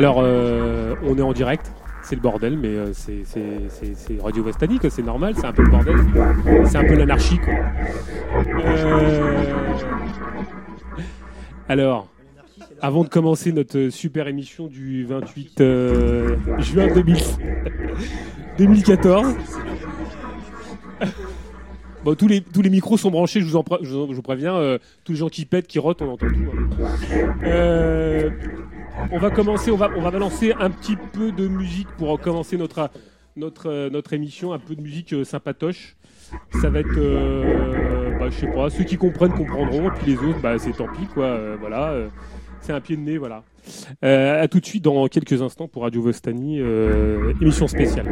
Alors, euh, on est en direct. C'est le bordel, mais euh, c'est- Radio Vestani, quoi, c'est normal, c'est un peu le bordel. C'est un peu l'anarchie. Euh, Alors, avant de commencer notre super émission du 28 euh, juin 2000 2014, Bon, tous les, micros sont branchés, je vous, préviens. tous les gens qui pètent, qui rotent, on entend tout. hein. On va commencer, on va, on balancer un petit peu de musique pour commencer notre, euh, émission, un peu de musique euh, sympatoche. Ça va être, euh, bah, je sais pas, ceux qui comprennent comprendront, et puis les autres, bah, c'est tant pis, quoi. euh, voilà, c'est un pied de nez, voilà. À tout de suite dans quelques instants pour Radio Vostani, émission spéciale.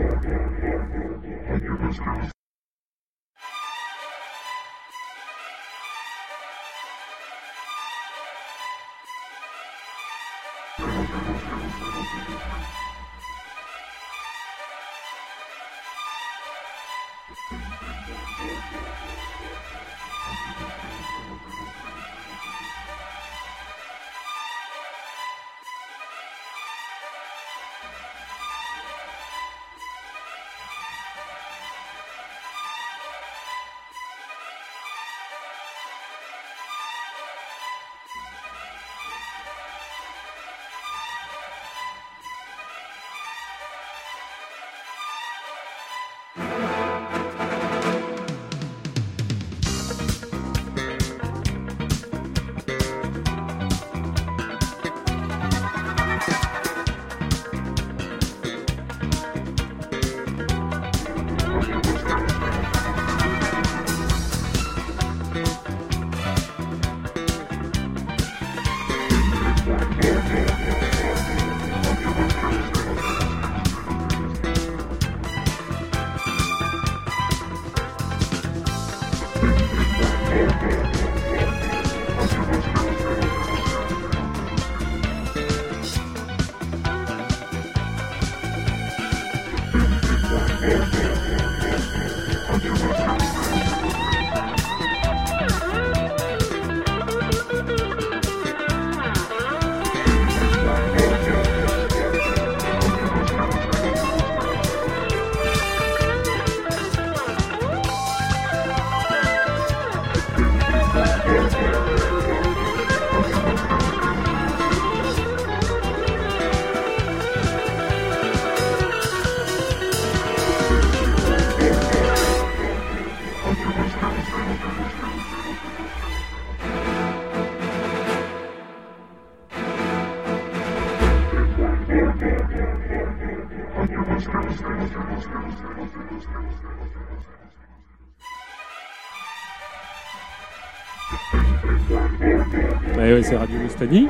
C'est Radio Mustani.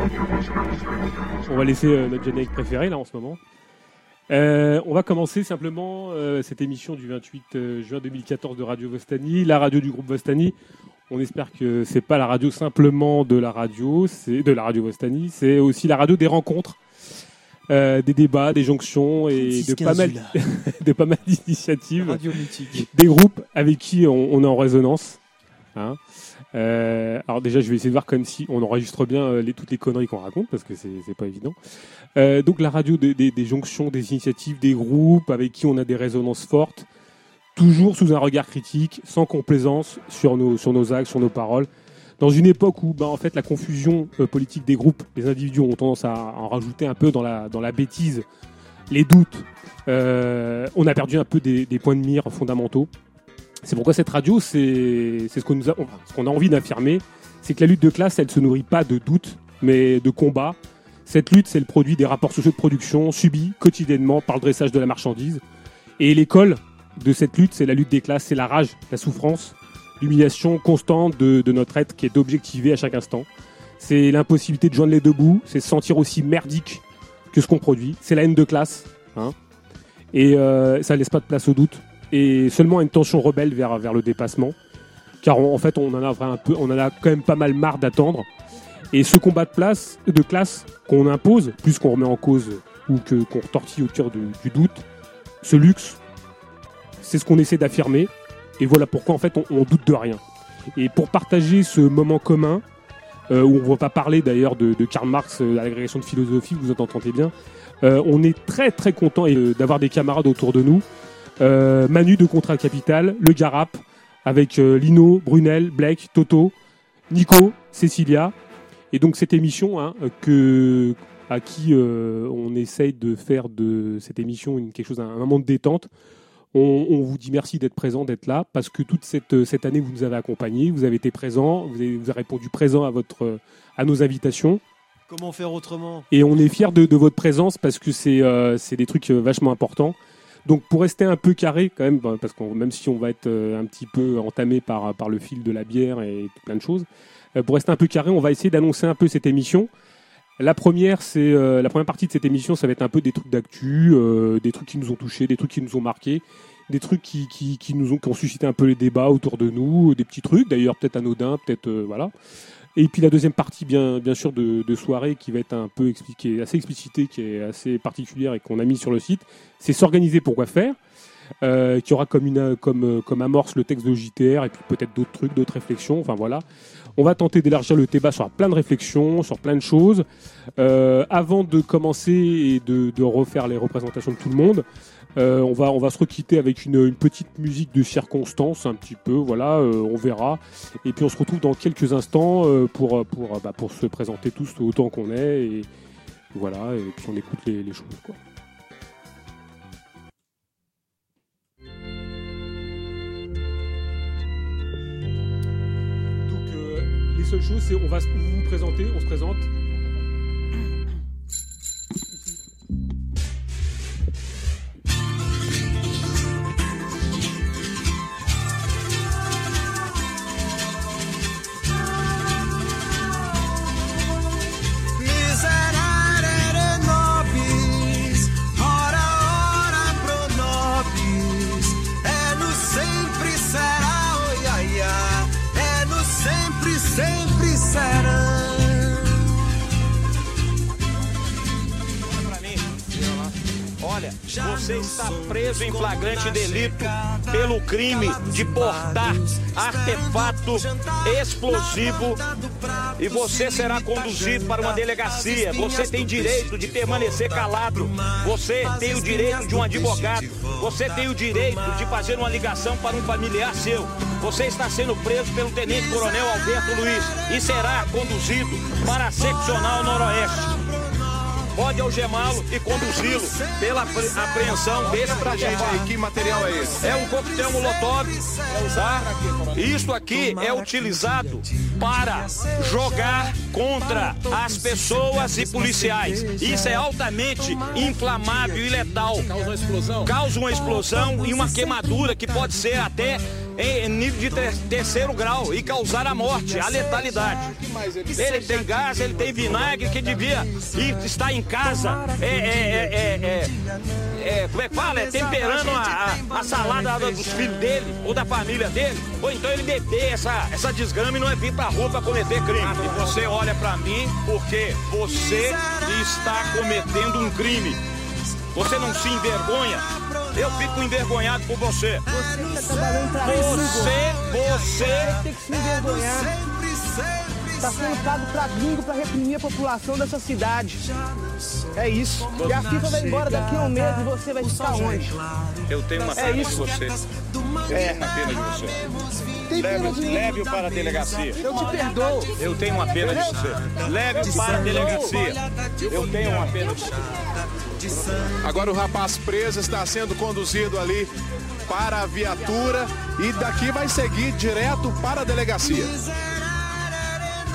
On va laisser euh, notre générique préféré là en ce moment. Euh, on va commencer simplement euh, cette émission du 28 euh, juin 2014 de Radio Vostani, la radio du groupe Vostani. On espère que c'est pas la radio simplement de la radio, c'est de la radio Vostani, c'est aussi la radio des rencontres, des débats, des jonctions et de pas mal, de pas mal d'initiatives des groupes avec qui on, on est en résonance. hein. Euh, alors déjà, je vais essayer de voir comme si on enregistre bien euh, toutes les conneries qu'on raconte, parce que c'est pas évident. Euh, donc la radio des, jonctions, des initiatives, des groupes avec qui on a des résonances fortes, toujours sous un regard critique, sans complaisance sur nos, sur nos actes, sur nos paroles. Dans une époque où, ben, en fait, la confusion politique des groupes, les individus ont tendance à en rajouter un peu dans la, dans la bêtise, les doutes, on a perdu un peu des points de mire fondamentaux. C'est pourquoi cette radio, c'est ce qu'on a, envie d'affirmer, c'est que la lutte de classe, elle se nourrit pas de doutes, mais de combats. Cette lutte, c'est le produit des rapports sociaux de production subis quotidiennement par le dressage de la marchandise. Et l'école de cette lutte, c'est la lutte des classes, c'est la rage, la souffrance, l'humiliation constante de, notre être qui est objectivé à chaque instant. C'est l'impossibilité de joindre les deux bouts, c'est se sentir aussi merdique que ce qu'on produit. C'est la haine de classe, hein. Et euh, ça laisse pas de place au doute. Et seulement une tension rebelle vers, vers le dépassement. Car en fait, on en a un peu, on en a quand même pas mal marre d'attendre. Et ce combat de place, de classe qu'on impose, plus qu'on remet en cause ou que qu'on retortille au cœur du, doute, ce luxe, c'est ce qu'on essaie d'affirmer. Et voilà pourquoi en fait on, doute de rien. Et pour partager ce moment commun, euh, où on ne va pas parler d'ailleurs de, Karl Marx, euh, l'agrégation de philosophie, vous entendez bien, euh, on est très très content d'avoir des camarades autour de nous. Euh, Manu de Contrat Capital, le Garap, avec euh, Lino, Brunel, Blake, Toto, Nico, Cécilia. Et donc cette émission hein, que, à qui euh, on essaye de faire de cette émission une, quelque chose, un, moment de détente. On, on vous dit merci d'être présent, d'être là, parce que toute cette, cette année, vous nous avez accompagnés, vous avez été présents, vous avez, vous avez répondu présent à, votre, à nos invitations. Comment faire autrement? Et on est fiers de, de votre présence parce que c'est euh, des trucs vachement importants. Donc pour rester un peu carré quand même, bah, parce que même si on va être euh, un petit peu entamé par, par le fil de la bière et plein de choses, euh, pour rester un peu carré, on va essayer d'annoncer un peu cette émission. La première, c'est euh, la première partie de cette émission, ça va être un peu des trucs d'actu, euh, des trucs qui nous ont touchés, des trucs qui nous ont marqués, des trucs qui, qui, qui nous ont, qui ont suscité un peu les débats autour de nous, des petits trucs, d'ailleurs peut-être anodins, peut-être euh, voilà. Et puis la deuxième partie, bien, bien sûr, de, de soirée qui va être un peu expliquée, assez explicitée, qui est assez particulière et qu'on a mis sur le site, c'est s'organiser pour quoi faire. Euh, qui aura comme, une, comme, comme amorce le texte de JTR et puis peut-être d'autres trucs, d'autres réflexions. Enfin voilà. On va tenter d'élargir le débat sur plein de réflexions, sur plein de choses. Euh, avant de commencer et de, de refaire les représentations de tout le monde, euh, on, va, on va se requitter avec une, petite musique de circonstance, un petit peu. Voilà, euh, on verra. Et puis on se retrouve dans quelques instants euh, bah, pour se présenter tous autant qu'on est. Et voilà, et puis on écoute les, choses. Donc les seules choses, c'est on va vous présenter, on se présente. Crime de portar artefato explosivo e você será conduzido para uma delegacia. Você tem direito de permanecer calado. Você tem o direito de um advogado. Você tem o direito de fazer uma ligação para um familiar seu. Você está sendo preso pelo Tenente Coronel Alberto Luiz e será conduzido para a seccional noroeste pode algemá-lo e conduzi-lo pela apre- apreensão desse trajeto. Que material é esse? É um coquetel molotov, tá? Isso aqui é utilizado para jogar contra as pessoas e policiais. Isso é altamente inflamável e letal. Causa uma explosão? Causa uma explosão e uma queimadura que pode ser até em nível de ter- terceiro grau e causar a morte, a letalidade. Ele tem gás, ele tem vinagre que devia ir, estar em casa. É, é, é, é, é, é, como é que fala? É temperando a, a- a salada dos filhos dele ou da família dele. Ou então ele beber essa, essa desgrama e não é vir pra rua pra cometer crime. E você olha pra mim porque você está cometendo um crime. Você não se envergonha? Eu fico envergonhado por você. Você trabalhando isso. Você, você tem que se envergonhar. Está sendo pago para gringo para reprimir a população dessa cidade. É isso. E a FIFA vai embora daqui a um mês e você vai ficar onde? Eu tenho uma É pena de isso. você. É. Uma pena de você. Tem Leve, de leve-o para a delegacia. Eu te perdoo. Eu tenho uma pena de você. Leve-o para a delegacia. Eu tenho uma pena de você. de sangue. Agora o rapaz preso está sendo conduzido ali para a viatura e daqui vai seguir direto para a delegacia.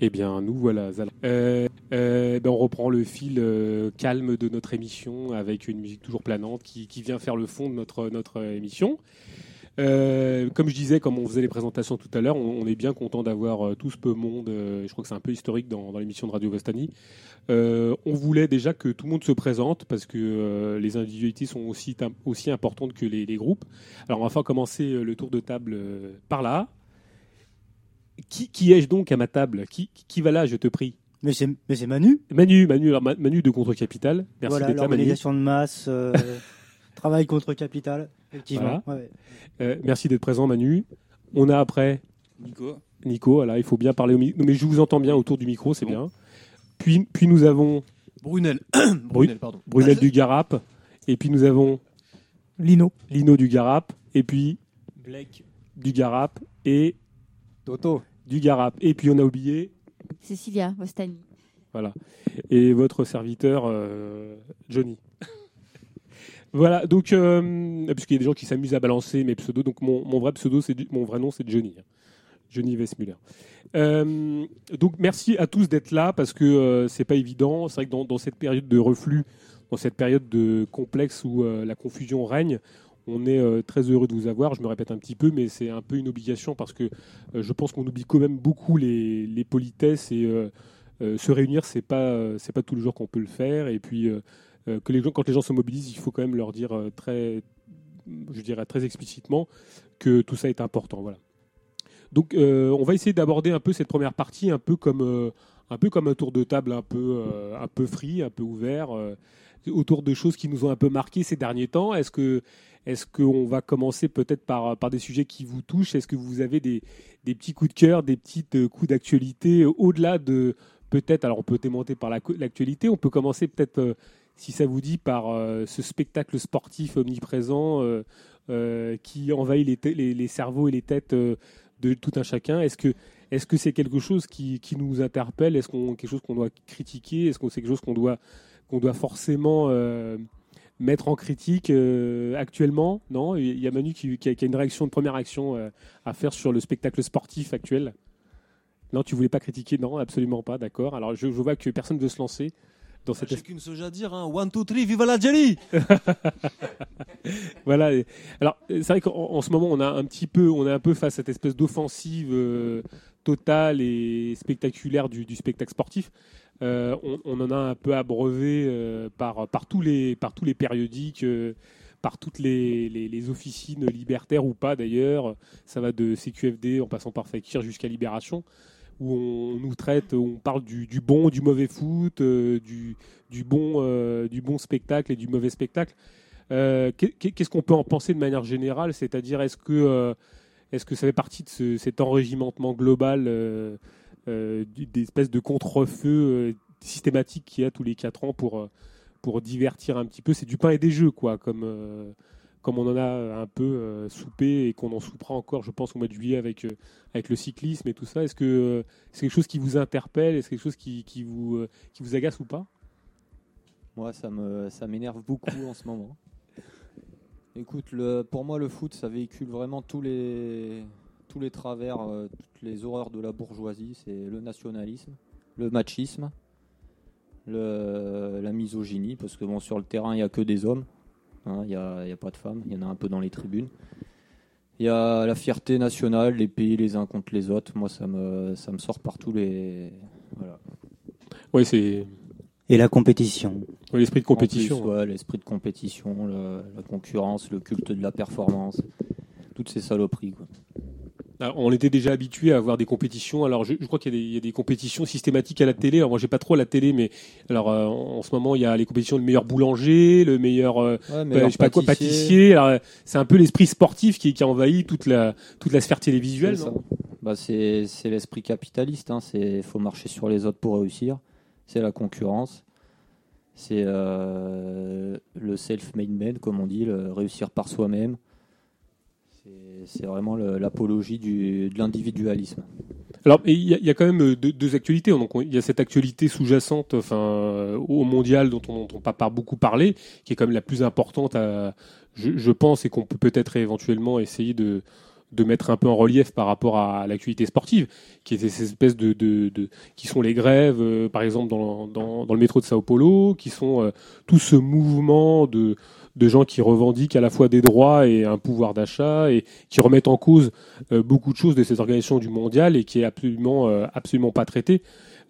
Eh bien, nous voilà. Euh, euh, ben, on reprend le fil euh, calme de notre émission avec une musique toujours planante qui, vient faire le fond de notre, émission. Euh, comme je disais, comme on faisait les présentations tout à l'heure, on, est bien content d'avoir tout ce peu monde. je crois que c'est un peu historique dans, l'émission de Radio Vostani. Euh, on voulait déjà que tout le monde se présente parce que les individualités sont aussi, importantes que les, les groupes. Alors, on va faire commencer le tour de table par là. Qui, qui ai-je donc à ma table? Qui, qui va là, je te prie Mais c'est mais c'est Manu. Manu, Manu, alors, Ma- Manu de Contre Capital. Merci voilà, d'être là, Manu. l'organisation de masse, euh, travail contre capital, effectivement. Ouais. Euh, merci d'être présent, Manu. On a après Nico. Nico. Voilà, il faut bien parler au micro. Mais je vous entends bien autour du micro, c'est Bon. bien. Puis, puis nous avons Brunel. Brunel, Brunel, pardon. Brunel du Garap. Et puis nous avons Lino. Lino du Garap. Et puis Blake. du Garap. Et Toto. du Garap. Et puis on a oublié. Cécilia Ostani. Voilà. Et votre serviteur, euh, Johnny. voilà, donc, euh, puisqu'il y a des gens qui s'amusent à balancer mes pseudos, donc mon, mon vrai pseudo, c'est mon vrai nom, c'est Johnny. Johnny Westmuller. Euh, donc, merci à tous d'être là, parce que euh, c'est pas évident. C'est vrai que dans, dans cette période de reflux, dans cette période de complexe où euh, la confusion règne, on est euh, très heureux de vous avoir. Je me répète un petit peu, mais c'est un peu une obligation parce que euh, je pense qu'on oublie quand même beaucoup les, politesses et euh, se réunir, c'est pas c'est pas tous les jours qu'on peut le faire. Et puis que les gens, quand les gens se mobilisent, il faut quand même leur dire très, je dirais très explicitement que tout ça est important. Voilà. Donc on va essayer d'aborder un peu cette première partie, un peu comme un peu comme un tour de table, un peu euh, un peu free, un peu ouvert, autour de choses qui nous ont un peu marqué ces derniers temps. Est-ce que est-ce qu'on va commencer peut-être par, des sujets qui vous touchent? Est-ce que vous avez des, petits coups de cœur, des petits euh, coups d'actualité euh, au-delà de peut-être, alors on peut témoigner par l'actualité, on peut commencer peut-être, euh, si ça vous dit, par ce spectacle sportif omniprésent qui envahit les, cerveaux et les têtes de tout un chacun. Est-ce que c'est quelque chose qui, nous interpelle? Est-ce qu'on quelque chose qu'on doit critiquer? Est-ce que c'est quelque chose qu'on doit qu'on doit forcément mettre en critique euh, actuellement Non, il y a Manu qui, qui a, qui a une réaction, une première action euh, à faire sur le spectacle sportif actuel. Non, tu voulais pas critiquer? Non, absolument pas. D'accord. Alors je, je vois que personne ne veut se lancer dans cette J'ai qu'une chose à dire, hein. One, two, three, viva la Jelly voilà. Alors, euh, c'est vrai qu'en en ce moment, on a un petit peu, on est un peu face à cette espèce d'offensive euh, totale et spectaculaire du, du spectacle sportif. Euh, on, en a un peu abreuvé euh, par, tous les, périodiques, euh, par toutes les, officines libertaires ou pas d'ailleurs. Ça va de CQFD en passant par Fakir jusqu'à Libération, où on nous traite, où on parle du, bon, du mauvais foot, du, bon, du bon spectacle et du mauvais spectacle. Qu'est- Qu'est-ce qu'on peut en penser de manière générale? C'est-à-dire, est-ce que, ça fait partie de ce- cet enrégimentement global euh, euh, du- des espèces de contre-feu euh, systématiques qu'il y a tous les quatre ans pour, euh, pour divertir un petit peu C'est du pain et des jeux, quoi, comme, euh, comme on en a un peu soupé et qu'on en soupera encore, je pense, au mois de juillet avec, avec le cyclisme et tout ça. Est-ce que c'est quelque chose qui vous interpelle? Est-ce quelque chose qui, vous, qui vous agace ou pas? Moi, ça me ça m'énerve beaucoup en ce moment. Écoute, le, pour moi, le foot, ça véhicule vraiment tous les tous les travers, euh, toutes les horreurs de la bourgeoisie. C'est le nationalisme. le machisme, le- la misogynie, parce que bon, sur le terrain, il n'y a que des hommes. hein, Il n'y a, il y a pas de femmes. Il y en a un peu dans les tribunes. Il y a la fierté nationale, les pays les uns contre les autres. Moi, ça me, ça me sort par tous les. Voilà. Ouais, c'est Et la compétition. l'esprit de compétition. En plus, ouais, l'esprit de compétition, le- la concurrence, le culte de la performance, toutes ces saloperies. Quoi. Alors, on était déjà habitué à avoir des compétitions. Alors, je, je crois qu'il y, a des- il y a des compétitions systématiques à la télé. Alors, moi, j'ai pas trop la télé, mais alors euh, en ce moment, il y a les compétitions le meilleur boulanger, le meilleur, euh, Ouais, euh, leur je sais pas quoi, pâtissier, c'est un peu l'esprit sportif qui, qui a envahi toute la toute la sphère télévisuelle. C'est Bah, c'est l'esprit capitaliste. Il c'est faut marcher sur les autres pour réussir. C'est la concurrence. C'est euh, le self-made man, comme on dit, le réussir par soi-même. C'est- vraiment l'apologie de l'individualisme. Alors, il y, a- quand même euh, deux, actualités. Donc, on- il y a cette actualité sous-jacente, enfin, euh, au mondial dont on n'entend pas beaucoup parler, qui est quand même la plus importante, je, pense, et qu'on peut peut-être éventuellement essayer de, mettre un peu en relief par rapport à l'actualité sportive, qui est ces espèces de, qui sont les grèves, euh, par exemple dans, le métro de Sao Paulo, qui sont tout ce mouvement de de gens qui revendiquent à la fois des droits et un pouvoir d'achat et qui remettent en cause euh, beaucoup de choses de cette organisation du mondial et qui est absolument euh, absolument pas traité.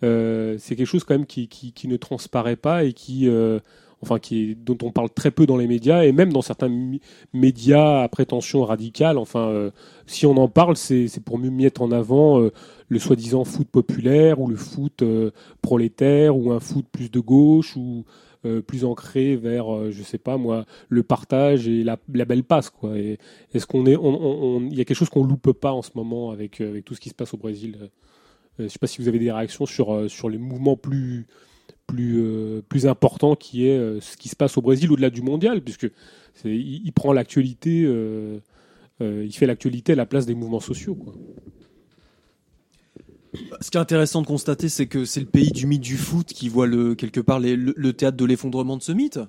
Euh, c'est quelque chose quand même qui, qui, qui ne transparaît pas et qui enfin qui est, dont on parle très peu dans les médias et même dans certains médias à prétention radicale. Enfin, euh, si on en parle, c'est c'est pour mieux mettre en avant euh, le soi-disant foot populaire ou le foot euh, prolétaire ou un foot plus de gauche ou euh, plus ancré vers, euh, je sais pas moi, le partage et la, belle passe quoi. Est-ce qu'on est, il y a quelque chose qu'on loupe pas en ce moment avec, euh, avec tout ce qui se passe au Brésil. Je sais pas si vous avez des réactions sur sur les mouvements plus plus plus importants qui est ce qui se passe au Brésil au-delà du mondial, puisque il, prend l'actualité, il fait l'actualité à la place des mouvements sociaux. Ce qui est intéressant de constater, c'est que c'est le pays du mythe du foot qui voit le, quelque part le, théâtre de l'effondrement de ce mythe.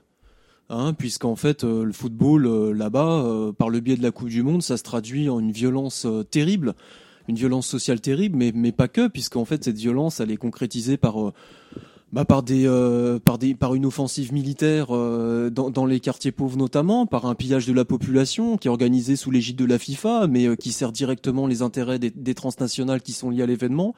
Hein, puisqu'en fait, euh, le football, euh, là-bas, euh, par le biais de la Coupe du Monde, ça se traduit en une violence terrible, une violence sociale terrible, mais, mais pas que, puisqu'en fait, cette violence, elle est concrétisée par, bah, par, des, euh, par, des, par une offensive militaire euh, dans, dans les quartiers pauvres notamment, par un pillage de la population qui est organisé sous l'égide de la FIFA, mais euh, qui sert directement les intérêts des, des transnationales qui sont liées à l'événement.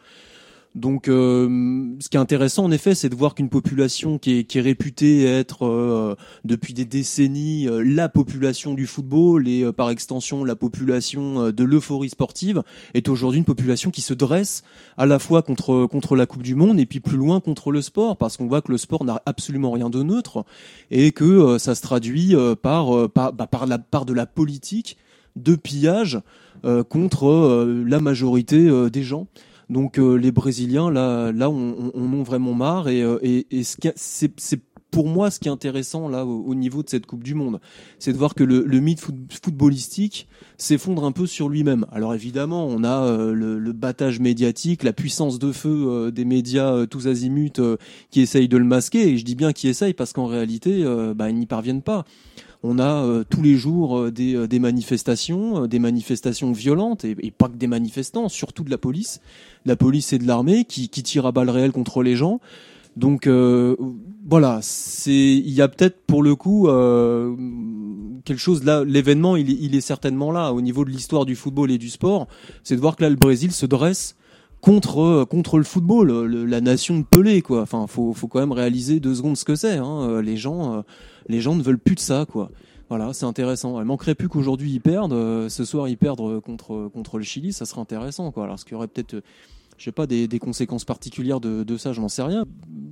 Donc, euh, ce qui est intéressant, en effet, c'est de voir qu'une population qui est, réputée être euh, depuis des décennies euh, la population du football et par extension la population de l'euphorie sportive est aujourd'hui une population qui se dresse à la fois contre contre la Coupe du Monde et puis plus loin contre le sport, parce qu'on voit que le sport n'a absolument rien de neutre et que ça se traduit par par, bah, par de la politique de pillage contre la majorité des gens. Donc euh, les Brésiliens là, là, on, on, on en vraiment marre et, euh, et, et c'est, pour moi ce qui est intéressant là au, au niveau de cette Coupe du Monde, c'est de voir que le, mythe foot- footballistique s'effondre un peu sur lui-même. Alors évidemment, on a euh, le, battage médiatique, la puissance de feu des médias tous azimuts qui essayent de le masquer. Et je dis bien qui essayent parce qu'en réalité, bah, ils n'y parviennent pas. On a euh, tous les jours euh, des, euh, des manifestations, des manifestations violentes, et, et pas que des manifestants, surtout de la police, la police et de l'armée qui, qui tirent à balles réelles contre les gens. Donc euh, voilà, c'est il y a peut-être pour le coup euh, quelque chose là. L'événement, il, est- il est certainement là au niveau de l'histoire du football et du sport. C'est de voir que là le Brésil se dresse contre contre le football, la nation de Pelé quoi. Enfin, faut faut quand même réaliser deux secondes ce que c'est. Hein. Les gens euh, les gens ne veulent plus de ça quoi. Voilà, c'est intéressant. Il manquerait plus qu'aujourd'hui ils perdent. euh, ce soir ils perdent contre contre le Chili, ça serait intéressant quoi. Alors ce qu'il y aurait peut-être euh, je sais pas des, des conséquences particulières de, de ça, je n'en sais rien.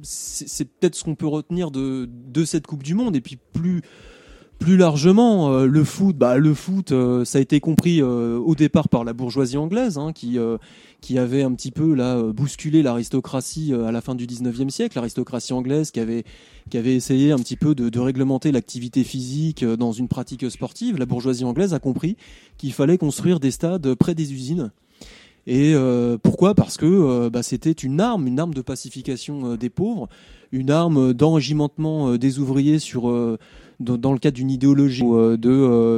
C'est peut-être ce qu'on peut retenir de, de cette Coupe du Monde et puis plus plus largement euh, le foot. Bah le foot, euh, ça a été compris euh, au départ par la bourgeoisie anglaise hein, qui euh, qui avait un petit peu là euh, bousculé l'aristocratie euh, à la fin du 19e siècle, l'aristocratie anglaise qui avait qui avait essayé un petit peu de, réglementer l'activité physique euh, dans une pratique sportive. La bourgeoisie anglaise a compris qu'il fallait construire des stades près des usines. Et pourquoi? Parce que bah, c'était une arme, une arme de pacification des pauvres, une arme d'enregimentement des ouvriers sur dans, le cadre d'une idéologie de,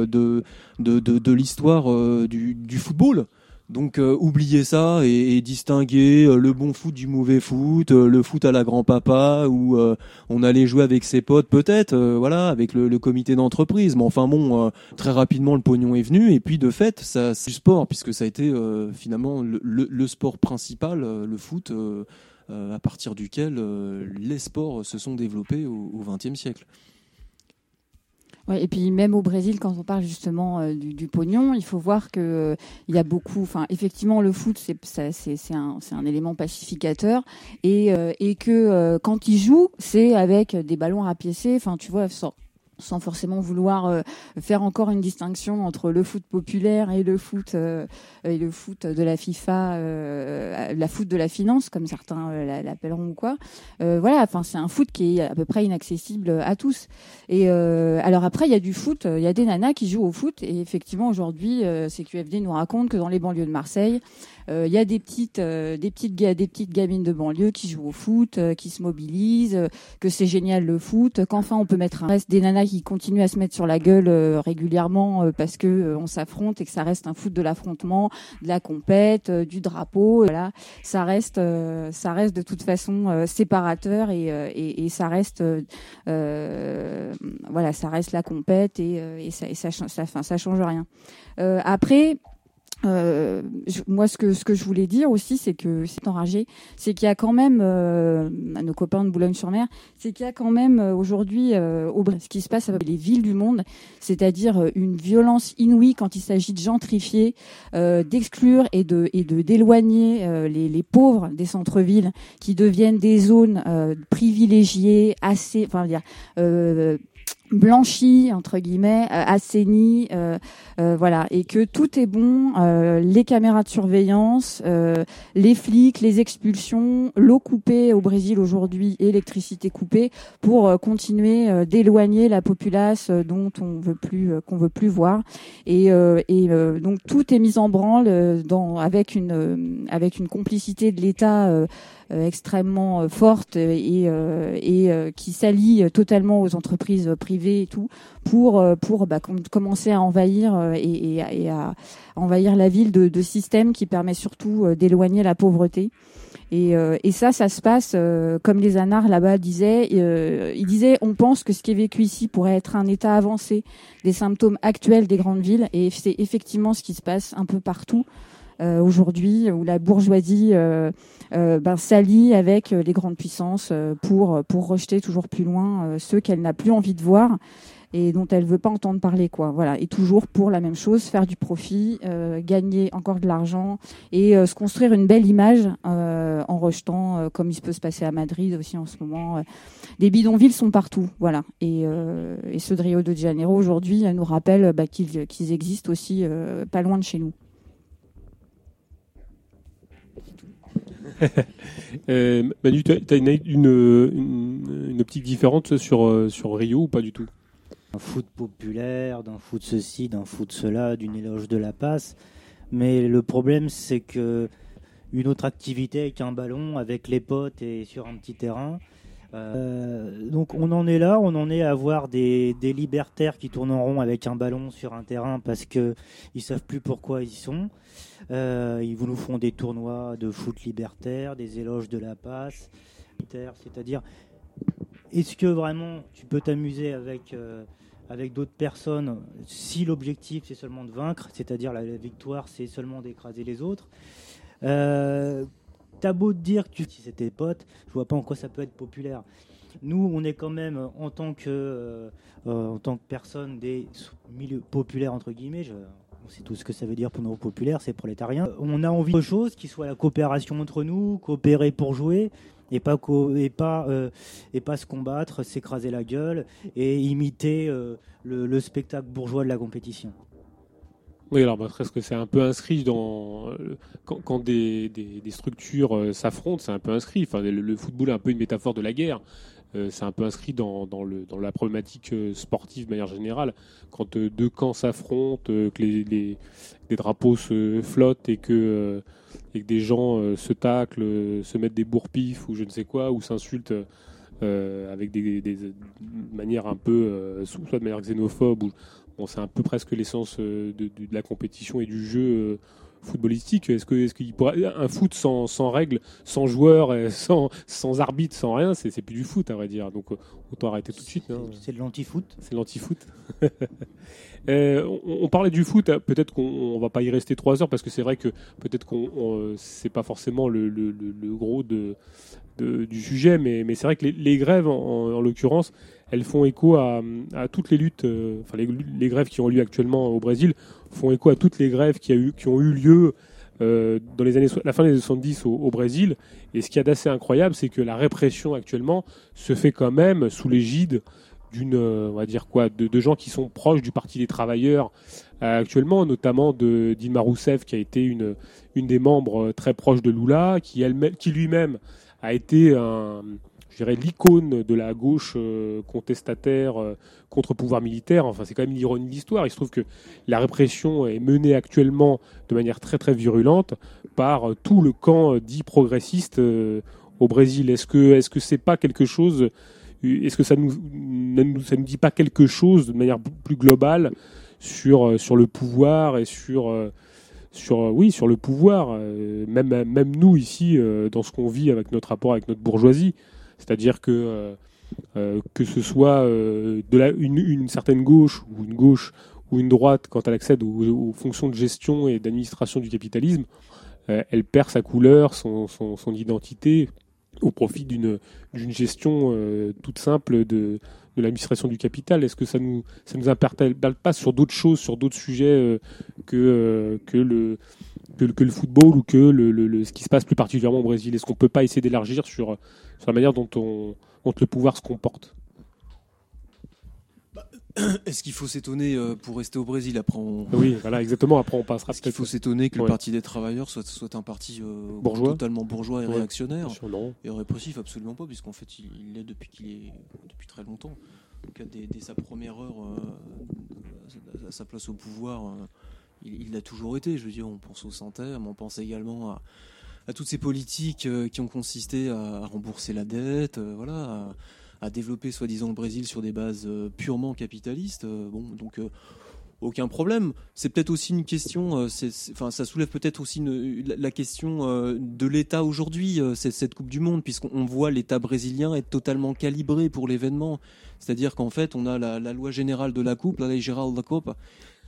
de de de, l'histoire du football. Donc euh, oublier ça et, et distinguer euh, le bon foot du mauvais foot, euh, le foot à la grand-papa où euh, on allait jouer avec ses potes peut-être, voilà, avec le, comité d'entreprise. Mais enfin bon, très rapidement le pognon est venu et puis de fait ça c'est du sport puisque ça a été finalement le, le- le sport principal, le foot, à partir duquel les sports se sont développés au XXe siècle. Et puis même au Brésil, quand on parle justement euh, du, pognon, il faut voir que euh, il y a beaucoup. Enfin, effectivement, le foot c'est un un élément pacificateur et euh, et que euh, quand ils jouent, c'est avec des ballons rapiécés. Enfin, tu vois, sans forcément vouloir euh, faire encore une distinction entre le foot populaire et le foot euh, et le foot de la FIFA, euh, la foot de la finance comme certains la- l'appelleront ou quoi. Voilà, enfin c'est un foot qui est à peu près inaccessible à tous. Et alors après, il y a du foot, il y a des nanas qui jouent au foot. Et effectivement, aujourd'hui, CQFD nous raconte que dans les banlieues de Marseille, il y a des petites, des petites, des petites gamines de banlieue qui jouent au foot, qui se mobilisent, que c'est génial le foot, qu'enfin on peut mettre un reste des nanas qui continuent à se mettre sur la gueule euh, régulièrement euh, parce que euh, on s'affronte et que ça reste un foot de l'affrontement, de la compète, du drapeau. Voilà, ça reste, ça reste de toute façon séparateur et, et, et ça reste euh, voilà, ça reste la compète et, et ça, et ça, ça change rien. Euh, après, euh, moi, ce que je voulais dire aussi, c'est que c'est enragé, c'est qu'il y a quand même euh, à nos copains de Boulogne-sur-Mer, c'est qu'il y a quand même euh, aujourd'hui ce qui se passe avec les villes du monde, c'est-à-dire une violence inouïe quand il s'agit de gentrifier, d'exclure et de d'éloigner les, pauvres des centres-villes qui deviennent des zones privilégiées, assez, enfin, blanchies entre guillemets, euh, assainies, euh, euh, voilà, et que tout est bon, les caméras de surveillance, les flics, les expulsions, l'eau coupée au Brésil aujourd'hui, électricité coupée, pour continuer d'éloigner la populace dont on veut plus, qu'on veut plus voir, et, donc tout est mis en branle avec une avec une complicité de l'État. Euh, extrêmement euh, forte et, euh, et qui s'allie totalement aux entreprises privées et tout pour pour bah, com- commencer à envahir et, et, et à envahir la ville de, de systèmes qui permet surtout d'éloigner la pauvreté. Et, euh, et ça, ça se passe euh, comme les anards là-bas disaient. Euh, ils disaient, on pense que ce qui est vécu ici pourrait être un état avancé des symptômes actuels des grandes villes, et c'est effectivement ce qui se passe un peu partout aujourd'hui, où la bourgeoisie euh, euh, ben, s'allie avec euh, les grandes puissances euh, pour pour rejeter toujours plus loin euh, ceux qu'elle n'a plus envie de voir et dont elle veut pas entendre parler quoi. Voilà. Et toujours pour la même chose faire du profit euh, gagner encore de l'argent et euh, se construire une belle image euh, en rejetant euh, comme il se peut se passer à Madrid aussi en ce moment euh, les bidonvilles sont partout. Voilà. Et, euh, et ceux de Rio de Janeiro aujourd'hui euh, nous rappellent bah, qu'ils qu'ils existent aussi euh, pas loin de chez nous Euh, Manu, tu as une, une, une- optique différente sur, euh, sur Rio ou pas du tout? Un foot populaire, d'un foot ceci, d'un foot cela, d'une éloge de la passe. Mais le problème, c'est que une autre activité avec un ballon, avec les potes et sur un petit terrain. Euh, donc on en est là, on en est à voir des, des libertaires qui tournent en rond avec un ballon sur un terrain parce que ils savent plus pourquoi ils sont. Euh, ils nous font des tournois de foot libertaire, des éloges de la passe, c'est-à-dire est-ce que vraiment tu peux t'amuser avec euh, avec d'autres personnes si l'objectif c'est seulement de vaincre, c'est-à-dire la, victoire c'est seulement d'écraser les autres? Euh, T'as beau te dire que si c'était pote, je vois pas en quoi ça peut être populaire. Nous, on est quand même en tant que euh, en tant que personne des milieux populaires entre guillemets. On sait tout ce que ça veut dire pour nos populaires, c'est prolétarien. On a envie de choses qui soit la coopération entre nous, coopérer pour jouer et pas et pas euh, et pas se combattre, s'écraser la gueule et imiter euh, le, le spectacle bourgeois de la compétition. Oui, alors bah, presque c'est un peu inscrit dans euh, quand, des, structures euh, s'affrontent, c'est un peu inscrit. Enfin, le football est un peu une métaphore de la guerre. Euh, c'est un peu inscrit dans, la problématique euh, sportive de manière générale. Quand euh, deux camps s'affrontent, que les, drapeaux se flottent et que, des gens se taclent, se mettent des bourre-pifs ou je ne sais quoi, ou s'insultent euh, avec des, manières un peu, soit de manière xénophobe c'est un peu presque l'essence de, la compétition et du jeu footballistique. Est-ce que, est-ce qu'il pourrait un foot sans, sans règles, sans joueurs, et sans, sans arbitre, sans rien, c'est, c'est plus du foot à vrai dire. Donc euh, autant arrêter tout de suite. hein. C'est de l'anti-foot. C'est l'anti-foot. Euh, on, on parlait du foot, peut-être qu'on on va pas y rester trois heures parce que c'est vrai que peut-être qu'on on- c'est pas forcément le, le- le- le gros de, de- du sujet, mais, mais c'est vrai que les, les grèves, en, en l'occurrence, elles font écho à, toutes les luttes, euh, enfin les, grèves qui ont lieu actuellement au Brésil font écho à toutes les grèves qui, a eu, qui ont eu lieu euh, dans les années, la fin des années 70 au, Brésil. Et ce qu'il y a d'assez incroyable, c'est que la répression actuellement se fait quand même sous l'égide d'une, euh, on va dire quoi, de, gens qui sont proches du Parti des travailleurs actuellement, notamment de Dilma Rousseff, qui a été une, une des membres très proches de Lula, qui, elle, qui lui-même a été un, dirais, l'icône de la gauche euh, contestataire euh, contre pouvoir militaire. Enfin, c'est quand même l'ironie de l'histoire. Il se trouve que la répression est menée actuellement de manière très très virulente par euh, tout le camp dit progressiste au Brésil. Est-ce que est-ce que c'est pas quelque chose Est-ce que ça nous ça nous dit pas quelque chose de manière plus globale sur sur le pouvoir et sur sur oui sur le pouvoir même même nous ici dans ce qu'on vit avec notre rapport avec notre bourgeoisie? C'est-à-dire que euh, euh, que ce soit euh, de la, une, certaine gauche ou une gauche ou une droite quand elle accède aux, fonctions de gestion et d'administration du capitalisme, elle perd sa couleur, son, son, identité au profit d'une gestion toute simple de, de l'administration du capital. Est-ce que ça nous ça nous interpelle pas sur d'autres choses, sur d'autres sujets que que le que, le- football ou que le, le- le- ce qui se passe plus particulièrement au Brésil? Est-ce qu'on peut pas essayer d'élargir sur sur la manière dont on dont le pouvoir se comporte Est-ce qu'il faut s'étonner euh, pour rester au Brésil après on... Oui, voilà, exactement. Après, on passera Est-ce qu'il faut s'étonner que Ouais. le Parti des travailleurs soit, soit un parti euh, Bourgeois totalement bourgeois et Ouais. réactionnaire non. et répressif? Absolument pas, puisqu'en fait il il l'est depuis qu'il est depuis très longtemps. Donc, dès, dès sa première heure euh, à sa place au pouvoir, euh, il l'a toujours été. Je veux dire, on pense au mais on pense également à, à toutes ces politiques euh, qui ont consisté à, rembourser la dette, euh, voilà, à, développer soi-disant le Brésil sur des bases euh, purement capitalistes. bon, donc aucun problème. C'est peut-être aussi une question, ça soulève peut-être aussi la, la question de l'État aujourd'hui, cette Coupe du Monde, puisqu'on on voit l'État brésilien être totalement calibré pour l'événement. C'est-à-dire qu'en fait, on a la, la loi générale de la Coupe, la da Copa,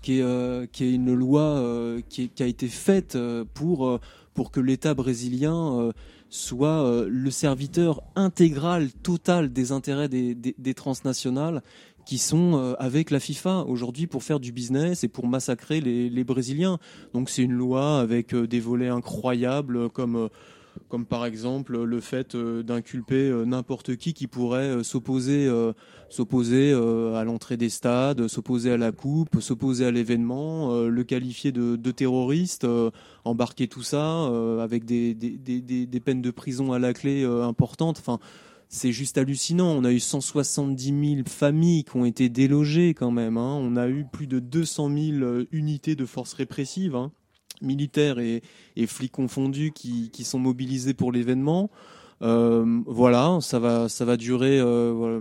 qui est, euh, qui est une loi qui, a été faite pour, pour que l'État brésilien euh, soit euh, le serviteur intégral, total des intérêts des, transnationales qui sont euh, avec la FIFA aujourd'hui pour faire du business et pour massacrer les, les Brésiliens. Donc c'est une loi avec des volets incroyables comme comme par exemple le fait euh, d'inculper euh, n'importe qui qui pourrait euh, s'opposer s'opposer à l'entrée des stades, s'opposer à la coupe, s'opposer à l'événement, le qualifier de, terroriste, embarquer tout ça avec des, peines de prison à la clé importantes. Enfin, c'est juste hallucinant. On a eu 170 000 familles qui ont été délogées quand même. hein. On a eu plus de 200 000 euh, unités de forces répressives, hein, militaires et, flics confondus, qui, qui sont mobilisés pour l'événement. Euh, voilà, ça va, ça va durer euh,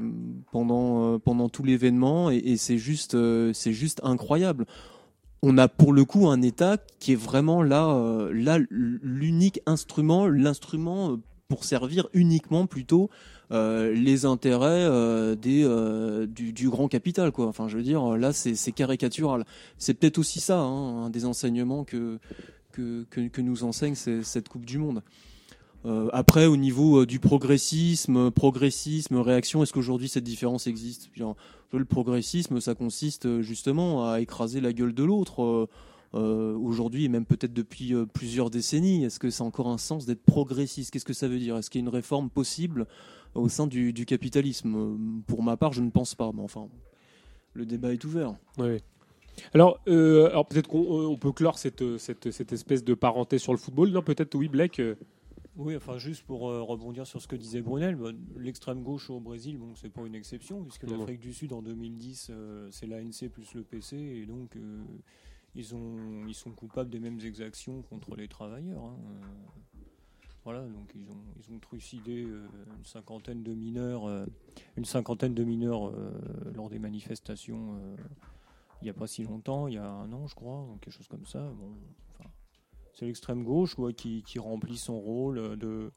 pendant, euh, pendant tout l'événement et, et c'est juste, euh, c'est juste incroyable. On a pour le coup un État qui est vraiment là, euh, là l'unique instrument, l'instrument pour servir uniquement plutôt euh, les intérêts euh, des, euh, du, du grand capital. Quoi. Enfin, je veux dire, là, c'est caricatural. C'est peut-être aussi ça, hein, un des enseignements que, que, que, que nous enseigne cette Coupe du Monde. Euh, après, au niveau euh, du progressisme, progressisme, réaction, est-ce qu'aujourd'hui cette différence existe? Bien, Le progressisme, ça consiste justement à écraser la gueule de l'autre. euh, aujourd'hui et même peut-être depuis plusieurs décennies. Est-ce que ça a encore un sens d'être progressiste? Qu'est-ce que ça veut dire? Est-ce qu'il y a une réforme possible? Au sein du, du capitalisme Euh, Pour ma part, je ne pense pas. Mais enfin, le débat est ouvert. Ouais. Alors, euh, alors peut-être qu'on euh, on peut clore cette, cette, cette espèce de parenthèse sur le football. Non, peut-être oui, Blake. euh, Oui, enfin juste pour euh, rebondir sur ce que disait Brunel, bah, l'extrême gauche au Brésil, bon, c'est pas une exception puisque l'Afrique du Sud en 2010, euh, c'est l'ANC plus le PC et donc euh, ils ont ils sont coupables des mêmes exactions contre les travailleurs. hein, euh. Voilà, donc ils ont trucidé euh, une cinquantaine de mineurs, euh, une cinquantaine de mineurs euh, lors des manifestations. il n'y a pas si longtemps, il y a un an, je crois, quelque chose comme ça. Bon, c'est l'extrême gauche qui, remplit son rôle de,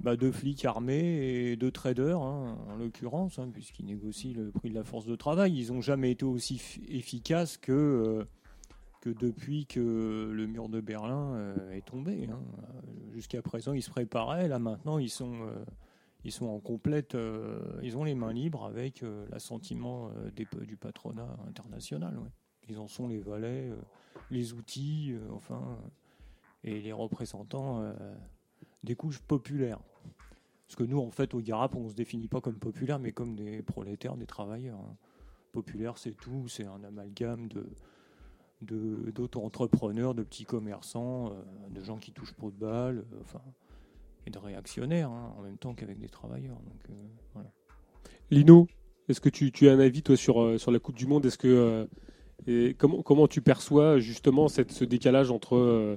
bah, de flic armé et de trader, hein, en l'occurrence, hein, puisqu'ils négocient le prix de la force de travail. Ils n'ont jamais été aussi efficaces que, depuis que le mur de Berlin euh, est tombé. hein. Jusqu'à présent, ils se préparaient. Là, maintenant, ils sont, euh, ils sont en complète. euh, ils ont les mains libres avec l'assentiment du patronat international. Ils en sont les valets, les outils, enfin, et les représentants des couches populaires. Parce que nous, en fait, au Garap, on ne se définit pas comme populaire, mais comme des prolétaires, des travailleurs. hein. Populaire, c'est tout, c'est un amalgame de- d'auto-entrepreneurs, de, petits commerçants, euh, de gens qui touchent pas de balles, euh, enfin, et de réactionnaires, hein, en même temps qu'avec des travailleurs. Euh. Lino, est-ce que tu, as un avis toi sur, sur la Coupe du Monde? Est-ce que et comment, comment tu perçois justement cette, ce décalage entre,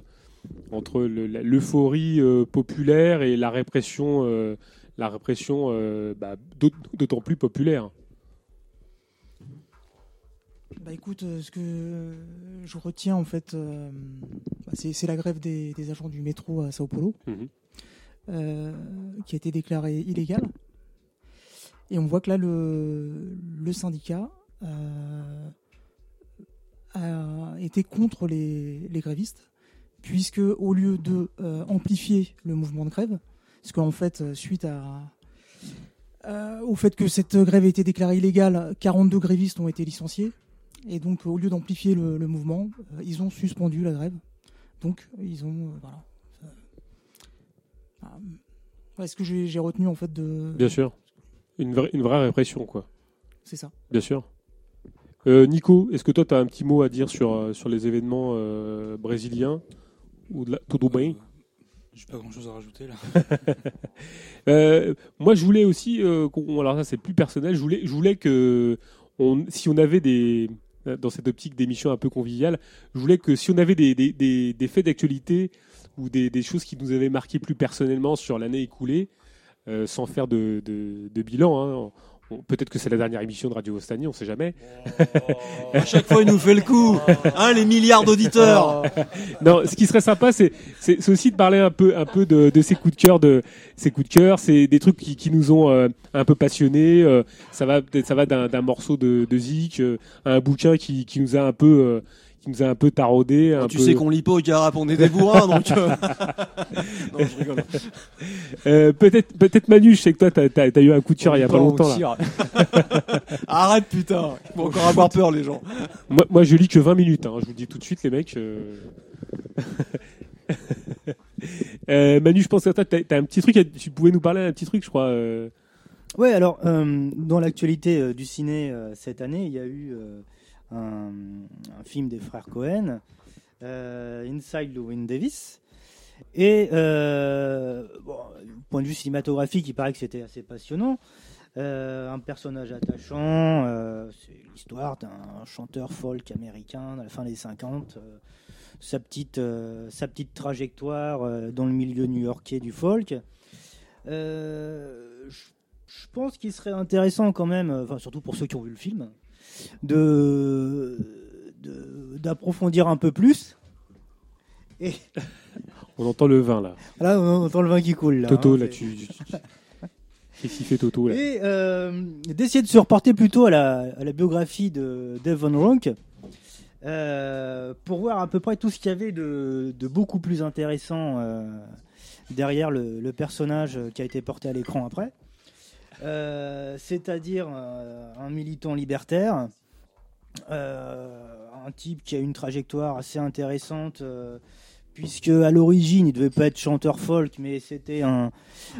entre l'euphorie populaire et la répression, la répression bah, d'aut- d'autant plus populaire? Bah écoute, euh, ce que je retiens en fait, euh, bah, c'est la grève des, des agents du métro à Sao Paulo, Mhm. euh, qui a été déclarée illégale. Et on voit que là, le, le syndicat euh, a été contre les, les grévistes, puisque au lieu de amplifier le mouvement de grève, parce qu'en fait, suite à, au fait que cette grève a été déclarée illégale, 42 grévistes ont été licenciés. Et donc, au lieu d'amplifier le, le mouvement, euh, ils ont suspendu la grève. Donc, ils ont. euh, voilà. Euh, ah, ouais, ce que j'ai retenu en fait de. Bien sûr. Une vraie, une vraie répression, quoi. C'est ça. Bien sûr. Euh, Nico, est-ce que toi, tu as un petit mot à dire sur, sur les événements euh, brésiliens ou de la... Tudo bem J'ai pas grand chose à rajouter là. Euh, moi, je voulais aussi, euh, alors ça c'est plus personnel, je voulais, je voulais que, on, si on avait des, dans cette optique d'émission un peu conviviale, je voulais que si on avait des, des, faits d'actualité ou des, choses qui nous avaient marqué plus personnellement sur l'année écoulée, euh, sans faire de bilan, hein, on- peut-être que c'est la dernière émission de Radio Ostani, on sait jamais. À chaque fois, il nous fait le coup. Hein, les milliards d'auditeurs. non, ce qui serait sympa, c'est aussi de parler un peu un peu de, de ces coups de cœur, de ces coups de cœur. C'est des trucs qui, qui nous ont euh, un peu passionnés. euh, ça va ça va d'un d'un morceau de, de Zik euh, à un bouquin qui, qui nous a un peu euh, qui nous a un peu taraudé. un tu peu- sais qu'on lit pas au Garap, on est des bourrins, donc. euh, non, je rigole. Euh, peut-être peut-être Manu, je sais que toi t'as as, eu un coup de cœur il y a pas longtemps. tir. Là. Arrête, putain. Ils vont encore avoir peur, les gens. moi, moi je lis que 20 minutes. Hein, je vous le dis tout de suite les mecs. euh. Euh, Manu, je pense que toi t'as as un petit truc. à- Tu pouvais nous parler d'un petit truc, je crois. euh. Ouais, alors euh, dans l'actualité euh, du ciné euh, cette année, il y a eu euh, un, film des frères Cohen, euh, Inside Llewyn Davis. Et euh, bon, point de vue cinématographique, il paraît que c'était assez passionnant. Euh, un personnage attachant, c'est l'histoire d'un chanteur folk américain à la fin des 50. euh, sa petite, sa petite trajectoire dans le milieu new-yorkais du folk. Je pense qu'il serait intéressant quand même, surtout pour ceux qui ont vu le film, de d'approfondir un peu plus. Et On entend le vin là. là, on entend le vin qui coule. Là, Toto, hein, là, tu. Qu'est-ce qu'il fait Toto là? Et euh, d'essayer de se reporter plutôt à la, à la biographie de Devon Ronk euh, pour voir à peu près tout ce qu'il y avait de, de beaucoup plus intéressant euh, derrière le, le personnage qui a été porté à l'écran après. Euh, C'est-à-dire euh, un militant libertaire, euh, un type qui a une trajectoire assez intéressante. puisque à l'origine il devait pas être chanteur folk, mais c'était un,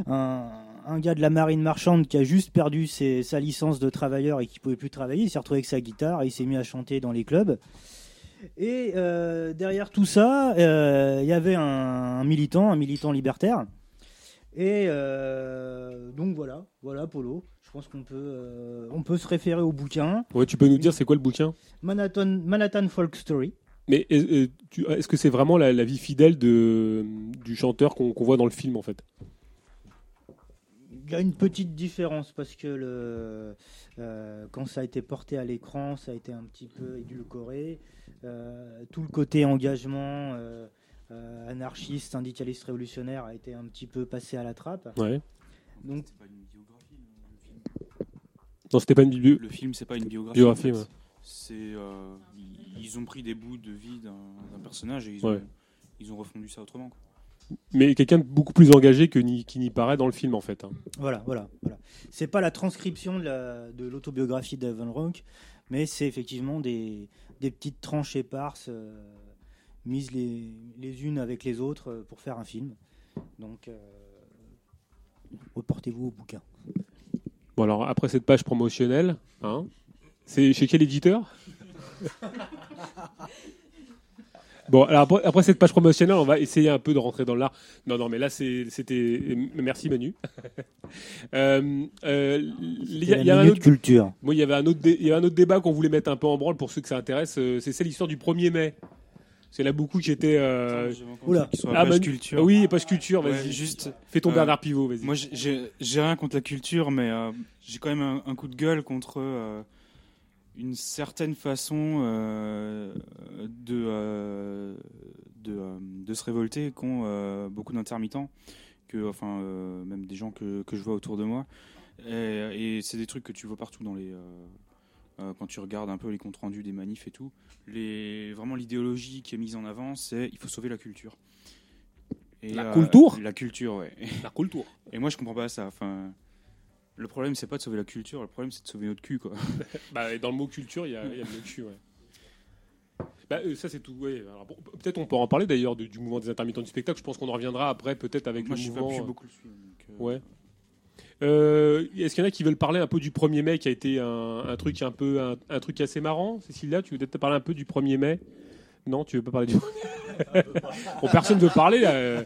un, gars de la marine marchande qui a juste perdu sa licence de travailleur et qui pouvait plus travailler. Il s'est retrouvé avec sa guitare et il s'est mis à chanter dans les clubs. Et derrière tout ça, il y avait un militant, un militant libertaire. Et euh, donc voilà, voilà Polo. Je pense qu'on peut, euh, on peut se référer au bouquin. Ouais, tu peux nous dire c'est quoi le bouquin? Manhattan, Manhattan Folk Story. Mais euh, euh, est-ce que c'est vraiment la, la vie fidèle de, du chanteur qu'on voit dans le film en fait? Il y a une petite différence parce que le, euh, quand ça a été porté à l'écran, ça a été un petit peu édulcoré. Euh, tout le côté engagement euh, euh, anarchiste, syndicaliste, révolutionnaire a été un petit peu passé à la trappe. Ouais. Donc, Non, c'était pas une bio- Le film, c'est pas une biographie. Biographie, en fait. ouais. C'est, euh, ils- ont pris des bouts de vie d'un d'un personnage et ils, Ouais. ont, ils ont refondu ça autrement. quoi. Mais quelqu'un de beaucoup plus engagé que ni, qui n'y paraît dans le film, en fait. hein. Voilà, voilà, voilà. C'est pas la transcription de la- de l'autobiographie d'Evan Rock, mais c'est effectivement des, des petites tranches éparses euh, mises les, les unes avec les autres euh, pour faire un film. Donc, euh, reportez-vous au bouquin. Bon, alors, après cette page promotionnelle, hein, c'est chez quel éditeur? Bon, alors après, après cette page promotionnelle, on va essayer un peu de rentrer dans l'art. Non, non, mais là, c'était. Merci Manu. Euh, euh, il y a- y un autre- culture. Moi, il y avait un autre, dé- il y a un autre débat qu'on voulait mettre un peu en branle pour ceux que ça intéresse. C'est c'est l'histoire du 1er mai. C'est là beaucoup qui était. Euh... Oula. soit Ah, page Manu- culture. Oui, page culture. Vas-y, Ouais, juste. Fais ton euh, Bernard Pivot. Vas-y. Moi, j'ai- rien contre la culture, mais euh, j'ai quand même un, un coup de gueule contre euh, une certaine façon euh, de, euh, de, euh, de se révolter qu'ont euh, beaucoup d'intermittents, que, enfin, euh, même des gens que, que je vois autour de moi. Et, et c'est des trucs que tu vois partout dans les. Euh, quand tu regardes un peu les comptes rendus des manifs et tout, les, vraiment l'idéologie qui est mise en avant, c'est il faut sauver la culture. Et, La euh, culture La culture, ouais. La culture. Et moi, je comprends pas ça. Enfin, le problème, c'est pas de sauver la culture, le problème, c'est de sauver notre cul, quoi. Bah, et dans le mot culture, il y a, y a le mot cul, ouais. Bah, euh, ça c'est tout. ouais. Bon, peut-être on peut en parler d'ailleurs du, du mouvement des intermittents du spectacle. Je pense qu'on en reviendra après, peut-être avec Moi, le je suis pas- mouvement. je suis beaucoup le suivre, euh, Ouais. Euh, Est-ce qu'il y en a qui veulent parler un peu du 1er mai, qui a été un, un truc un peu un, un truc assez marrant, Cécilia Tu veux peut-être parler un peu du 1er mai? Non, tu veux pas parler du 1er mai? Bon, personne veut parler. Là.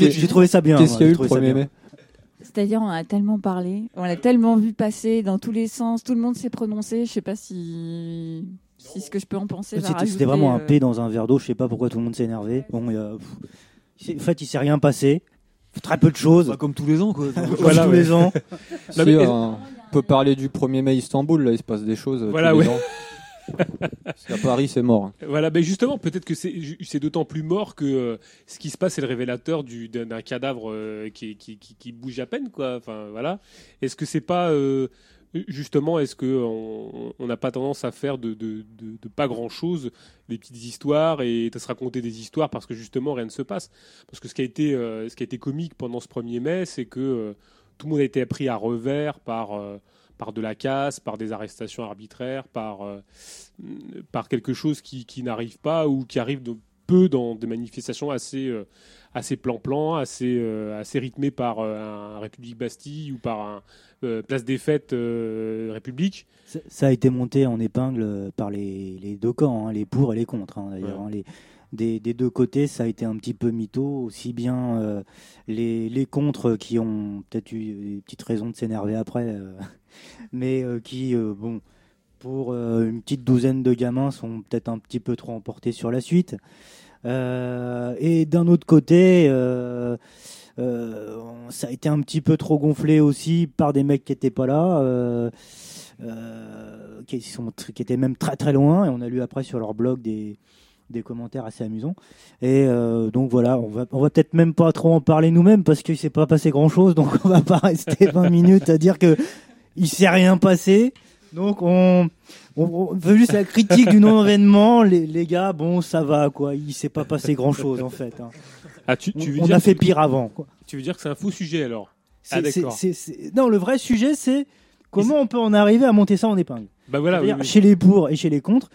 j'ai- trouvé ça bien, Qu'est-ce qu'il y a eu le trouvé ça 1er bien. mai? C'est-à-dire, on a tellement parlé, on l'a tellement vu passer dans tous les sens, tout le monde s'est prononcé. Je sais pas si, si ce que je peux en penser. C'était vraiment un euh, P dans un verre d'eau. Je sais pas pourquoi tout le monde s'est énervé. Bon, a- en fait, il s'est rien passé. Très peu de choses. comme tous les ans, quoi. Comme Voilà, tous ouais. les ans. Si, mais- euh, on peut parler du 1er mai Istanbul, là, il se passe des choses. euh, Voilà, tous les ouais. ans. Qu'à Paris, c'est mort. Voilà, ben justement, peut-être que c'est c'est d'autant plus mort que euh, ce qui se passe, c'est le révélateur du- d'un cadavre euh, qui, qui, qui, qui bouge à peine, quoi. Enfin, voilà. Est-ce que c'est pas euh, justement, est-ce que on on n'a pas tendance à faire de, pas grand chose, des petites histoires et de se raconter des histoires parce que justement rien ne se passe? Parce que ce qui a été, euh, ce qui a été comique pendant ce 1er mai, c'est que euh, tout le monde a été pris à revers par euh, par de la casse, par des arrestations arbitraires, par, par quelque chose qui, qui n'arrive pas ou qui arrive peu dans des manifestations assez, assez plan-plan, assez, euh, assez rythmées par un République Bastille ou par un euh, Place des Fêtes euh, République. Ça- Ça a été monté en épingle par les, les deux camps, hein, les pour et les contre. hein, D'ailleurs, Ouais. hein, les, des, des deux côtés, ça a été un petit peu mytho, aussi bien euh, les, les contre qui ont peut-être eu des petites raisons de s'énerver après, euh, mais euh, qui, euh, bon, pour euh, une petite douzaine de gamins, sont peut-être un petit peu trop emportés sur la suite. Euh, et d'un autre côté, euh, euh, ça a été un petit peu trop gonflé aussi par des mecs qui n'étaient pas là. euh, euh, qui, sont, qui étaient même très très loin et on a lu après sur leur blog des, des commentaires assez amusants et euh, donc voilà on va, on va peut-être même pas trop en parler nous-mêmes parce qu'il s'est pas passé grand chose donc on va pas rester 20 minutes à dire que il s'est rien passé donc on, on, on veut juste la critique du non-événement les, les gars bon ça va quoi il s'est pas passé grand chose en fait hein. Ah, tu, tu veux on, a fait pire avant quoi. Tu veux dire que c'est un faux sujet alors C'est- Ah Non, le vrai sujet, c'est comment on peut en arriver à monter ça en épingle. Bah voilà, oui, oui. chez les pour et chez les contre.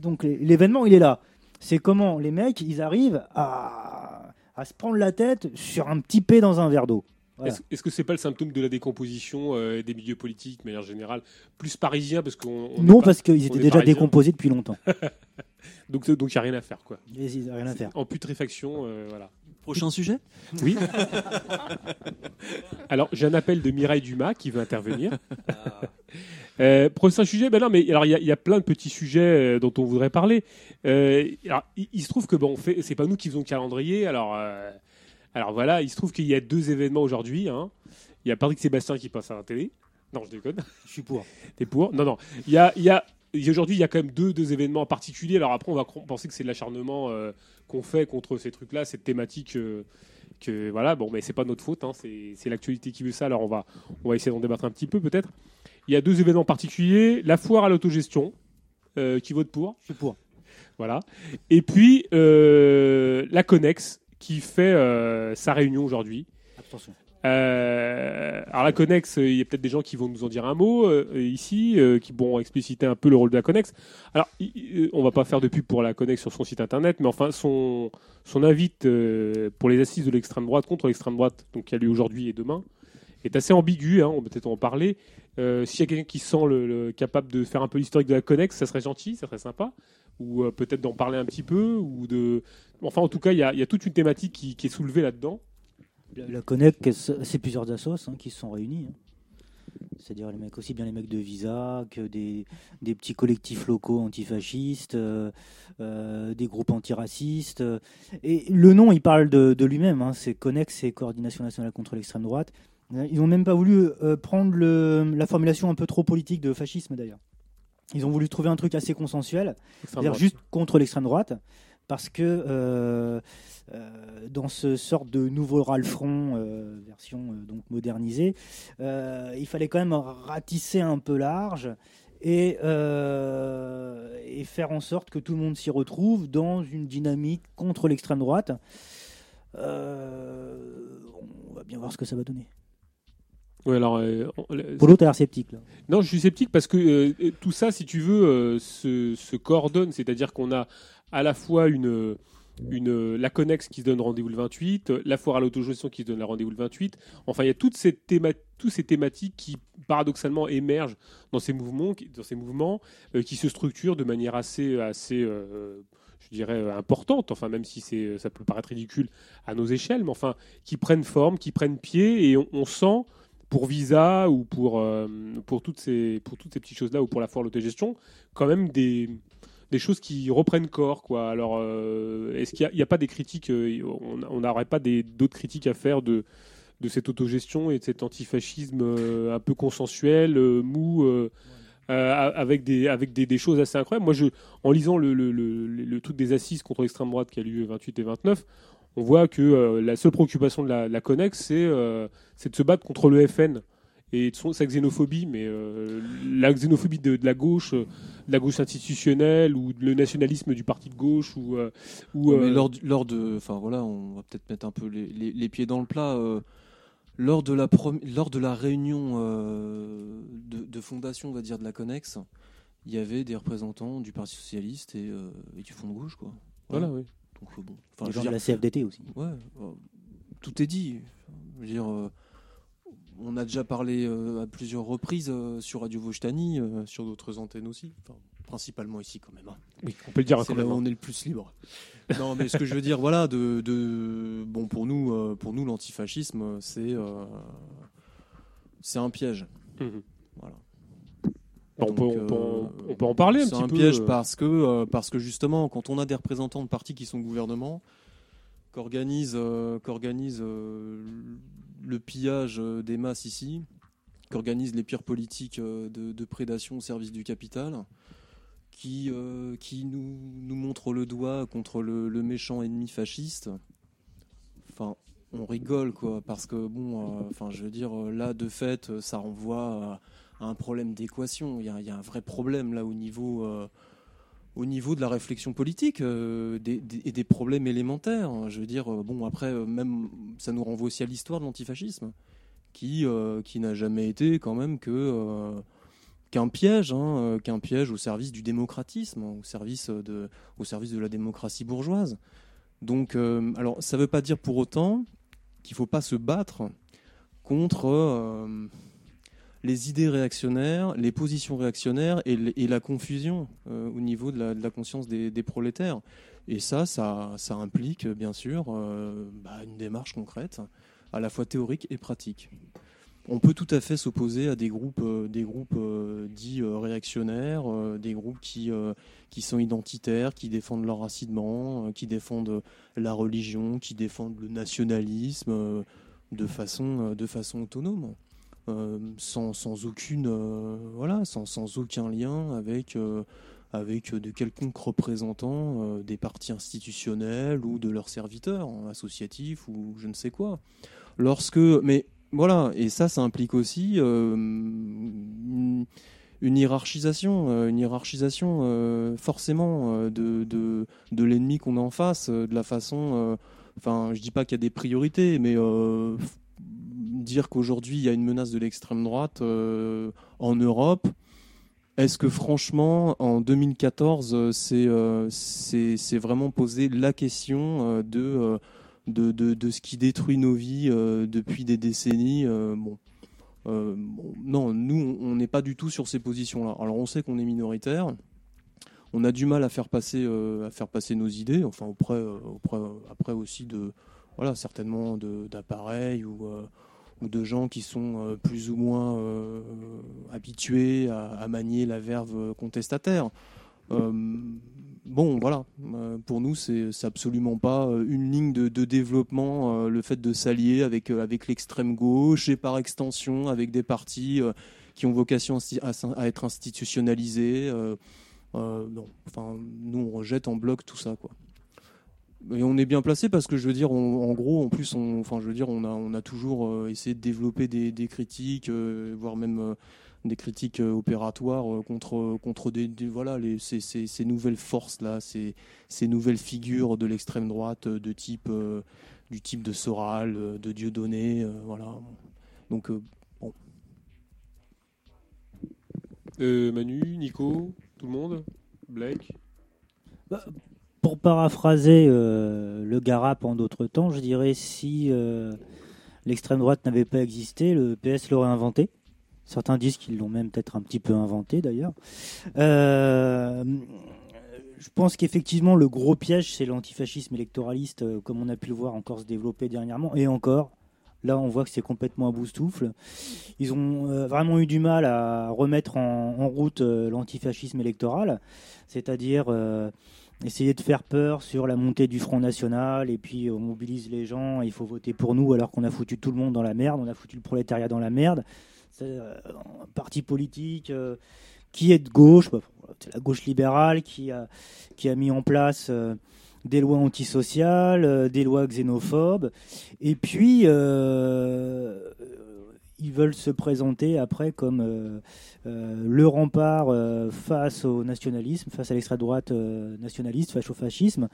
Donc l'événement, il est là. C'est comment les mecs, ils arrivent à, à se prendre la tête sur un petit P dans un verre d'eau. Voilà. Est-ce est-ce que c'est pas le symptôme de la décomposition euh, des milieux politiques, de manière générale, plus parisien parce qu'on on Non, est pas- parce qu'ils étaient est déjà parisien. décomposés depuis longtemps. donc donc il y a rien à faire quoi. Rien à faire. En putréfaction, euh, voilà. Prochain sujet? Oui. alors j'ai un appel de Mireille Dumas qui veut intervenir. Euh, prochain sujet, ben non, mais alors il y, a- il y a plein de petits sujets euh, dont on voudrait parler. Euh, alors, il, il se trouve que bon, on fait, c'est pas nous qui faisons le calendrier. Alors, euh, alors voilà, il se trouve qu'il y a deux événements aujourd'hui. hein. Il y a Patrick Sébastien qui passe à la télé. Non, je déconne. Je suis pour. T'es pour? Non, non. Il y a, il y a aujourd'hui, il y a quand même deux, deux événements particuliers. Alors après, on va penser que c'est de l'acharnement euh, qu'on fait contre ces trucs-là, cette thématique. euh, que voilà, bon, mais c'est pas notre faute. hein, c'est c'est l'actualité qui veut ça. Alors on va, on va essayer d'en débattre un petit peu peut-être. Il y a deux événements particuliers la foire à l'autogestion. euh, qui vote pour Je suis pour. Voilà. Et puis euh, la Connex qui fait euh, sa réunion aujourd'hui. Abstention. Euh, alors la Connex, euh, il y a peut-être des gens qui vont nous en dire un mot euh, ici, euh, qui vont expliciter un peu le rôle de la Connex. Alors, il- on va pas faire de pub pour la Connex sur son site internet, mais enfin son son invite pour les assises de l'extrême droite contre l'extrême droite, donc qui a lieu aujourd'hui et demain, est assez ambigu. Hein, on va peut-être en parler. Euh, S'il y a quelqu'un qui se sent le, le- capable de faire un peu l'historique de la Connex, ça serait gentil, ça serait sympa, ou euh, peut-être d'en parler un petit peu, ou de. Enfin, en tout cas, il y a, toute une thématique qui, est soulevée là-dedans. La, Connect, c'est plusieurs assos hein, qui se sont réunis. hein. C'est-à-dire les mecs aussi bien les mecs de Visa que des, petits collectifs locaux antifascistes, euh, euh, des groupes antiracistes. Et le nom, il parle de, lui-même. hein, c'est Connect, c'est Coordination nationale contre l'extrême droite. Ils n'ont même pas voulu euh, prendre le, la formulation un peu trop politique de fascisme d'ailleurs. Ils ont voulu trouver un truc assez consensuel, c'est-à-dire juste contre l'extrême droite, parce que euh, euh, dans ce sorte de nouveau râle-front, euh, version donc modernisée, il fallait quand même ratisser un peu large et, et faire en sorte que tout le monde s'y retrouve dans une dynamique contre l'extrême droite. On va bien voir ce que ça va donner. Ouais, alors, euh, Polo, t'as l'air sceptique là. Non, je suis sceptique parce que euh, tout ça, si tu veux, euh, se, se coordonne. C'est-à-dire qu'on a à la fois une, une, la Connex qui se donne rendez-vous le 28, euh, la foire à l'autogestion qui se donne rendez-vous le 28. Enfin, il y a toutes ces, théma- tous ces thématiques qui, paradoxalement, émergent dans ces mouvements, qui- dans ces mouvements euh, qui se structurent de manière assez, assez je dirais, euh, importante. Enfin, même si c'est, ça peut paraître ridicule à nos échelles, mais enfin, qui prennent forme, qui prennent pied, et on, on sent pour Visa ou pour, euh, pour, toutes ces, pour toutes ces petites choses-là ou pour la foire l'autogestion, quand même des, des choses qui reprennent corps. Quoi. Alors, euh, est-ce qu'il n'y a, pas des critiques, euh, on n'aurait pas d'autres critiques à faire de, de cette autogestion et de cet antifascisme euh, un peu consensuel, mou avec des avec des, des choses assez incroyables. Moi, je, en lisant le, le, le, le truc des assises contre l'extrême droite qui a lieu 28 et 29, on voit que euh, la seule préoccupation de la, la Connex, c'est euh, c'est de se battre contre le FN et de son, sa xénophobie, mais euh, la xénophobie de, de la gauche, euh, de la gauche institutionnelle ou le nationalisme du parti de gauche ou, euh, mais lors, lors de, enfin voilà, on va peut-être mettre un peu les, les- les pieds dans le plat. lors de la lors de la réunion de, de fondation, on va dire de la Connex, il y avait des représentants du Parti socialiste et, et du Front de gauche, quoi. Voilà, oui. Donc euh, bon, Les je gens veux de la CFDT aussi. Ouais, euh, tout est dit. Je veux dire, euh, on a déjà parlé euh, à plusieurs reprises euh, sur Radio Vojtani, euh, sur d'autres antennes aussi. Enfin, principalement ici quand même. hein. Oui, on peut le dire C'est quand là même, où hein. on est le plus libre. non, mais ce que je veux dire, voilà, de, de bon pour nous, euh, pour nous, l'antifascisme, c'est euh, c'est un piège. Mhm. Voilà. Peut- on peut euh, on peut en parler un C'est petit un peu, piège euh. parce que euh, parce que justement, quand on a des représentants de partis qui sont gouvernement, qu'organise qu'organise le pillage des masses ici, qu'organise les pires politiques de, de prédation au service du capital, qui, euh, qui nous, nous montre le doigt contre le, le méchant ennemi fasciste. Enfin, on rigole quoi, parce que bon, euh, enfin, je veux dire, là de fait, ça renvoie un problème d'équation. Il y, a- un vrai problème là au niveau, euh, au niveau de la réflexion politique euh, et des problèmes élémentaires. Je veux dire, bon, après, euh, même, ça nous renvoie aussi à l'histoire de l'antifascisme, qui, qui n'a jamais été quand même que qu'un piège, hein, qu'un piège au service du démocratisme, au service de, au service de la démocratie bourgeoise. Donc, alors, ça ne veut pas dire pour autant qu'il ne faut pas se battre contre les idées réactionnaires, les positions réactionnaires et, la confusion euh, au niveau de la, conscience des, prolétaires. Et ça, ça, implique bien sûr euh, bah, une démarche concrète, à la fois théorique et pratique. On peut tout à fait s'opposer à des groupes, dits euh, réactionnaires, des groupes qui, sont identitaires, qui défendent l'enracinement, euh, qui défendent la religion, qui défendent le nationalisme de façon autonome. Euh, sans, sans aucune euh, voilà sans, sans aucun lien avec euh, avec de quelconques représentants des partis institutionnels ou de leurs serviteurs hein, associatifs ou je ne sais quoi. Lorsque mais voilà et ça ça implique aussi une, hiérarchisation une hiérarchisation forcément de, de, de l'ennemi qu'on a en face de la façon euh, enfin je dis pas qu'il y a des priorités mais dire qu'aujourd'hui il y a une menace de l'extrême droite euh, en Europe est-ce que franchement en 2014 euh, c'est euh, vraiment posé la question euh, de, de, de de ce qui détruit nos vies depuis des décennies bon non, nous, on n'est pas du tout sur ces positions-là. Alors, on sait qu'on est minoritaire. On a du mal à faire passer, à faire passer nos idées. Enfin, auprès, auprès, après aussi de, voilà, certainement d'appareils ou, de gens qui sont euh, plus ou moins euh, habitués à, manier la verve contestataire. Euh, bon, voilà. Euh, pour nous, c'est absolument pas euh, une ligne de, développement, euh, le fait de s'allier avec, euh, l'extrême gauche et par extension avec des partis euh, qui ont vocation à, être institutionnalisés. euh, euh, nous, on rejette en bloc tout ça. Et on est bien placé parce que je veux dire, on- en gros, en plus, on, enfin, je veux dire, on a, on a toujours euh, essayé de développer des, des critiques, euh, voire même euh, des critiques euh, opératoires euh, contre, contre des, des- voilà, les, ces, ces- ces nouvelles forces là, ces, ces nouvelles figures de l'extrême droite de type, euh, du type de Soral, de Dieudonné, euh, voilà. Donc euh, bon. Euh, Manu, Nico, tout le monde? Blake? Pour paraphraser euh, le Garap en d'autres temps, je dirais si euh, l'extrême droite n'avait pas existé, le PS l'aurait inventé. Certains disent qu'ils l'ont même peut-être un petit peu inventé d'ailleurs. Euh, je pense qu'effectivement le gros piège c'est l'antifascisme électoraliste, comme on a pu le voir encore se développer dernièrement, et encore. Là, on voit que c'est complètement à boustoufle. Ils ont vraiment eu du mal à remettre en, route l'antifascisme électoral, c'est-à-dire essayer de faire peur sur la montée du Front National, et puis on mobilise les gens, il faut voter pour nous, alors qu'on a foutu tout le monde dans la merde, on a foutu le prolétariat dans la merde. Euh, un parti politique euh, qui est de gauche, bah, la gauche libérale qui a, qui a mis en place euh, des lois antisociales, euh, des lois xénophobes, et puis euh, ils veulent se présenter après comme euh, euh, le rempart euh, face au nationalisme, face à l'extrême droite nationaliste, face au fascisme.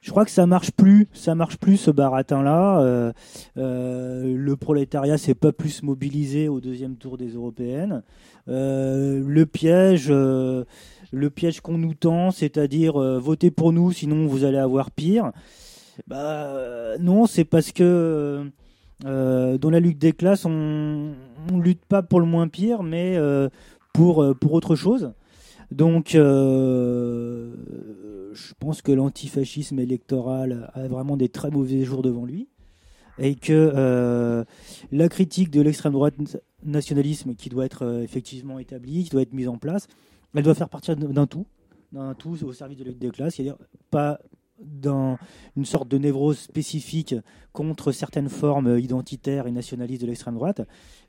Je crois que ça marche plus, ça marche plus ce baratin-là. Le prolétariat s'est pas plus mobilisé au deuxième tour des européennes. Le piège, le piège qu'on nous tend, c'est-à-dire votez pour nous, sinon vous allez avoir pire. Bah non, c'est parce que euh, dans la lutte des classes, on, on lutte pas pour le moins pire, mais euh, pour euh, pour autre chose. Donc, je pense que l'antifascisme électoral a vraiment des très mauvais jours devant lui et que la critique de l'extrême droite nationalisme qui doit être effectivement établie, qui doit être mise en place, elle doit faire partir d'un tout, d'un tout au service de la lutte des classes, c'est-à-dire pas dans une sorte de névrose spécifique contre certaines formes identitaires et nationalistes de l'extrême droite,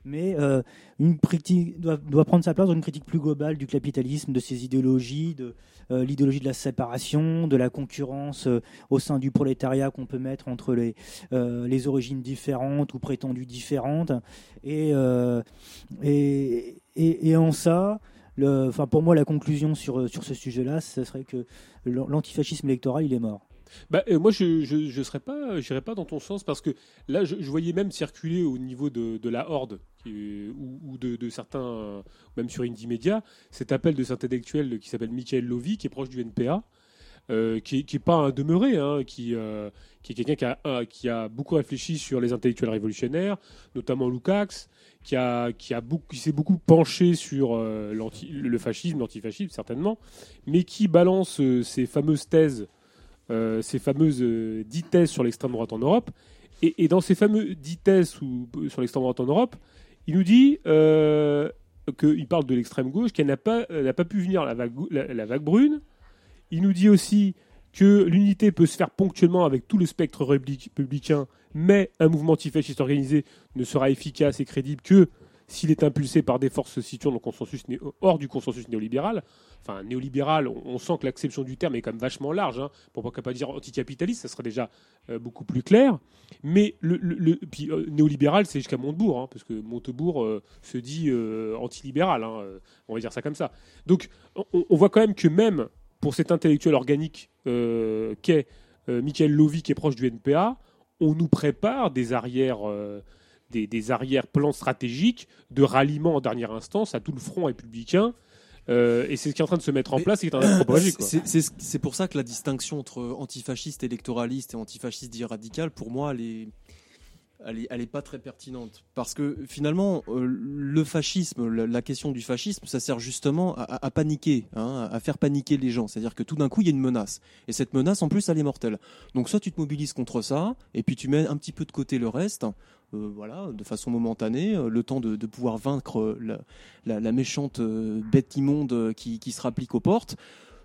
mais euh, une critique doit, prendre sa place dans une critique plus globale du capitalisme, de ses idéologies, de euh, l'idéologie de la séparation, de la concurrence euh, au sein du prolétariat qu'on peut mettre entre les, origines différentes ou prétendues différentes. Et en ça, le, pour moi, la conclusion sur, sur ce sujet-là, ce serait que l'antifascisme électoral, il est mort. Bah, euh, moi, je je, serais pas, j'irais pas dans ton sens parce que là, je, voyais même circuler au niveau de, de la Horde ou, ou de, certains, euh, même sur Indie Media, cet appel de cet intellectuel qui s'appelle Michael Lovy, qui est proche du NPA, euh, qui, qui est pas un demeuré, hein, qui, euh, qui est quelqu'un qui a, un- qui a beaucoup réfléchi sur les intellectuels révolutionnaires, notamment Lukács, qui a, qui a qui s'est beaucoup penché sur euh, le fascisme, l'antifascisme certainement, mais qui balance euh, ces fameuses thèses euh, ces fameuses euh, dix thèses sur l'extrême droite en Europe. Et, dans ces fameux dix thèses sur l'extrême droite en Europe, il nous dit euh, qu'il parle de l'extrême gauche, qu'elle n'a pas, n'a pas pu venir la vague brune. Il nous dit aussi que l'unité peut se faire ponctuellement avec tout le spectre républicain, mais un mouvement antifasciste organisé ne sera efficace et crédible que s'il est impulsé par des forces né- hors du consensus néolibéral, enfin néolibéral, on, sent que l'acception du terme est quand même vachement large, hein, pour pas pas dire anticapitaliste, ça serait déjà euh, beaucoup plus clair. Mais puis, euh, néolibéral, c'est jusqu'à Montebourg, hein, parce que Montebourg euh, se dit antilibéral, hein, on va dire ça comme ça. Donc on, on voit quand même que même pour cet intellectuel organique euh, qu'est euh, Michael Lovy, qui est proche du NPA, on nous prépare des arrières, euh, des, des arrières plans stratégiques de ralliement en dernière instance à tout le front républicain. Euh, et c'est ce qui est en train de se mettre en place et qui est. C'est- pour ça que la distinction entre antifasciste électoraliste et antifasciste dit radical, pour moi, elle est, elle est, elle est pas très pertinente. Parce que finalement, euh, le fascisme, la, question du fascisme, ça sert justement à, paniquer, hein, à faire paniquer les gens. C'est-à-dire que tout d'un coup, il y a une menace. Et cette menace, en plus, elle est mortelle. Donc soit tu te mobilises contre ça, et puis tu mets un petit peu de côté le reste. euh, voilà, de façon momentanée, euh, le temps de, pouvoir vaincre la, méchante bête immonde qui, qui se rapplique aux portes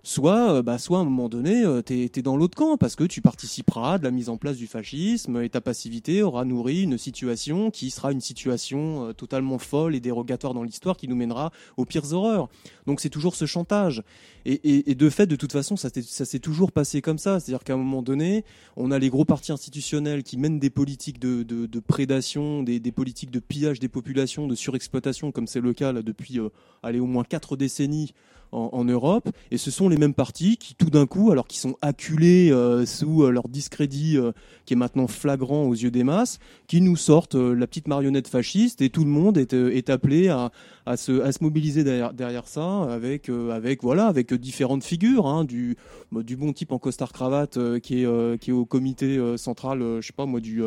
soit, euh, bah, soit à un moment donné, euh, t'es es dans l'autre camp parce que tu participeras de la mise en place du fascisme et ta passivité aura nourri une situation qui sera une situation euh, totalement folle et dérogatoire dans l'histoire qui nous mènera aux pires horreurs. Donc c'est toujours ce chantage. Et, et- et de fait, de toute façon, ça ça s'est toujours passé comme ça. C'est-à-dire qu'à un moment donné, on a les gros partis institutionnels qui mènent des politiques de, de- de prédation, des, des politiques de pillage des populations, de surexploitation, comme c'est le cas là, depuis euh, allez, au moins quatre décennies en, en Europe. Et ce sont les mêmes partis qui, tout d'un coup, alors qu'ils sont acculés euh, sous euh, leur discrédit euh, qui est maintenant flagrant aux yeux des masses, qui nous sortent euh, la petite marionnette fasciste et tout le monde est, est appelé à, à, se, mobiliser derrière, ça avec, euh, avec, voilà, avec différentes figures, hein, du, bah, du bon type en costard cravate euh, qui, est, euh, qui est au comité central, je sais pas moi, du,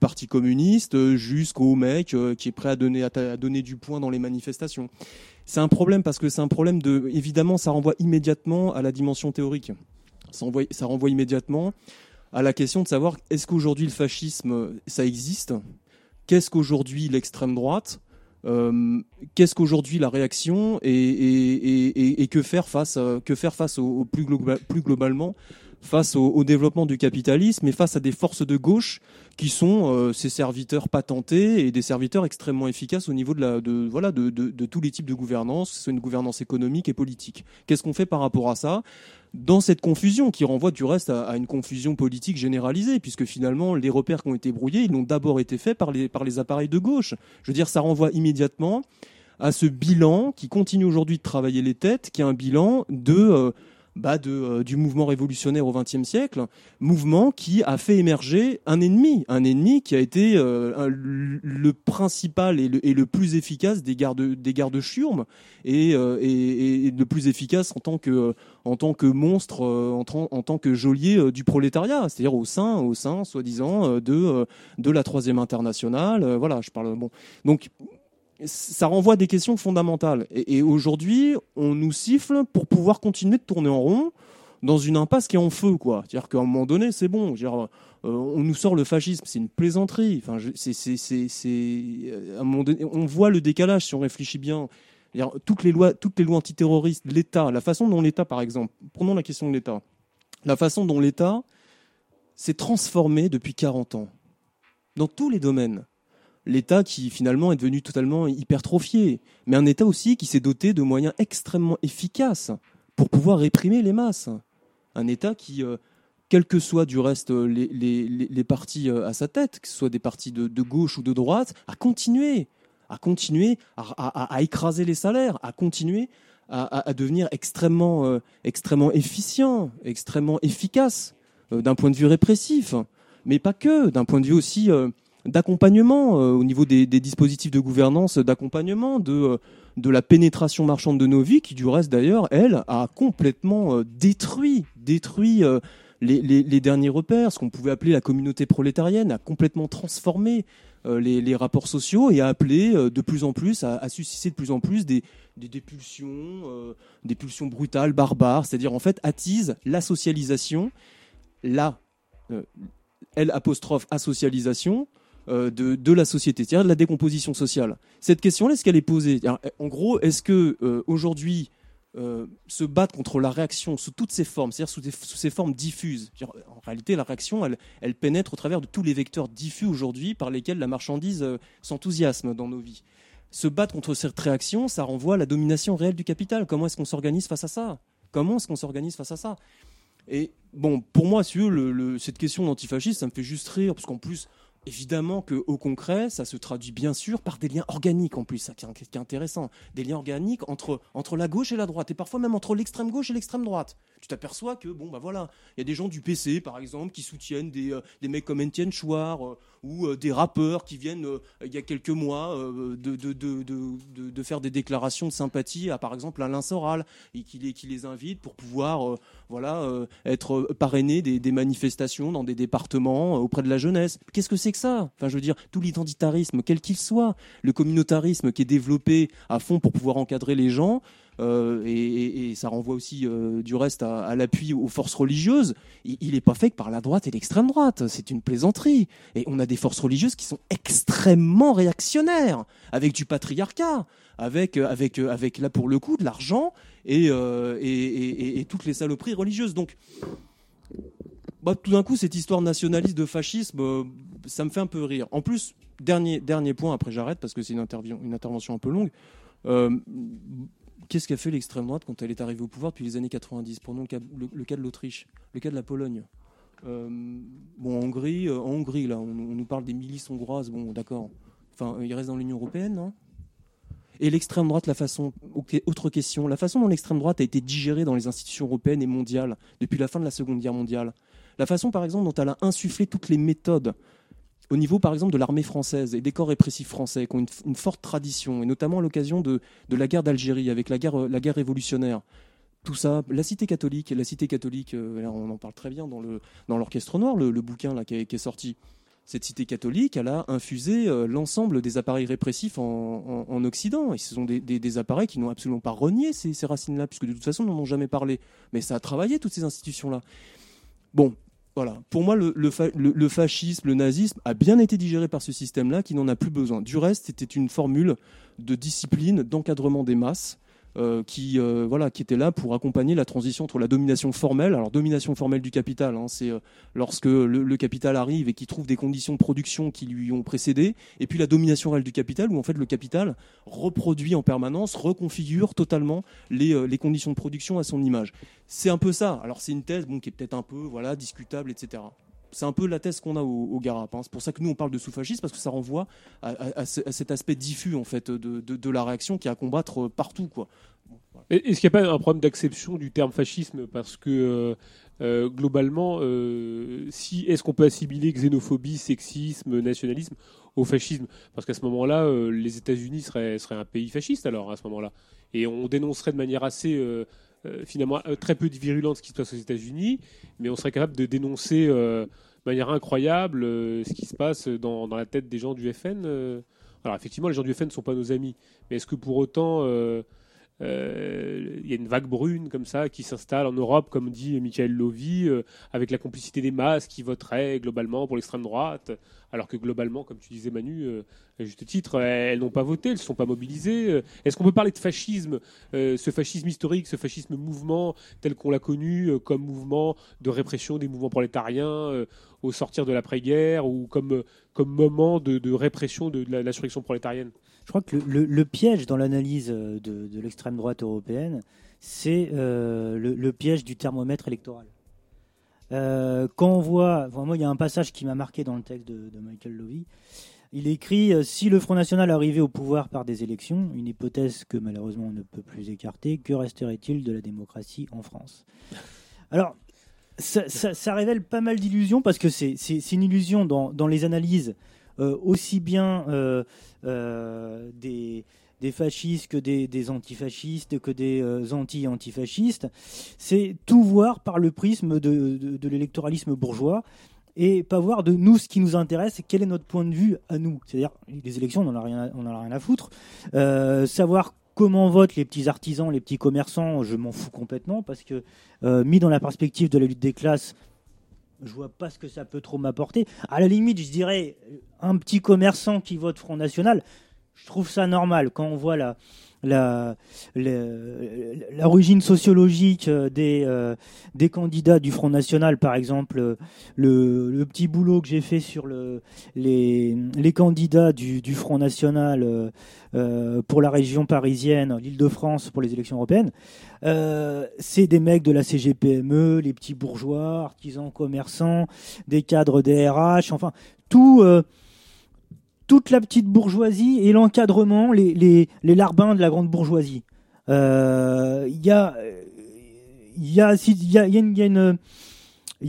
Parti communiste, jusqu'au mec qui est prêt à donner, à, donner du poing dans les manifestations. C'est un problème parce que c'est un problème de. Évidemment, ça renvoie immédiatement à la dimension théorique. Ça renvoie, ça renvoie immédiatement à la question de savoir est-ce qu'aujourd'hui le fascisme, ça existe? Qu'est-ce qu'aujourd'hui l'extrême droite Euh, Qu'est-ce qu'aujourd'hui la réaction et, euh, que faire face au, plus globalement? Face au, au développement du capitalisme et face à des forces de gauche qui sont euh, ces serviteurs patentés et des serviteurs extrêmement efficaces au niveau de, la, de, voilà, de, de, de tous les types de gouvernance, que ce soit une gouvernance économique et politique. Qu'est-ce qu'on fait par rapport à ça? Dans cette confusion qui renvoie du reste à, une confusion politique généralisée, puisque finalement les repères qui ont été brouillés, ils ont d'abord été faits par les, par les appareils de gauche. Je veux dire, ça renvoie immédiatement à ce bilan qui continue aujourd'hui de travailler les têtes, qui est un bilan de, euh, bah de, euh, du mouvement révolutionnaire au XXe siècle, mouvement qui a fait émerger un ennemi, un ennemi qui a été euh, le principal et le, et le plus efficace des gardes des gardes chiourmes et, euh, et, et le plus efficace en tant que en tant que monstre, en, tant- en tant que geôlier du prolétariat, c'est-à-dire au sein au sein soi-disant de de la troisième internationale. voilà, je parle bon. Donc ça renvoie à des questions fondamentales. Et, aujourd'hui, on nous siffle pour pouvoir continuer de tourner en rond dans une impasse qui est en feu, quoi. C'est-à-dire qu'à un moment donné, c'est bon. Euh, on nous sort le fascisme, c'est une plaisanterie. Enfin, c'est, euh, à un moment donné, on voit le décalage si on réfléchit bien. Toutes les lois, toutes les lois antiterroristes, l'État, la façon dont l'État, par exemple, prenons la question de l'État, la façon dont l'État s'est transformé depuis 40 ans dans tous les domaines l'État qui finalement est devenu totalement hypertrophié, mais un État aussi qui s'est doté de moyens extrêmement efficaces pour pouvoir réprimer les masses. Un État qui, euh, quels que soient du reste euh, les, partis euh, à sa tête, que ce soit des partis de, gauche ou de droite, a continué, à continuer à, écraser les salaires, à continuer à, devenir extrêmement, extrêmement efficient, extrêmement efficace d'un point de vue répressif, mais pas que, d'un point de vue aussi d'accompagnement euh, au niveau des, dispositifs de gouvernance, d'accompagnement de, euh, de la pénétration marchande de nos vies, qui du reste d'ailleurs, elle, a complètement euh, détruit, détruit les, derniers repères, ce qu'on pouvait appeler la communauté prolétarienne, a complètement transformé les, rapports sociaux et a appelé de plus en plus, à, à susciter de plus en plus des, des, des pulsions, des pulsions brutales, barbares, c'est-à-dire en fait attise la socialisation, la L apostrophe asocialisation de, de la société, c'est-à-dire de la décomposition sociale. Cette question-là, est-ce qu'elle est posée? Alors, En gros, est-ce que euh, aujourd'hui euh, se battre contre la réaction sous toutes ses formes, c'est-à-dire sous, ses formes diffuses. En réalité, la réaction, elle, elle pénètre au travers de tous les vecteurs diffus aujourd'hui par lesquels la marchandise euh, s'enthousiasme dans nos vies. se battre contre cette réaction, ça renvoie à la domination réelle du capital. Comment est-ce qu'on s'organise face à ça? Comment est-ce qu'on s'organise face à ça? Et bon, pour moi, si vous cette question d'antifascisme, ça me fait juste rire, parce qu'en plus, évidemment qu'au concret, ça se traduit bien sûr par des liens organiques en plus, ça qui est intéressant. Des liens organiques entre, entre la gauche et la droite, et parfois même entre l'extrême gauche et l'extrême droite. Tu t'aperçois que, bon, bah voilà, il y a des gens du PC, par exemple, qui soutiennent des, euh, des mecs comme Etienne Chouard, euh, ou euh, des rappeurs qui viennent, euh, il y a quelques mois, euh, de, de, de, de, faire des déclarations de sympathie à, par exemple, Alain Soral, et qui les, qui les invite pour pouvoir, voilà, être parrainé des, des manifestations dans des départements auprès de la jeunesse. Qu'est-ce que c'est que ça? Enfin, je veux dire, tout l'identitarisme, quel qu'il soit, le communautarisme qui est développé à fond pour pouvoir encadrer les gens, euh, et, ça renvoie aussi euh, du reste à, l'appui aux forces religieuses. Il n'est pas fait que par la droite et l'extrême droite. C'est une plaisanterie. Et on a des forces religieuses qui sont extrêmement réactionnaires, avec du patriarcat, avec, euh, avec, avec là pour le coup de l'argent et, et, et- toutes les saloperies religieuses. Donc, bah, tout d'un coup, cette histoire nationaliste de fascisme, ça me fait un peu rire. En plus, dernier, dernier point, après j'arrête parce que c'est une, une intervention un peu longue. Qu'est-ce qu'a fait l'extrême droite quand elle est arrivée au pouvoir depuis les années 90 Prenons le cas, de l'Autriche, le cas de la Pologne? Euh, bon, en Hongrie, euh, Hongrie là, on, nous parle des milices hongroises. Bon, d'accord. Enfin, euh, il reste dans l'Union européenne, non? Et l'extrême droite, la façon. autre question. La façon dont l'extrême droite a été digérée dans les institutions européennes et mondiales depuis la fin de la Seconde Guerre mondiale. La façon, par exemple, dont elle a insufflé toutes les méthodes au niveau, par exemple, de l'armée française et des corps répressifs français, qui ont une, forte tradition, et notamment à l'occasion de, la guerre d'Algérie, avec la guerre, la guerre révolutionnaire. Tout ça, la cité catholique, la cité catholique, euh, on en parle très bien dans l'orchestre noir, le, bouquin là qui est, sorti. Cette cité catholique, elle a infusé euh, l'ensemble des appareils répressifs en, en- en Occident. Et ce sont des appareils qui n'ont absolument pas renié ces, ces racines-là, puisque de toute façon, ils n'en ont jamais parlé. Mais ça a travaillé, toutes ces institutions-là. Bon, voilà. Pour moi, le, le fa- le- le fascisme, le nazisme a bien été digéré par ce système-là qui n'en a plus besoin. Du reste, c'était une formule de discipline, d'encadrement des masses. Euh, qui euh, voilà qui était là pour accompagner la transition entre la domination formelle. Alors domination formelle du capital hein, c'est euh, lorsque le, capital arrive et qu'il trouve des conditions de production qui lui ont précédé et puis la domination réelle du capital où en fait le capital reproduit en permanence reconfigure totalement les, les conditions de production à son image. C'est un peu ça. Alors c'est une thèse qui est peut-être un peu voilà discutable etc c'est un peu la thèse qu'on a au, au Garap. hein. C'est pour ça que nous on parle de sous-fascisme parce que ça renvoie à, à- à ce- à cet aspect diffus en fait de, la réaction qui est à combattre euh, partout quoi. Est-ce qu'il n'y a pas un problème d'acception du terme fascisme? Parce que euh, euh, globalement, est-ce qu'on peut assimiler xénophobie, sexisme, nationalisme au fascisme? Parce qu'à ce moment-là, les États-Unis seraient, seraient un pays fasciste alors à ce moment-là, et on dénoncerait de manière assez euh, finalement euh, très peu virulente ce qui se passe aux États-Unis, mais on serait capable de dénoncer euh, de manière incroyable ce qui se passe dans, dans la tête des gens du FN. Alors effectivement, les gens du FN ne sont pas nos amis, mais est-ce que pour autant euh, il y a une vague brune comme ça qui s'installe en Europe, comme dit Michael Lovy, euh, avec la complicité des masses qui voteraient globalement pour l'extrême droite, alors que globalement, comme tu disais Manu, euh, à juste titre, elles n'ont pas voté, elles ne sont pas mobilisées. Est-ce qu'on peut parler de fascisme, ce fascisme historique, ce fascisme mouvement tel qu'on l'a connu comme mouvement de répression des mouvements prolétariens au sortir de l'après-guerre ou comme, moment de, répression de, de l'insurrection prolétarienne? Je crois que le, piège dans l'analyse euh, de, l'extrême droite européenne, c'est euh, le, piège du thermomètre électoral. Euh, quand on voit, enfin, moi, il y a un passage qui m'a marqué dans le texte de, Michael Lovy. Il écrit Si le Front National arrivait au pouvoir par des élections, une hypothèse que malheureusement on ne peut plus écarter, que resterait-il de la démocratie en France? Alors, ça, révèle pas mal d'illusions parce que c'est une illusion dans, les analyses aussi bien euh, euh, des, des fascistes que des, des antifascistes que des euh, anti-antifascistes. C'est tout voir par le prisme de, de- l'électoralisme bourgeois et pas voir de nous ce qui nous intéresse, quel est notre point de vue à nous. C'est-à-dire, les élections, on n'en a, rien en a rien à foutre. Euh, savoir comment votent les petits artisans, les petits commerçants, je m'en fous complètement parce que, euh, mis dans la perspective de la lutte des classes, je vois pas ce que ça peut trop m'apporter. À la limite, je dirais un petit commerçant qui vote Front National, je trouve ça normal quand on voit la- l'origine sociologique euh, des euh, des candidats du Front National, par exemple, euh, le, petit boulot que j'ai fait sur le les les candidats du, Front National pour la région parisienne, l'Île-de-France pour les élections européennes, c'est des mecs de la CGPME, les petits bourgeois, artisans, commerçants, des cadres des RH, enfin tout. Euh, toute la petite bourgeoisie et l'encadrement, les, les, les larbins de la grande bourgeoisie. Euh, Il y a, il y a, y a, une,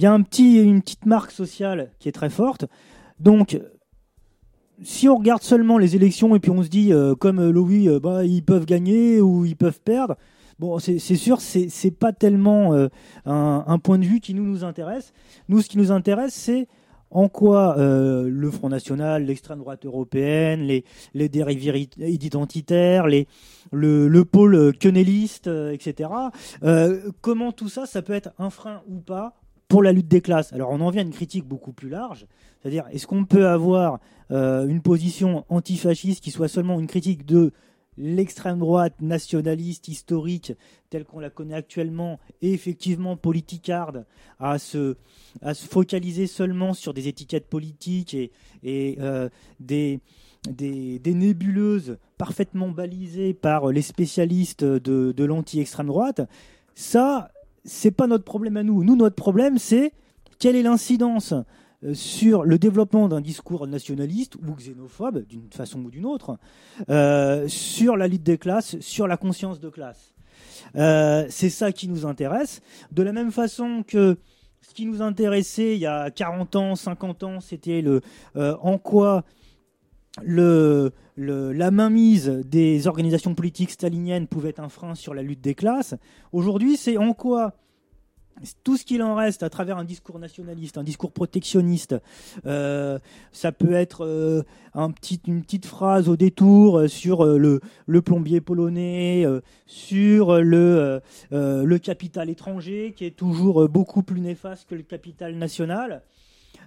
un petit, une petite marque sociale qui est très forte. Donc, si on regarde seulement les élections et puis on se dit, euh, comme euh, Louis, euh, bah, ils peuvent gagner ou ils peuvent perdre, bon, c'est sûr, c'est pas tellement euh, un, un point de vue qui nous, nous intéresse. Nous, ce qui nous intéresse, c'est en quoi euh, le Front National, l'extrême droite européenne, les, les identitaires, les, le, le pôle euh, quenelliste, euh, etc., comment tout ça, ça peut être un frein ou pas pour la lutte des classes? Alors on en vient à une critique beaucoup plus large, c'est-à-dire est-ce qu'on peut avoir une position antifasciste qui soit seulement une critique de l'extrême droite nationaliste historique telle qu'on la connaît actuellement et effectivement politicarde à se, à se focaliser seulement sur des étiquettes politiques et, euh, des, nébuleuses parfaitement balisées par les spécialistes de, de l'anti-extrême droite, ça, c'est pas notre problème à nous. Nous, notre problème, c'est quelle est l'incidence sur le développement d'un discours nationaliste ou xénophobe, d'une façon ou d'une autre, euh, sur la lutte des classes, sur la conscience de classe. Euh, c'est ça qui nous intéresse. De la même façon que ce qui nous intéressait il y a 40 ans, 50 ans, c'était le euh, en quoi le- la mainmise des organisations politiques staliniennes pouvait être un frein sur la lutte des classes. Aujourd'hui, c'est en quoi tout ce qu'il en reste à travers un discours nationaliste, un discours protectionniste, euh, ça peut être euh, une petite phrase au détour euh, sur le, plombier polonais, sur le, le capital étranger, qui est toujours beaucoup plus néfaste que le capital national.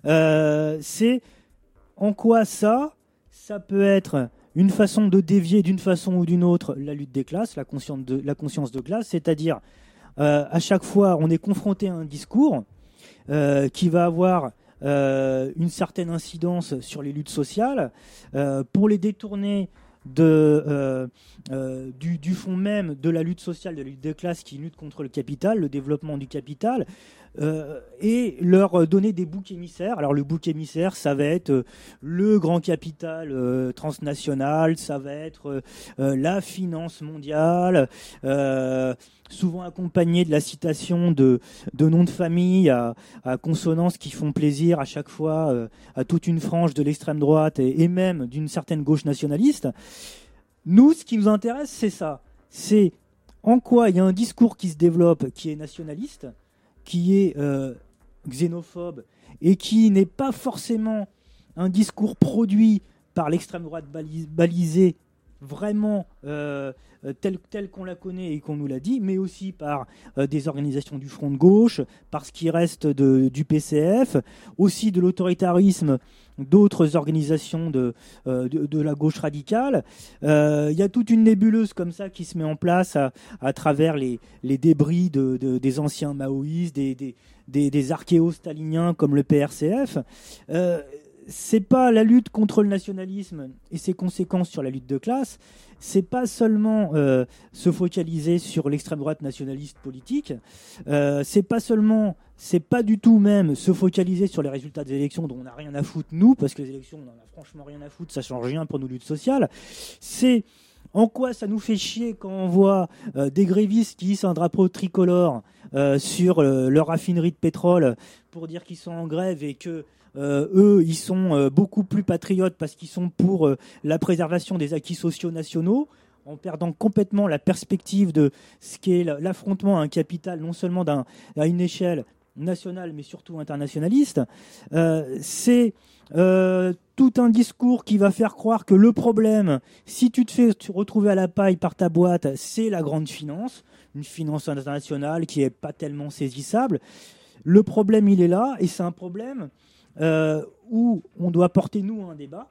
C'est en quoi ça, ça peut être une façon de dévier d'une façon ou d'une autre la lutte des classes, la conscience de, la conscience de classe, c'est-à-dire à chaque fois on est confronté à un discours euh, qui va avoir euh, une certaine incidence sur les luttes sociales, euh, pour les détourner euh, euh, du fond même de la lutte sociale, de la lutte des classes qui lutte contre le capital, le développement du capital, euh, et leur donner des boucs émissaires. Alors le bouc émissaire, ça va être euh, le grand capital euh, transnational, ça va être euh, euh, la finance mondiale, euh, souvent accompagné de la citation de, de noms de famille à, à consonance qui font plaisir à chaque fois euh, à toute une frange de l'extrême droite et même d'une certaine gauche nationaliste. Nous, ce qui nous intéresse, c'est ça. C'est en quoi il y a un discours qui se développe qui est nationaliste, qui est euh, xénophobe et qui n'est pas forcément un discours produit par l'extrême droite bali- balisée vraiment euh, euh, telle, qu'on la connaît et qu'on nous l'a dit, mais aussi par euh, des organisations du front de gauche, par ce qui reste du PCF, aussi de l'autoritarisme d'autres organisations de, euh, de, la gauche radicale. Il y a toute une nébuleuse comme ça qui se met en place à, à travers les, les débris de- des anciens maoïstes, des, des, des, des archéo-staliniens comme le PRCF. C'est pas la lutte contre le nationalisme et ses conséquences sur la lutte de classe. C'est pas seulement euh, se focaliser sur l'extrême droite nationaliste politique. Euh, c'est pas seulement, c'est pas du tout même se focaliser sur les résultats des élections dont on n'a rien à foutre nous, parce que les élections on en a franchement rien à foutre, ça change rien pour nos luttes sociales. C'est en quoi ça nous fait chier quand on voit euh, des grévistes qui hissent un drapeau tricolore sur leur raffinerie de pétrole pour dire qu'ils sont en grève et que euh, eux, ils sont euh, beaucoup plus patriotes parce qu'ils sont pour euh, la préservation des acquis sociaux nationaux, en perdant complètement la perspective de ce qu'est la- l'affrontement à un capital, non seulement d'un- à une échelle nationale, mais surtout internationaliste. C'est tout un discours qui va faire croire que le problème, si tu te fais retrouver à la paille par ta boîte, c'est la grande finance, une finance internationale qui est pas tellement saisissable. Le problème, il est là, et c'est un problème où on doit porter, nous, un débat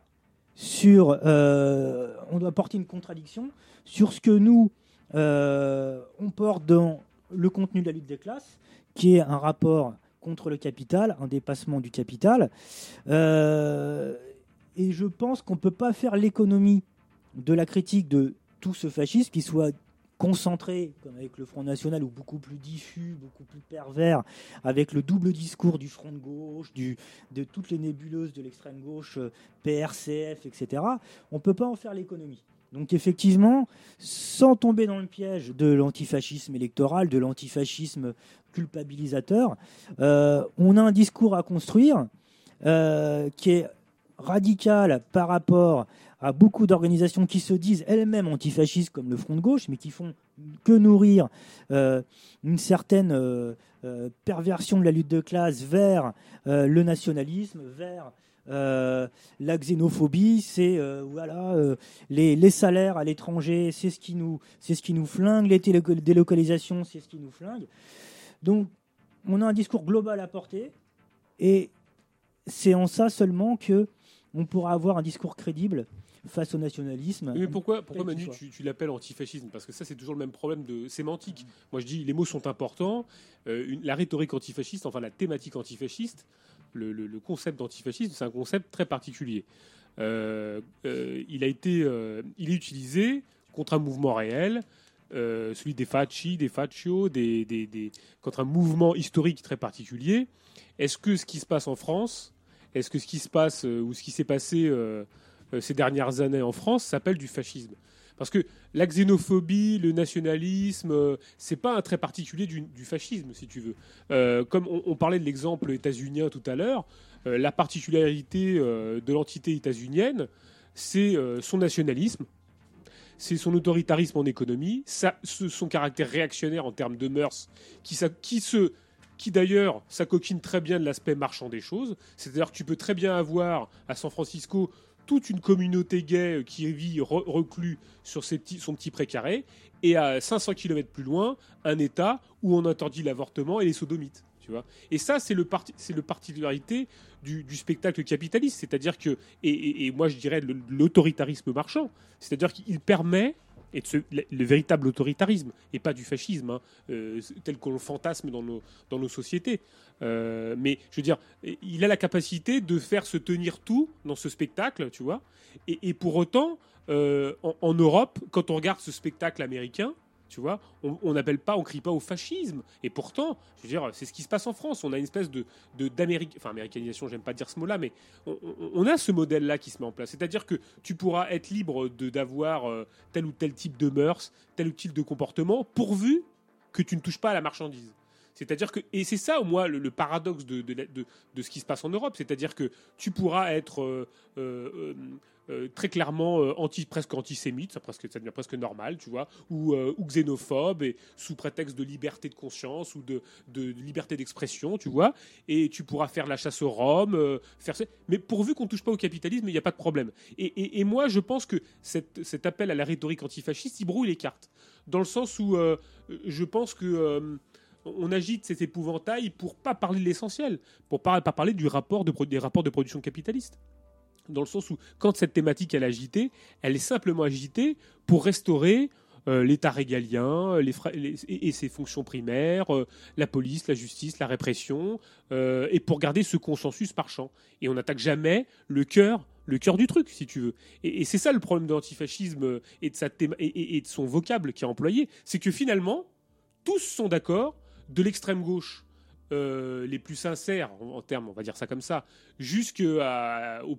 sur, euh, on doit porter une contradiction sur ce que nous, euh, on porte dans le contenu de la lutte des classes, qui est un rapport contre le capital, un dépassement du capital. Euh, et je pense qu'on ne peut pas faire l'économie de la critique de tout ce fascisme qui soit concentré, comme avec le Front National, ou beaucoup plus diffus, beaucoup plus pervers, avec le double discours du Front de gauche, du, de toutes les nébuleuses de l'extrême gauche, euh, PRCF, etc. On ne peut pas en faire l'économie. Donc effectivement, sans tomber dans le piège de l'antifascisme électoral, de l'antifascisme culpabilisateur, euh, on a un discours à construire euh, qui est radical par rapport à beaucoup d'organisations qui se disent elles-mêmes antifascistes comme le Front de gauche, mais qui font que nourrir euh, une certaine euh, euh, perversion de la lutte de classe vers le nationalisme, vers la xénophobie, c'est voilà les, les salaires à l'étranger, c'est ce qui nous c'est ce qui nous flingue, les délocalisations, c'est ce qui nous flingue. Donc on a un discours global à porter et c'est en ça seulement que on pourra avoir un discours crédible face au nationalisme. Mais pourquoi, pourquoi Manu, tu, tu l'appelles antifascisme? Parce que ça, c'est toujours le même problème de sémantique. Moi, je dis, les mots sont importants. Euh, une- la rhétorique antifasciste, enfin la thématique antifasciste, le, le- le concept d'antifascisme, c'est un concept très particulier. Euh, euh, il a été, il est utilisé contre un mouvement réel, celui des Facci, des Faccio, des, des- des- contre un mouvement historique très particulier. Est-ce que ce qui se passe en France, est-ce que ce qui se passe ou ce qui s'est passé ces dernières années en France s'appelle du fascisme Parce que la xénophobie, le nationalisme, euh, c'est pas un trait particulier du, fascisme, si tu veux. Euh, comme on, parlait de l'exemple états-unien tout à l'heure, euh, la particularité euh, de l'entité états-unienne, c'est euh, son nationalisme, c'est son autoritarisme en économie, ça- son caractère réactionnaire en termes de mœurs, qui, sa- qui qui d'ailleurs s'acoquine très bien de l'aspect marchand des choses. C'est-à-dire que tu peux très bien avoir à San Francisco toute une communauté gay qui vit re- reclus sur ses petits- son petit précaré, et à 500 km plus loin, un État où on interdit l'avortement et les sodomites. Tu vois et ça, c'est le, parti- le particularité du, spectacle capitaliste. C'est-à-dire que, et, et- moi je dirais l'autoritarisme marchand, c'est-à-dire qu'il permet, et de ce- le, le véritable autoritarisme, et pas du fascisme, hein, euh, tel qu'on le fantasme dans nos, dans nos sociétés. Euh, mais je veux dire, il a la capacité de faire se tenir tout dans ce spectacle, tu vois. Et, pour autant, euh, en Europe, quand on regarde ce spectacle américain, tu vois, on n'appelle pas, on crie pas au fascisme. Et pourtant, je veux dire, c'est ce qui se passe en France. On a une espèce de, de d'Amérique, enfin j'aime pas dire ce mot-là, mais on, a ce modèle-là qui se met en place. C'est-à-dire que tu pourras être libre de d'avoir euh, tel ou tel type de mœurs, tel ou tel type de comportement, pourvu que tu ne touches pas à la marchandise. C'est-à-dire que, et c'est ça, moi, le, le paradoxe de ce qui se passe en Europe. C'est-à-dire que tu pourras être euh, euh, euh, très clairement euh, anti, presque antisémite, ça, devient presque normal, tu vois, ou, euh, xénophobe, et sous prétexte de liberté de conscience ou de, liberté d'expression, tu vois, et tu pourras faire la chasse aux Roms, euh, faire. Mais pourvu qu'on ne touche pas au capitalisme, il n'y a pas de problème. Et, moi, je pense que cet appel à la rhétorique antifasciste, il brouille les cartes. Dans le sens où je pense que. on agite cet épouvantail pour pas parler de l'essentiel, pour pas, pas parler du rapport des rapports de production capitaliste. Dans le sens où, quand cette thématique est agitée, elle est simplement agitée pour restaurer euh, l'État régalien les- et, ses fonctions primaires, euh, la police, la justice, la répression, euh, et pour garder ce consensus marchand. Et on n'attaque jamais le cœur, le cœur du truc, si tu veux. Et, c'est ça le problème de l'antifascisme euh, et de, et de son vocable qui est employé, c'est que finalement, tous sont d'accord, de l'extrême gauche euh, les plus sincères en, termes, on va dire ça comme ça, jusqu'au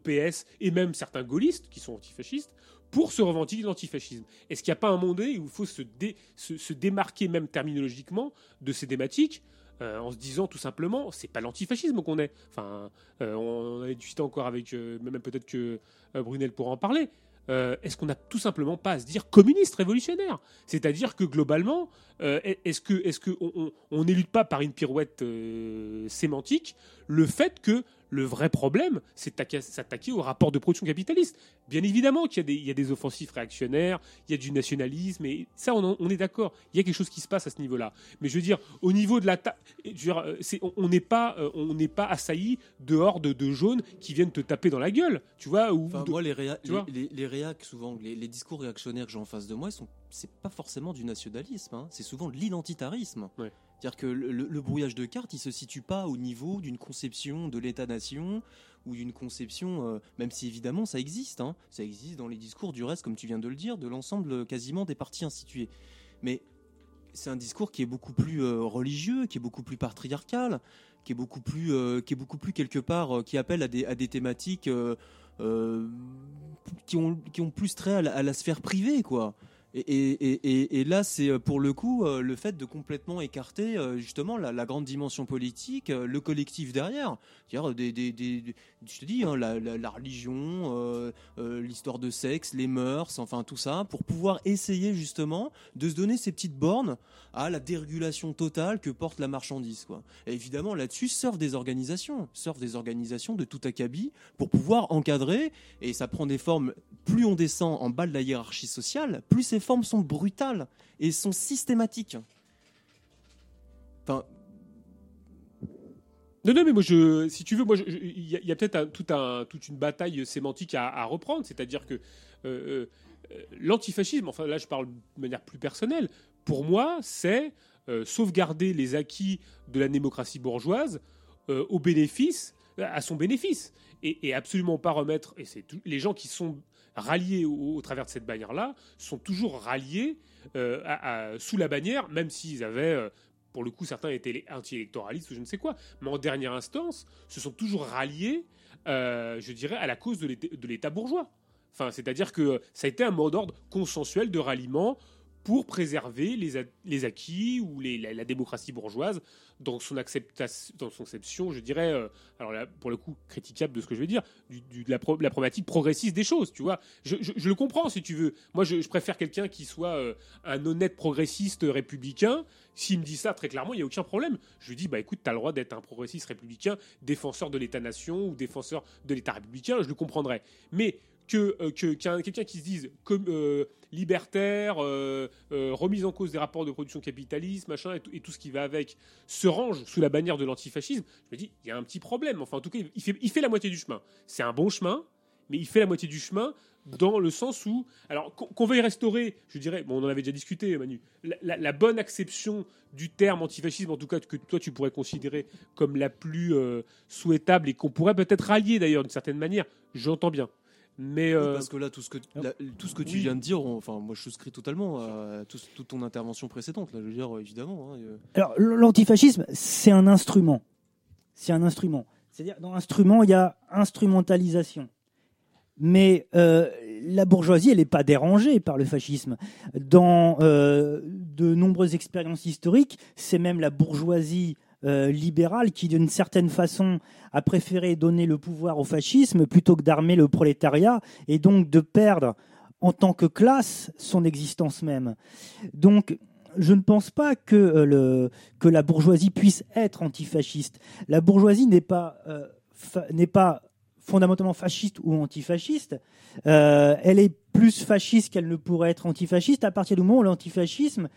PS et même certains gaullistes qui sont antifascistes, pour se revendiquer de l'antifascisme. Est-ce qu'il n'y a pas un monde où il faut se, dé- se- se démarquer même terminologiquement de ces thématiques euh, en se disant tout simplement, c'est pas l'antifascisme qu'on est. Enfin, euh, on, a discuté encore avec, même peut-être que Brunel pourra en parler. Euh, est-ce qu'on n'a tout simplement pas à se dire communiste révolutionnaire? C'est-à-dire que globalement, euh, est-ce que est-ce on n'élude pas par une pirouette euh, sémantique le fait que Le vrai problème, c'est de s'attaquer au rapport de production capitaliste. Bien évidemment qu'il y, a des- il y a des offensifs réactionnaires, il y a du nationalisme, et ça, on, en- on est d'accord. Il y a quelque chose qui se passe à ce niveau-là. Mais je veux dire, au niveau de la... ta- dire, euh, c'est- on n'est pas, euh, on n'est pas assailli de, de jaunes qui viennent te taper dans la gueule, tu vois ou Enfin, de- moi, les, réa- tu vois les, les, les réacs, souvent, les, discours réactionnaires que j'ai en face de moi, sont, c'est pas forcément du nationalisme, hein, c'est souvent de l'identitarisme. C'est-à-dire que le, brouillage de cartes, il se situe pas au niveau d'une conception de l'État-nation ou d'une conception, euh, même si évidemment ça existe, hein, ça existe dans les discours du reste, comme tu viens de le dire, de l'ensemble euh, quasiment des partis institués. Mais c'est un discours qui est beaucoup plus euh, religieux, qui est beaucoup plus patriarcal, qui est beaucoup plus, qui est beaucoup plus quelque part, qui appelle à des, à des thématiques qui, ont, qui ont plus trait à la, à la sphère privée, quoi. Et, là, c'est euh, pour le coup euh, le fait de complètement écarter euh, justement la, grande dimension politique, le collectif derrière. C'est-à-dire je te dis, hein, la, religion, l'histoire de sexe, les mœurs, enfin tout ça, pour pouvoir essayer justement de se donner ces petites bornes à la dérégulation totale que porte la marchandise. Quoi. Et évidemment, là-dessus surfent des organisations, surfent des organisations de tout acabit pour pouvoir encadrer, et ça prend des formes, plus on descend en bas de la hiérarchie sociale, plus ces formes sont brutales et sont systématiques. Non, non, mais moi, je, si tu veux, moi, il y a, peut-être toute une bataille sémantique à, reprendre. C'est-à-dire que euh, euh, l'antifascisme, enfin là, je parle de manière plus personnelle, pour moi, c'est euh, sauvegarder les acquis de la démocratie bourgeoise au bénéfice, à son bénéfice, et, absolument pas remettre. Et c'est les gens qui sont ralliés au, travers de cette bannière-là sont toujours ralliés euh, sous la bannière, même s'ils avaient euh, pour le coup, certains étaient anti-électoralistes ou je ne sais quoi, mais en dernière instance, se sont toujours ralliés, euh, je dirais, à la cause de l'État- bourgeois. C'est-à-dire que ça a été un mot d'ordre consensuel de ralliement pour préserver les, acquis ou la, démocratie bourgeoise dans son, acceptation, dans son conception, je dirais, euh, alors là, pour le coup, critiquable de ce que je vais dire, de la, pro- la problématique progressiste des choses, tu vois. Je, le comprends, si tu veux. Moi, je, je préfère quelqu'un qui soit euh, un honnête progressiste républicain. S'il me dit ça très clairement, il n'y a aucun problème. Je lui dis, bah écoute, tu as le droit d'être un progressiste républicain, défenseur de l'État-nation ou défenseur de l'État républicain, je le comprendrais. Mais que euh, que- qu'un- quelqu'un qui se dise euh, libertaire, euh, remise en cause des rapports de production capitaliste, machin, et, tout- ce qui va avec, se range sous la bannière de l'antifascisme, je me dis, il y a un petit problème. Enfin, en tout cas, il fait, la moitié du chemin. C'est un bon chemin, mais il fait la moitié du chemin dans le sens où, alors qu'on veuille restaurer, je dirais, bon, on en avait déjà discuté, Manu, la, bonne acception du terme antifascisme, en tout cas que toi tu pourrais considérer comme la plus souhaitable et qu'on pourrait peut-être rallier d'ailleurs d'une certaine manière, j'entends bien. Mais Oui, euh, parce que là, tout ce que, la- tout ce que tu Oui. viens de dire, on- enfin, moi je souscris totalement à tout- toute ton intervention précédente. Là, je veux dire, évidemment. hein, euh, Alors, l'antifascisme, c'est un instrument. C'est un instrument. C'est-à-dire, dans instrument, il y a instrumentalisation. Mais euh, la bourgeoisie, elle n'est pas dérangée par le fascisme. Dans euh, de nombreuses expériences historiques, c'est même la bourgeoisie euh, libérale qui, d'une certaine façon, a préféré donner le pouvoir au fascisme plutôt que d'armer le prolétariat et donc de perdre en tant que classe son existence même. Donc, je ne pense pas que, euh, le, que la bourgeoisie puisse être antifasciste. La bourgeoisie n'est pas, euh, pas fondamentalement fasciste ou antifasciste. Elle est plus fasciste qu'elle ne pourrait être antifasciste à partir du moment où l'antifascisme,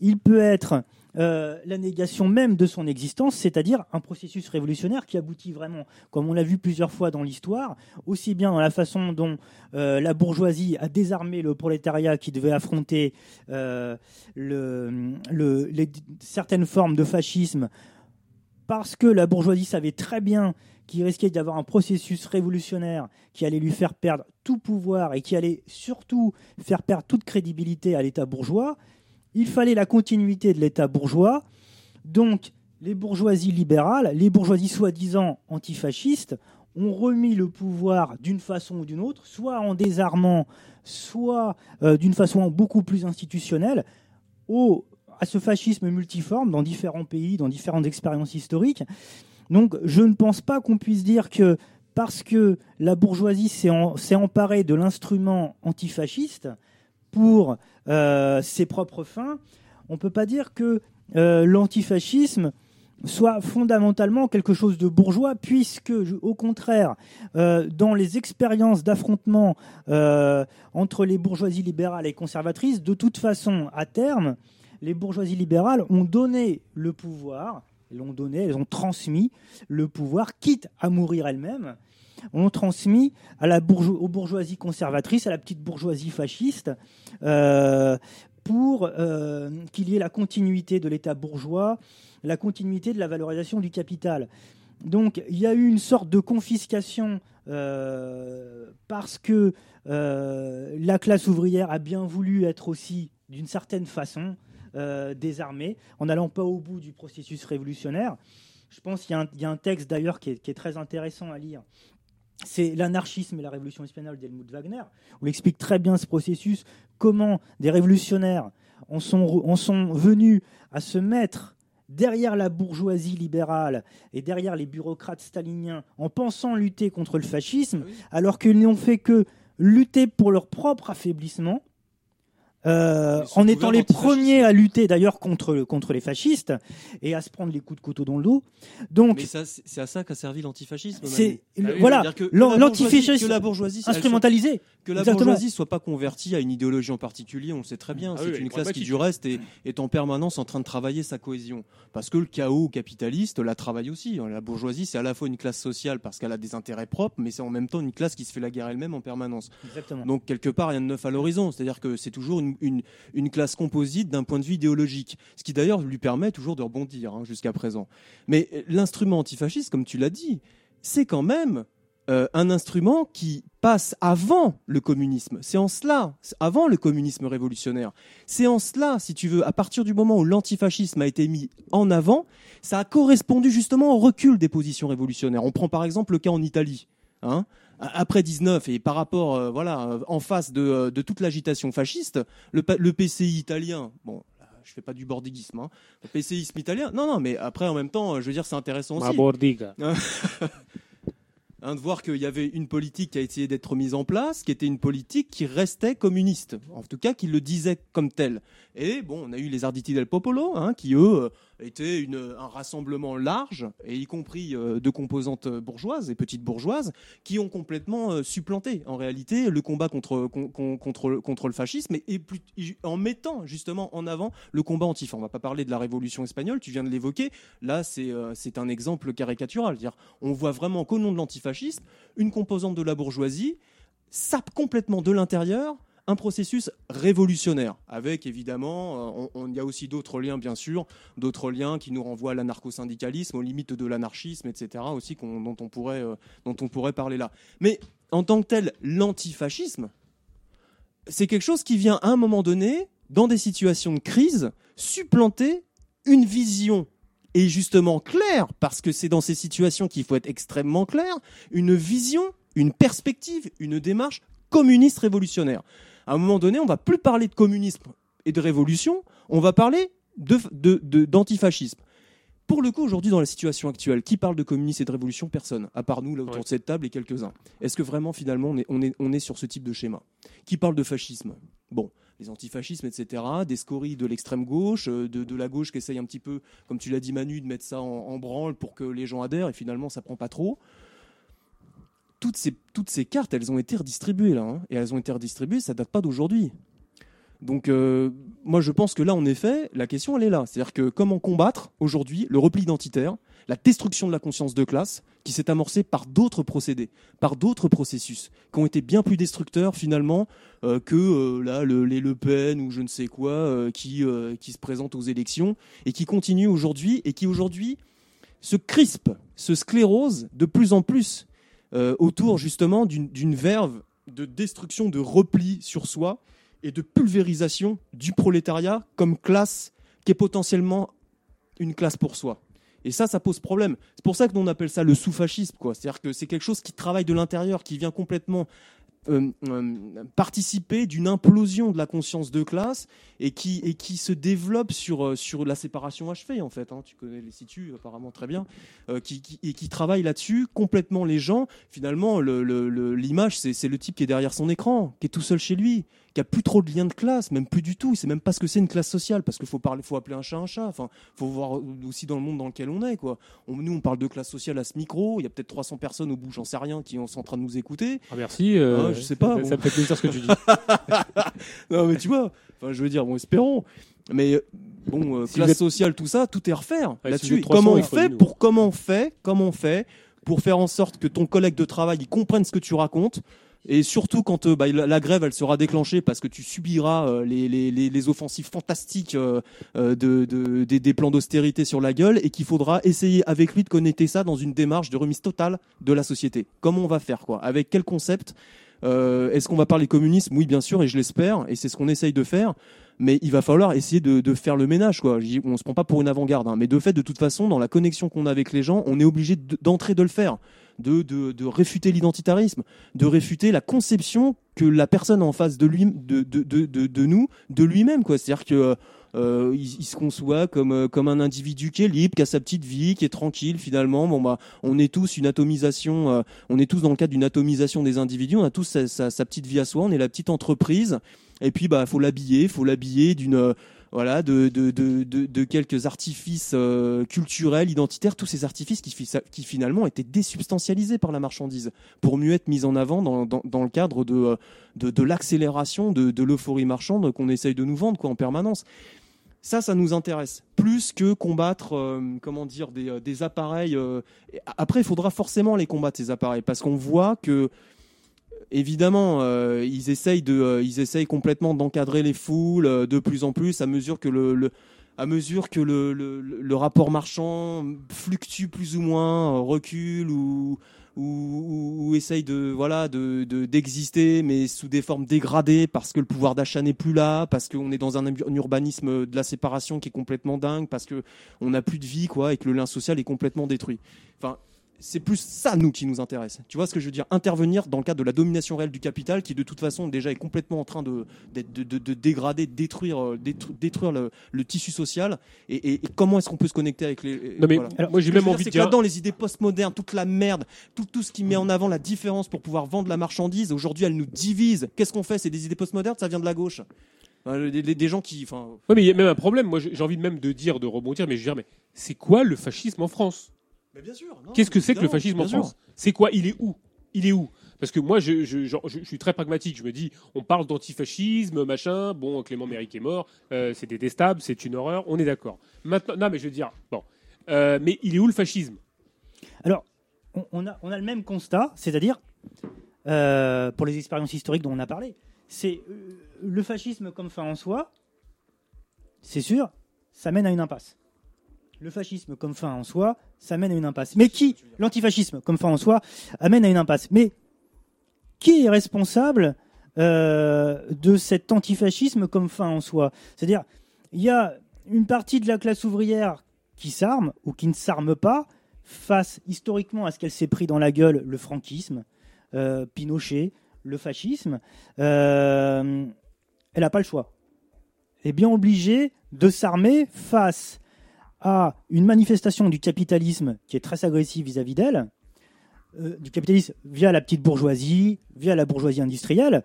il peut être euh, la négation même de son existence, c'est-à-dire un processus révolutionnaire qui aboutit vraiment, comme on l'a vu plusieurs fois dans l'histoire, aussi bien dans la façon dont euh, la bourgeoisie a désarmé le prolétariat qui devait affronter euh, certaines formes de fascisme, parce que la bourgeoisie savait très bien qu'il risquait d'avoir un processus révolutionnaire qui allait lui faire perdre tout pouvoir et qui allait surtout faire perdre toute crédibilité à l'État bourgeois. Il fallait la continuité de l'État bourgeois. Donc, les bourgeoisies libérales, les bourgeoisies soi-disant antifascistes, ont remis le pouvoir d'une façon ou d'une autre, soit en désarmant, soit euh, d'une façon beaucoup plus institutionnelle, au, à ce fascisme multiforme dans différents pays, dans différentes expériences historiques. Donc, je ne pense pas qu'on puisse dire que parce que la bourgeoisie s'est emparée de l'instrument antifasciste pour ses propres fins, on ne peut pas dire que euh, l'antifascisme soit fondamentalement quelque chose de bourgeois, puisque, au contraire, euh, dans les expériences d'affrontement euh, entre les bourgeoisies libérales et conservatrices, de toute façon, à terme, les bourgeoisies libérales ont donné le pouvoir, l'ont donné, elles ont transmis le pouvoir, quitte à mourir elles-mêmes, ont transmis à aux bourgeoisies conservatrices, à la petite bourgeoisie fasciste, euh, pour euh, qu'il y ait la continuité de l'État bourgeois, la continuité de la valorisation du capital. Donc il y a eu une sorte de confiscation euh, parce que la classe ouvrière a bien voulu être aussi, d'une certaine façon, désarmée, en n'allant pas au bout du processus révolutionnaire. Je pense qu'il y, a un- texte d'ailleurs qui est très intéressant à lire. C'est l'anarchisme et la révolution espagnole d'Helmut Wagner, où il explique très bien ce processus, comment des révolutionnaires en sont, en sont venus à se mettre derrière la bourgeoisie libérale et derrière les bureaucrates staliniens en pensant lutter contre le fascisme, alors qu'ils n'ont fait que lutter pour leur propre affaiblissement. Euh, en étant les premiers à lutter d'ailleurs contre, contre les fascistes et à se prendre les coups de couteau dans le dos. Donc, Mais ça, c'est à ça qu'a servi l'antifascisme. C'est- le- voilà, l'antifascisme que la bourgeoisie elle soit- instrumentalisé. que la Exactement. bourgeoisie soit pas convertie à une idéologie en particulier, on le sait très bien. Ah c'est oui, une classe qui pragmatique. du reste est, est en permanence en train de travailler sa cohésion, parce que le chaos capitaliste la travaille aussi. La bourgeoisie, c'est à la fois une classe sociale parce qu'elle a des intérêts propres, mais c'est en même temps une classe qui se fait la guerre elle-même en permanence. Exactement. Donc quelque part, rien de neuf à l'horizon. C'est-à-dire que c'est toujours une, une, classe composite d'un point de vue idéologique, ce qui d'ailleurs lui permet toujours de rebondir hein, jusqu'à présent. Mais euh, l'instrument antifasciste, comme tu l'as dit, c'est quand même euh, un instrument qui passe avant le communisme. C'est en cela, avant le communisme révolutionnaire. C'est en cela, si tu veux, à partir du moment où l'antifascisme a été mis en avant, ça a correspondu justement au recul des positions révolutionnaires. On prend par exemple le cas en Italie. Hein après 19 et par rapport, euh, voilà, euh, en face de, euh, de toute l'agitation fasciste, le, PCI italien, bon, je fais pas du bordiguisme, hein, le PCIsme italien, non, non, mais après en même temps, je veux dire, c'est intéressant Ma aussi. bordiga. Hein, de voir qu'il y avait une politique qui a essayé d'être mise en place, qui était une politique qui restait communiste, en tout cas qui le disait comme tel. Et bon, on a eu les Arditi del Popolo, hein, qui eux une, un rassemblement large, et y compris euh, de composantes bourgeoises et petites bourgeoises, qui ont complètement euh, supplanté en réalité le combat contre, con- con- contre, contre le fascisme, en mettant justement en avant le combat antifa. On va pas parler de la révolution espagnole, tu viens de l'évoquer, là c'est euh, un exemple caricatural. C'est-à-dire, on voit vraiment qu'au nom de l'antifascisme, une composante de la bourgeoisie sape complètement de l'intérieur un processus révolutionnaire, avec évidemment, euh, on- il y a aussi d'autres liens bien sûr, d'autres liens qui nous renvoient à l'anarcho-syndicalisme, aux limites de l'anarchisme, etc. aussi dont on pourrait euh, dont on pourrait parler là. Mais en tant que tel, l'antifascisme, c'est quelque chose qui vient à un moment donné, dans des situations de crise, supplanter une vision et justement claire, parce que c'est dans ces situations qu'il faut être extrêmement clair, une vision, une perspective, une démarche communiste révolutionnaire. À un moment donné, on va plus parler de communisme et de révolution, on va parler de, de- de- d'antifascisme. Pour le coup, aujourd'hui, dans la situation actuelle, qui parle de communisme et de révolution? Personne, à part nous, là, autour de cette table et quelques-uns. Est-ce que vraiment, finalement, on est, on, est, on est sur ce type de schéma? Qui parle de fascisme? Bon, les antifascismes, etc., des scories de l'extrême gauche, euh, de, de la gauche qui essaye un petit peu, comme tu l'as dit Manu, de mettre ça en, en branle pour que les gens adhèrent, et finalement, ça prend pas trop. Toutes ces, cartes, elles ont été redistribuées, là, hein, et elles ont été redistribuées, ça date pas d'aujourd'hui. Donc, euh, moi, je pense que là, en effet, la question, elle est là. C'est-à-dire que comment combattre aujourd'hui le repli identitaire, la destruction de la conscience de classe, qui s'est amorcée par d'autres procédés, par d'autres processus, qui ont été bien plus destructeurs finalement euh, que euh, là le- les Le Pen ou je ne sais quoi qui qui se présentent aux élections et qui continuent aujourd'hui et qui aujourd'hui se crispent, se sclérosent de plus en plus euh, autour justement d'une verve de destruction, de repli sur soi et de pulvérisation du prolétariat comme classe qui est potentiellement une classe pour soi. Et ça, ça pose problème. C'est pour ça que nous on appelle ça le sous-fascisme, quoi. C'est-à-dire que c'est quelque chose qui travaille de l'intérieur, qui vient complètement euh, euh, participer d'une implosion de la conscience de classe et qui, et qui se développe sur, euh, sur la séparation achevée, en fait. hein. tu connais les situs apparemment très bien, euh, qui, qui- et qui travaille là-dessus complètement les gens. Finalement, le- le- le- l'image, c'est le type qui est derrière son écran, qui est tout seul chez lui, qui a plus trop de liens de classe, même plus du tout. Il sait même pas ce que c'est une classe sociale, parce qu'il faut parler, faut appeler un chat un chat. Enfin, faut voir aussi dans le monde dans lequel on est, quoi. On- nous, on parle de classe sociale à ce micro. Il y a peut-être 300 personnes au bout, j'en sais rien, qui sont en train de nous écouter. Ah, merci. euh, Ah, je sais pas. ça- ça me fait plaisir ce que tu dis. non, mais tu vois, enfin, je veux dire, bon, espérons. Mais euh, bon, euh, Si classe sociale, tout ça, tout est à refaire Ouais, là-dessus. êtes 300, comment on fait nous. pour comment on fait, comment on fait pour faire en sorte que ton collègue de travail il comprenne ce que tu racontes et surtout quand euh, bah, la, grève elle sera déclenchée parce que tu subiras euh, les, les, les, offensives fantastiques euh, de, de- des, des plans d'austérité sur la gueule et qu'il faudra essayer avec lui de connecter ça dans une démarche de remise totale de la société. Comment on va faire quoi? Avec quel concept? Euh, Est-ce qu'on va parler communisme? Oui, bien sûr, et je l'espère, et c'est ce qu'on essaye de faire. Mais il va falloir essayer de, faire le ménage, quoi. On se prend pas pour une avant-garde, hein, mais de fait, de toute façon, dans la connexion qu'on a avec les gens, on est obligé de- d'entrer de le faire, de, réfuter l'identitarisme, de réfuter la conception que la personne en face de lui, de, de, de, nous, de lui-même, quoi. C'est-à-dire que euh, il, il se conçoit comme euh, comme un individu qui est libre, qui a sa petite vie, qui est tranquille finalement. Bon bah, on est tous une atomisation, euh, on est tous dans le cadre d'une atomisation des individus. On a tous sa, sa, sa petite vie à soi. On est la petite entreprise. Et puis bah, faut l'habiller, faut l'habiller d'une euh, voilà, de, de, de, de, quelques artifices euh, culturels, identitaires, tous ces artifices qui, qui finalement étaient désubstantialisés par la marchandise pour mieux être mis en avant dans, dans, dans le cadre de, euh, de, l'accélération de l'euphorie marchande qu'on essaye de nous vendre quoi, en permanence. Ça, ça nous intéresse plus que combattre, euh, comment dire, des, euh, appareils. euh, Après, il faudra forcément les combattre ces appareils parce qu'on voit que évidemment, ils essayent de, ils essayent complètement d'encadrer les foules de plus en plus à mesure que le, à mesure que le, rapport marchand fluctue plus ou moins, recule ou ou, ou- essaye de voilà de de- d'exister mais sous des formes dégradées parce que le pouvoir d'achat n'est plus là parce qu'on est dans un, ur- un urbanisme de la séparation qui est complètement dingue parce que on n'a plus de vie quoi et que le lien social est complètement détruit c'est plus ça, nous, qui nous intéresse. Tu vois ce que je veux dire? Intervenir dans le cadre de la domination réelle du capital, qui de toute façon déjà est complètement en train de, de, de- de dégrader, de détruire, euh, détru- détruire le, le tissu social. Et, et- et comment est-ce qu'on peut se connecter avec les. Non, mais voilà. moi, j'ai même envie de dire- là-dedans, les idées postmodernes, toute la merde, tout, tout ce qui met en avant la différence pour pouvoir vendre la marchandise, aujourd'hui, elle nous divise. Qu'est-ce qu'on fait? C'est des idées postmodernes, ça vient de la gauche. Des, des- des gens qui. Ouais, mais il y a même un problème. Moi, j'ai j'ai envie même de dire, de rebondir, mais je veux dire, mais c'est quoi le fascisme en France? Mais bien sûr. Qu'est-ce que c'est que le fascisme en. France? C'est quoi? Il est où? Il est où? Parce que moi, je, je, genre, je- je suis très pragmatique. Je me dis, on parle d'antifascisme, machin. Bon, Clément Méric est mort. euh, c'est détestable, c'est une horreur. On est d'accord. Maintenant, non, mais je veux dire, bon. Euh, mais il est où le fascisme? Alors, on, on a, on a le même constat, c'est-à-dire, euh, pour les expériences historiques dont on a parlé, c'est euh, le fascisme comme fin en soi, c'est sûr, ça mène à une impasse. Le fascisme comme fin en soi, ça mène à une impasse. Mais qui, l'antifascisme comme fin en soi, amène à une impasse Mais qui est responsable euh, de cet antifascisme comme fin en soi? C'est-à-dire, il y a une partie de la classe ouvrière qui s'arme ou qui ne s'arme pas face historiquement à ce qu'elle s'est pris dans la gueule, le franquisme, euh, Pinochet, le fascisme. euh, elle n'a pas le choix. Elle est bien obligée de s'armer face à une manifestation du capitalisme qui est très agressive vis-à-vis d'elle, euh, du capitalisme via la petite bourgeoisie, via la bourgeoisie industrielle.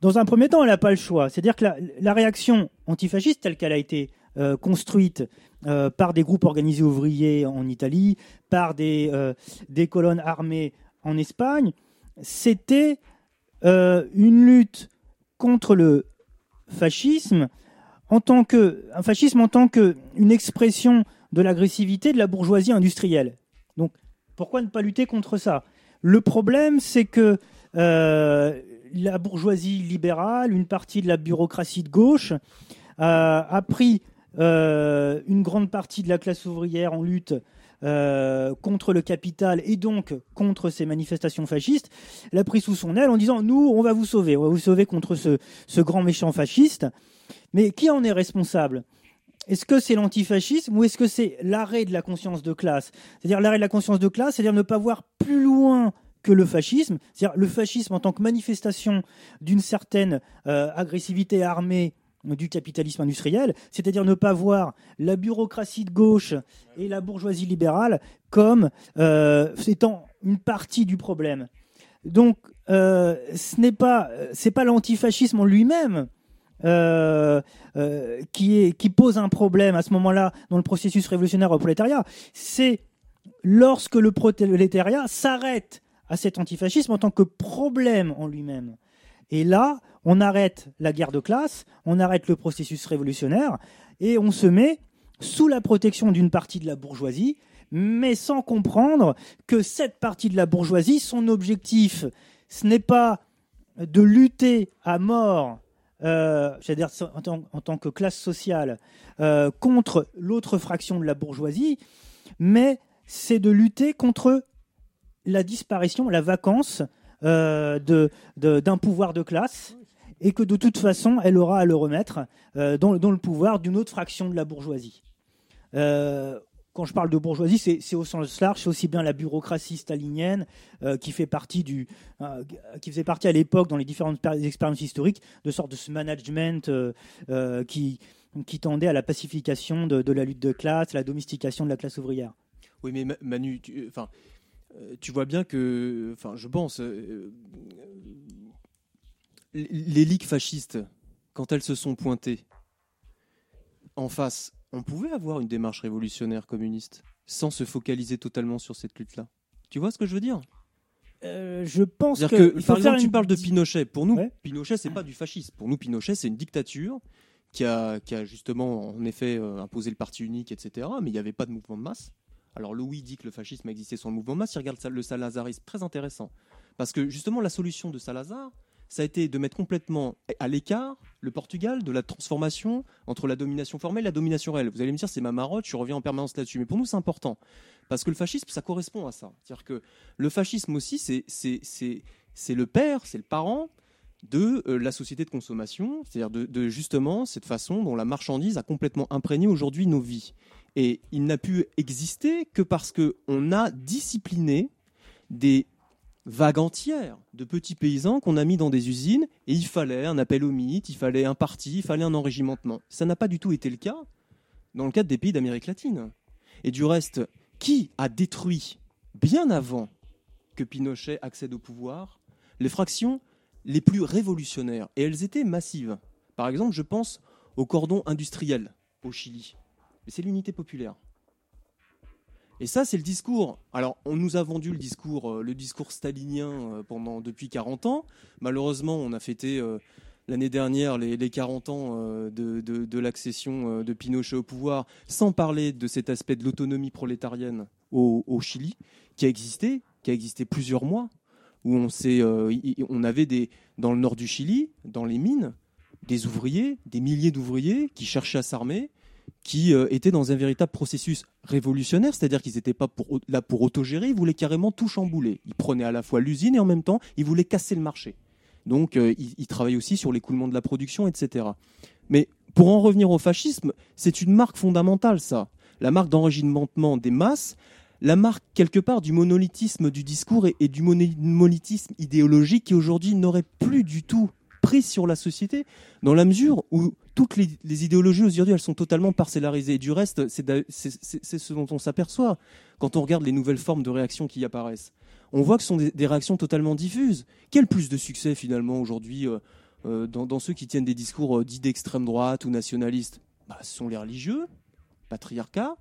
Dans un premier temps, elle n'a pas le choix. C'est-à-dire que la, réaction antifasciste, telle qu'elle a été euh, construite euh, par des groupes organisés ouvriers en Italie, par des, colonnes armées en Espagne, c'était une lutte contre le fascisme en tant un fascisme en tant que une expression de l'agressivité de la bourgeoisie industrielle. Donc pourquoi ne pas lutter contre ça? Le problème, c'est que euh, la bourgeoisie libérale, une partie de la bureaucratie de gauche, euh, a pris euh, une grande partie de la classe ouvrière en lutte contre le capital et donc contre ces manifestations fascistes, l'a pris sous son aile en disant nous on va vous sauver, on va vous sauver contre ce grand méchant fasciste. Mais qui en est responsable? Est-ce que c'est l'antifascisme ou est-ce que c'est l'arrêt de la conscience de classe? C'est-à-dire l'arrêt de la conscience de classe, c'est-à-dire ne pas voir plus loin que le fascisme, c'est-à-dire le fascisme en tant que manifestation d'une certaine euh, agressivité armée du capitalisme industriel, c'est-à-dire ne pas voir la bureaucratie de gauche et la bourgeoisie libérale comme euh, étant une partie du problème. Donc, euh, ce n'est pas, pas l'antifascisme en lui-même euh, euh, qui, qui pose un problème à ce moment-là dans le processus révolutionnaire au prolétariat. C'est lorsque le prolétariat s'arrête à cet antifascisme en tant que problème en lui-même. Et là, on arrête la guerre de classe, on arrête le processus révolutionnaire et on se met sous la protection d'une partie de la bourgeoisie, mais sans comprendre que cette partie de la bourgeoisie, son objectif, ce n'est pas de lutter à mort, euh, en tant, que classe sociale, euh, contre l'autre fraction de la bourgeoisie, mais c'est de lutter contre la disparition, la vacance euh, de- de- d'un pouvoir de classe et que de toute façon, elle aura à le remettre euh, dans, dans le pouvoir d'une autre fraction de la bourgeoisie. Quand je parle de bourgeoisie, c'est au sens large, c'est aussi bien la bureaucratie stalinienne euh, qui fait partie du, euh, qui faisait partie à l'époque dans les différentes péri- expériences historiques de sorte de ce management euh, qui tendait à la pacification de, la lutte de classe, la domestication de la classe ouvrière. Oui, mais Ma- Manu, tu, enfin, tu vois bien que, enfin, je pense, les ligues fascistes, quand elles se sont pointées en face, on pouvait avoir une démarche révolutionnaire communiste sans se focaliser totalement sur cette lutte-là. Tu vois ce que je veux dire? Euh, je pense que, que, il faut par exemple, faire tu une- parles de Pinochet. Pour nous, Pinochet, c'est pas du fascisme. Pour nous, Pinochet, c'est une dictature qui a, qui a justement, en effet, euh, imposé le parti unique, etc. Mais il n'y avait pas de mouvement de masse. Alors Louis dit que le fascisme existait sans le mouvement de masse. Il regarde le salazarisme, très intéressant. Parce que justement, la solution de Salazar, ça a été de mettre complètement à l'écart le Portugal de la transformation entre la domination formelle et la domination réelle. Vous allez me dire, c'est ma marotte, je reviens en permanence là-dessus. Mais pour nous, c'est important. Parce que le fascisme, ça correspond à ça. C'est-à-dire que le fascisme aussi, c'est- le père, c'est le parent de euh, la société de consommation, c'est-à-dire de, de justement cette façon dont la marchandise a complètement imprégné aujourd'hui nos vies. Et il n'a pu exister que parce qu'on a discipliné des vagues entières de petits paysans qu'on a mis dans des usines et il fallait un appel au mythe, il fallait un parti, il fallait un enrégimentement. Ça n'a pas du tout été le cas dans le cadre des pays d'Amérique latine. Et du reste, qui a détruit bien avant que Pinochet accède au pouvoir les fractions les plus révolutionnaires? Et elles étaient massives. Par exemple, je pense au cordon industriel au Chili. C'est l'unité populaire. Et ça, c'est le discours. Alors, on nous a vendu le discours, euh, le discours stalinien euh, pendant depuis 40 ans. Malheureusement, on a fêté euh, l'année dernière les, les 40 ans de, l'accession de Pinochet au pouvoir, sans parler de cet aspect de l'autonomie prolétarienne au, au Chili, qui a existé, qui a existé plusieurs mois, où on, s'est, on avait des, dans le nord du Chili, dans les mines, des ouvriers, des milliers d'ouvriers qui cherchaient à s'armer, qui euh, étaient dans un véritable processus révolutionnaire, c'est-à-dire qu'ils n'étaient pas pour, là pour autogérer, ils voulaient carrément tout chambouler. Ils prenaient à la fois l'usine et en même temps, ils voulaient casser le marché. Donc, euh, ils, aussi sur l'écoulement de la production, etc. Mais pour en revenir au fascisme, c'est une marque fondamentale, ça. La marque d'enregistrement des masses, la marque quelque part du monolithisme du discours et, et du monolithisme idéologique qui aujourd'hui n'aurait plus du tout prise sur la société, dans la mesure où toutes les, idéologies aujourd'hui, elles sont totalement parcellarisées. Et du reste, c'est ce dont on s'aperçoit quand on regarde les nouvelles formes de réactions qui apparaissent. On voit que ce sont des, réactions totalement diffuses. Quel plus de succès finalement aujourd'hui euh, euh, dans, dans ceux qui tiennent des discours euh, dits d'extrême droite ou nationalistes? Bah, Ce sont les religieux, patriarcat,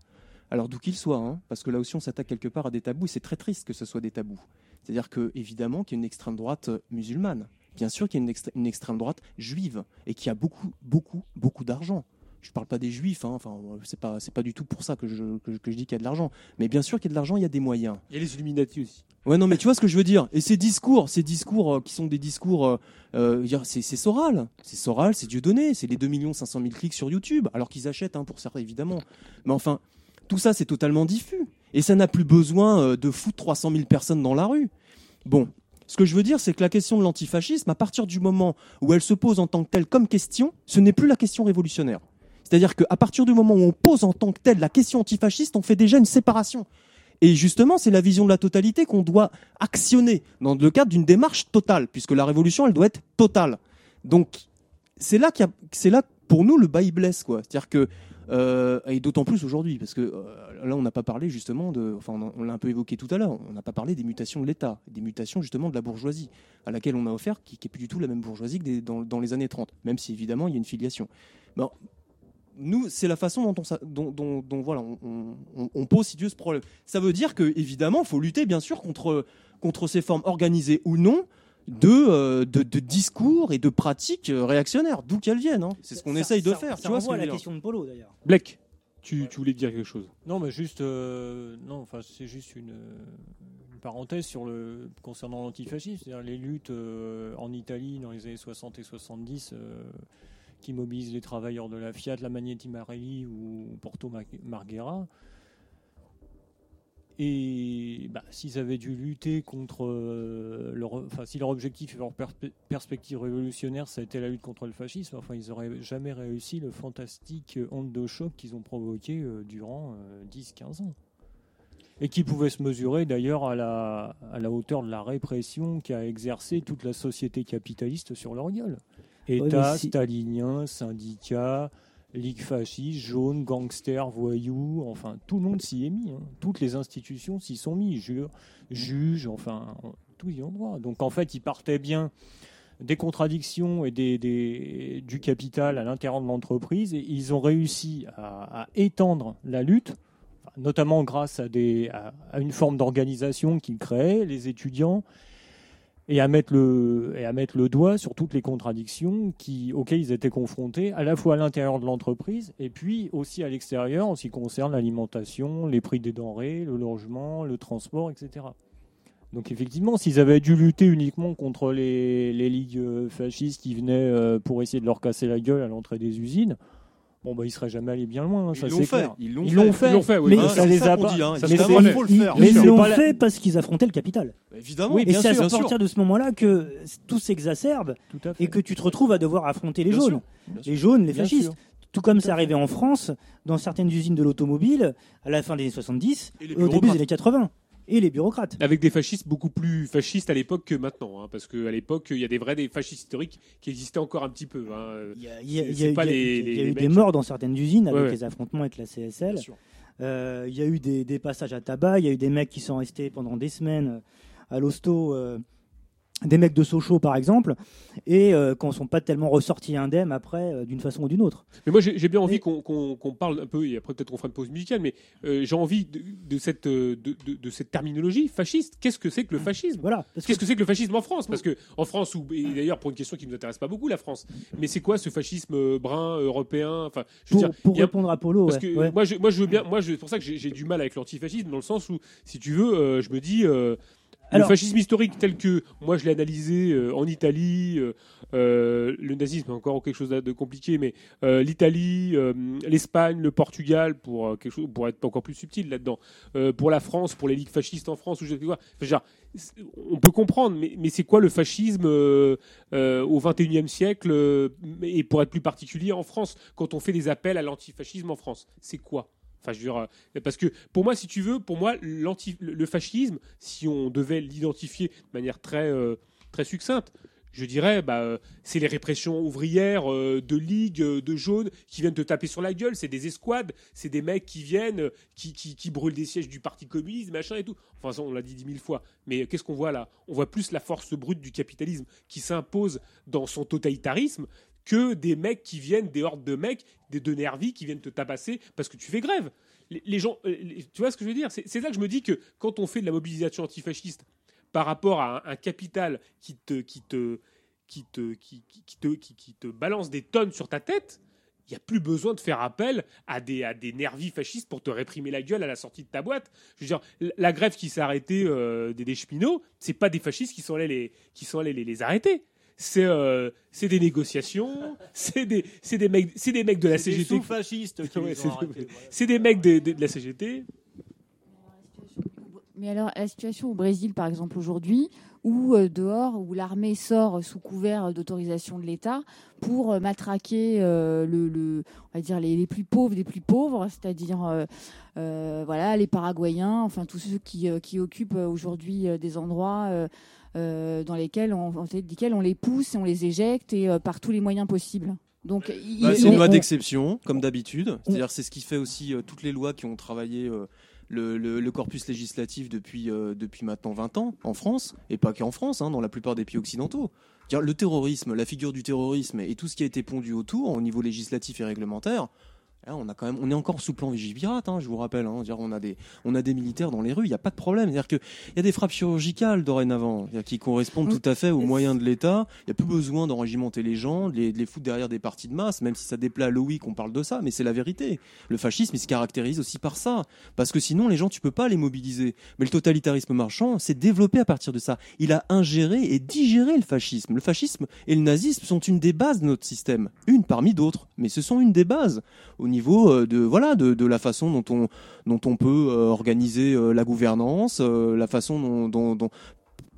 alors d'où qu'ils soient, hein, parce que là aussi on s'attaque quelque part à des tabous, et c'est très triste que ce soit des tabous. C'est-à-dire que évidemment qu'il y a une extrême droite euh, musulmane, bien sûr qu'il y a une, extré- une extrême droite juive, et qui a beaucoup, beaucoup, beaucoup d'argent. Je ne parle pas des juifs, hein, enfin c'est pas c'est pas du tout pour ça que je, que, je- que je dis qu'il y a de l'argent. Mais bien sûr qu'il y a de l'argent, il y a des moyens. Il y a les Illuminati aussi. Ouais, non, mais tu vois ce que je veux dire. Et ces discours, ces discours euh, qui sont des discours, euh, euh, c'est Soral, c'est Soral, c'est Dieudonné, c'est les 2 500 000 clics sur YouTube, alors qu'ils achètent hein, pour certains évidemment. Mais enfin, tout ça c'est totalement diffus. Et ça n'a plus besoin de foutre 300 000 personnes dans la rue. Bon, ce que je veux dire, c'est que la question de l'antifascisme, à partir du moment où elle se pose en tant que telle comme question, ce n'est plus la question révolutionnaire. C'est-à-dire qu'à partir du moment où on pose en tant que telle la question antifasciste, on fait déjà une séparation. Et justement, c'est la vision de la totalité qu'on doit actionner dans le cadre d'une démarche totale, puisque la révolution, elle doit être totale. Donc, c'est là y a, là pour nous le bail blesse, quoi. C'est-à-dire que euh, et d'autant plus aujourd'hui, parce que euh, là, on n'a pas parlé justement de, enfin, on, l'a un peu évoqué tout à l'heure, on n'a pas parlé des mutations de l'État, des mutations justement de la bourgeoisie, à laquelle on a offert, qui, qui est plus du tout la même bourgeoisie que dans, les années 30, même si évidemment il y a une filiation. Bon, nous, c'est la façon dont on, dont, voilà, on pose, si Dieu, ce problème. Ça veut dire que, évidemment, il faut lutter, bien sûr, contre, contre ces formes organisées ou non de, euh, de, de discours et de pratiques euh, réactionnaires, d'où qu'elles viennent. hein. C'est ce qu'on Ça- essaye de ça- faire. ça tu vois ce renvoie que à je la dire question de Polo d'ailleurs. Black, tu, tu voulais dire quelque chose? Non, mais juste, euh, non, enfin, c'est juste une, une parenthèse sur le concernant l'antifascisme, c'est-à-dire les luttes euh, en Italie dans les années 60 et 70 euh, qui mobilisent les travailleurs de la Fiat, la Magneti Marelli ou Porto Mar- Marghera. Et bah, s'ils avaient dû lutter contre euh, leur, enfin, si leur objectif et leur perspe- perspective révolutionnaire, ça a été la lutte contre le fascisme, enfin, ils n'auraient jamais réussi le fantastique onde de choc qu'ils ont provoqué euh, durant 10-15 ans. Et qui pouvait se mesurer d'ailleurs à la, à la hauteur de la répression qu'a exercé toute la société capitaliste sur leur gueule. Ouais, État, si- stalinien, syndicats, ligue fasciste, jaune, gangsters, voyous, enfin tout le monde s'y est mis. hein. Toutes les institutions s'y sont mis, jure, juges, enfin tout y ont droit. Donc en fait, ils partaient bien des contradictions et des, du capital à l'intérieur de l'entreprise et ils ont réussi à, étendre la lutte, notamment grâce à, à une forme d'organisation qu'ils créaient, les étudiants, et à mettre le et à mettre le doigt sur toutes les contradictions qui auxquelles ils étaient confrontés à la fois à l'intérieur de l'entreprise et puis aussi à l'extérieur en ce qui concerne l'alimentation, les prix des denrées, le logement, le transport, etc. Donc effectivement, s'ils avaient dû lutter uniquement contre les, les ligues euh, fascistes qui venaient euh, pour essayer de leur casser la gueule à l'entrée des usines, bon bah ils seraient jamais allés bien loin. hein, ça l'ont fait, ils l'ont fait. Ils l'ont fait, oui. Mais Hein, ça les a pas. dit, hein. mais Ils l'ont fait parce qu'ils affrontaient le capital. Évidemment. et bien c'est à partir de ce moment-là que tout s'exacerbe et que tu te retrouves à devoir affronter les Bien jaunes. sûr, Les jaunes, les Bien fascistes. sûr. Tout comme c'est arrivé en France, dans certaines usines de l'automobile, à la fin des années 70 Et et, au début des années 80. Et les bureaucrates. Avec des fascistes beaucoup plus fascistes à l'époque que maintenant, hein, parce qu'à l'époque, il y a des vrais des fascistes historiques qui existaient encore un petit peu. hein. Il y a, C'est- il y a- c'est il y a- pas il y a- les- il y a les- eu des morts dans certaines usines avec Ouais, ouais. les affrontements avec la CSL. Euh, il y a eu des, des passages à tabac, il y a eu des mecs qui sont restés pendant des semaines euh, à l'hosto, euh, des mecs de Sochaux par exemple, et euh, qui ne sont pas tellement ressortis indemnes après euh, d'une façon ou d'une autre. Mais moi, j'ai bien envie qu'on qu'on- qu'on parle un peu, et après peut-être on fera une pause musicale, mais euh, j'ai envie de, de cette, de, de- de cette terminologie fasciste. Qu'est-ce que c'est que le fascisme? Voilà. Qu'est-ce que c'est que le fascisme en France? Parce que en France, ou, et d'ailleurs pour une question qui ne nous intéresse pas beaucoup, la France, mais c'est quoi ce fascisme brun européen? Enfin, je veux Pour, dire, pour il y a- répondre à Polo, parce ouais, que ouais. moi, je, moi, je veux bien. Moi, c'est pour ça que j'ai du mal avec l'antifascisme, dans le sens où, si tu veux, je me dis. Alors- le fascisme historique tel que moi je l'ai analysé euh, en Italie, euh, euh, le nazisme encore quelque chose de compliqué, mais euh, l'Italie, l'Espagne, le Portugal pour quelque chose pour être encore plus subtil là-dedans, pour la France, pour les ligues fascistes en France ou je sais quoi. Enfin, on peut comprendre, mais, mais c'est quoi le fascisme au 21e siècle et pour être plus particulier en France quand on fait des appels à l'antifascisme en France, c'est quoi? Enfin, je veux dire, euh, parce que pour moi, si tu veux, pour moi, le fascisme, si on devait l'identifier de manière très, euh, très succincte, je dirais, bah, euh, c'est les répressions ouvrières de ligues, euh, de jaunes qui viennent te taper sur la gueule. C'est des escouades, c'est des mecs qui viennent, qui, qui, qui brûlent des sièges du Parti communiste, machin et tout. Enfin, on l'a dit dix mille fois. Mais qu'est-ce qu'on voit là? On voit plus la force brute du capitalisme qui s'impose dans son totalitarisme que des mecs qui viennent, des hordes de mecs, des de nervis qui viennent te tabasser parce que tu fais grève. Les, gens, euh, tu vois ce que je veux dire? C'est là que je me dis que quand on fait de la mobilisation antifasciste par rapport à un, capital qui te, qui te, qui te, qui, qui- te, qui, te balance des tonnes sur ta tête, il n'y a plus besoin de faire appel à des, à des nervis fascistes pour te réprimer la gueule à la sortie de ta boîte. Je veux dire, la- la grève qui s'est arrêtée euh, des, des cheminots, c'est pas des fascistes qui sont allés les, qui sont allés les, les arrêter. C'est euh, c'est des négociations, c'est des, c'est des, mecs, c'est des mecs de la C'est des CGT. sous-fascistes qui Ouais, les c'est ont des- voilà. c'est des mecs de, de- de la CGT. Mais alors, la situation au Brésil, par exemple, aujourd'hui, où euh, dehors, où l'armée sort sous couvert d'autorisation de l'État pour euh, matraquer euh, le, le- on va dire les, les plus pauvres des plus pauvres, c'est-à-dire euh, euh, voilà les Paraguayens, enfin tous ceux qui, euh, qui occupent aujourd'hui euh, des endroits dans lesquels on, on les pousse et on les éjecte et euh, par tous les moyens possibles. Donc, Bah, c'est une loi on- d'exception, comme d'habitude. C'est-à-dire, c'est ce qui fait aussi euh, toutes les lois qui ont travaillé euh, le, le- le corpus législatif depuis, euh, depuis maintenant 20 ans en France, et pas qu'en France, hein, dans la plupart des pays occidentaux. Le terrorisme, la figure du terrorisme et tout ce qui a été pondu autour au niveau législatif et réglementaire. Là, on a quand même, on est encore sous plan Vigipirate, hein, je vous rappelle. Hein, on a des, on a des militaires dans les rues, il n'y a pas de problème. C'est-à-dire que il y a des frappes chirurgicales dorénavant, qui correspondent tout à fait aux moyens de l'État. Il n'y a plus besoin d'enrégimenter les gens, de les, de les foutre derrière des parties de masse, même si ça déplaît à Loïc qu'on parle de ça, mais c'est la vérité. Le fascisme, il se caractérise aussi par ça, parce que sinon les gens, tu peux pas les mobiliser. Mais le totalitarisme marchand s'est développé à partir de ça. Il a ingéré et digéré le fascisme. Le fascisme et le nazisme sont une des bases de notre système, une parmi d'autres, mais ce sont une des bases au niveau euh, de voilà de, de la façon dont on dont on peut euh, organiser euh, la gouvernance, la façon dont,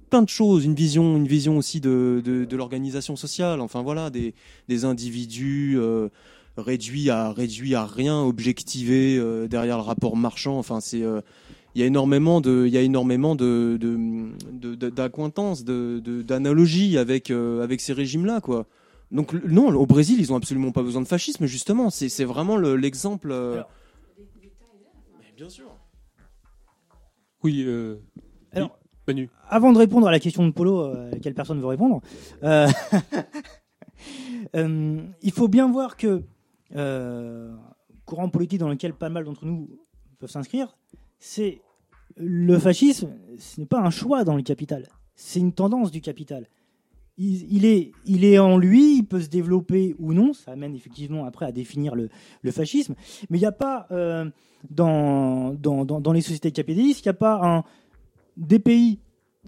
plein de choses, une vision une vision aussi de, de, l'organisation sociale. Enfin voilà des des individus euh, réduits à réduits à rien, objectivés derrière le rapport marchand. Enfin c'est il y a énormément de, il y a énormément de, d'acquaintances, de, d'analogies avec, avec ces régimes-là, quoi. Donc, non, au Brésil, ils ont absolument pas besoin de fascisme, justement. C'est, vraiment le- l'exemple. euh, Mais bien sûr. Oui, euh, Alors, Manu. Avant de répondre à la question de Polo, euh, à laquelle personne ne veut répondre, euh, euh, il faut bien voir que euh, courant politique dans lequel pas mal d'entre nous peuvent s'inscrire, c'est le fascisme, ce n'est pas un choix dans le capital, c'est une tendance du capital. Il, est, il est en lui, il peut se développer ou non, ça amène effectivement après à définir le, fascisme, mais il n'y a pas euh, dans, les sociétés capitalistes, il n'y a pas des pays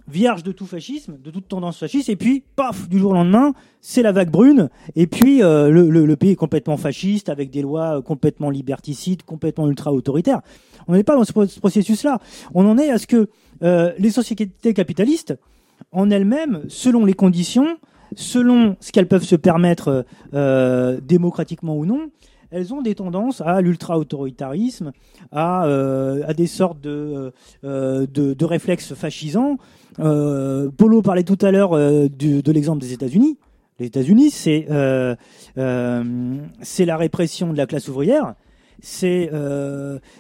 vierges de tout fascisme, de toute tendance fasciste, et puis, paf, du jour au lendemain, c'est la vague brune, et puis euh, le, pays est complètement fasciste, avec des lois euh, complètement liberticides, complètement ultra-autoritaires. On n'est pas dans ce, pro- ce processus-là. On en est à ce que les sociétés capitalistes, en elles-mêmes, selon les conditions, selon ce qu'elles peuvent se permettre euh, démocratiquement ou non, elles ont des tendances à l'ultra-autoritarisme, à, euh, des sortes de, euh, réflexes fascisants. Polo parlait tout à l'heure de l'exemple des États-Unis. Les États-Unis, c'est la répression de la classe ouvrière. C'est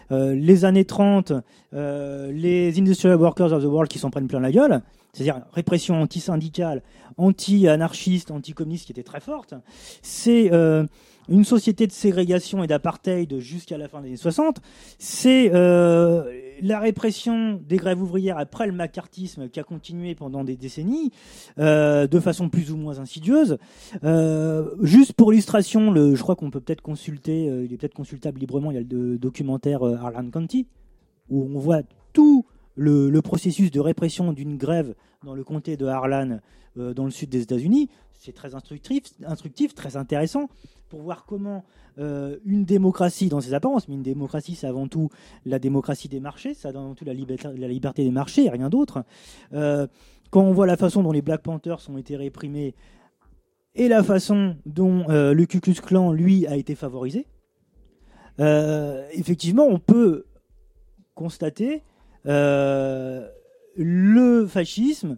les années 30, euh, les Industrial Workers of the World qui s'en prennent plein la gueule. C'est-à-dire répression anti-syndicale, anti-anarchiste, anti-communiste qui était très forte. C'est euh, une société de ségrégation et d'apartheid jusqu'à la fin des années 60. C'est euh, la répression des grèves ouvrières après le macartisme qui a continué pendant des décennies, euh, de façon plus ou moins insidieuse. Juste pour illustration, je crois qu'on peut peut-être consulter, il est peut-être consultable librement, il y a le documentaire Harlan County, où on voit tout le, processus de répression d'une grève dans le comté de Harlan, euh, dans le sud des États-Unis. C'est très instructif, très intéressant pour voir comment euh, une démocratie dans ses apparences, mais une démocratie c'est avant tout la démocratie des marchés, c'est avant tout la liberté, des marchés rien d'autre. Euh, quand on voit la façon dont les Black Panthers ont été réprimés et la façon dont le Ku Klux Klan, lui, a été favorisé, effectivement, on peut constater euh, le fascisme,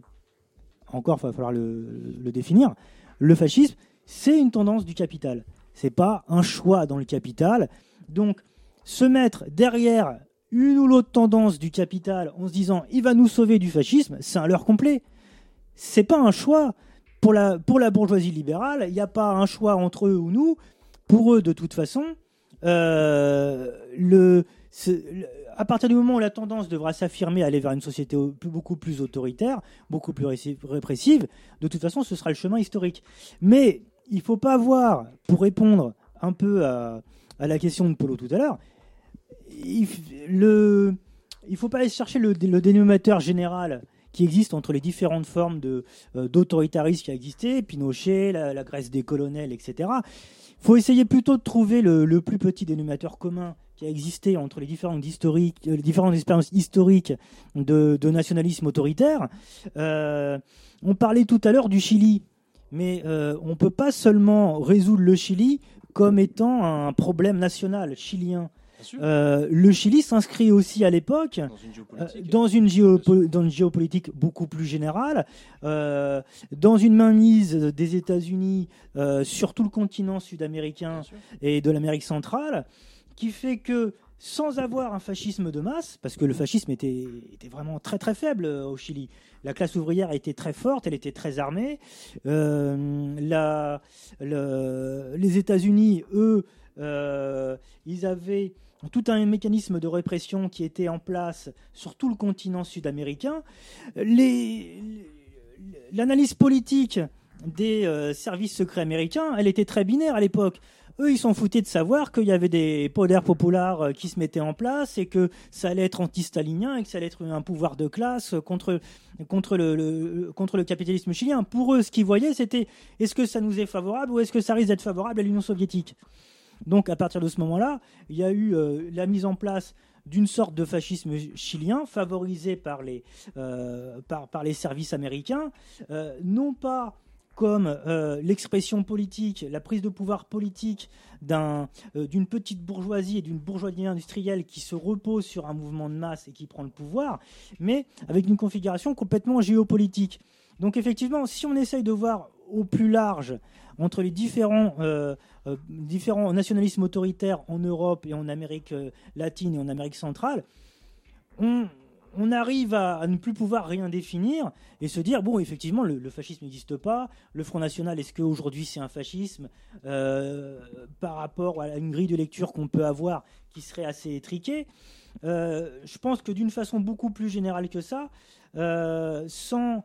encore il va falloir le, définir, le fascisme, c'est une tendance du capital. C'est pas un choix dans le capital. Donc, se mettre derrière une ou l'autre tendance du capital en se disant il va nous sauver du fascisme, c'est un leurre complet. C'est pas un choix pour la, pour la bourgeoisie libérale. Il n'y a pas un choix entre eux ou nous. Pour eux, de toute façon, euh, le- à partir du moment où la tendance devra s'affirmer, aller vers une société beaucoup plus autoritaire, beaucoup plus ré- répressive, de toute façon, ce sera le chemin historique. Mais il ne faut pas voir, pour répondre un peu à, la question de Polo tout à l'heure, il il faut pas aller chercher le, le dénominateur général qui existe entre les différentes formes euh, d'autoritarisme qui a existé, Pinochet, la, la Grèce des colonels, etc. Il faut essayer plutôt de trouver le, le plus petit dénominateur commun qui a existé entre les différentes, historiques, euh, les différentes expériences historiques de, de nationalisme autoritaire. Euh, on parlait tout à l'heure du Chili, mais euh, on ne peut pas seulement résoudre le Chili comme étant un problème national chilien. Euh, le Chili s'inscrit aussi à l'époque euh, dans géopo- dans une géopolitique beaucoup plus générale, euh, dans une mainmise des États-Unis sur tout le continent sud-américain et de l'Amérique centrale, qui fait que sans avoir un fascisme de masse, parce que le fascisme était, vraiment très très faible euh, au Chili. La classe ouvrière était très forte, elle était très armée. Euh, les États-Unis, eux, euh, ils avaient tout un mécanisme de répression qui était en place sur tout le continent sud-américain. L'analyse politique des services secrets américains, elle était très binaire à l'époque. Eux, ils s'en foutaient de savoir qu'il y avait des poders populaires euh, qui se mettaient en place et que ça allait être anti-stalinien et que ça allait être un pouvoir de classe contre, contre, le, contre le capitalisme chilien. Pour eux, ce qu'ils voyaient, c'était est-ce que ça nous est favorable ou est-ce que ça risque d'être favorable à l'Union soviétique? Donc à partir de ce moment-là, il y a eu euh, la mise en place d'une sorte de fascisme chilien favorisé par les, euh, par, par les services américains, non pas comme euh, l'expression politique, la prise de pouvoir politique euh, d'une petite bourgeoisie et d'une bourgeoisie industrielle qui se repose sur un mouvement de masse et qui prend le pouvoir, mais avec une configuration complètement géopolitique. Donc effectivement, si on essaye de voir au plus large entre les différents, euh, différents nationalismes autoritaires en Europe et en Amérique latine et en Amérique centrale, on, on arrive à, à ne plus pouvoir rien définir et se dire bon effectivement le, le fascisme n'existe pas le Front National est-ce qu'aujourd'hui c'est un fascisme Euh, par rapport à une grille de lecture qu'on peut avoir qui serait assez étriquée Euh, je pense que d'une façon beaucoup plus générale que ça euh, sans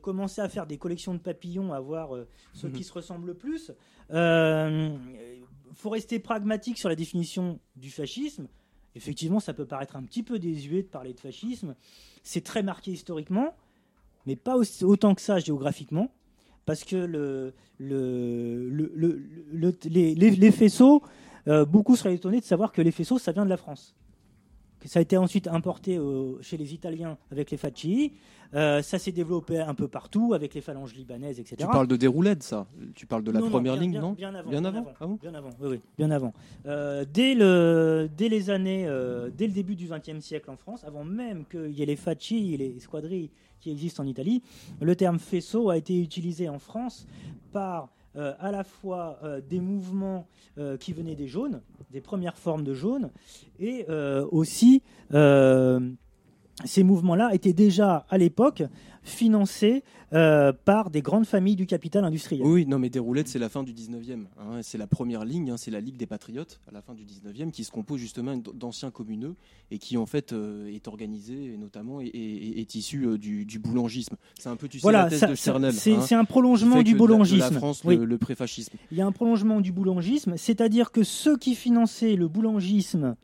commencer à faire des collections de papillons, à voir ceux Mhm. qui se ressemblent le plus. Il faut rester pragmatique sur la définition du fascisme. Effectivement, ça peut paraître un petit peu désuet de parler de fascisme. C'est très marqué historiquement, mais pas autant que ça géographiquement, parce que le, le, le- le- le- les, les- les faisceaux, euh, beaucoup seraient étonnés de savoir que les faisceaux, ça vient de la France. Ça a été ensuite importé euh, chez les Italiens avec les Facci. Euh, ça s'est développé un peu partout avec les phalanges libanaises, etc. Tu parles de déroulette, ça? Tu parles de la Non, non, première bien- ligne, bien- non? Bien avant. Bien bien avant Ah bon? bien avant, oui, oui, bien avant. Euh, dès, le, dès les années, euh, dès le début du XXe siècle en France, avant même qu'il y ait les Facci les squadrilles qui existent en Italie, le terme faisceau a été utilisé en France par euh, à la fois euh, des mouvements euh, qui venaient des jaunes, des premières formes de jaunes, et aussi ces mouvements-là étaient déjà à l'époque financés euh, par des grandes familles du capital industriel. Oui, non, mais Déroulette, c'est la fin du 19e. hein, c'est la première ligne, hein, c'est la Ligue des Patriotes, à la fin du 19e, qui se compose justement d'anciens communeux et qui, en fait, euh, est organisé, et notamment, et, est issu euh, du, du boulangisme. C'est un peu, tu sais, Voilà, la thèse ça- de ça- Chernel. c'est- hein, c'est un prolongement du de la- boulangisme. la France, Oui. le, le préfascisme. Il y a un prolongement du boulangisme, c'est-à-dire que ceux qui finançaient le boulangisme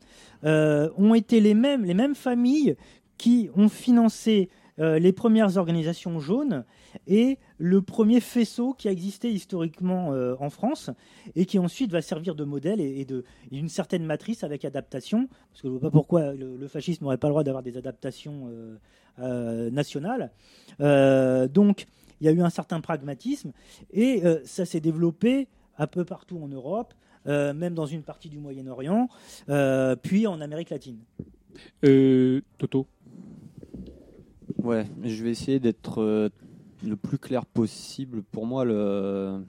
ont été les mêmes, les mêmes familles qui ont financé euh, les premières organisations jaunes et le premier faisceau qui a existé historiquement euh, en France et qui ensuite va servir de modèle et, et certaine matrice avec adaptation, parce que je ne vois pas pourquoi le, fascisme n'aurait pas le droit d'avoir des adaptations euh, nationales. Donc il y a eu un certain pragmatisme et ça s'est développé un peu partout en Europe, même dans une partie du Moyen-Orient, puis en Amérique latine. Toto? Ouais, je vais essayer d'être euh, le plus clair possible. Pour moi, le,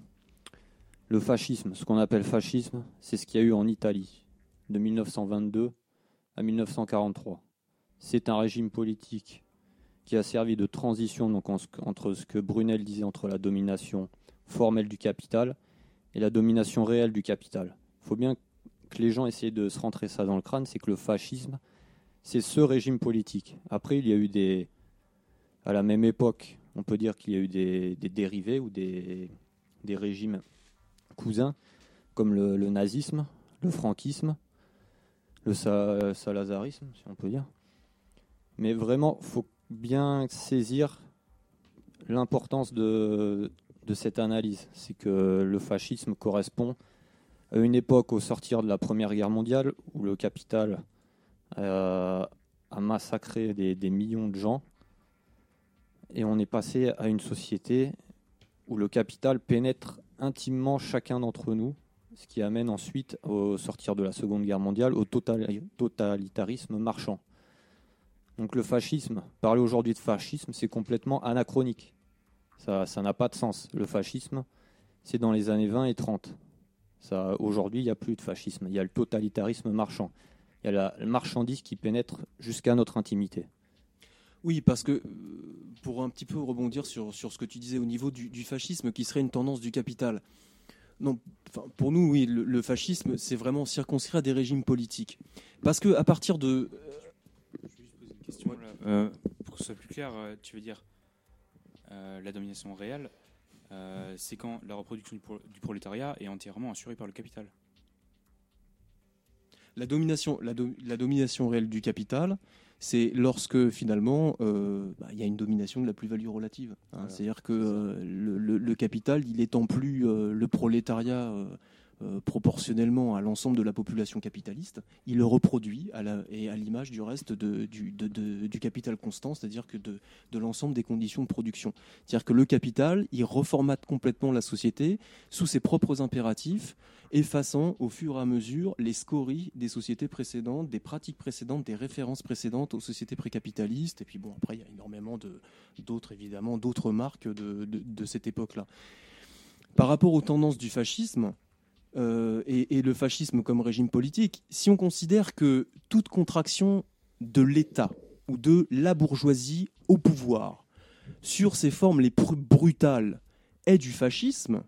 fascisme, ce qu'on appelle fascisme, c'est ce qu'il y a eu en Italie de 1922 à 1943. C'est un régime politique qui a servi de transition donc, entre ce que Brunel disait entre la domination formelle du capital et la domination réelle du capital. Il faut bien que les gens essayent de se rentrer ça dans le crâne, c'est que le fascisme, c'est ce régime politique. Après, il y a eu des, à la même époque, on peut dire qu'il y a eu des, dérivés ou des, des régimes cousins, comme le, nazisme, le franquisme, le sa- salazarisme, si on peut dire. Mais vraiment, faut bien saisir l'importance de, de cette analyse. C'est que le fascisme correspond à une époque au sortir de la Première Guerre mondiale où le capital a massacré des, des millions de gens et on est passé à une société où le capital pénètre intimement chacun d'entre nous, ce qui amène ensuite au sortir de la Seconde Guerre mondiale au total- totalitarisme marchand. Donc le fascisme, parler aujourd'hui de fascisme, c'est complètement anachronique. Ça n'a pas de sens. Le fascisme, c'est dans les années 20 et 30. Ça, aujourd'hui, il n'y a plus de fascisme. Il y a le totalitarisme marchand. Il y a la marchandise qui pénètre jusqu'à notre intimité. Oui, parce que euh, pour un petit peu rebondir sur, sur ce que tu disais au niveau du, du fascisme, qui serait une tendance du capital. Non, pour nous, oui, le, le fascisme, c'est vraiment circonscrit à des régimes politiques. Parce que à partir de, question là. Euh, pour que ce soit plus clair, euh, tu veux dire euh, la domination réelle, euh, c'est quand la reproduction du, pro- du prolétariat est entièrement assurée par le capital. la domination, la, do- la domination réelle du capital, c'est lorsque finalement euh, bah, il y a une domination de la plus-value relative. hein. C'est-à-dire que euh, le, le- le capital, il étend plus euh, le prolétariat euh, proportionnellement à l'ensemble de la population capitaliste, il le reproduit à et à l'image du reste du, capital constant, c'est-à-dire que de, l'ensemble des conditions de production. C'est-à-dire que le capital, il reformate complètement la société sous ses propres impératifs, effaçant au fur et à mesure les scories des sociétés précédentes, des pratiques précédentes, des références précédentes aux sociétés précapitalistes. Et puis bon, après, il y a énormément d'autres, évidemment, d'autres marques de cette époque-là. Par rapport aux tendances du fascisme, euh, et, le fascisme comme régime politique, si on considère que toute contraction de l'État ou de la bourgeoisie au pouvoir sur ses formes les plus brutales est du fascisme,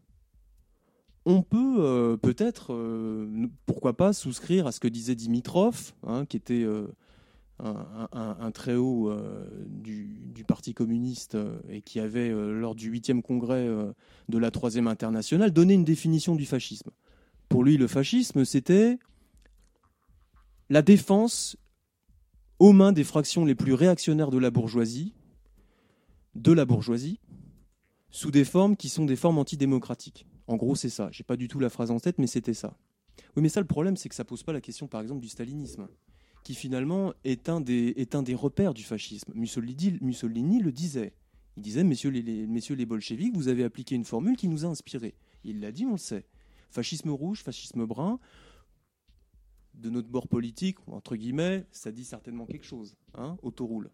on peut euh, peut-être, euh, pourquoi pas, souscrire à ce que disait Dimitrov, hein, qui était un, très haut du, Parti communiste et qui avait, lors du 8e congrès de la Troisième Internationale, donné une définition du fascisme. Pour lui, le fascisme, c'était la défense aux mains des fractions les plus réactionnaires de la bourgeoisie, de la bourgeoisie, sous des formes qui sont des formes antidémocratiques. En gros, c'est ça. J'ai pas du tout la phrase en tête, mais c'était ça. Oui, mais ça, le problème, c'est que ça pose pas la question, par exemple, du stalinisme, qui finalement est un des, repères du fascisme. Mussolini, le disait. Il disait, messieurs les, messieurs les bolcheviks, vous avez appliqué une formule qui nous a inspirés. Il l'a dit, on le sait. Fascisme rouge, fascisme brun, de notre bord politique, entre guillemets, ça dit certainement quelque chose. Hein, autoroule.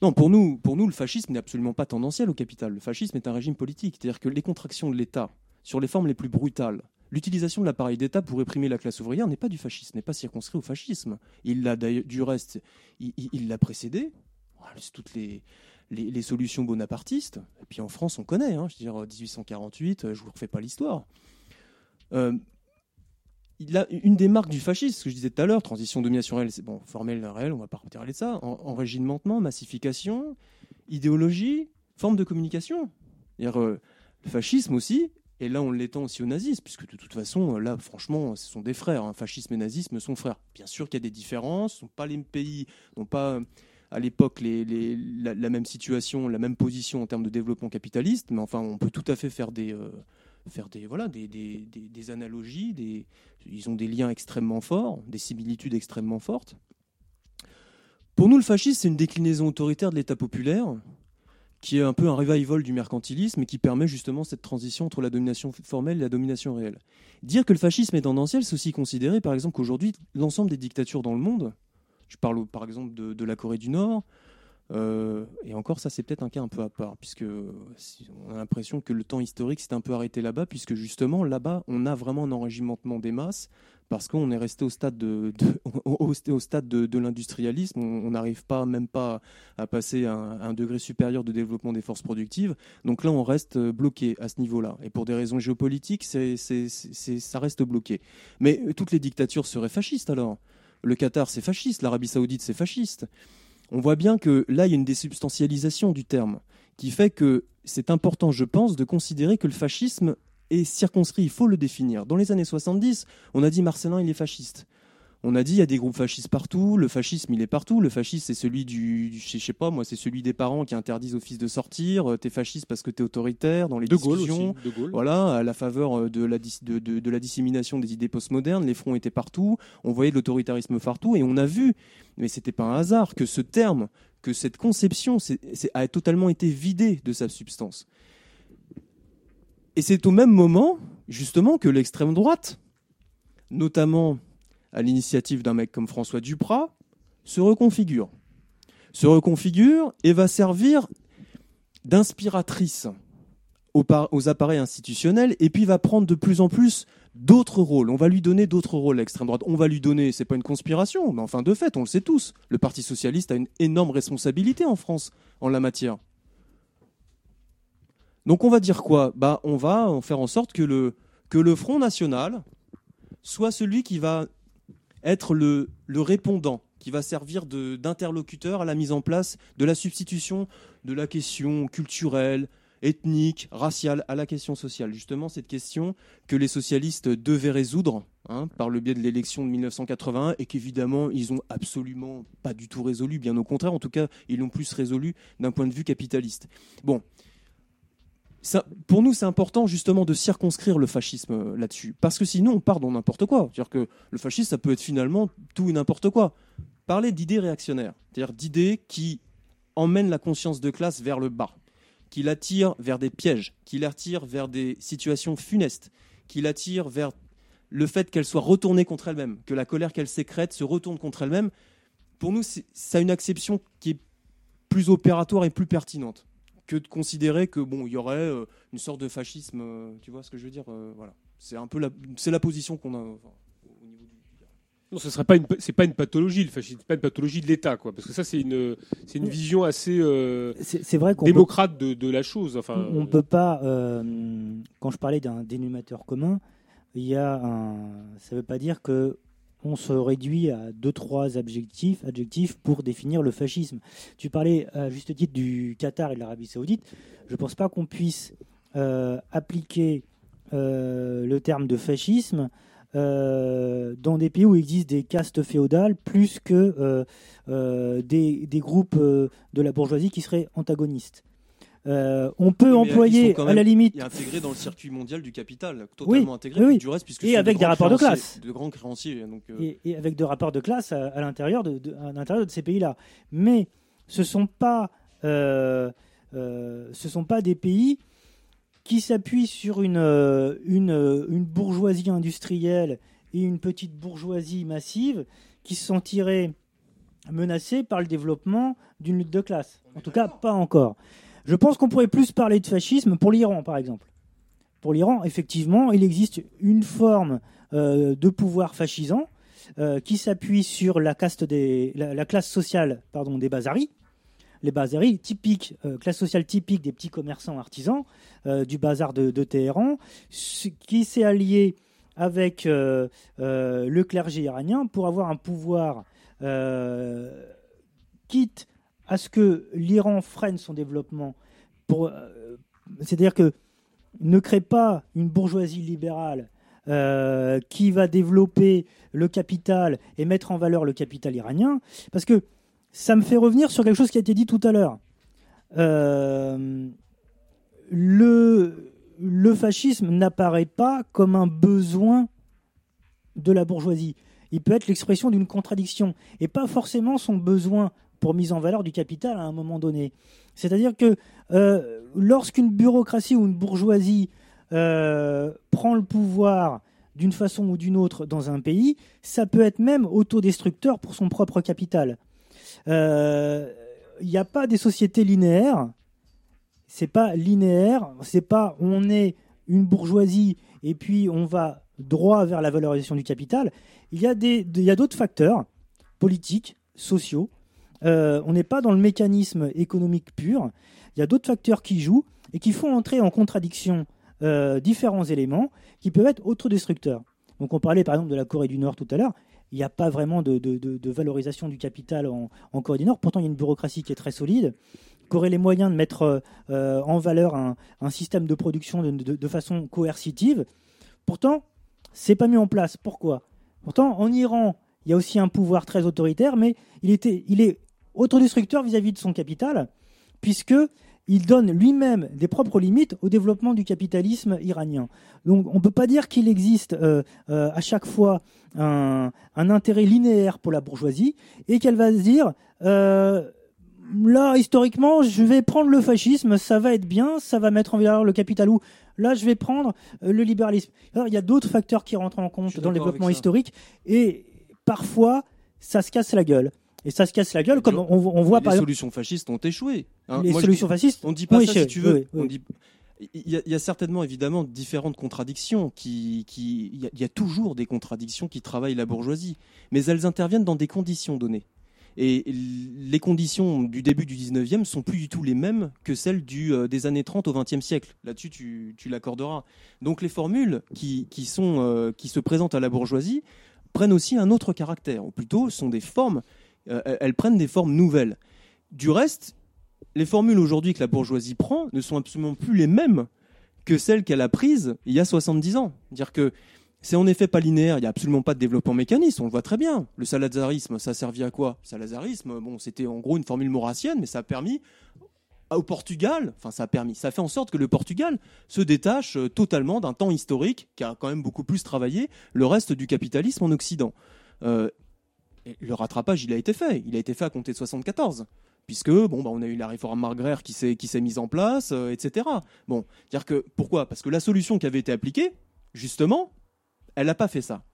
Non, pour nous, pour nous, le fascisme n'est absolument pas tendanciel au capital. Le fascisme est un régime politique. C'est-à-dire que les contractions de l'État, sur les formes les plus brutales, l'utilisation de l'appareil d'État pour réprimer la classe ouvrière n'est pas du fascisme, n'est pas circonscrit au fascisme. Il l'a du reste, il l'a précédé. Voilà, C'est toutes les solutions bonapartistes. Et puis en France, on connaît. hein, je veux dire, 1848, euh, je vous refais pas l'histoire. Euh, une des marques du fascisme, ce que je disais tout à l'heure, transition, domination réelle, c'est bon, formel, réel, on va pas reparler de ça, en, massification, idéologie, forme de communication. Euh, le fascisme aussi, et là on l'étend aussi au nazisme, puisque de toute façon, euh, là franchement, ce sont des frères, hein, fascisme et nazisme sont frères. Bien sûr qu'il y a des différences, ce sont pas les pays, n'ont pas à l'époque la, même situation, la même position en termes de développement capitaliste, mais enfin on peut tout à fait faire des... faire des voilà des, analogies, des, ils ont des liens extrêmement forts, des similitudes extrêmement fortes. Pour nous, le fascisme, c'est une déclinaison autoritaire de l'État populaire, qui est un peu un revival du mercantilisme et qui permet justement cette transition entre la domination formelle et la domination réelle. Dire que le fascisme est tendanciel, c'est aussi considérer, par exemple, qu'aujourd'hui, l'ensemble des dictatures dans le monde, je parle par exemple de la Corée du Nord, euh, et encore, ça, c'est peut-être un cas un peu à part, puisque euh, on a l'impression que le temps historique s'est un peu arrêté là-bas, puisque justement, là-bas, on a vraiment un enrégimentement des masses, parce qu'on est resté au stade de, l'industrialisme. On n'arrive pas, même pas, à passer à un, degré supérieur de développement des forces productives. Donc là, on reste euh, bloqué à ce niveau-là. Et pour des raisons géopolitiques, ça reste bloqué. Mais toutes les dictatures seraient fascistes alors. Le Qatar, c'est fasciste. L'Arabie Saoudite, c'est fasciste on voit bien que là, il y a une désubstantialisation du terme, qui fait que c'est important, je pense, de considérer que le fascisme est circonscrit, il faut le définir. Dans les années 70, on a dit Marcelin, il est fasciste. On a dit il y a des groupes fascistes partout, le fascisme il est partout, le fascisme c'est celui du, du- je sais pas moi, c'est celui des parents qui interdisent aux fils de sortir, euh, t'es fasciste parce que t'es autoritaire dans les De Gaulle discussions. aussi, de Gaulle. Voilà, à la faveur euh, de la, dis- de, de- de la dissémination des idées postmodernes, les fronts étaient partout, on voyait de l'autoritarisme partout et on a vu, mais c'était pas un hasard que ce terme, que cette conception a totalement été vidée de sa substance. Et c'est au même moment, justement, que l'extrême droite, notamment à l'initiative d'un mec comme François Duprat, se reconfigure. Se reconfigure et va servir d'inspiratrice aux, par- aux appareils institutionnels et puis va prendre de plus en plus d'autres rôles. On va lui donner d'autres rôles à l'extrême droite. On va lui donner, c'est pas une conspiration, mais enfin de fait, on le sait tous, le Parti socialiste a une énorme responsabilité en France en la matière. Donc on va dire quoi? Bah on va faire en sorte que le Front national soit celui qui va être le, répondant, qui va servir d'interlocuteur à la mise en place de la substitution de la question culturelle, ethnique, raciale à la question sociale. Justement, cette question que les socialistes devaient résoudre hein, par le biais de l'élection de 1981 et qu'évidemment, ils ont absolument pas du tout résolu, bien au contraire, en tout cas, ils l'ont plus résolu d'un point de vue capitaliste. Bon, pour nous, c'est important justement de circonscrire le fascisme euh, là-dessus. Parce que sinon, on part dans n'importe quoi. C'est-à-dire que le fascisme, ça peut être finalement tout et n'importe quoi. Parler d'idées réactionnaires, c'est-à-dire d'idées qui emmènent la conscience de classe vers le bas, qui l'attirent vers des pièges, qui l'attirent vers des situations funestes, qui l'attirent vers le fait qu'elle soit retournée contre elle-même, que la colère qu'elle sécrète se retourne contre elle-même. Pour nous, ça a une acception qui est plus opératoire et plus pertinente que de considérer que bon, il y aurait euh, une sorte de fascisme. euh, tu vois ce que je veux dire euh, Voilà, c'est un peu la, c'est la position qu'on a. enfin, Non, ce serait pas une, c'est pas une pathologie le fascisme, c'est pas une pathologie de l'État, quoi. Parce que ça, c'est une, c'est une vision assez euh, C'est c'est vrai qu'on démocrate de, de la chose. Enfin, On ne peut pas, euh, quand je parlais d'un dénominateur commun, il y a un, ça ne veut pas dire que on se réduit à deux trois adjectifs, pour définir le fascisme. Tu parlais à juste titre du Qatar et de l'Arabie Saoudite. Je ne pense pas qu'on puisse euh, appliquer euh, le terme de fascisme euh, dans des pays où il existe des castes féodales plus que des, des groupes de la bourgeoisie qui seraient antagonistes. Euh, on peut Mais, employer à la limite intégrés dans le circuit mondial du capital, totalement oui. Du reste, puisque Et ce sont avec de des grands rapports de créanciers- classe. de grands créanciers. Donc, euh, et, et avec de rapports de classe à, à l'intérieur de, de- à l'intérieur de ces pays-là. Mais ce sont pas euh, euh, ce sont pas des pays qui s'appuient sur une, une, une bourgeoisie industrielle et une petite bourgeoisie massive qui se sentiraient menacés par le développement d'une lutte de classe. En tout cas, pas encore. Je pense qu'on pourrait plus parler de fascisme pour l'Iran, par exemple. Pour l'Iran, effectivement, il existe une forme euh, de pouvoir fascisant euh, qui s'appuie sur la, caste des, la, la classe sociale pardon, des Bazaris. Les Bazaris, typiques, euh, classe sociale typique des petits commerçants artisans du bazar de, de Téhéran, qui s'est allié avec le clergé iranien pour avoir un pouvoir, quitte à ce que l'Iran freine son développement. euh, C'est-à-dire que ne crée pas une bourgeoisie libérale euh, qui va développer le capital et mettre en valeur le capital iranien, parce que ça me fait revenir sur quelque chose qui a été dit tout à l'heure. Euh, le fascisme n'apparaît pas comme un besoin de la bourgeoisie. Il peut être l'expression d'une contradiction et pas forcément son besoin pour mise en valeur du capital à un moment donné. C'est-à-dire que euh, lorsqu'une bureaucratie ou une bourgeoisie euh, prend le pouvoir d'une façon ou d'une autre dans un pays, ça peut être même autodestructeur pour son propre capital. Euh, Il n'y a pas des sociétés linéaires. C'est pas linéaire. C'est pas on est une bourgeoisie et puis on va droit vers la valorisation du capital. Il y a d'autres facteurs politiques, sociaux. Euh, on n'est pas dans le mécanisme économique pur. Il y a d'autres facteurs qui jouent et qui font entrer en contradiction euh, différents éléments qui peuvent être autodestructeurs. Donc on parlait par exemple de la Corée du Nord tout à l'heure. Il n'y a pas vraiment de, valorisation du capital en, Corée du Nord. Pourtant, il y a une bureaucratie qui est très solide, qui aurait les moyens de mettre euh, en valeur un, un système de production de façon coercitive? Pourtant, c'est pas mis en place. Pourquoi? Pourtant, en Iran, il y a aussi un pouvoir très autoritaire, mais il, était, il est autodestructeur vis-à-vis de son capital, puisque il donne lui-même des propres limites au développement du capitalisme iranien. Donc on ne peut pas dire qu'il existe euh, euh, à chaque fois un, un intérêt linéaire pour la bourgeoisie et qu'elle va se dire euh, là historiquement je vais prendre le fascisme, ça va être bien, ça va mettre en valeur le capital ou là je vais prendre le libéralisme. Alors, il y a d'autres facteurs qui rentrent en compte dans le développement historique et parfois ça se casse la gueule. Et ça se casse la gueule comme on, on voit les par solutions fascistes ont échoué. hein. Les Moi, solutions dis- fascistes On dit pas ça échoué, si tu veux. oui, oui. On dit- Il y, a, il y a certainement évidemment différentes contradictions qui, qui il, y a, il y a toujours des contradictions qui travaillent la bourgeoisie, mais elles interviennent dans des conditions données. Et les conditions du début du 19e sont plus du tout les mêmes que celles du, euh, des années 30 au 20e siècle. Là-dessus, tu, tu l'accorderas. Donc les formules qui, qui, sont, euh, qui se présentent à la bourgeoisie prennent aussi un autre caractère, ou plutôt sont des formes, elles prennent des formes nouvelles. Du reste, les formules aujourd'hui que la bourgeoisie prend ne sont absolument plus les mêmes que celles qu'elle a prises il y a 70 ans. Dire que c'est en effet pas linéaire, il n'y a absolument pas de développement mécaniste, on le voit très bien. Le salazarisme, ça a servi à quoi? Le salazarisme, bon, c'était en gros une formule maurassienne, mais ça a permis au Portugal, enfin ça a permis, ça a fait en sorte que le Portugal se détache euh, totalement d'un temps historique qui a quand même beaucoup plus travaillé le reste du capitalisme en Occident. Euh, le rattrapage, il a été fait. Il a été fait à compter de 74 puisque bon bah on a eu la réforme agraire qui s'est mise en place, euh, etc. Bon, dire que pourquoi? Parce que la solution qui avait été appliquée, justement, elle n'a pas fait ça.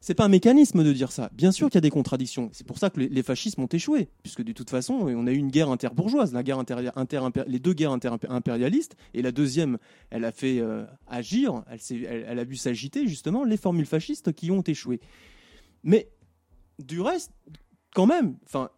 C'est pas un mécanisme de dire ça. Bien sûr qu'il y a des contradictions. C'est pour ça que les- fascismes ont échoué, puisque de toute façon, on a eu une guerre interbourgeoise, la guerre inter, les deux guerres inter-impérialistes, et la deuxième, elle a fait euh, agir, elle- elle a vu s'agiter justement les formules fascistes qui ont échoué. Mais du reste, quand même, enfin,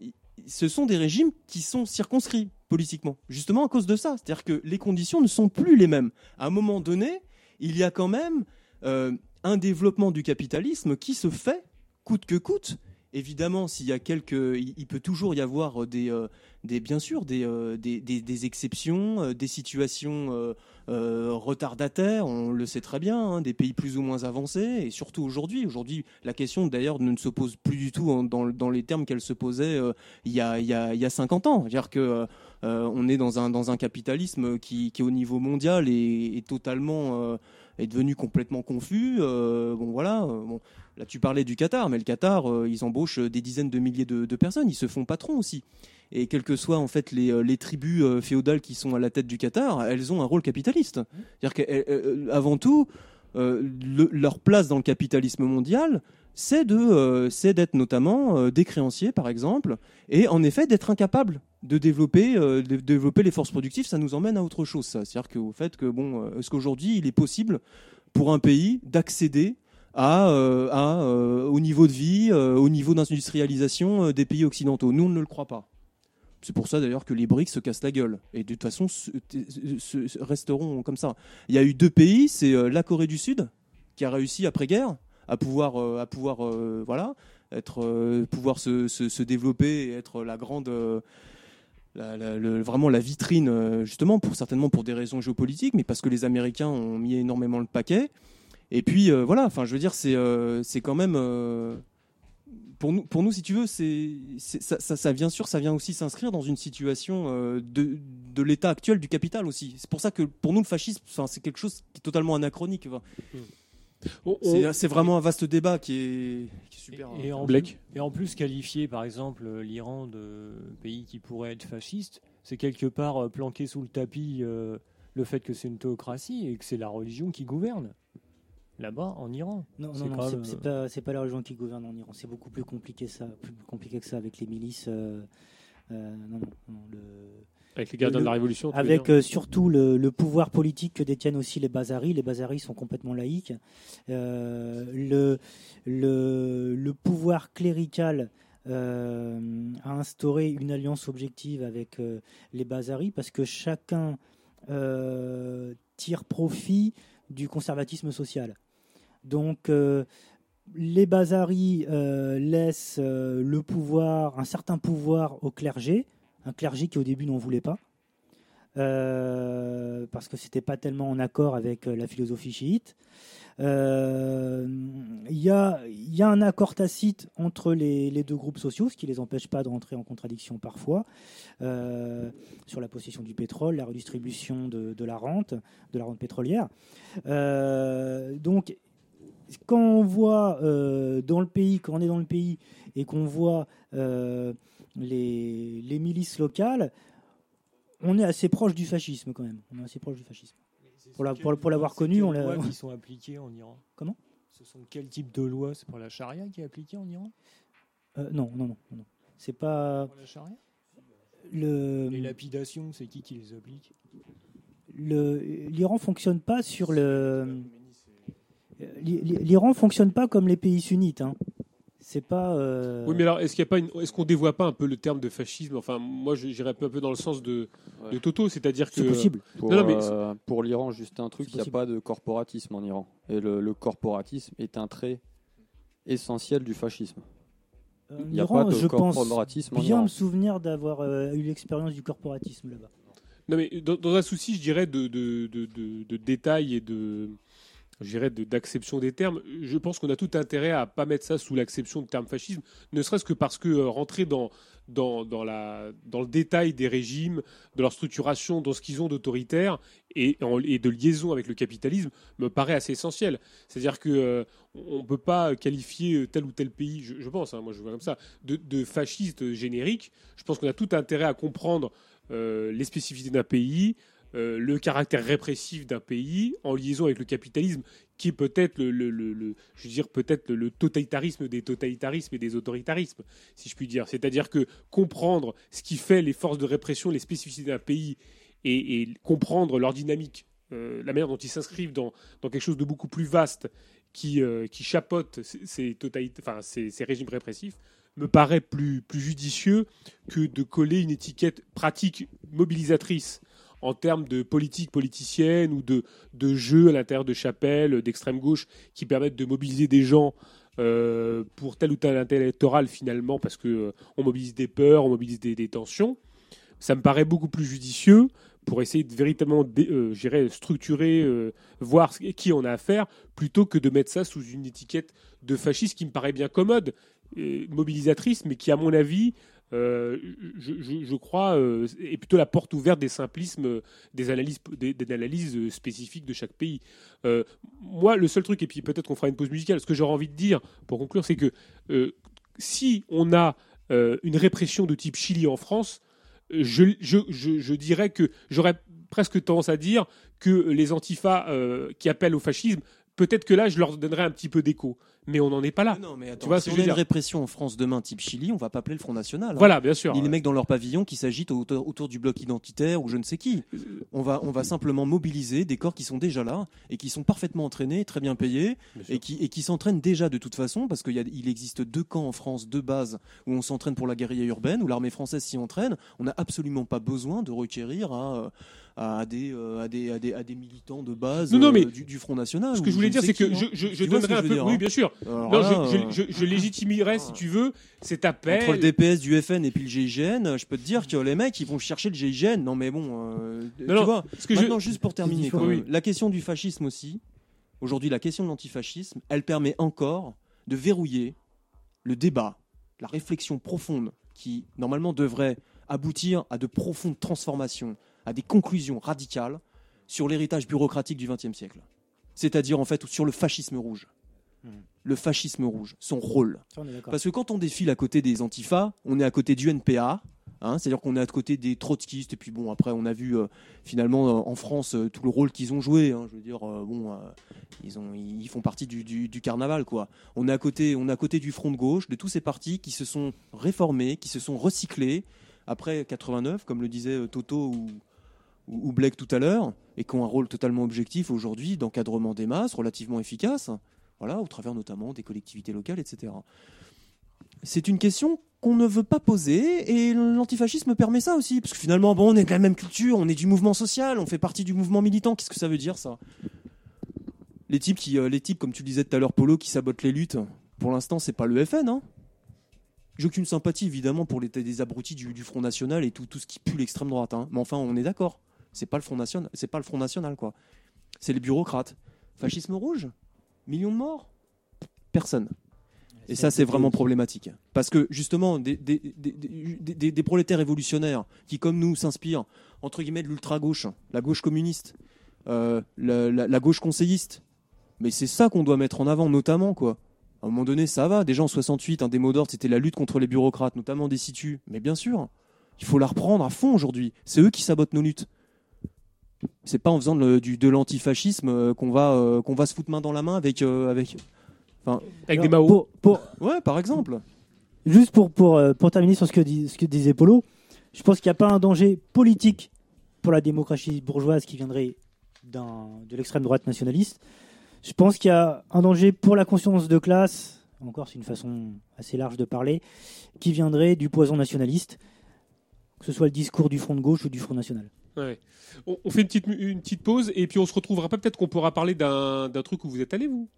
ce sont des régimes qui sont circonscrits politiquement, justement à cause de ça. C'est-à-dire que les conditions ne sont plus les mêmes. À un moment donné, il y a quand même euh, un développement du capitalisme qui se fait coûte que coûte. Évidemment, s'il y a quelques, il, peut toujours y avoir des, euh, des bien sûr, des, euh, des, des- exceptions, euh, des situations euh, euh, retardataires. On le sait très bien, hein, des pays plus ou moins avancés, et surtout aujourd'hui. Aujourd'hui, la question d'ailleurs ne se pose plus du tout dans, dans les termes qu'elle se posait euh, il y a, il y a, il y a 50 ans. C'est-à-dire que euh, euh, on est dans un, dans un capitalisme qui, qui au niveau mondial est, est totalement euh, est devenu complètement confus. Euh, bon voilà. euh, là tu parlais du Qatar, mais le Qatar, euh, ils embauchent des dizaines de milliers de, de personnes. Ils se font patrons aussi. Et quelles que soient en fait les, euh, les tribus euh, féodales qui sont à la tête du Qatar, elles ont un rôle capitaliste. C'est-à-dire qu'avant tout, euh, le- leur place dans le capitalisme mondial, c'est de, euh, d'être notamment euh, des créanciers, par exemple, et en effet d'être incapable de développer, euh, de développer les forces productives. Ça nous emmène à autre chose. C'est-à-dire qu'au fait que bon, euh, est-ce qu'aujourd'hui il est possible pour un pays d'accéder à, euh, euh, au niveau de vie, euh, au niveau d'industrialisation des pays occidentaux Nous, on ne le croit pas. C'est pour ça d'ailleurs que les BRICS se cassent la gueule et de toute façon se- resteront comme ça. Il y a eu deux pays, c'est la Corée du Sud qui a réussi après-guerre à pouvoir, à pouvoir, voilà, être, pouvoir se, se- développer et être la grande, la- vraiment la vitrine, justement pour certainement pour des raisons géopolitiques, mais parce que les Américains ont mis énormément le paquet. Et puis euh, voilà, enfin je veux dire, c'est euh, c'est quand même euh, pour nous, pour nous, si tu veux, c'est ça, ça, ça vient sûr, ça vient aussi s'inscrire dans une situation euh, de, de l'état actuel du capital aussi. C'est pour ça que pour nous, le fascisme, enfin, c'est quelque chose qui est totalement anachronique. enfin. C'est c'est vraiment un vaste débat qui est, qui est super. Et hein. en, plus, et en plus, qualifier par exemple l'Iran de pays qui pourrait être fasciste, c'est quelque part euh, planquer sous le tapis euh, le fait que c'est une théocratie et que c'est la religion qui gouverne là-bas en Iran. Non, non, non, c'est- même- c'est pas, pas la religion qui gouverne en Iran. C'est beaucoup plus compliqué ça, plus compliqué que ça avec les milices. euh, euh, non, non, non, le- Avec les gardiens de la Révolution, Avec euh, surtout le, le pouvoir politique que détiennent aussi les bazaris. Les bazaris sont complètement laïques. Euh, le, le, le pouvoir clérical euh, a instauré une alliance objective avec euh, les bazaris parce que chacun euh, tire profit du conservatisme social. Donc, euh, les bazaris euh, laissent euh, le pouvoir, un certain pouvoir au clergé, un clergé qui au début n'en voulait pas, parce que c'était pas tellement en accord avec la philosophie chiite. Il y, a, un accord tacite entre les, deux groupes sociaux, ce qui les empêche pas de rentrer en contradiction parfois, sur la possession du pétrole, la redistribution de, la rente, de la rente pétrolière. Donc, quand on voit euh, dans le pays, quand on est dans le pays et qu'on voit euh, les, les milices locales, on est assez proche du fascisme quand même. On est assez proche du fascisme. Pour la- pour- pour l'avoir connu, on les l'a. lois qui sont appliquées en Iran? Comment? Ce sont quel type de loi C'est pour la charia qui est appliquée en Iran? Euh, non, non, non, non. C'est pas Pour la charia? le. Les lapidations, c'est qui qui les applique? Le- L'Iran fonctionne pas sur le. L'I- L'Iran fonctionne pas comme les pays sunnites. Hein. C'est pas. euh, Oui, mais alors, est-ce qu'il y a pas une... est-ce qu'on dévoie pas un peu le terme de fascisme? Enfin, moi, j'irais un peu, dans le sens de, de Toto, c'est-à-dire que. Pour, Non, non, mais euh, pour l'Iran, juste un truc, il n'y a pas de corporatisme en Iran. Et le, le corporatisme est un trait essentiel du fascisme. en Il n'y a Iran, pas de je pense en bien Iran. me souvenir d'avoir euh, eu l'expérience du corporatisme là-bas. Non, mais dans, dans un souci, je dirais, de, de, de, de- de détail et de. De- d'acception des termes. Je pense qu'on a tout intérêt à pas mettre ça sous l'acception du terme fascisme, ne serait-ce que parce que euh, rentrer dans, dans, dans, la, dans le détail des régimes, de leur structuration, dans ce qu'ils ont d'autoritaire et, et de liaison avec le capitalisme me paraît assez essentiel. C'est-à-dire que euh, on ne peut pas qualifier tel ou tel pays, je, pense, hein, moi je vois comme ça, de, de fasciste générique. Je pense qu'on a tout intérêt à comprendre euh, les spécificités d'un pays, euh, le caractère répressif d'un pays en liaison avec le capitalisme, qui est peut-être le, je dire peut-être le, totalitarisme des totalitarismes et des autoritarismes, si je puis dire. C'est-à-dire que comprendre ce qui fait les forces de répression, les spécificités d'un pays, et, comprendre leur dynamique, euh, la manière dont ils s'inscrivent dans, quelque chose de beaucoup plus vaste, qui, euh, enfin, ces- ces régimes répressifs, me paraît plus, plus judicieux que de coller une étiquette pratique mobilisatrice en termes de politique politicienne ou de, de jeux à l'intérieur de chapelles d'extrême gauche qui permettent de mobiliser des gens euh, pour tel ou tel électoral finalement parce que euh, on mobilise des peurs, on mobilise des, tensions. Ça me paraît beaucoup plus judicieux pour essayer de véritablement euh, structurer, euh, voir qui on a affaire, plutôt que de mettre ça sous une étiquette de fasciste qui me paraît bien commode, mobilisatrice, mais qui, à mon avis, je, je- crois, euh, est plutôt la porte ouverte des simplismes, euh, des analyses, des, analyses euh, spécifiques de chaque pays. Euh, moi, le seul truc, et puis peut-être qu'on fera une pause musicale, ce que j'aurais envie de dire pour conclure, c'est que euh, si on a euh, une répression de type Chili en France, euh, je, dirais que j'aurais presque tendance à dire que les antifas euh, qui appellent au fascisme, peut-être que là, je leur donnerais un petit peu d'écho. Mais on n'en est pas là. Non, mais attends, tu vois si on je a une dire répression en France demain, type Chili, on va pas appeler le Front National. hein. Voilà, bien sûr, Ni les ouais. mecs dans leur pavillon qui s'agitent autour, autour du bloc identitaire ou je ne sais qui. On va, on va simplement mobiliser des corps qui sont déjà là et qui sont parfaitement entraînés, très bien payés et qui, et qui s'entraînent déjà de toute façon parce qu'il y a- il existe deux camps en France, deux bases où on s'entraîne pour la guérilla urbaine, où l'armée française s'y entraîne. On n'a absolument pas besoin de requérir à, à, des, euh, à, des, à, des, à des militants de base Non, non, mais euh, du, du Front National. Ce que je voulais dire, c'est que je, hein. je, je que donnerais un peu. dire, oui, hein. bien sûr. Alors non, là, je, euh, je, je, je légitimerais, si tu veux, cet appel. Entre le DPS du FN et puis le GIGN, je peux te dire que les mecs ils vont chercher le GIGN. Non mais bon, euh, tu non, vois. ce que je- Maintenant juste pour terminer, différent. quand même, Oui. la question du fascisme aussi. Aujourd'hui, la question de l'antifascisme, elle permet encore de verrouiller le débat, la réflexion profonde qui normalement devrait aboutir à de profondes transformations, à des conclusions radicales sur l'héritage bureaucratique du XXe siècle. C'est-à-dire en fait sur le fascisme rouge. Le fascisme rouge, son rôle. Parce que quand on défile à côté des antifas, on est à côté du NPA, hein, c'est-à-dire qu'on est à côté des trotskistes, et puis bon, après, on a vu euh, finalement euh, en France euh, tout le rôle qu'ils ont joué. hein, je veux dire, bon, ils, ont, ils font partie du, du- du carnaval, quoi. On est, à côté, on est à côté du front de gauche, de tous ces partis qui se sont réformés, qui se sont recyclés après 89, comme le disait Toto ou, ou, ou Blake tout à l'heure, et qui ont un rôle totalement objectif aujourd'hui d'encadrement des masses, relativement efficace, voilà, au travers notamment des collectivités locales, etc. C'est une question qu'on ne veut pas poser et l'antifascisme permet ça aussi parce que finalement bon on est de la même culture, on est du mouvement social, on fait partie du mouvement militant. Qu'est-ce que ça veut dire ça? Les types qui euh, les types comme tu le disais tout à l'heure Polo qui sabotent les luttes. Pour l'instant, c'est pas le FN hein. J'ai aucune sympathie évidemment pour les des abrutis du, Front National et tout, ce qui pue l'extrême droite hein. Mais enfin, on est d'accord. C'est pas le Front c'est pas le Front National quoi. C'est les bureaucrates. Fascisme rouge? Millions de morts? Personne. Et ça, c'est vraiment problématique. Parce que justement, des, des, des, des- des- des prolétaires révolutionnaires qui, comme nous, s'inspirent, entre guillemets, de l'ultra-gauche, la gauche communiste, euh, la, la- la gauche conseilliste, mais c'est ça qu'on doit mettre en avant, notamment, quoi. À un moment donné, ça va. Déjà en 68, un des mots d'ordre, c'était la lutte contre les bureaucrates, notamment des situs. Mais bien sûr, il faut la reprendre à fond aujourd'hui. C'est eux qui sabotent nos luttes. C'est pas en faisant de, du, de l'antifascisme euh, qu'on va, euh, qu'on va se foutre main dans la main avec. euh, avec enfin, Avec des Mao. pour- pour- Ouais, par exemple. Juste pour, pour, pour terminer sur ce que, ce que disait Polo, je pense qu'il n'y a pas un danger politique pour la démocratie bourgeoise qui viendrait de l'extrême droite nationaliste. Je pense qu'il y a un danger pour la conscience de classe, encore c'est une façon assez large de parler, qui viendrait du poison nationaliste, que ce soit le discours du Front de gauche ou du Front national. Ouais. On, on fait une petite, une petite pause et puis on se retrouvera pas. Peut-être qu'on pourra parler d'un d'un truc où vous êtes allé, vous.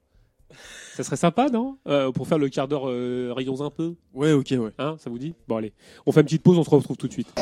Ça serait sympa, non? Euh, Pour faire le quart d'heure, euh, rayons un peu. Ouais, ok, ouais. Hein, ça vous dit? Bon, allez. On fait une petite pause, on se retrouve tout de suite.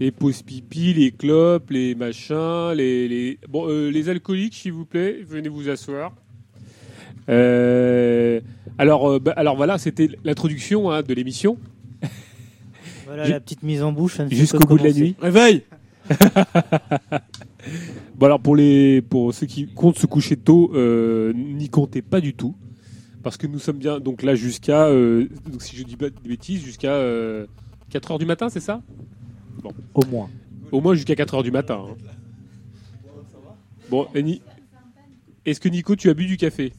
Les pauses pipi, les clopes, les machins, les, les... bon euh, les alcooliques s'il vous plaît, venez vous asseoir. Euh, alors euh, bah, alors voilà, c'était l'introduction hein, de l'émission. Voilà la petite mise en bouche. fait Jusqu'au bout de la nuit. Réveil Bon alors pour les pour ceux qui comptent se coucher tôt, n'y comptez pas du tout parce que nous sommes bien donc là jusqu'à donc si je dis pas de bêtises jusqu'à 4 heures du matin, c'est ça? Bon. Au moins. Au moins jusqu'à 4 heures du matin. hein. Bon, et Ni- est-ce que Nico, tu as bu du café?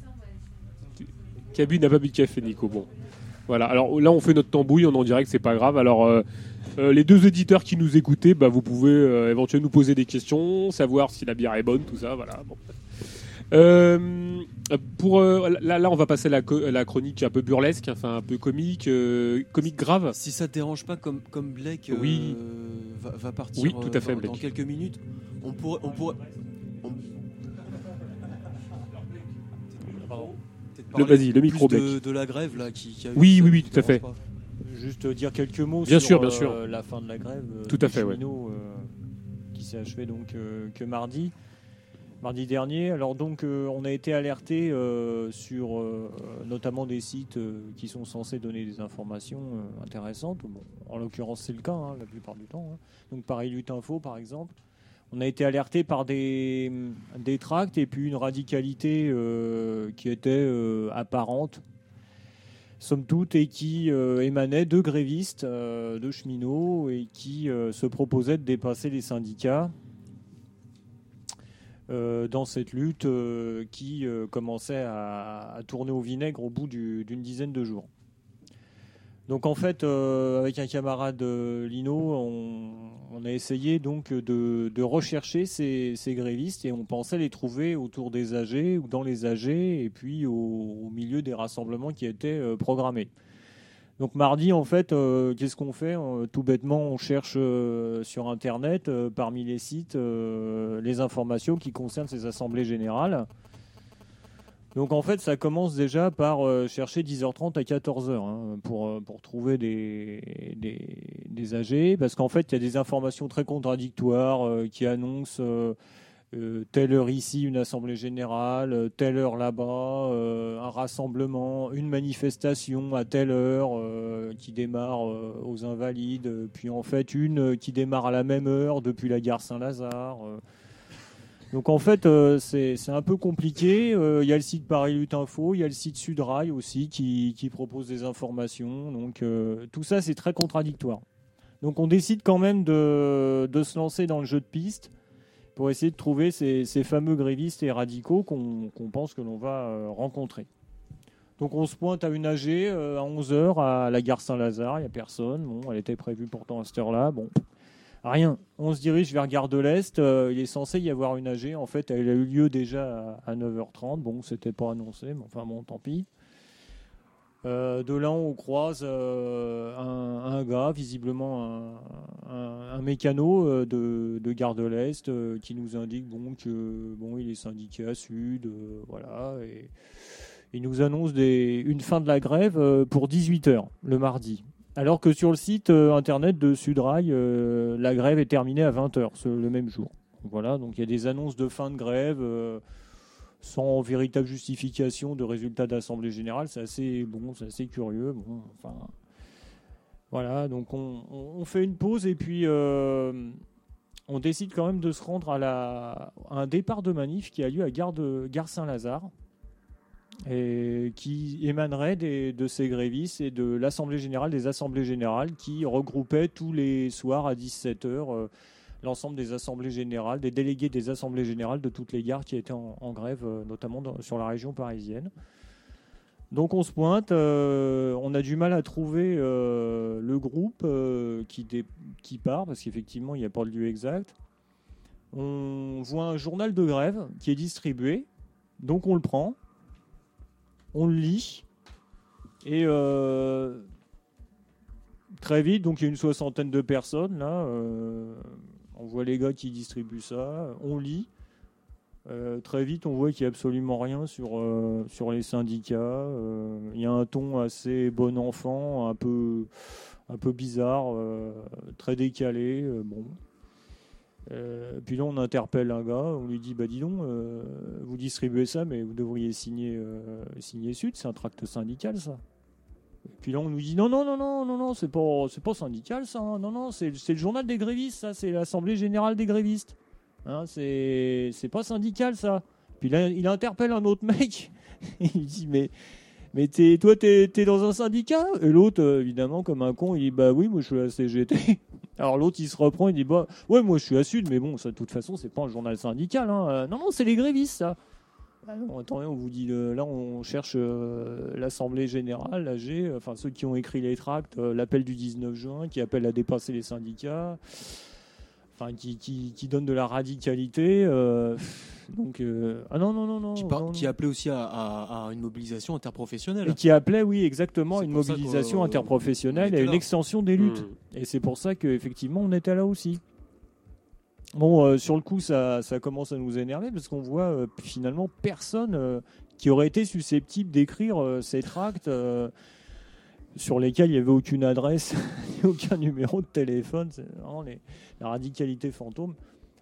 Kabu n'a pas bu de café, Nico. Bon, voilà. Alors là, on fait notre tambouille, on en dirait que c'est pas grave. Alors, euh, euh, les deux éditeurs qui nous écoutaient, bah, vous pouvez euh, éventuellement nous poser des questions, savoir si la bière est bonne, tout ça, voilà. Bon. Euh, pour euh, là, là, on va passer à la, la chronique un peu burlesque, enfin un peu comique, euh, comique grave. Si ça te dérange pas, comme, comme Blake Oui. va, va partir Oui, tout à fait, dans, Blake. dans quelques minutes, on pourrait. On pourrait on- Le- vas-y, le micro, de, Blake. de la grève là qui, qui a Oui, oui, oui, tout à fait. pas Juste dire quelques mots Bien sur sûr, bien sûr. la fin de la grève Tout à fait, cheminots, qui s'est achevée donc que mardi, mardi dernier. Alors donc euh, on a été alerté euh, sur euh, notamment des sites qui sont censés donner des informations intéressantes. En l'occurrence c'est le cas hein, la plupart du temps. hein. Donc Paris Lutte Info par exemple. On a été alerté par des, des tracts et puis une radicalité qui était apparente somme toute, et qui émanait de grévistes, de cheminots, et qui se proposaient de dépasser les syndicats dans cette lutte euh, qui euh, commençait à, tourner au vinaigre au bout du- d'une dizaine de jours. Donc en fait, euh, avec un camarade euh, Lino, on, a essayé donc de, rechercher ces, grévistes et on pensait les trouver autour des AG ou dans les AG et puis au, milieu des rassemblements qui étaient euh, programmés. Donc mardi, en fait, euh, qu'est-ce qu'on fait Euh, Tout bêtement, on cherche euh, sur Internet, parmi les sites, les informations qui concernent ces assemblées générales. Donc en fait, ça commence déjà par chercher 10h30 à 14h hein, pour, pour trouver des, des, des AG, parce qu'en fait, il y a des informations très contradictoires qui annoncent euh, telle heure ici une assemblée générale, euh, telle heure là-bas, euh, un rassemblement, une manifestation à telle heure qui démarre aux Invalides, puis en fait une qui démarre à la même heure depuis la gare Saint-Lazare. Donc en fait, c'est un peu compliqué. Il y a le site Paris Lutte Info, il y a le site Sudrail aussi qui, qui propose des informations. Donc tout ça, c'est très contradictoire. Donc on décide quand même de, de se lancer dans le jeu de piste pour essayer de trouver ces, fameux grévistes et radicaux qu'on pense que l'on va euh, rencontrer. Donc on se pointe à une AG euh, à 11h à la gare Saint-Lazare, il n'y a personne. Bon, elle était prévue pourtant à cette heure-là. Bon, rien. On se dirige vers Gare de l'Est. euh, il est censé y avoir une AG. En fait, elle a eu lieu déjà à 9h30. Bon, c'était pas annoncé, mais enfin bon, tant pis. Euh, de là, on croise euh, un, gars, visiblement un, mécano euh, de, de Gare de l'Est, qui nous indique bon, que bon, il est syndiqué à Sud, voilà, et il nous annonce des, une fin de la grève pour 18h le mardi. Alors que sur le site internet de Sudrail, la grève est terminée à 20h ce- le même jour. Voilà, donc il y a des annonces de fin de grève sans véritable justification de résultat d'assemblée générale. C'est assez bon, c'est assez curieux. Bon, enfin, voilà, donc on, fait une pause et puis euh, on décide quand même de se rendre à, la, un départ de manif qui a lieu à Gare, Saint-Lazare et qui émanerait de ces grévistes et de l'Assemblée générale des Assemblées générales qui regroupait tous les soirs à 17h l'ensemble des assemblées générales, des délégués des assemblées générales de toutes les gares qui étaient en, grève, euh, notamment sur la région parisienne. Donc on se pointe, euh, on a du mal à trouver euh, le groupe qui, qui part, parce qu'effectivement il n'y a pas de lieu exact. On voit un journal de grève qui est distribué, donc on le prend, on le lit, et très vite, donc il y a une soixantaine de personnes là. On voit les gars qui distribuent ça, on lit. Euh, très vite, on voit qu'il n'y a absolument rien sur, euh, les syndicats. Euh, Il y a un ton assez bon enfant, un peu, bizarre, très décalé. bon. Puis là, on interpelle un gars, on lui dit Bah, dis donc, vous distribuez ça, mais vous devriez signer, signer Sud, c'est un tract syndical, ça. Puis là, on nous dit non, non, non, non, non, non, c'est pas, pas syndical, ça. hein. Non, non, c'est le journal des grévistes, ça. C'est l'Assemblée générale des grévistes. Hein, c'est c'est pas syndical, ça. Puis là, il interpelle un autre mec. il dit mais mais t'es, toi, t'es es dans un syndicat? Et l'autre, euh, évidemment, comme un con, il dit bah oui, moi je suis à la CGT. Alors l'autre, il se reprend, il dit bah ouais, moi je suis à Sud, mais bon, ça, de toute façon, c'est pas un journal syndical. Hein. Euh, non, non, c'est les grévistes, ça. Attendez, on vous dit, euh, là on cherche euh, l'Assemblée Générale, l'AG, enfin ceux qui ont écrit les tracts, euh, l'appel du 19 juin, qui appelle à dépasser les syndicats, enfin qui, qui, qui donne de la radicalité. euh, donc, euh, ah non, non, non, non. Qui, par- non, qui appelait aussi à, à- à une mobilisation interprofessionnelle. et qui appelait, oui, exactement, C'est une mobilisation interprofessionnelle on et une extension des luttes. Hmm. Et c'est pour ça qu'effectivement, on était là aussi. Bon, euh, sur le coup, ça, commence à nous énerver parce qu'on voit euh, finalement personne euh, qui aurait été susceptible d'écrire ces tracts sur lesquels il n'y avait aucune adresse, aucun numéro de téléphone. C'est vraiment la radicalité fantôme.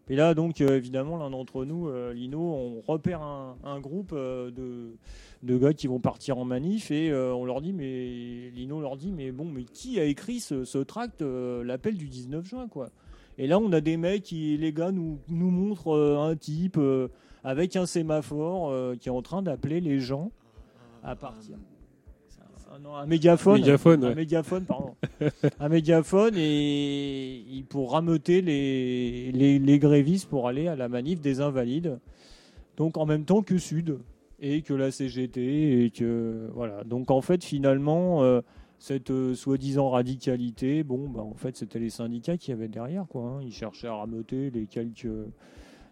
Et là, donc, évidemment, l'un d'entre nous, Lino, on repère un, groupe de, gars qui vont partir en manif et on leur dit, mais Lino leur dit, mais bon, mais qui a écrit ce, ce tract, l'appel du 19 juin, quoi? Et là, on a des mecs qui, les gars, nous, nous montrent euh, un type euh, avec un sémaphore euh, qui est en train d'appeler les gens à partir. Un- non, un mégaphone. Mégaphone, ouais. Un mégaphone, pardon. un mégaphone et pour rameuter les, les, les grévistes pour aller à la manif des Invalides. Donc en même temps que Sud et que la CGT et que voilà. Donc en fait finalement euh, cette euh, soi-disant radicalité, bon bah en fait c'était les syndicats qui avaient derrière quoi. hein. Ils cherchaient à rameuter les quelques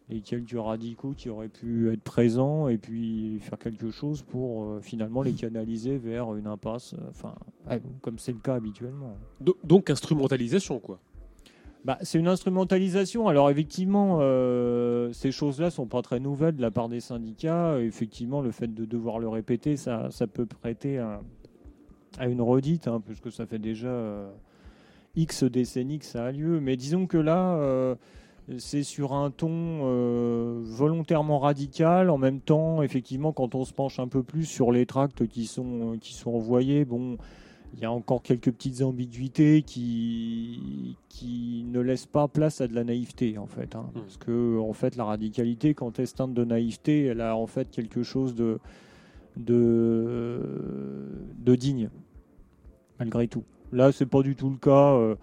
les quelques radicaux qui auraient pu être présents et puis faire quelque chose pour euh, finalement les canaliser vers une impasse, enfin ouais, comme c'est le cas habituellement. Do- Donc instrumentalisation, quoi. Bah, c'est une instrumentalisation. Alors effectivement, euh, ces choses-là sont pas très nouvelles de la part des syndicats. Effectivement, le fait de devoir le répéter, ça, ça peut prêter à, à une redite, hein, puisque ça fait déjà euh, X décennies que ça a lieu. Mais disons que là, euh, c'est sur un ton euh, volontairement radical. En même temps, effectivement, quand on se penche un peu plus sur les tracts qui sont, qui sont envoyés, bon, il y a encore quelques petites ambiguïtés qui, qui ne laissent pas place à de la naïveté, en fait. hein. Parce que, en fait, la radicalité, quand elle teinte de naïveté, elle a en fait quelque chose de, de, de digne, malgré tout. Là, c'est pas du tout le cas. euh,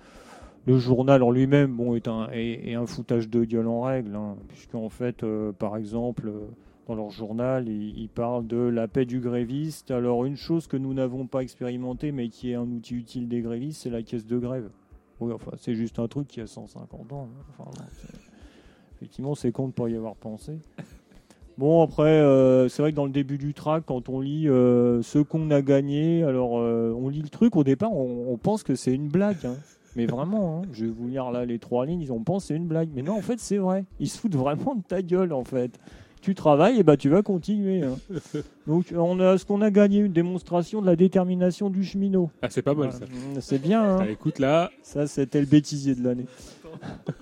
le journal en lui-même bon, est, un, est, un foutage de gueule en règle, hein, puisqu'en fait, euh, par exemple, euh, dans leur journal, ils, parlent de la paix du gréviste. Alors, une chose que nous n'avons pas expérimentée, mais qui est un outil utile des grévistes, c'est la caisse de grève. Oui, enfin, c'est juste un truc qui a 150 ans. hein. Enfin, effectivement, c'est con de pas y avoir pensé. Bon, après, euh, c'est vrai que dans le début du track, quand on lit euh, ce qu'on a gagné, alors euh, on lit le truc, au départ, on, on pense que c'est une blague. hein. Mais vraiment, hein, je vais vous lire là les trois lignes, ils ont pensé c'est une blague. Mais non, en fait, c'est vrai. Ils se foutent vraiment de ta gueule, en fait. Tu travailles, et bah tu vas continuer. hein. Donc, on a ce qu'on a gagné, une démonstration de la détermination du cheminot. Ah, c'est pas mal, Voilà. ça. Mm, C'est bien. Ah, écoute, là. Ça, c'était le bêtisier de l'année.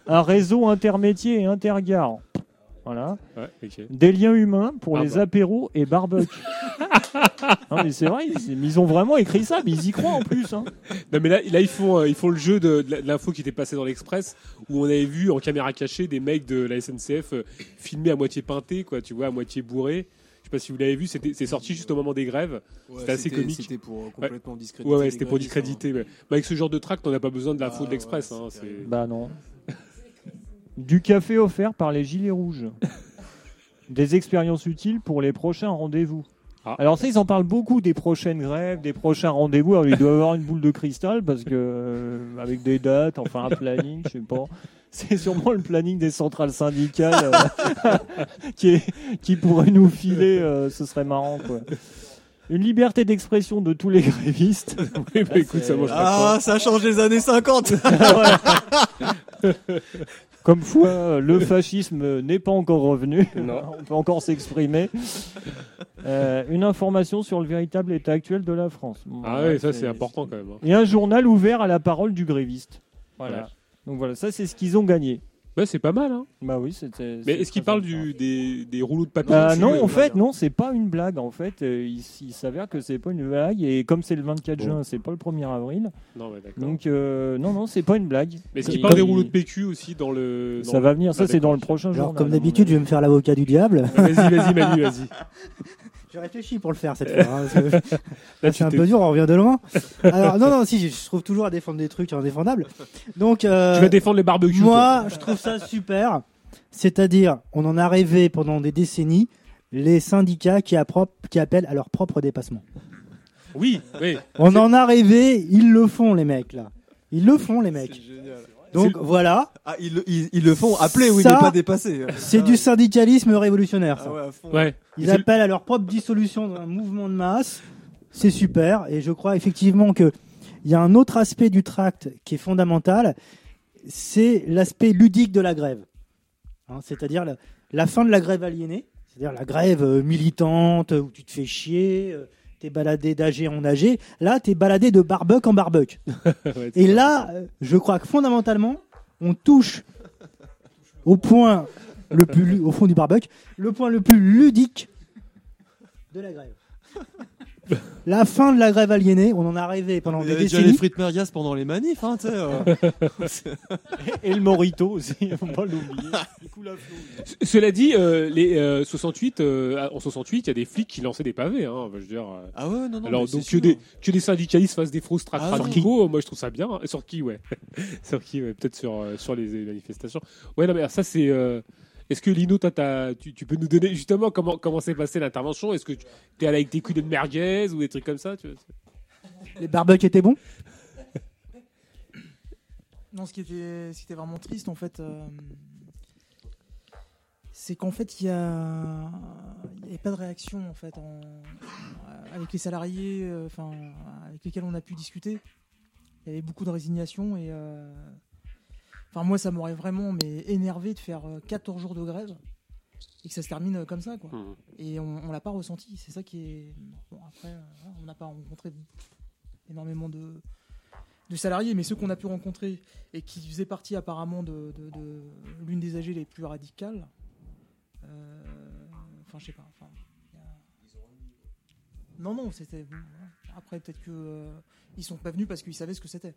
Un réseau intermétier et intergare. Voilà. Ouais, ok. Des liens humains pour Ah les bah. apéros et barbecue. non, mais c'est vrai, ils, mais ils ont vraiment écrit ça, mais ils y croient en plus. hein. Non mais là, là ils font euh, ils font le jeu de, de la- de l'info qui était passée dans l'Express où on avait vu en caméra cachée des mecs de la SNCF euh, filmés à moitié peintés quoi, tu vois, à moitié bourrés. Je sais pas si vous l'avez vu, c'était c'est sorti juste au moment des grèves. Ouais, c'était assez comique. c'était pour, euh, complètement discréditer Ouais ouais, les c'était pour grévistes, discréditer. Mais avec ce genre de tract, on n'a pas besoin de l'info de l'Express. hein, c'est- Bah non. Du café offert par les Gilets Rouges. Des expériences utiles pour les prochains rendez-vous. Ah. Alors ça, ils en parlent beaucoup des prochaines grèves, des prochains rendez-vous. Alors, il doit y avoir une boule de cristal parce que euh, avec des dates, enfin un planning, je sais pas. C'est sûrement le planning des centrales syndicales euh, qui, est- qui pourrait nous filer. euh, ce serait marrant, quoi. Une liberté d'expression de tous les grévistes. Oui, bah, écoute, ça, moi, je Ah, ça change les années 50 Comme fois, euh, le fascisme n'est pas encore revenu. Non. On peut encore s'exprimer. Euh, une information sur le véritable état actuel de la France. Bon, Ah oui, ça c'est important quand même. hein. Et un journal ouvert à la parole du gréviste. Voilà. Ouais. Donc voilà, ça c'est ce qu'ils ont gagné. Ouais, c'est pas mal. Hein. Bah oui, c'était. Mais est-ce parlent du, des, des rouleaux de papier Ah dessus, non, euh, en fait, non, c'est pas une blague. En fait, Euh, il, il s'avère que c'est pas une blague. Et comme c'est le 24 Bon. juin, c'est pas le 1er avril. Non, ouais, d'accord. Donc, euh, non, non, c'est pas une blague. Mais est-ce qu'ils Et- parlent des rouleaux de PQ aussi dans le. Ça dans- va venir, ça Ah, c'est dans d'accord. le prochain journal. comme mon d'habitude, je vais me faire l'avocat du diable. Vas-y, vas-y, Manu, vas-y. J'ai réfléchi pour le faire cette fois. hein, parce que- Là, c'est un peu dur, on revient de loin. Alors, non, non, si, je trouve toujours à défendre des trucs indéfendables. Donc, euh, Tu vas défendre les barbecues. moi, je trouve ça super. C'est-à-dire, on en a rêvé pendant des décennies, les syndicats qui, approp- qui appellent à leur propre dépassement. Oui, oui. On en a rêvé, ils le font, les mecs, là. Ils le font, les mecs. Donc, voilà. Ah, ils, le- ils, ils le font appeler, oui, Ça, mais pas dépasser. C'est du syndicalisme révolutionnaire, ça. Ah ouais, à fond. Ouais. Ils appellent à leur propre dissolution d'un mouvement de masse. C'est super. Et je crois effectivement que il y a un autre aspect du tract qui est fondamental. C'est l'aspect ludique de la grève. Hein, C'est-à-dire la, la fin de la grève aliénée. C'est-à-dire la grève euh, militante où tu te fais chier. T'es baladé d'AG en AG. Là, t'es baladé de barbecue en. Ouais, Et là, euh, je crois que fondamentalement, on touche au point le plus, lu- au fond du barbecue, le point le plus ludique de la grève. la fin de la grève aliénée, on en a rêvé pendant Il y des avait déjà décennies. les frites merguez pendant les manifs, hein, tu sais. euh. Et le Morito aussi, faut pas l'oublier. Cela dit, euh, les euh, 68, euh, en 68, il y a des flics qui lançaient des pavés. Hein, je veux dire. euh. Ah ouais, non, non. Alors donc que des, que des syndicalistes fassent des fausses tracts Ah, sur radicaux, moi je trouve ça bien. hein. Sur qui, ouais? sur qui, ouais? Peut-être sur euh, sur les manifestations. Ouais, non mais alors ça c'est. Est-ce que Lino, toi, tu, tu peux nous donner justement comment comment s'est passée l'intervention? Est-ce que tu es allé avec tes coups de merguez ou des trucs comme ça tu vois? Les barbecues étaient bons? Non, ce qui était, ce qui était vraiment triste, en fait, euh, c'est qu'en fait, il y a, il y avait pas de réaction, en fait, en- avec les salariés, euh, enfin, avec lesquels on a pu discuter. Il y avait beaucoup de résignation et, euh, enfin, moi, ça m'aurait vraiment, mais énervé de faire euh, 14 jours de grève et que ça se termine euh, comme ça, quoi. Mhm. Et on, on l'a pas ressenti. C'est ça qui est, bon, après, euh, on n'a pas rencontré énormément de de salariés, mais ceux qu'on a pu rencontrer et qui faisaient partie apparemment de, de- de l'une des AG les plus radicales. euh, Enfin, je sais pas. enfin, a- Non, non, c'était. Après, peut-être que euh, ils sont pas venus parce qu'ils savaient ce que c'était.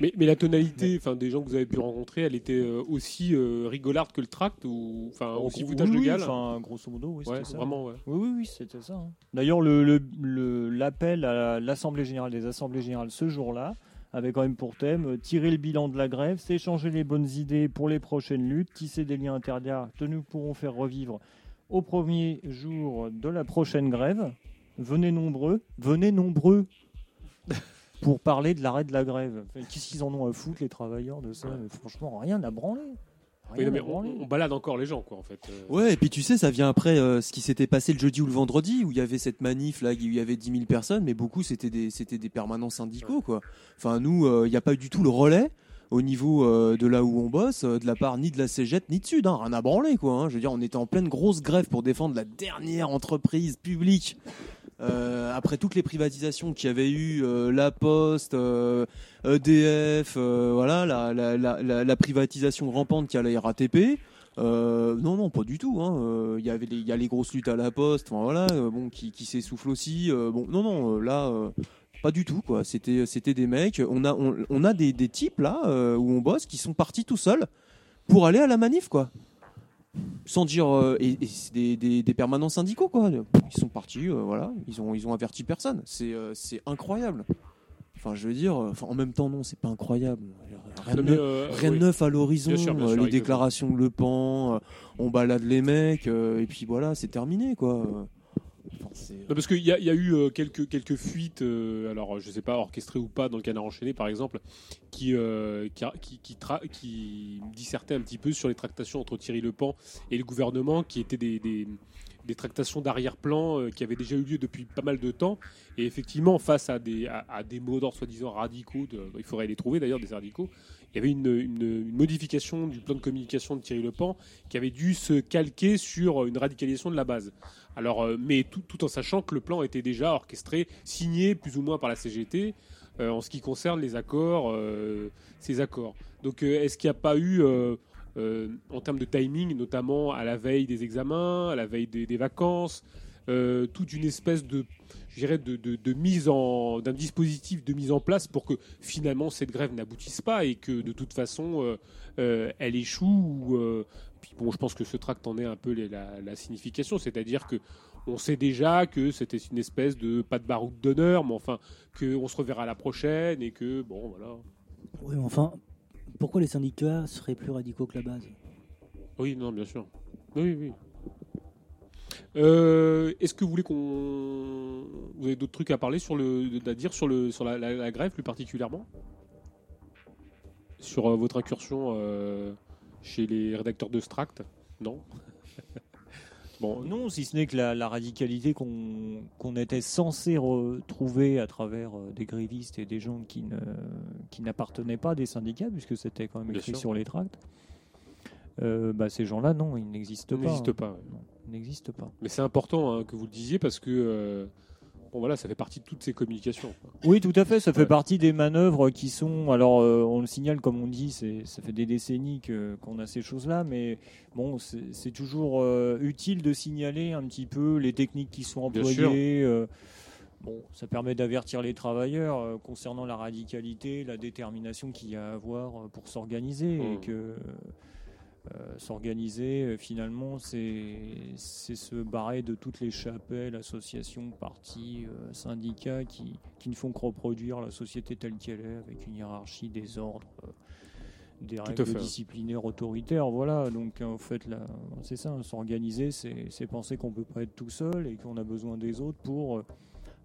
Mais, mais la tonalité, enfin des gens que vous avez pu rencontrer, elle était euh, aussi euh, rigolarde que le tract ou enfin En aussi foutage de gueule. Enfin, grosso modo, oui, c'était ça. vraiment, ouais. Oui, oui, oui, c'était ça. hein. D'ailleurs, le- le- l'appel à l'Assemblée générale des Assemblées générales ce jour-là avait quand même pour thème euh, tirer le bilan de la grève, s'échanger les bonnes idées pour les prochaines luttes, tisser des liens interdiaires que nous pourrons faire revivre au premier jour de la prochaine grève. Venez nombreux, venez nombreux pour parler de l'arrêt de la grève. Qu'est-ce qu'ils en ont à foutre, les travailleurs, de ça Mais Franchement, rien à branler. Oui, non, mais on, on balade encore les gens, quoi, en fait. euh. Ouais, et puis tu sais, ça vient après euh, ce qui s'était passé le jeudi ou le vendredi, où il y avait cette manif là, où il y avait 10 000 personnes, mais beaucoup c'était des, c'était des permanents syndicaux, quoi. Enfin, nous, euh, il n'y a pas eu du tout le relais au niveau euh, de là où on bosse, euh, de la part ni de la CGT ni de Sud, hein, rien à branler, quoi. hein. Je veux dire, on était en pleine grosse grève pour défendre la dernière entreprise publique. Euh, après toutes les privatisations qu'il y avait eu, euh, La Poste, EDF, euh, voilà, la, privatisation rampante qu'il y a à la RATP. Non, non, pas du tout. hein. Il y avait y a les grosses luttes à la poste, voilà, bon, qui, qui s'essoufflent aussi. bon, non, non, là, pas du tout, quoi. C'était, c'était des mecs. On a, on, a des, des types là où on bosse qui sont partis tout seuls pour aller à la manif, quoi. Sans dire, euh, et, et c'est des, des, des permanents syndicaux, quoi. Ils sont partis, euh, voilà, ils ont, ils ont averti personne. C'est, euh, c'est incroyable. Enfin, je veux dire, enfin, en même temps, non, c'est pas incroyable. Rien, de, neuf- oui. à l'horizon. Les déclarations de Le Pen, on balade les mecs, et puis voilà, c'est terminé, quoi. Euh, parce qu'il y, y a eu euh, quelques, quelques fuites, euh, alors je sais pas, orchestrées ou pas, dans le canard enchaîné par exemple, qui, euh, qui, qui, dissertaient un petit peu sur les tractations entre Thierry Lepan et le gouvernement, qui étaient des, des, tractations d'arrière-plan qui avaient déjà eu lieu depuis pas mal de temps. Et effectivement, face à des, à, des mots d'ordre soi-disant radicaux, il faudrait les trouver d'ailleurs, des radicaux, il y avait une, modification du plan de communication de Thierry Lepan qui avait dû se calquer sur une radicalisation de la base. Alors, euh, mais tout, en sachant que le plan était déjà orchestré, signé plus ou moins par la CGT euh, en ce qui concerne les accords, euh, ces accords. Donc, est-ce qu'il n'y a pas eu, en termes de timing, notamment à la veille des examens, à la veille des vacances, euh, toute une espèce de, je dirais, de, de- de mise en, d'un dispositif de mise en place pour que finalement cette grève n'aboutisse pas et que de toute façon euh, euh, elle échoue. Ou, euh, puis bon, je pense que ce tract en est un peu les- la, la signification, c'est-à-dire que on sait déjà que c'était une espèce de pas de baroud d'honneur, mais enfin qu'on se reverra la prochaine et que bon voilà. Oui, mais enfin, pourquoi les syndicats seraient plus radicaux que la base? Oui, non, bien sûr. Oui, oui. Euh, Est-ce que vous voulez qu'on, vous avez d'autres trucs à parler sur le, à dire sur le, sur la, la- la grève plus particulièrement, sur euh, votre incursion euh, chez les rédacteurs de Stract Non? bon, Non, si ce n'est que la, la radicalité qu'on qu'on était censé retrouver à travers des grévistes et des gens qui ne qui n'appartenaient pas à des syndicats, puisque c'était quand même écrit sur les tracts. bah, ces gens-là, non, ils n'existent Ils pas. n'existent hein. pas, ouais. N'existent pas. Mais c'est important hein, que vous le disiez parce que euh, bon voilà, ça fait partie de toutes ces communications. Oui, tout à fait. Ça fait Ouais. partie des manœuvres qui sont. Alors, euh, on le signale, comme on dit, c'est, ça fait des décennies qu'on a ces choses-là, mais bon, c'est, toujours euh, utile de signaler un petit peu les techniques qui sont employées. Bon, ça permet d'avertir les travailleurs euh, concernant la radicalité, la détermination qu'il y a à avoir euh, pour s'organiser et Mmh. que euh, s'organiser euh, finalement c'est se barrer de toutes les chapelles, associations, partis, euh, syndicats qui, qui ne font que reproduire la société telle qu'elle est avec une hiérarchie, des ordres, euh, des règles disciplinaires autoritaires. Voilà, donc en fait c'est ça, hein, s'organiser, c'est penser qu'on peut pas être tout seul et qu'on a besoin des autres pour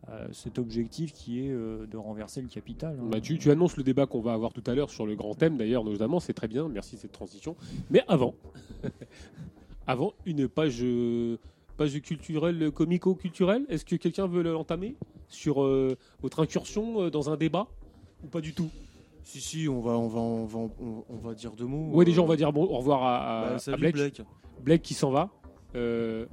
euh, cet objectif qui est euh, de renverser le capital. hein. Bah, tu, tu annonces le débat qu'on va avoir tout à l'heure sur le grand thème, d'ailleurs, notamment, c'est très bien, merci cette transition. Mais avant, avant une page, euh, page culturelle, comico-culturelle, est-ce que quelqu'un veut l'entamer sur euh, votre incursion euh, dans un débat ou pas du tout? Si, si, on va, on va, on va, on, on va dire deux mots. Ouais, déjà, on va dire bon, au revoir à, à, Bah, à Blake. Blake. Blake qui s'en va. Euh,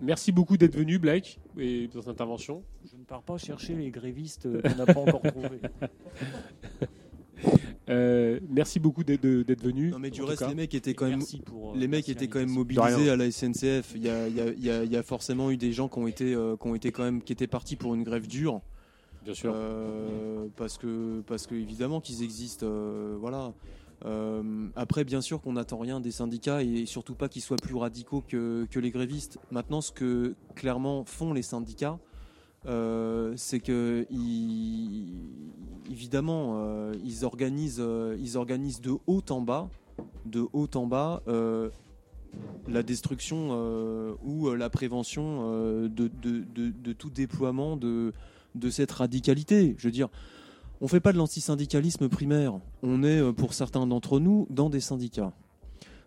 merci beaucoup d'être venu, Blake, et pour cette intervention. Je ne pars pas chercher les grévistes qu'on n'a pas encore trouvés. Euh, merci beaucoup d'être venu. Non mais du reste cas. les mecs étaient quand même pour, euh, les mecs étaient quand même mobilisés à la SNCF. Il y a, il y a- il y a- il y a forcément eu des gens qui ont été euh, qui ont été quand même qui étaient partis pour une grève dure. Bien sûr. Euh, parce que parce que évidemment qu'ils existent. euh, voilà. Euh, après, bien sûr qu'on n'attend rien des syndicats et surtout pas qu'ils soient plus radicaux que, les grévistes. Maintenant, ce que clairement font les syndicats, euh, c'est que ils- évidemment euh, ils organisent ils organisent de haut en bas de haut en bas la destruction ou la prévention de tout déploiement de, de cette radicalité. Je veux dire, on fait pas de l'antisyndicalisme primaire. On est, euh, pour certains d'entre nous, dans des syndicats.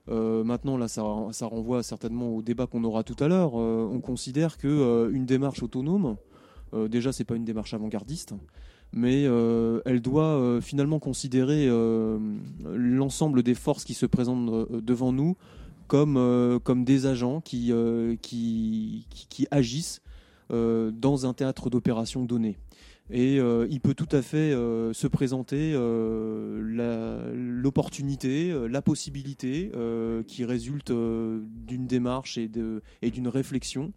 Euh, maintenant, là, ça, renvoie certainement au débat qu'on aura tout à l'heure. Euh, on considère que euh, une démarche autonome, déjà, c'est pas une démarche avant-gardiste, mais elle doit finalement considérer l'ensemble des forces qui se présentent devant nous comme, des agents qui, qui, agissent dans un théâtre d'opération donné. Et euh, il peut tout à fait euh, se présenter euh, l'opportunité, la possibilité qui résulte d'une démarche et d'une réflexion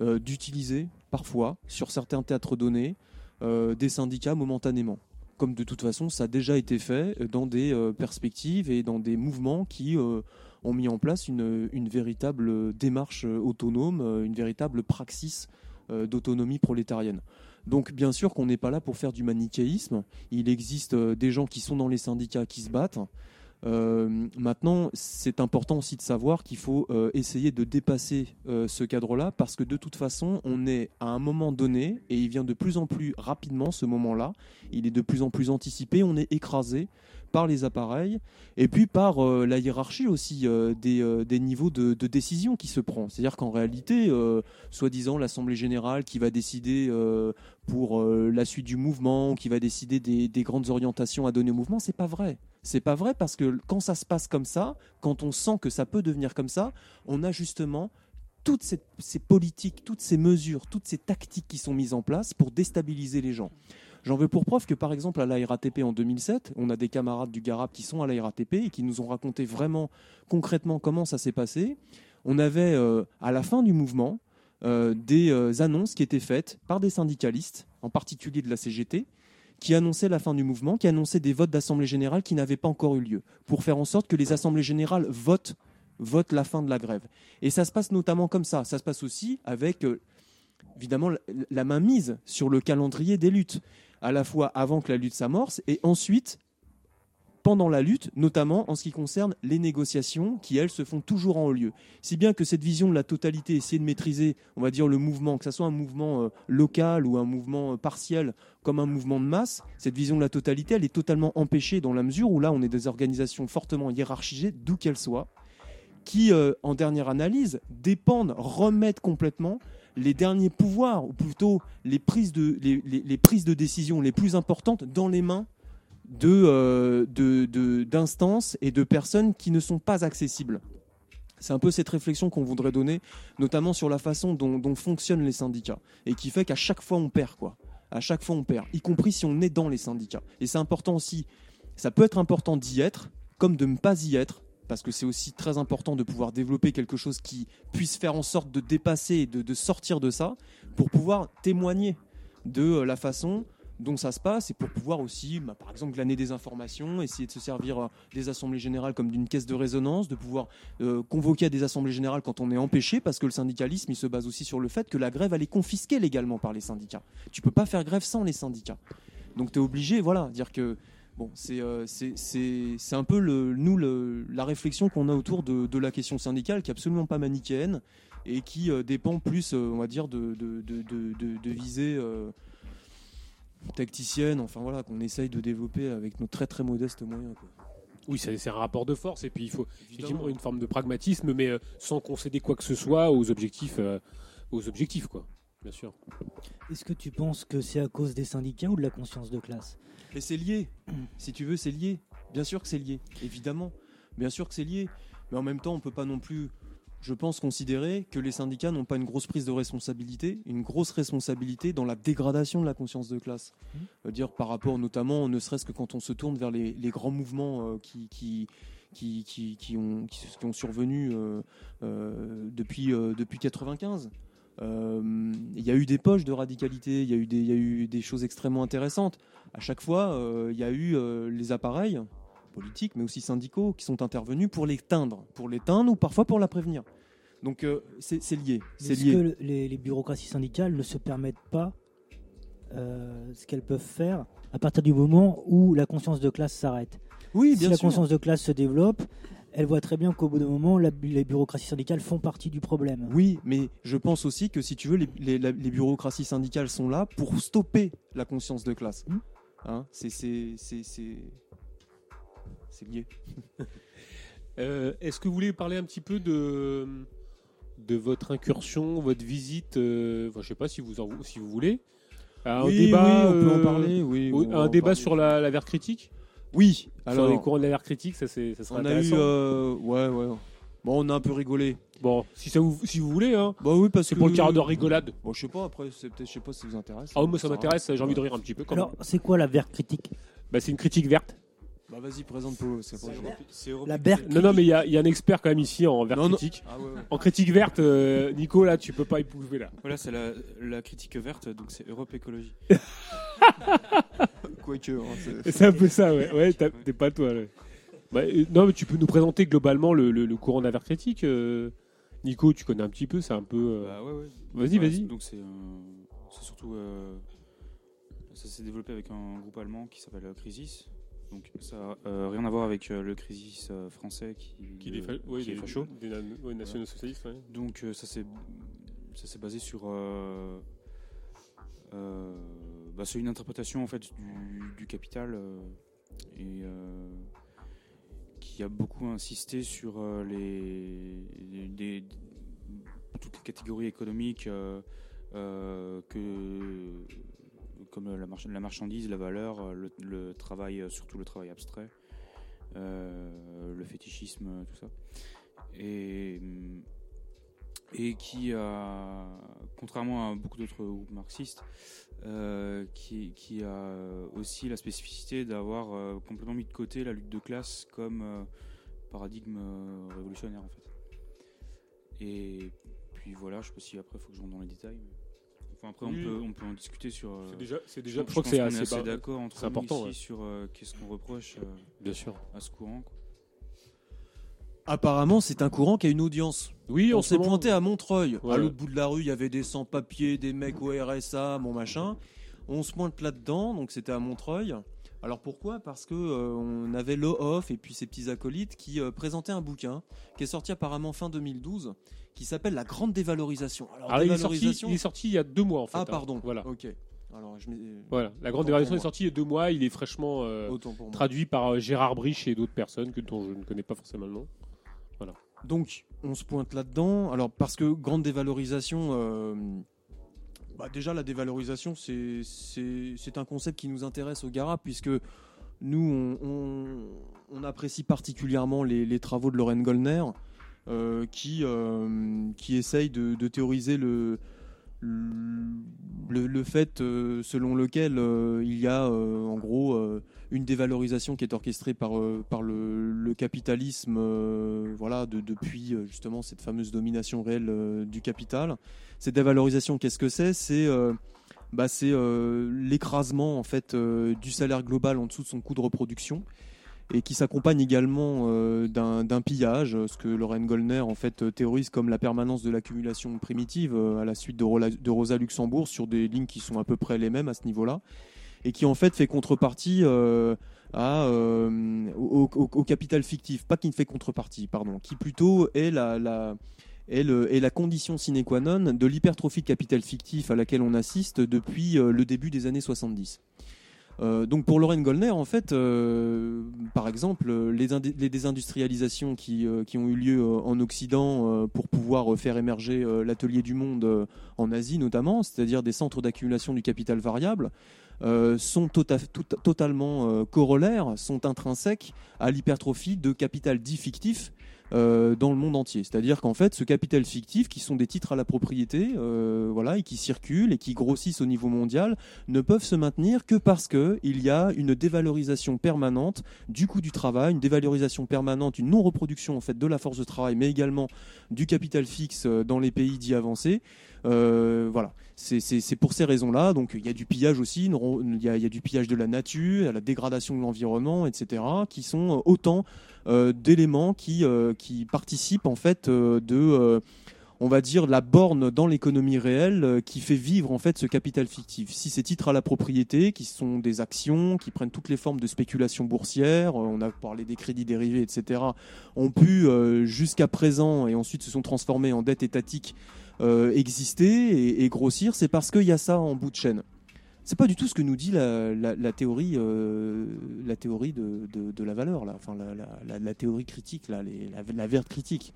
d'utiliser parfois sur certains théâtres donnés des syndicats momentanément. Comme de toute façon ça a déjà été fait dans des perspectives et dans des mouvements qui ont mis en place une, véritable démarche autonome, une véritable praxis d'autonomie prolétarienne. Donc bien sûr qu'on n'est pas là pour faire du manichéisme. Il existe euh, des gens qui sont dans les syndicats qui se battent. Euh, maintenant, c'est important aussi de savoir qu'il faut euh, essayer de dépasser ce cadre-là parce que de toute façon, on est à un moment donné et il vient de plus en plus rapidement ce moment-là. Il est de plus en plus anticipé. On est écrasé par les appareils et puis par euh, la hiérarchie aussi euh, des, euh, des niveaux de, décision qui se prend. C'est-à-dire qu'en réalité, soi-disant l'Assemblée générale qui va décider pour la suite du mouvement, qui va décider des, des grandes orientations à donner au mouvement, c'est pas vrai. C'est pas vrai parce que quand ça se passe comme ça, quand on sent que ça peut devenir comme ça, on a justement toutes ces politiques, toutes ces mesures, toutes ces tactiques qui sont mises en place pour déstabiliser les gens. J'en veux pour preuve que par exemple à la RATP en 2007, on a des camarades du Garab qui sont à la RATP et qui nous ont raconté vraiment concrètement comment ça s'est passé. On avait euh, à la fin du mouvement euh, des euh, annonces qui étaient faites par des syndicalistes, en particulier de la CGT, qui annonçaient la fin du mouvement, qui annonçaient des votes d'assemblée générale qui n'avaient pas encore eu lieu, pour faire en sorte que les assemblées générales votent, votent la fin de la grève. Et ça se passe notamment comme ça. Ça se passe aussi avec, évidemment, la, la main mise sur le calendrier des luttes, à la fois avant que la lutte s'amorce et ensuite pendant la lutte, notamment en ce qui concerne les négociations qui, elles, se font toujours en haut lieu. Si bien que cette vision de la totalité, essayer de maîtriser, on va dire, le mouvement, que ce soit un mouvement euh, local ou un mouvement euh, partiel, comme un mouvement de masse, cette vision de la totalité, elle est totalement empêchée dans la mesure où là, on est des organisations fortement hiérarchisées, d'où qu'elles soient, qui, euh, en dernière analyse, dépendent, remettent complètement les derniers pouvoirs, ou plutôt les prises de, les, prises de décision les plus importantes dans les mains de, euh, de- de- d'instances et de personnes qui ne sont pas accessibles. C'est un peu cette réflexion qu'on voudrait donner, notamment sur la façon dont, dont fonctionnent les syndicats, et qui fait qu'à chaque fois on perd, quoi. À chaque fois on perd, y compris si on est dans les syndicats. Et c'est important aussi, ça peut être important d'y être, comme de ne pas y être, parce que c'est aussi très important de pouvoir développer quelque chose qui puisse faire en sorte de dépasser et de, sortir de ça, pour pouvoir témoigner de euh, la façon dont ça se passe et pour pouvoir aussi, bah, par exemple, glaner des informations, essayer de se servir euh, des assemblées générales comme d'une caisse de résonance, de pouvoir euh, convoquer à des assemblées générales quand on est empêché, parce que le syndicalisme, il se base aussi sur le fait que la grève, elle est confisquée légalement par les syndicats. Tu peux pas faire grève sans les syndicats. Donc tu es obligé, voilà, dire que bon, c'est euh, c'est- un peu le, nous le- la réflexion qu'on a autour de, de la question syndicale, qui est absolument pas manichéenne et qui euh, dépend plus, euh, on va dire, de, de, de, de, de- de visées euh, tacticiennes, enfin voilà, qu'on essaye de développer avec nos très très modestes moyens. Quoi. Oui, c'est un rapport de force et puis il faut effectivement une forme de pragmatisme, mais euh, sans concéder quoi que ce soit aux objectifs, euh, aux objectifs quoi. Bien sûr. Est-ce que tu penses que c'est à cause des syndicats ou de la conscience de classe? Et c'est lié. Si tu veux, c'est lié. Bien sûr que c'est lié, évidemment. Bien sûr que c'est lié. Mais en même temps, on peut pas non plus, je pense, considérer que les syndicats n'ont pas une grosse prise de responsabilité, une grosse responsabilité dans la dégradation de la conscience de classe. Euh, dire par rapport notamment, ne serait-ce que quand on se tourne vers les, les grands mouvements euh, qui, qui, qui, qui, qui ont, qui, qui ont survenu euh, euh, depuis, euh, depuis 95. Euh, Il y a eu des poches de radicalité, il y, a eu des- il y a eu des choses extrêmement intéressantes. À chaque fois, euh, il y a eu euh, les appareils politiques, mais aussi syndicaux, qui sont intervenus pour l'éteindre, pour l'éteindre ou parfois pour la prévenir. Donc euh, c'est lié, c'est Est-ce lié. que le- les, les bureaucraties syndicales ne se permettent pas euh, ce qu'elles peuvent faire à partir du moment où la conscience de classe s'arrête? Oui, si bien la sûr. conscience de classe se développe, elle voit très bien qu'au bout d'un moment, la- les bureaucraties syndicales font partie du problème. Oui, mais je pense aussi que si tu veux, les, les- la- les bureaucraties syndicales sont là pour stopper la conscience de classe. Hein, c'est c'est- c'est- c'est- c'est lié. Euh, Est-ce que vous voulez parler un petit peu de, de votre incursion, votre visite euh, enfin, Je sais pas si vous, en, si vous voulez. Un Oui, débat, oui, on peut en euh, parler, oui, un en débat parler. sur la, la verre critique? Oui, Sur alors- les courants de la verre critique, ça, c'est- ça serait On a eu, intéressant. euh, ouais, ouais. Bon, on a un peu rigolé. Bon, si ça vous, si vous voulez, hein. Bah oui, parce c'est que pour le quart d'heure rigolade. Bon, je sais pas. Après, c'est peut-être, je sais pas si ça vous intéresse. Ah, moi ça m'intéresse. J'ai envie de rire un petit peu. Quand Alors, même. c'est quoi la verre critique? Bah, c'est une critique verte. Bah vas-y, présente Polo. La verre Non, non, mais il y, a- il y a un expert quand même ici en verre Non, non. critique. Ah ouais, ouais. En critique verte, euh, Nico, là, tu peux pas épouser là. Voilà, c'est la, la critique verte, donc c'est Europe Écologie. Quoique. hein, C'est un peu ça, ouais. Ouais, t'es pas toi. là. Bah, euh, non, mais tu peux nous présenter globalement le, le- le courant verre critique. euh, Nico, tu connais un petit peu, c'est un peu. euh, Bah ouais, ouais. Vas-y, Voilà, vas-y. Donc c'est euh, c'est surtout. euh, ça s'est développé avec un groupe allemand qui s'appelle euh, Crisis. Donc ça n'a euh, rien à voir avec euh, le Crisis euh, français qui, Qui est euh, fa- ouais, qui est des- facho. des na- ouais, nationaux-socialistes, ouais. Donc euh, ça s'est ça s'est basé sur. euh, bah, c'est une interprétation en fait du, capital euh, euh, qui a beaucoup insisté sur euh, les, toutes les catégories économiques euh, euh, que comme la, march- la marchandise, la valeur, euh, le, travail, euh, surtout le travail abstrait, euh, le fétichisme, tout ça. Et qui a, contrairement à beaucoup d'autres groupes marxistes, euh, qui, qui a aussi la spécificité d'avoir euh, complètement mis de côté la lutte de classe comme euh, paradigme euh, révolutionnaire en fait. Et puis voilà, je sais pas si après il faut que je rentre dans les détails. mais- Enfin après Oui. on peut on peut en discuter sur. euh, C'est déjà- c'est déjà- je je crois que pense c'est qu'on assez est assez bas- d'accord entre c'est nous important, ici ouais. sur euh, qu'est-ce qu'on reproche. euh, Bien sûr. À ce courant. quoi. Apparemment, c'est un courant qui a une audience. Oui, on s'est moment- pointé à Montreuil. Ouais. À l'autre bout de la rue, il y avait des sans-papiers, des mecs au RSA, mon machin. On se pointe là-dedans, donc c'était à Montreuil. Alors pourquoi? Parce que euh, on avait le off et puis ses petits acolytes qui euh, présentaient un bouquin qui est sorti apparemment fin 2012, qui s'appelle La Grande Dévalorisation. Alors, Alors, il, est sorti, dévalorisation- il est sorti il y a deux mois en fait. Ah hein. pardon. Voilà. Ok. Alors je m'ai- Voilà, la grande pour est sortie il y a deux mois. Il est fraîchement euh, traduit par Gérard Briche et d'autres personnes que, dont je ne connais pas forcément le nom. Donc, on se pointe là-dedans. Alors, parce que grande dévalorisation, euh, bah, déjà, la dévalorisation, c'est- un concept qui nous intéresse au Gara, puisque nous, on, apprécie particulièrement les, travaux de Lorraine Goldner, euh, qui, euh, qui essaye de théoriser le, le, le fait euh, selon lequel euh, il y a euh, en gros une dévalorisation qui est orchestrée par, par le, capitalisme voilà, de- depuis justement cette fameuse domination réelle du capital. Cette dévalorisation, qu'est-ce que c'est? C'est bah, l'écrasement en fait du salaire global en dessous de son coût de reproduction et qui s'accompagne également euh, d'un pillage, ce que Lorraine Goldner en fait euh, théorise comme la permanence de l'accumulation primitive euh, à la suite de, Rosa Luxembourg sur des lignes qui sont à peu près les mêmes à ce niveau-là, et qui en fait fait contrepartie au, capital fictif, pas qui ne fait contrepartie, pardon, qui plutôt est la, est, la condition sine qua non de l'hypertrophie de capital fictif à laquelle on assiste depuis le début des années 70. Euh, donc pour Lorraine Goldner, en fait, euh, par exemple, les, désindustrialisations qui, euh, qui ont eu lieu en Occident pour pouvoir faire émerger l'atelier du monde en Asie notamment, c'est-à-dire des centres d'accumulation du capital variable, sont tota- tout- totalement corollaires, sont intrinsèques à l'hypertrophie de capital dit fictif euh, dans le monde entier. C'est-à-dire qu'en fait, ce capital fictif, qui sont des titres à la propriété, euh, voilà, et qui circulent et qui grossissent au niveau mondial, ne peuvent se maintenir que parce que il y a une dévalorisation permanente du coût du travail, une dévalorisation permanente, une non-reproduction en fait de la force de travail, mais également du capital fixe euh, dans les pays dits avancés. Voilà, c'est pour ces raisons-là. Donc il y a du pillage aussi, il y a, y a du pillage de la nature, il la dégradation de l'environnement, etc., qui sont autant d'éléments qui, euh, qui participent en fait euh, de, euh, on va dire, la borne dans l'économie réelle euh, qui fait vivre en fait ce capital fictif. Si ces titres à la propriété, qui sont des actions, qui prennent toutes les formes de spéculation boursière, euh, on a parlé des crédits dérivés, etc., ont pu euh, jusqu'à présent et ensuite se sont transformés en dette étatique euh, exister et grossir, c'est parce qu'il y a ça en bout de chaîne. C'est pas du tout ce que nous dit la, théorie, euh, la théorie de, la valeur, la, théorie critique, la, verte critique.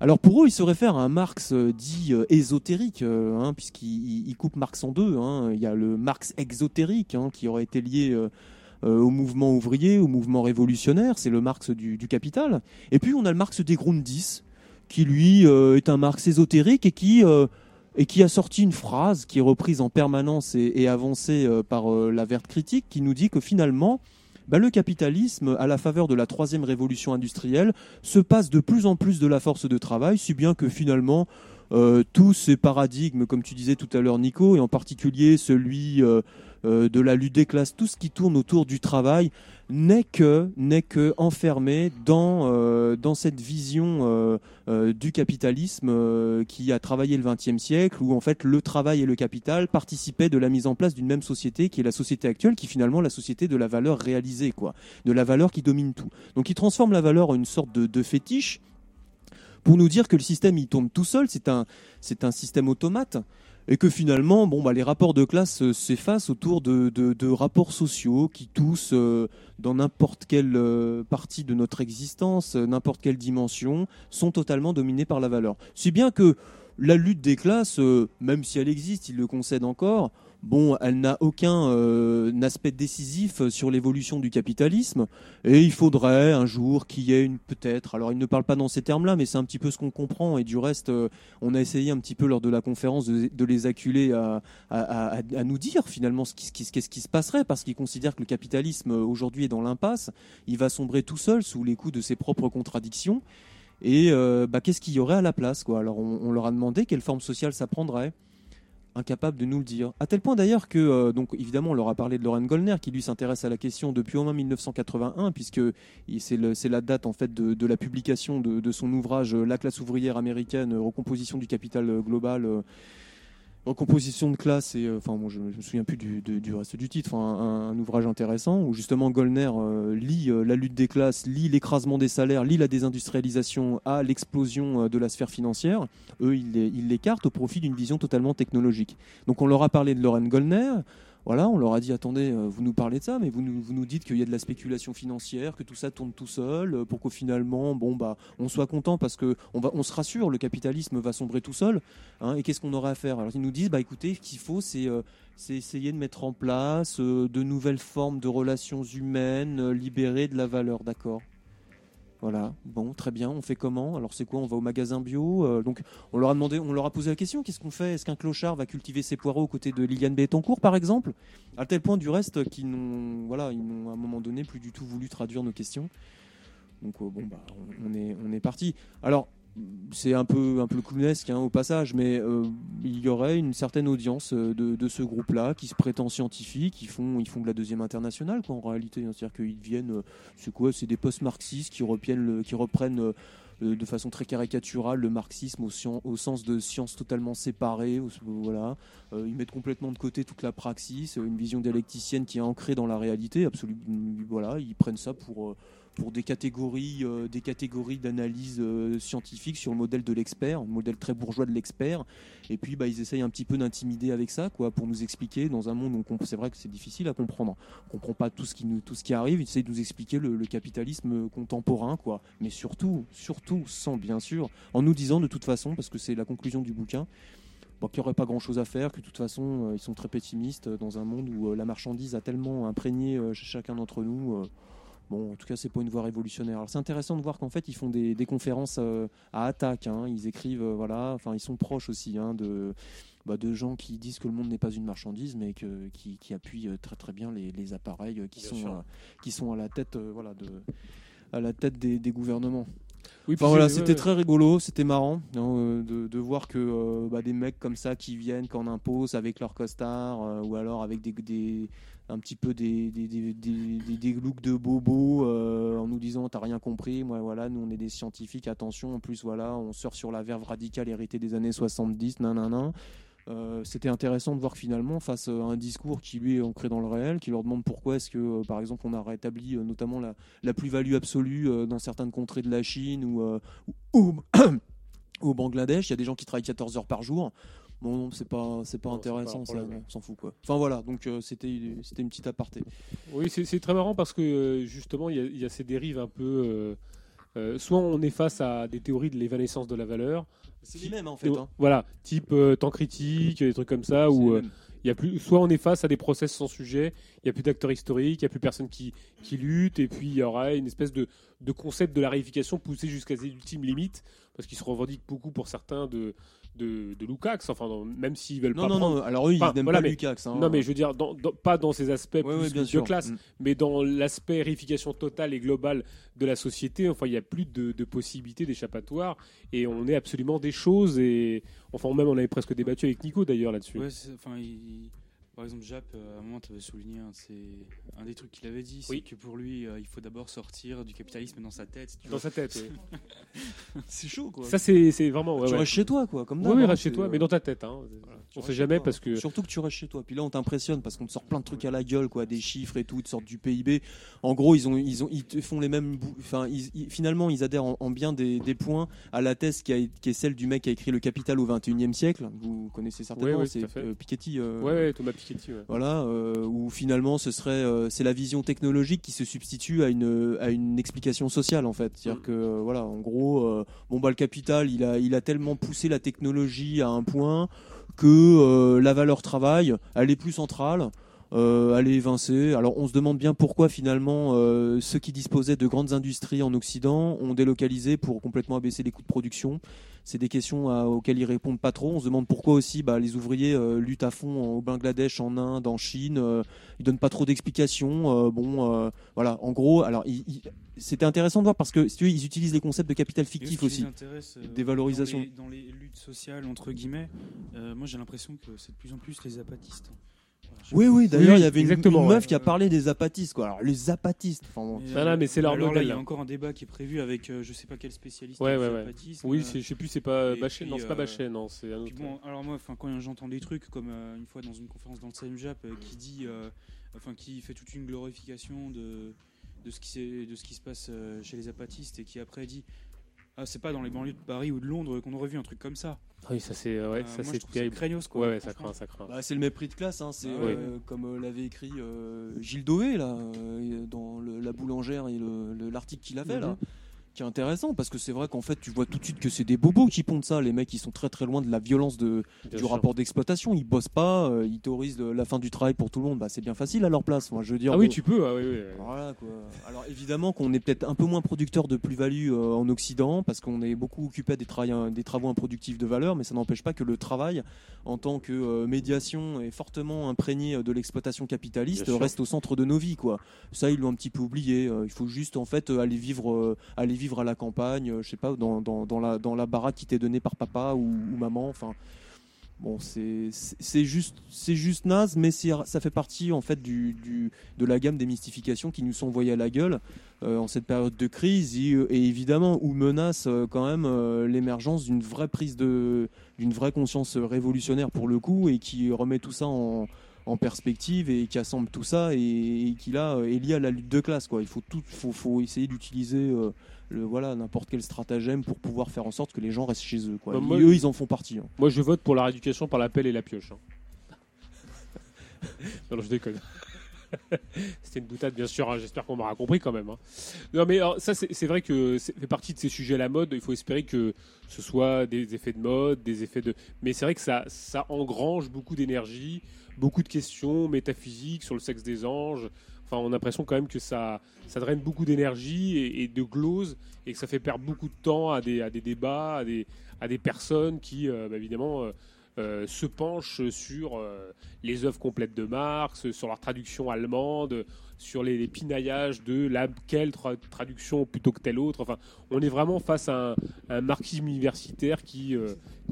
Alors pour eux, ils se réfèrent à un Marx euh, dit euh, ésotérique, hein, puisqu'ils ils coupent Marx en deux. hein. Il y a le Marx exotérique, hein, qui aurait été lié au mouvement ouvrier, au mouvement révolutionnaire, c'est le Marx du, capital. Et puis on a le Marx des Grundis, qui lui est un Marx ésotérique et qui et qui a sorti une phrase qui est reprise en permanence et, avancée euh, par euh, la verte critique, qui nous dit que finalement, bah, le capitalisme, à la faveur de la troisième révolution industrielle, se passe de plus en plus de la force de travail, si bien que finalement, euh, tous ces paradigmes, comme tu disais tout à l'heure, Nico, et en particulier celui de la lutte des classes, tout ce qui tourne autour du travail, n'est que, n'est que enfermé dans, euh, dans cette vision euh, euh, du capitalisme qui a travaillé le XXe siècle, où en fait le travail et le capital participaient de la mise en place d'une même société, qui est la société actuelle, qui est finalement la société de la valeur réalisée, quoi, de la valeur qui domine tout. Donc il transforme la valeur en une sorte de, de fétiche pour nous dire que le système il tourne tout seul, c'est un, c'est un système automate. Et que finalement, bon, bah, les rapports de classe euh, s'effacent autour de, rapports sociaux qui tous, euh, dans n'importe quelle euh, partie de notre existence, n'importe quelle dimension, sont totalement dominés par la valeur. Si bien que la lutte des classes, même si elle existe, il le concède encore, bon, elle n'a aucun euh, aspect décisif sur l'évolution du capitalisme. Et il faudrait un jour qu'il y ait une peut-être. Alors il ne parle pas dans ces termes-là, mais c'est un petit peu ce qu'on comprend. Et du reste, euh, on a essayé un petit peu lors de la conférence de, les acculer à, nous dire finalement ce qui, se passerait, parce qu'ils considèrent que le capitalisme euh, aujourd'hui est dans l'impasse. Il va sombrer tout seul sous les coups de ses propres contradictions. Et euh, bah, qu'est-ce qu'il y aurait à la place quoi? Alors on leur a demandé quelle forme sociale ça prendrait incapable de nous le dire. À tel point d'ailleurs que, euh, donc évidemment, on leur a parlé de Loren Goldner, qui lui s'intéresse à la question depuis au moins 1981, puisque c'est la date en fait de, la publication de, son ouvrage euh, La classe ouvrière américaine, euh, recomposition du capital global. Recomposition de classe et euh, enfin je, je me souviens plus du, reste du titre. Un, un ouvrage intéressant où justement Goldner euh, lit euh, la lutte des classes, lit l'écrasement des salaires, lit la désindustrialisation à l'explosion de la sphère financière. Eux, ils l'écartent au profit d'une vision totalement technologique. Donc on leur a parlé de Loren Goldner. Voilà, on leur a dit attendez, euh, vous nous parlez de ça, mais vous nous, dites qu'il y a de la spéculation financière, que tout ça tourne tout seul, euh, pour qu'au finalement, bah, on soit content parce que on va, on se rassure, le capitalisme va sombrer tout seul. hein, et qu'est-ce qu'on aurait à faire? Alors ils nous disent bah écoutez, ce qu'il faut, c'est euh, c'est essayer de mettre en place de nouvelles formes de relations humaines libérées de la valeur, d'accord? Voilà, bon, très bien. On fait comment? Alors c'est quoi? On va au magasin bio. euh, donc on leur a demandé, on leur a posé la question qu'est-ce qu'on fait? Est-ce qu'un clochard va cultiver ses poireaux aux côtés de Liliane Bettencourt, par exemple? À tel point du reste qu'ils n'ont, voilà, ils n'ont à un moment donné plus du tout voulu traduire nos questions. Donc euh, bon, bah, on, on est, on est parti. Alors c'est un peu un peu clownesque hein, au passage, mais euh, il y aurait une certaine audience euh, de, de ce groupe-là qui se prétend scientifique, ils font ils font de la deuxième internationale quoi en réalité, hein. c'est-à-dire qu'ils viennent, euh, c'est quoi, c'est des post-marxistes qui reprennent qui reprennent de façon très caricaturale le marxisme au, sens de sciences totalement séparées. au- voilà. Ils mettent complètement de côté toute la praxis, une vision dialecticienne qui est ancrée dans la réalité. Absolument, voilà, ils prennent ça pour, pour des catégories, euh, des catégories d'analyse euh, scientifique sur le modèle de l'expert, le modèle très bourgeois de l'expert. Et puis, bah, ils essayent un petit peu d'intimider avec ça, quoi, pour nous expliquer dans un monde où c'est vrai que c'est difficile à comprendre. On comprend pas tout ce qui arrive. Ils essayent de nous expliquer le, capitalisme contemporain, quoi. Mais surtout, surtout, sans bien sûr, en nous disant de toute façon, parce que c'est la conclusion du bouquin. qu'il n'y aurait pas grand chose à faire, que de toute façon euh, ils sont très pessimistes euh, dans un monde où la marchandise a tellement imprégné chacun d'entre nous. Bon, en tout cas, c'est pas une voie révolutionnaire. Alors, c'est intéressant de voir qu'en fait, ils font des, des conférences euh, à attaque. hein. Ils écrivent, euh, voilà, enfin, ils sont proches aussi hein, de, bah, de gens qui disent que le monde n'est pas une marchandise, mais que, qui, qui appuient euh, très très bien les, les appareils qui Bien sont, euh, qui sont à la tête, euh, voilà, de, à la tête des, des gouvernements. Oui, Enfin, voilà, c'était ouais, très rigolo, c'était marrant hein, de, de voir que euh, bah, des mecs comme ça qui viennent, qu'on impose avec leur costard, euh, ou alors avec des, des- un petit peu des, des, des, des, looks de bobos euh, en nous disant t'as rien compris, moi voilà, nous on est des scientifiques, attention, en plus voilà, on sort sur la verve radicale héritée des années 70, nanana. Euh, c'était intéressant de voir que finalement, face à un discours qui lui est ancré dans le réel, qui leur demande pourquoi est-ce que, euh, par exemple, on a rétabli euh, notamment la, la plus-value absolue euh, dans certaines contrées de la Chine euh, ou au Bangladesh, il y a des gens qui travaillent 14 heures par jour. Bon, non, c'est pas, c'est pas Non, intéressant, ça, on s'en fout quoi. Enfin voilà, donc euh, c'était, c'était une petite aparté. Oui, c'est c'est très marrant parce que euh, justement, il y, a- il y a ces dérives un peu. euh, euh, soit on est face à des théories de l'évanescence de la valeur. C'est les mêmes, en fait, hein. Voilà, type euh, temps critique, des trucs comme ça, où euh, il y a plus. Soit on est face à des process sans sujet, il n'y a plus d'acteurs historiques, il n'y a plus personne qui, qui lutte, et puis il y aura une espèce de, de concept de la réification poussé jusqu'à ses ultimes limites, parce qu'ils se revendiquent beaucoup pour certains de. De, de Lukács, enfin, dans- même s'ils veulent Non, pas. non, prendre- non, alors eux, ils Enfin, n'aiment voilà, pas mais- Lukács, hein. Non, mais je veux dire, dans- dans- pas dans ces aspects Ouais, plus ouais, bien de sûr. classe, Mm. mais dans l'aspect réification totale et globale de la société, enfin, il n'y a plus de, de possibilités d'échappatoire et on est absolument des choses et enfin, même on avait presque débattu avec Nico d'ailleurs là-dessus. Ouais, c'est- enfin, il- Par exemple, Jap, euh, à un moment, tu avais souligné un, de ses- un des trucs qu'il avait dit, c'est que pour lui, euh, il faut d'abord sortir du capitalisme dans sa tête. si tu Dans sa tête, oui. c'est chaud, quoi. Ça, c'est c'est vraiment. ouais, tu ouais. restes chez toi, quoi, comme Oui, oui, hein, reste chez c'est, toi, euh, mais dans ta tête. Hein. Tu on sait jamais toi. parce que. Surtout que tu restes chez toi. Puis là, on t'impressionne parce qu'on te sort plein de trucs à la gueule, quoi, des chiffres et tout, ils te sortent du PIB. En gros, ils ont, ils ont, ils te font les mêmes. bou- Enfin, ils- ils- finalement, ils adhèrent en, en bien des, des points à la thèse qui, a- qui est celle du mec qui a écrit Le Capital au 21e siècle. Vous connaissez certainement, Ouais, ouais, c'est euh, Piketty. euh, Ouais, ouais, Thomas Piketty. Ouais. Voilà, euh, où finalement, ce serait, euh, c'est la vision technologique qui se substitue à une, à une explication sociale en fait. C'est-à-dire que, euh, voilà, en gros, euh, bon bah le capital, il a, il a tellement poussé la technologie à un point que la valeur travail, elle est plus centrale. Euh, elle est évincée. Alors on se demande bien pourquoi finalement euh, ceux qui disposaient de grandes industries en Occident ont délocalisé pour complètement abaisser les coûts de production. C'est des questions à- auxquelles ils répondent pas trop. On se demande pourquoi aussi bah, les ouvriers euh, luttent à fond au Bangladesh, en Inde, en Chine. Euh, ils donnent pas trop d'explications. Euh, bon, euh, voilà. En gros, alors c'était intéressant de voir parce que si tu veux, ils utilisent les concepts de capital fictif aussi, euh, des valorisations. Dans les, dans les luttes sociales, entre guillemets, euh, moi j'ai l'impression que c'est de plus en plus les apatistes. Oui, oui. D'ailleurs, il y avait une, ouais. meuf qui a parlé des apatistes, quoi. Alors les apatistes. Enfin, bon. Mais, Non, non, mais c'est leur alors là, modèle, il y a encore un débat qui est prévu avec euh, je sais pas quel spécialiste Ouais, ouais, Oui, euh, je sais plus, c'est pas et Bachet. puis, Non, c'est pas euh, Bachet, non, c'est un puis autre. bon, alors moi, enfin, quand j'entends des trucs comme euh, une fois dans une conférence dans le CMJAP euh, qui dit, euh, enfin, qui fait toute une glorification de de ce qui de ce qui se passe euh, chez les apatistes et qui après dit ah c'est pas dans les banlieues de Paris ou de Londres qu'on aurait vu un truc comme ça. Oui, ça c'est ouais, Euh, ça c'est terrible. craignos, quoi, Ouais, ouais, ça craint, ça craint. Bah, c'est le mépris de classe, hein, c'est Ah euh, comme euh, l'avait écrit euh, Gilles Dové là, euh, dans le- la boulangère et le- le- l'article qu'il a fait là. Qui est intéressant parce que c'est vrai qu'en fait tu vois tout de suite que c'est des bobos qui pondent ça, les mecs ils sont très très loin de la violence de, Bien du sûr. rapport d'exploitation, ils bossent pas, euh, ils théorisent le- la fin du travail pour tout le monde, bah c'est bien facile à leur place, moi je veux dire. Ah oui, bon, tu peux. Ah, oui, oui. voilà quoi. Alors évidemment qu'on est peut-être un peu moins producteur de plus-value euh, en Occident parce qu'on est beaucoup occupé à des, travail- des travaux improductifs de valeur, mais ça n'empêche pas que le travail en tant que euh, médiation est fortement imprégné de l'exploitation capitaliste Bien sûr. reste au centre de nos vies quoi. Ça ils l'ont un petit peu oublié. Euh, il faut juste en fait euh, aller vivre, euh, aller vivre à la campagne, euh, je sais pas, dans, la, baraque qui t'est donnée par papa ou, maman. Enfin, bon, c'est juste, c'est juste naze, mais ça fait partie en fait de la gamme des mystifications qui nous sont envoyées à la gueule euh, en cette période de crise et, euh, évidemment où menace quand même l'émergence d'une vraie prise de, d'une vraie conscience révolutionnaire pour le coup et qui remet tout ça en perspective et qui assemble tout ça et, qui là est lié à la lutte de classe quoi. Il faut tout, faut, faut essayer d'utiliser le voilà n'importe quel stratagème pour pouvoir faire en sorte que les gens restent chez eux quoi. Bah, moi- eux ils en font partie. hein. Moi, je vote pour la rééducation par la pelle et la pioche. hein. non, non, je déconne. C'était une boutade, bien sûr. hein, J'espère qu'on m'aura compris quand même. hein. Non, mais alors, ça, c'est c'est vrai que c'est fait partie de ces sujets à la mode. Il faut espérer que ce soit des effets de mode, des effets de. Mais c'est vrai que ça, ça engrange beaucoup d'énergie, beaucoup de questions métaphysiques sur le sexe des anges. Enfin, on a l'impression quand même que ça, ça draine beaucoup d'énergie et, de glose et que ça fait perdre beaucoup de temps à des, débats, à des, personnes qui, euh, bah, évidemment, euh, euh, se penchent sur les œuvres complètes de Marx, sur leur traduction allemande, sur les, les pinaillages de laquelle tra- traduction plutôt que telle autre. Enfin, on est vraiment face à un, marxisme universitaire qui,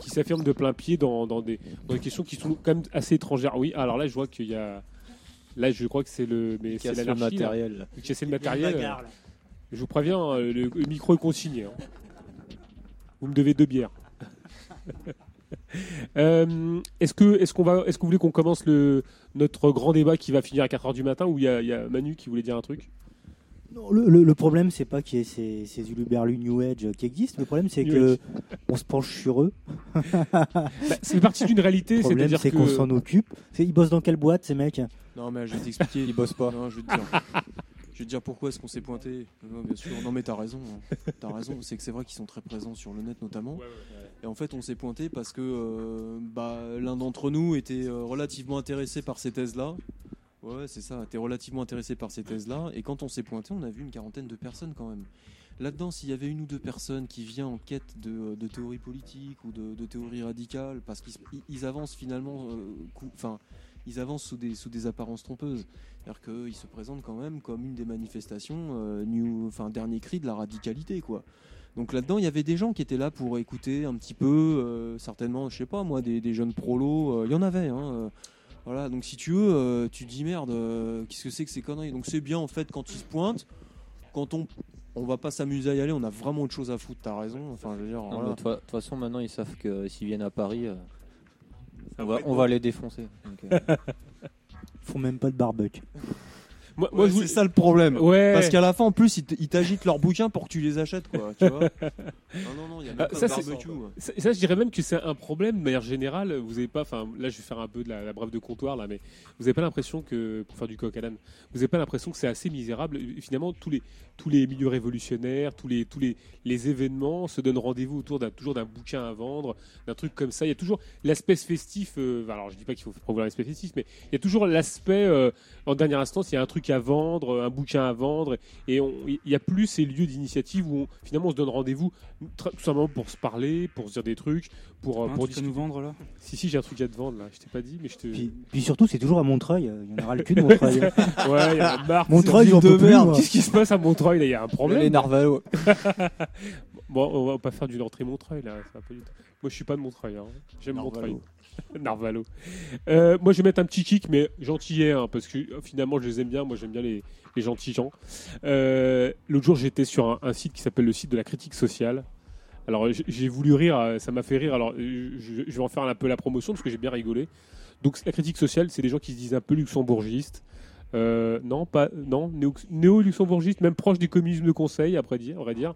s'affirme de plein pied dans des questions qui sont quand même assez étrangères. Oui, alors là, je vois qu'il y a. Là, je crois que c'est le. Mais c'est le matériel. Le matériel. bagarre, là. Je vous préviens, euh, le, le micro est consigné. hein. Vous me devez deux bières. Euh, est-ce que, est-ce qu'on va, est-ce que vous voulez qu'on commence le notre grand débat qui va finir à 4 h du matin ou il y, a- il y a Manu qui voulait dire un truc? Non, le, le- le problème, c'est pas qu'il y ait ces, ces uluberlus New Age qui existent. Le problème, c'est que on se penche sur eux. c'est partie d'une réalité, Le problème, c'est qu'on s'en occupe. Ils bossent dans quelle boîte, ces mecs? Non, mais je vais t'expliquer. Il bosse pas. Non, je vais te dire. Je vais te dire pourquoi est-ce qu'on s'est pointé. Non, bien sûr. Non, mais t'as raison. hein. T'as raison. C'est que c'est vrai qu'ils sont très présents sur le net notamment. Et en fait, on s'est pointé parce que euh, bah, l'un d'entre nous était euh, relativement intéressé par ces thèses-là. Ouais, c'est ça. Était relativement intéressé par ces thèses-là. Et quand on s'est pointé, on a vu une quarantaine de personnes quand même. Là-dedans, s'il y avait une ou deux personnes qui viennent en quête de, de théorie politique ou de, de théorie radicale, parce qu'ils ils- ils avancent finalement, euh, enfin, ils avancent sous des, sous des apparences trompeuses. C'est-à-dire qu'ils se présentent quand même comme une des manifestations, euh, new, enfin, dernier cri de la radicalité, quoi. Donc là-dedans, il y avait des gens qui étaient là pour écouter un petit peu, euh, certainement, je sais pas moi, des, des jeunes prolos. euh, Il y en avait, hein. Voilà, donc si tu veux, euh, tu te dis merde, euh, qu'est-ce que c'est que ces conneries? Donc c'est bien en fait quand ils se pointent, quand on on va pas s'amuser à y aller, on a vraiment autre chose à foutre, t'as raison. Enfin, je veux dire, Non, voilà. mais De toute façon, maintenant, ils savent que s'ils viennent à Paris, euh, on, va on les défoncer. Donc, euh, Ils font même pas de barbecue. Moi, Ouais, c'est ça le problème. Ouais. Parce qu'à la fin, en plus, ils t'agitent leurs bouquins pour que tu les achètes, quoi. Tu vois non, non, non, il y a même Ah, pas ça, de c'est- barbecue. ça, ça, je dirais même que c'est un problème de manière générale. Vous avez pas, enfin, là, je vais faire un peu de la, la brève de comptoir là, mais vous n'avez pas l'impression que, pour faire du coq à l'âne, vous n'avez pas l'impression que c'est assez misérable. Finalement, tous les tous les milieux révolutionnaires, tous les tous les les événements se donnent rendez-vous autour d'un toujours d'un bouquin à vendre, d'un truc comme ça. Il y a toujours l'aspect festif. euh, alors, je dis pas qu'il faut promouvoir l'aspect festif, mais il y a toujours l'aspect euh, en dernière instance, il y a un truc à vendre, un bouquin à vendre, et on- il n'y a plus ces lieux d'initiative où on- finalement on se donne rendez-vous tout simplement pour se parler, pour se dire des trucs, pour, euh, un pour truc à discuter. nous vendre, là? Si, si, j'ai un truc à te vendre là, je t'ai pas dit, mais je te. Puis, puis surtout, c'est toujours à Montreuil. Il y en aura le cul de Montreuil. ouais, il y a marre. Montreuil, moi. Qu'est-ce qui se passe à Montreuil là? Il y a un problème. Les Narvalo. bon, on va pas faire d'une entrée Montreuil là. ça va pas du tout. Moi, je suis pas de Montreuil. hein. J'aime. Montreuil. Narvalo. Euh, moi, je vais mettre un petit kick, mais gentillet, hein, parce que euh, finalement, je les aime bien. Moi, j'aime bien les, gentils gens. Euh, L'autre jour, j'étais sur un, site qui s'appelle le site de la critique sociale. Alors, j'ai voulu rire, ça m'a fait rire. Alors, je, vais en faire un peu la promotion parce que j'ai bien rigolé. Donc, la critique sociale, c'est des gens qui se disent un peu luxembourgistes. Non, pas non, néo- néo-luxembourgiste, même proche du communisme de conseil, après dire, on va dire.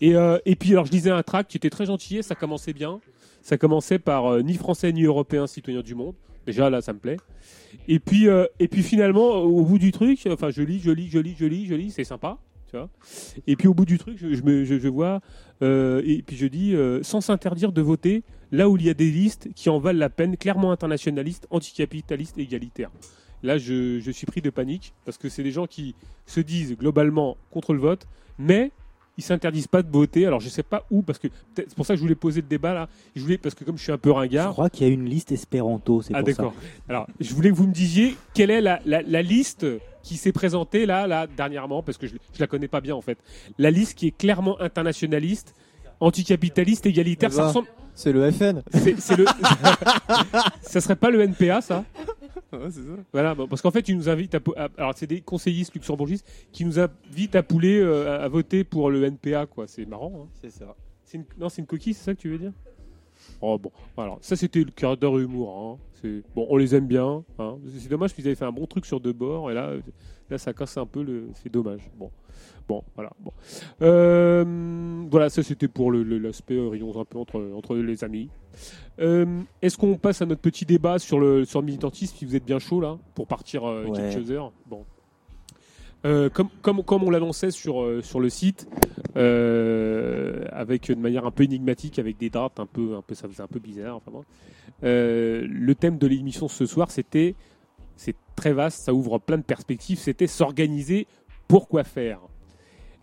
Et, et puis alors je lisais un tract qui était très gentil, ça commençait bien. Ça commençait par euh, ni français ni européen, citoyen du monde. Déjà là, ça me plaît. Et puis euh, et puis finalement, au bout du truc, enfin je lis, je lis, je lis, je lis, je lis, c'est sympa, tu vois. Et puis au bout du truc, je, je vois euh, et puis je dis sans s'interdire de voter là où il y a des listes qui en valent la peine, clairement internationalistes, anticapitalistes, égalitaires. Là, je, je suis pris de panique parce que c'est des gens qui se disent globalement contre le vote, mais ils s'interdisent pas de voter. Alors je sais pas où parce que c'est pour ça que je voulais poser le débat là. Je voulais parce que comme je suis un peu Je ringard. crois qu'il y a une liste espéranto. C'est Ah pour ça. d'accord. Alors je voulais que vous me disiez quelle est la, la, la liste qui s'est présentée là, là, dernièrement, parce que je, je la connais pas bien en fait. La liste qui est clairement internationaliste, anticapitaliste, égalitaire. Eh Ça ben, ressemble. C'est le FN. C'est c'est le. ça serait pas le NPA, ça? Ouais, c'est ça. Voilà, bon, parce qu'en fait, ils nous invitent à, alors c'est des conseillistes luxembourgistes qui nous invitent à pouler euh, à, à voter pour le NPA, quoi. C'est marrant. Hein. C'est ça. C'est une... Non, c'est une coquille, c'est ça que tu veux dire? Oh bon, alors ça c'était le quart d'heure humour. Hein. C'est bon, on les aime bien. Hein. C'est dommage qu'ils avaient fait un bon truc sur deux bords et là, euh, là ça casse un peu le. C'est dommage. Bon, bon, voilà. Bon, Euh, voilà, ça c'était pour l'aspect euh, rions un peu entre entre les amis. Euh, Est-ce qu'on passe à notre petit débat sur le sur le militantisme Si vous êtes bien chaud là pour partir euh, Ouais. quelques heures? Bon. Comme, comme, comme on l'annonçait sur, sur le site, avec de manière un peu énigmatique, avec des dates un peu, un peu, ça faisait un peu bizarre. Enfin, le thème de l'émission ce soir, c'était, c'est très vaste, ça ouvre plein de perspectives, c'était s'organiser, pourquoi faire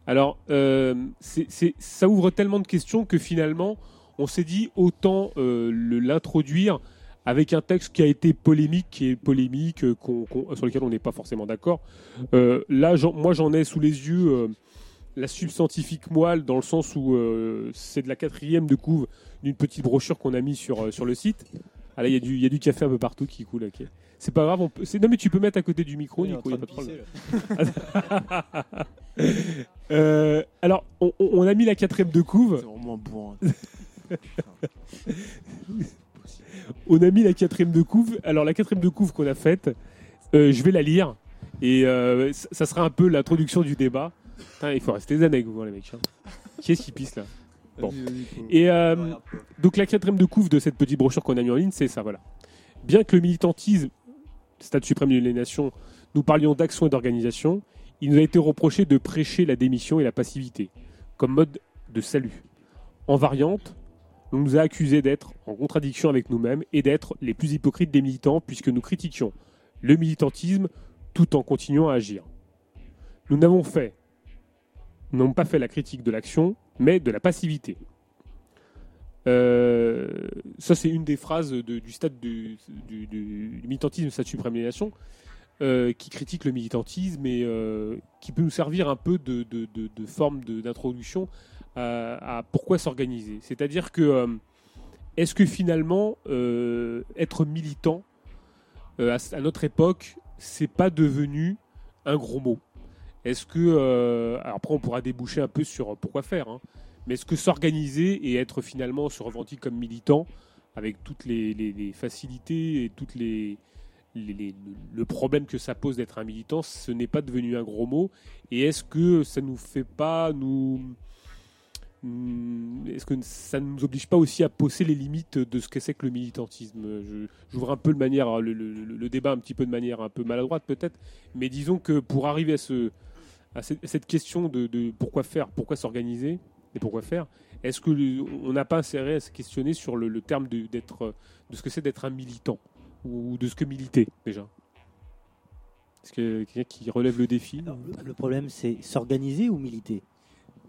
Alors, euh, ça ouvre tellement de questions que finalement, on s'est dit autant euh, l'introduire avec un texte qui a été polémique, qui est polémique, euh, sur lequel on n'est pas forcément d'accord. Là, moi, j'en ai sous les yeux la substantifique moelle, dans le sens où c'est de la quatrième de couve d'une petite brochure qu'on a mis sur, sur le site. Ah là, il y, a du- café un peu partout qui coule. C'est pas grave, on peut... non mais tu peux mettre à côté du micro, Nico, il a pas de. Euh, alors, on, a mis la quatrième de couve. C'est vraiment bourrin. On a mis la quatrième de couve. Alors la quatrième de couve qu'on a faite, euh, je vais la lire et euh, ça sera un peu l'introduction du débat. Putain, il faut rester zen avec vous hein, les mecs. hein. Qui est-ce qui pisse là? Bon. Et euh, donc la quatrième de couve de cette petite brochure qu'on a mis en ligne, c'est ça voilà. Bien que le militantisme, stade suprême de les nations, nous parlions d'action et d'organisation, il nous a été reproché de prêcher la démission et la passivité comme mode de salut. En variante, on nous a accusés d'être en contradiction avec nous-mêmes et d'être les plus hypocrites des militants puisque nous critiquions le militantisme tout en continuant à agir. Nous n'avons fait, nous n'avons pas fait la critique de l'action, mais de la passivité. Euh, ça, c'est une des phrases du stade du, du- du- militantisme, stade suprême des nations, euh, qui critique le militantisme et euh, qui peut nous servir un peu de, forme d'introduction à, pourquoi s'organiser. C'est-à-dire que est-ce que finalement être militant à, notre époque, c'est pas devenu un gros mot? Est-ce que après on pourra déboucher un peu sur pourquoi faire, hein, mais est-ce que s'organiser et être finalement se revendiquer comme militant avec toutes les, facilités et toutes les, les- le problème que ça pose d'être un militant, ce n'est pas devenu un gros mot. Et est-ce que ça nous fait pas nous Hmm, Est-ce que ça ne nous oblige pas aussi à poser les limites de ce que c'est que le militantisme? J'ouvre un peu le, manière, le, le- débat un petit peu de manière un peu maladroite peut-être, mais disons que pour arriver à, ce, à cette, question de, de pourquoi faire, pourquoi s'organiser et pourquoi faire, est-ce que le- on n'a pas inséré à se questionner sur le, le terme de, d'être, de ce que c'est d'être un militant ou de ce que militer déjà? Est-ce que quelqu'un qui relève le défi Le problème, c'est s'organiser ou militer?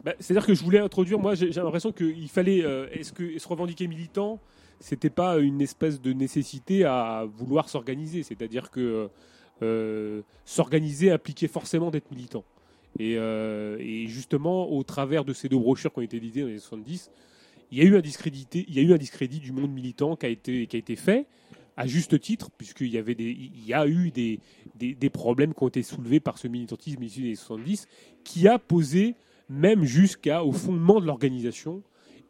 Bah, C'est-à-dire que je voulais introduire, moi j'ai j'ai l'impression qu'il fallait, euh, est-ce que se revendiquer militant, c'était pas une espèce de nécessité à vouloir s'organiser, c'est-à-dire que euh, s'organiser impliquait forcément d'être militant. Et, euh, et justement, au travers de ces deux brochures qui ont été éditées dans les années 70, il y a eu un il y a eu un discrédit du monde militant qui a été, fait à juste titre, puisqu'il y avait des, a eu des, problèmes qui ont été soulevés par ce militantisme issu des années 70, qui a posé même jusqu'au fondement de l'organisation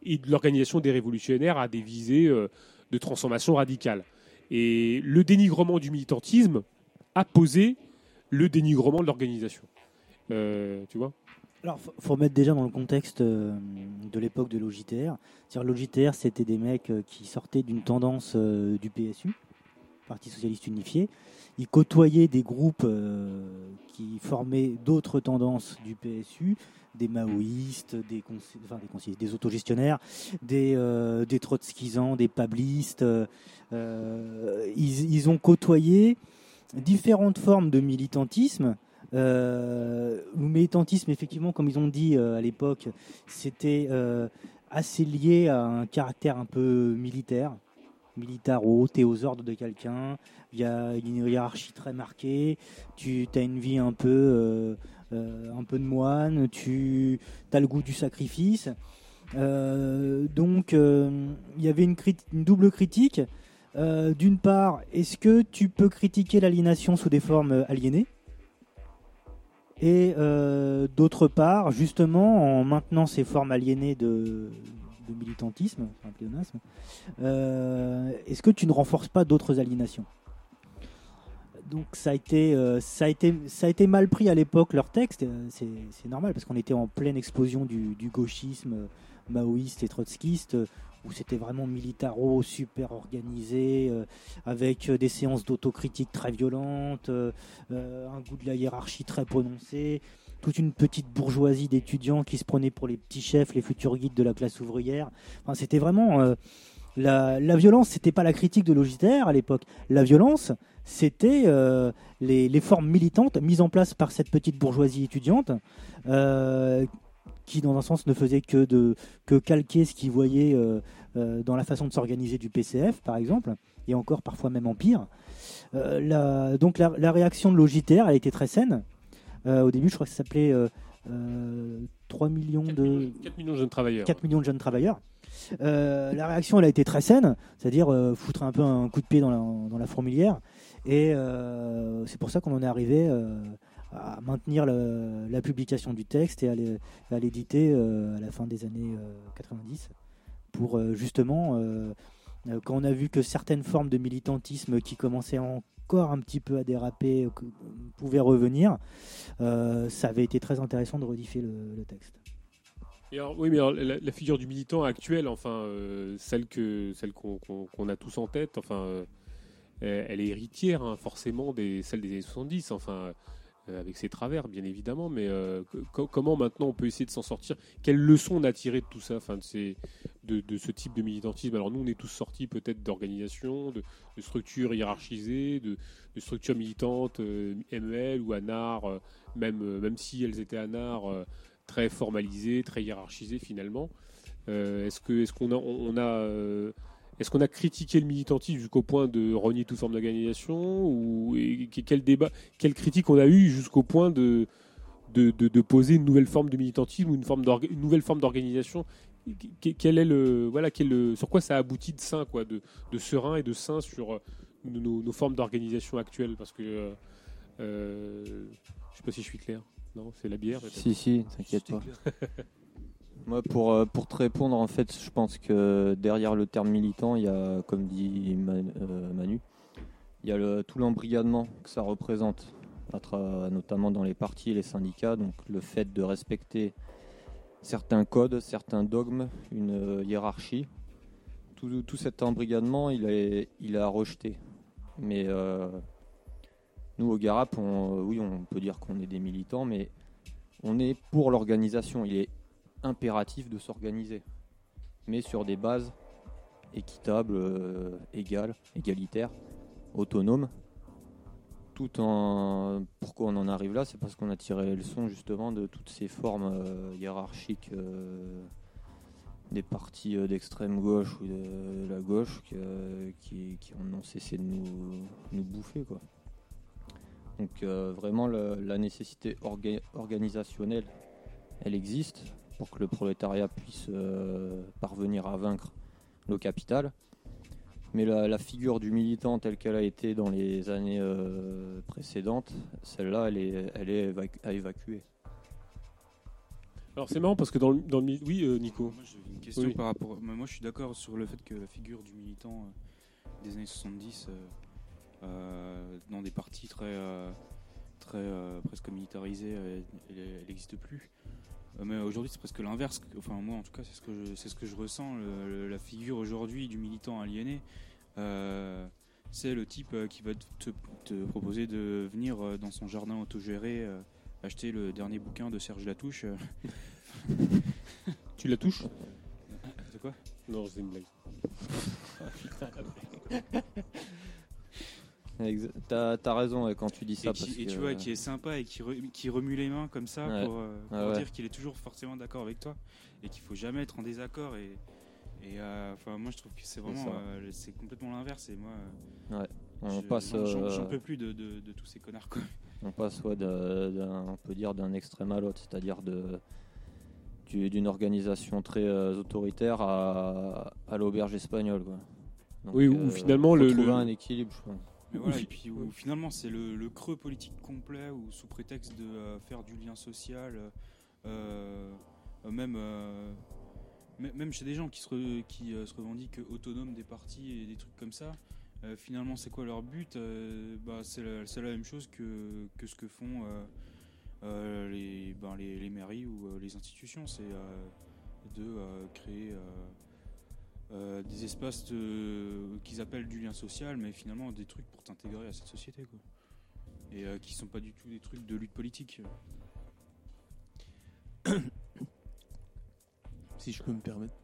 et de l'organisation des révolutionnaires à des visées euh, de transformation radicale. Et le dénigrement du militantisme a posé le dénigrement de l'organisation. Euh, tu Alors, faut, faut remettre déjà dans le contexte euh, de l'époque de l'OJTR. C'est-à-dire, l'OJTR, c'était des mecs euh, qui sortaient d'une tendance du PSU, Parti Socialiste Unifié. Ils côtoyaient des groupes qui formaient d'autres tendances du PSU, des maoïstes, des, enfin, des, conseillers, des autogestionnaires, des, des trotskisants, des pablistes. ils ont côtoyé différentes formes de militantisme. Euh, le militantisme, effectivement, comme ils ont dit euh, à l'époque, c'était euh, assez lié à un caractère un peu militaire. militaro, t'es aux ordres de quelqu'un, il y a une hiérarchie très marquée, tu as une vie un peu, un peu de moine, tu as le goût du sacrifice. Donc il y avait une, une double critique. D'une part, est-ce que tu peux critiquer l'aliénation sous des formes aliénées? Et euh, d'autre part, justement, en maintenant ces formes aliénées de, militantisme, euh, est-ce que tu ne renforces pas d'autres aliénations? Donc ça a été, euh, ça a été, ça a été mal pris à l'époque leur texte. C'est normal parce qu'on était en pleine explosion du, gauchisme maoïste et trotskiste, où c'était vraiment militaro, super organisé, euh, avec euh, des séances d'autocritique très violentes, euh, un goût de la hiérarchie très prononcé, toute une petite bourgeoisie d'étudiants qui se prenaient pour les petits chefs, les futurs guides de la classe ouvrière. Enfin, c'était vraiment la, la violence. C'était pas la critique de Logitaire à l'époque. La violence, c'était les, formes militantes mises en place par cette petite bourgeoisie étudiante. Qui dans un sens ne faisait que, de, que calquer ce qu'ils voyaient euh, euh, dans la façon de s'organiser du PCF, par exemple, et encore parfois même en pire. Euh, la- donc la, la réaction de Logitaire, elle a été très saine. Au début, je crois que ça s'appelait euh, euh, 3 millions de... 4 millions de jeunes travailleurs. 4 millions de jeunes travailleurs. La réaction, elle a été très saine, c'est-à-dire foutre un peu un coup de pied dans la, dans la fourmilière. Et c'est pour ça qu'on en est arrivé à maintenir la publication du texte et à l'é- à l'éditer euh, à la fin des années euh, 90 pour euh, justement, euh, euh, quand on a vu que certaines formes de militantisme qui commençaient encore un petit peu à déraper pouvaient revenir, ça avait été très intéressant de redifier le- texte. Oui, mais la, figure du militant actuel, enfin, celle que celle qu'on a tous en tête, enfin, elle est héritière hein, forcément des celle des années 70, enfin, avec ses travers, bien évidemment. Mais euh, co- comment maintenant on peut essayer de s'en sortir? Quelles leçons on a tirées de tout ça, de, ces, de, ce type de militantisme? Alors nous, on est tous sortis peut-être d'organisations, de, structures hiérarchisées, de, structures militantes, euh, MEL ou ANAR, euh, même euh, même si elles étaient ANAR. euh, très formalisé, très hiérarchisé finalement. Euh, est-ce qu'on a on a euh, est-ce qu'on a critiqué le militantisme jusqu'au point de renier toute forme d'organisation ou et que- quel débat, quelle critique on a eu jusqu'au point de de, de- de poser une nouvelle forme de militantisme ou une forme une nouvelle forme d'organisation? Que- quel est le voilà quel est le- sur quoi ça aboutit de sain quoi de, de serein et de sain sur euh, nos, nos formes d'organisation actuelles? Parce que euh, euh, je sais pas si je suis clair. Non c'est la bière Si, si, t'inquiète pas. Moi, pour, euh, pour te répondre, en fait, je pense que derrière le terme militant, il y a, comme dit euh, Manu, il y a tout l'embrigadement que ça représente, notamment dans les partis et les syndicats. Donc, le fait de respecter certains codes, certains dogmes, une hiérarchie. Tout, tout cet embrigadement, il est, il à rejeter. Mais euh, nous, au Garap, on, oui, on peut dire qu'on est des militants, mais on est pour l'organisation. Impératif de s'organiser, mais sur des bases équitables, euh, égales, égalitaires, autonomes. Tout en. Pourquoi on en arrive là? C'est parce qu'on a tiré les leçons justement de toutes ces formes euh, hiérarchiques euh, des partis d'extrême gauche ou de la gauche qui, qui, ont cessé de nous, nous bouffer. Quoi. Donc vraiment la nécessité orga- organisationnelle, elle existe pour que le prolétariat puisse euh, parvenir à vaincre le capital. Mais la, la figure du militant telle qu'elle a été dans les années euh, précédentes, celle-là, elle est, elle est évacu- à évacuer. alors c'est marrant parce que dans le, dans le oui euh, Nico Moi, j'ai une question Oui. par rapport. mais Moi, je suis d'accord sur le fait que la figure du militant euh, des années 70, euh, euh, dans des partis très, euh, très euh, presque militarisés, euh, elle n'existe plus. Euh, mais aujourd'hui, c'est presque l'inverse. Enfin, moi, en tout cas, c'est ce que je, c'est ce que je ressens. Le- le- la figure aujourd'hui du militant aliéné, euh, c'est le type euh, qui va te, te proposer de venir dans son jardin autogéré. euh, acheter le dernier bouquin de Serge Latouche. Tu la touches? De quoi? Non, c'est une blague. T'as as raison quand tu dis ça. et, qui, parce et tu vois, qui est sympa et qui, re- qui remue les mains comme ça Ouais. pour, euh, ouais. dire qu'il est toujours forcément d'accord avec toi et qu'il faut jamais être en désaccord et, Et euh, enfin, moi, je trouve que c'est vraiment, euh, c'est complètement l'inverse. Et moi, euh, Ouais. On je- passe, j'en- euh, peux plus de, de- de tous ces connards. Quoi. On passe, ouais, d'un- on peut dire d'un extrême à l'autre, c'est-à-dire de du- d'une organisation très euh, autoritaire à, à l'auberge espagnole. Quoi. Donc, Oui, où euh, finalement, le- trouver le- un équilibre. je pense. Mais voilà, et puis où, finalement, c'est le, le creux politique complet où, sous prétexte de euh, faire du lien social, euh, euh, même, mê- même chez des gens qui se, re- qui, se revendiquent autonomes des partis et des trucs comme ça, finalement, c'est quoi leur but bah, C'est la, même chose que, que ce que font les, ben, les, les mairies ou les institutions, c'est de créer. Euh, des espaces qu'ils appellent du lien social, mais finalement des trucs pour t'intégrer à cette société, quoi. Et euh, qui sont pas du tout des trucs de lutte politique. si je peux me permettre.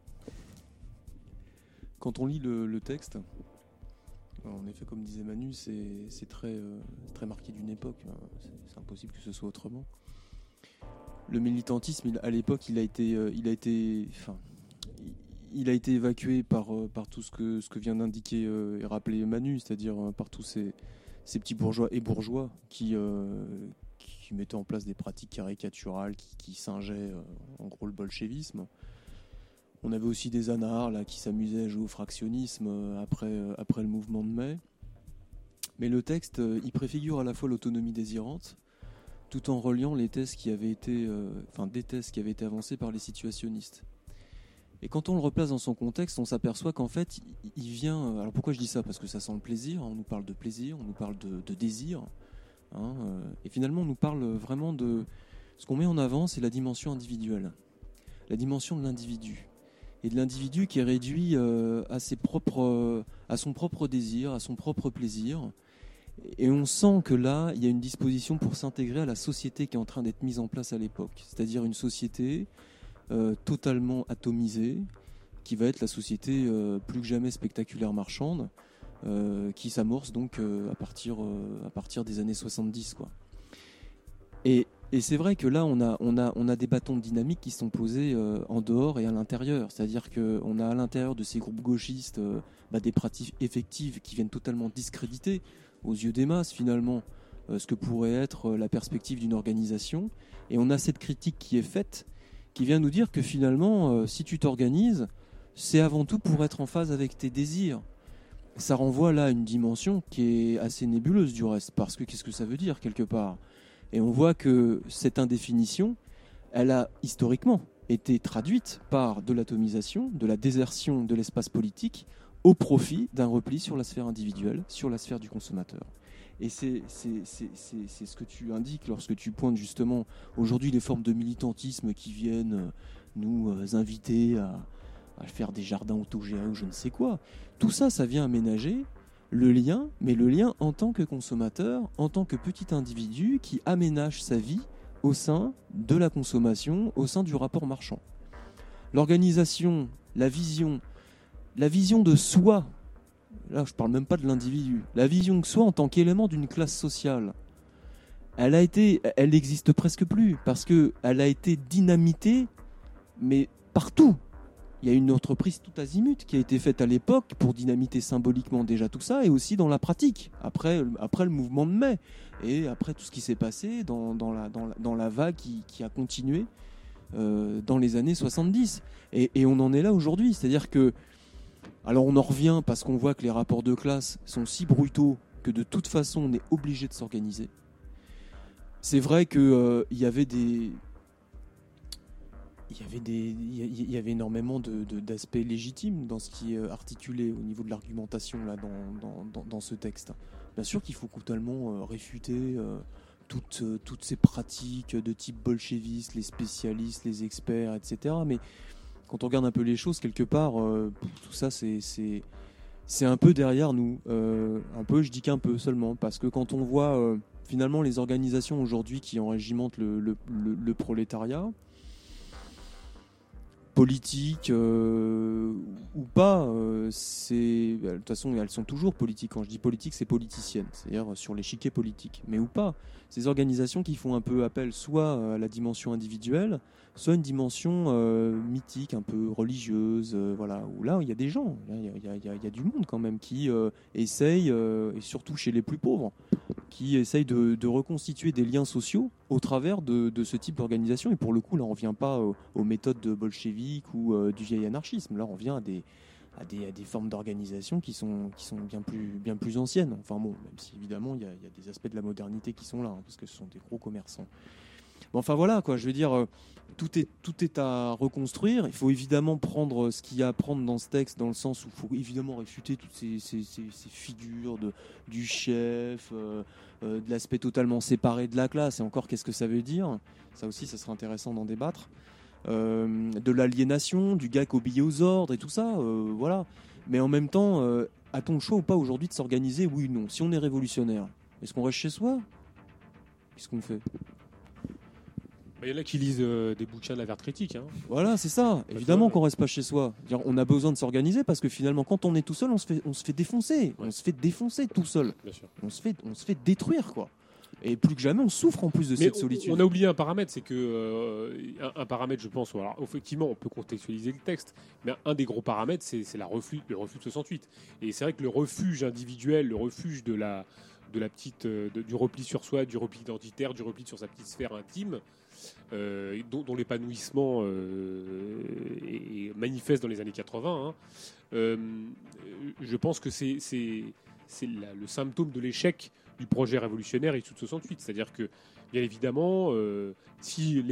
Quand on lit le, texte, en effet, comme disait Manu, c'est euh, très marqué d'une époque. hein. C'est- impossible que ce soit autrement. Le militantisme, il- à l'époque, il a été, euh, il a été, enfin, il- a été évacué par, euh, tout ce que, vient d'indiquer euh, et rappeler Manu, c'est-à-dire euh, par tous ces, petits bourgeois et bourgeois qui, mettaient en place des pratiques caricaturales, qui, qui en gros le bolchevisme. On avait aussi des anards qui s'amusaient à jouer au fractionnisme après, le mouvement de mai. Mais le texte, il préfigure à la fois l'autonomie désirante, tout en reliant les thèses qui avaient été, des thèses qui avaient été avancées par les situationnistes. Et quand on le replace dans son contexte, on s'aperçoit qu'en fait, il- vient. euh, Alors pourquoi je dis ça? Parce que ça sent le plaisir. On nous parle de plaisir, on nous parle de, désir. hein, euh, et finalement, on nous parle vraiment de. Ce qu'on met en avant, c'est la dimension individuelle, la dimension de l'individu et de l'individu qui est réduit euh, à ses propres, à son propre désir, à son propre plaisir. Et on sent que là, il y a une disposition pour s'intégrer à la société qui est en train d'être mise en place à l'époque, c'est-à-dire une société euh, totalement atomisée, qui va être la société euh, plus que jamais spectaculaire marchande, euh, qui s'amorce donc à, partir, à partir des années 70. Quoi. Et, et c'est vrai que là, on a, on, a, on a des bâtons de dynamique qui sont posés en dehors et à l'intérieur. C'est-à-dire qu'on a à l'intérieur de ces groupes gauchistes bah, des pratiques effectives qui viennent totalement discréditer aux yeux des masses finalement ce que pourrait être la perspective d'une organisation. Et on a cette critique qui est faite qui vient nous dire que finalement, euh, si tu t'organises, c'est avant tout pour être en phase avec tes désirs. Ça renvoie là à une dimension qui est assez nébuleuse du reste, parce que qu'est-ce que ça veut dire quelque part? Et on voit que cette indéfinition, elle a historiquement été traduite par de l'atomisation, de la désertion de l'espace politique, au profit d'un repli sur la sphère individuelle, sur la sphère du consommateur. Et c'est ce que tu indiques lorsque tu pointes justement aujourd'hui les formes de militantisme qui viennent euh, nous euh, inviter à, à faire des jardins autogérés ou je ne sais quoi. Tout ça, ça vient aménager le lien, mais le lien en tant que consommateur, en tant que petit individu qui aménage sa vie au sein de la consommation, au sein du rapport marchand. L'organisation, la vision, la vision de soi, là je parle même pas de l'individu, la vision de soi en tant qu'élément d'une classe sociale, elle a été, elle n'existe presque plus parce que elle a été dynamitée, mais partout. Il y a une entreprise tout azimut qui a été faite à l'époque pour dynamiter symboliquement déjà tout ça et aussi dans la pratique, après, après le mouvement de mai et après tout ce qui s'est passé dans, la, dans, la, vague qui, qui a continué euh, dans les années 70. Et, et on en est là aujourd'hui, c'est-à-dire que alors on en revient parce qu'on voit que les rapports de classe sont si brutaux que de toute façon on est obligé de s'organiser. C'est vrai qu'il euh, y avait des il y avait des il y avait énormément de- de- d'aspects légitimes dans ce qui est euh, articulé au niveau de l'argumentation là dans, dans, dans- ce texte. Bien sûr qu'il faut totalement euh, réfuter toutes, toutes ces pratiques de type bolchevistes, les spécialistes, les experts, etc. Mais quand on regarde un peu les choses, quelque part, euh, tout ça, c'est un peu derrière nous. Euh, un peu, je dis qu'un peu seulement, parce que quand on voit euh, finalement les organisations aujourd'hui qui enrégimentent le, le, le- prolétariat, politique ou pas, c'est de toute façon elles sont toujours politiques. Quand je dis politique, c'est politicienne, c'est-à-dire sur l'échiquier politique, mais ou pas. Ces organisations qui font un peu appel soit à la dimension individuelle, soit une dimension euh, mythique, un peu religieuse, euh, voilà. Où là, il y a des gens, il y a, du monde quand même qui euh, essaye, euh, et surtout chez les plus pauvres, qui essaye de, reconstituer des liens sociaux au travers de, ce type d'organisation. Et pour le coup, là, on ne revient pas aux, méthodes de bolcheviques ou euh, du vieil anarchisme. Là, on revient à des, à des, à des formes d'organisation qui sont, bien, plus, anciennes. Enfin bon, même si évidemment, il y a, des aspects de la modernité qui sont là, hein, parce que ce sont des gros commerçants. Enfin voilà. Je veux dire, euh, tout est, à reconstruire. Il faut évidemment prendre ce qu'il y a à prendre dans ce texte, dans le sens où il faut évidemment réfuter toutes ces figures de, du chef, euh, euh, de l'aspect totalement séparé de la classe. Et encore, qu'est-ce que ça veut dire? Ça aussi, ça serait intéressant d'en débattre. Euh, de l'aliénation, du gars qui obéit aux ordres et tout ça, euh, voilà. Mais en même temps, euh, a-t-on le choix ou pas aujourd'hui de s'organiser Oui ou non Si on est révolutionnaire, est-ce qu'on reste chez soi? Qu'est-ce qu'on fait? Bah, Il y en a qui lisent euh, des bouquins de la verte critique. Hein. Voilà, c'est ça. Évidemment qu'on reste pas chez soi. On a besoin de s'organiser parce que finalement, quand on est tout seul, on se fait, on se fait défoncer. On se fait défoncer tout seul. Bien sûr. On se fait, on se fait détruire, quoi. Et plus que jamais, on souffre en plus de Mais cette on- solitude. On a oublié un paramètre, c'est que euh, un, un paramètre, je pense. Alors effectivement, on peut contextualiser le texte, mais un des gros paramètres, c'est la refus, le refus de 68. Et c'est vrai que le refuge individuel, le refuge de la de la petite, euh, de- du repli sur soi, du repli identitaire, du repli sur sa petite sphère intime, euh, dont, dont l'épanouissement euh, est, est manifeste dans les années 80. hein. Euh, je pense que c'est le symptôme de l'échec du projet révolutionnaire issu de 68. C'est-à-dire que, bien évidemment, euh, si,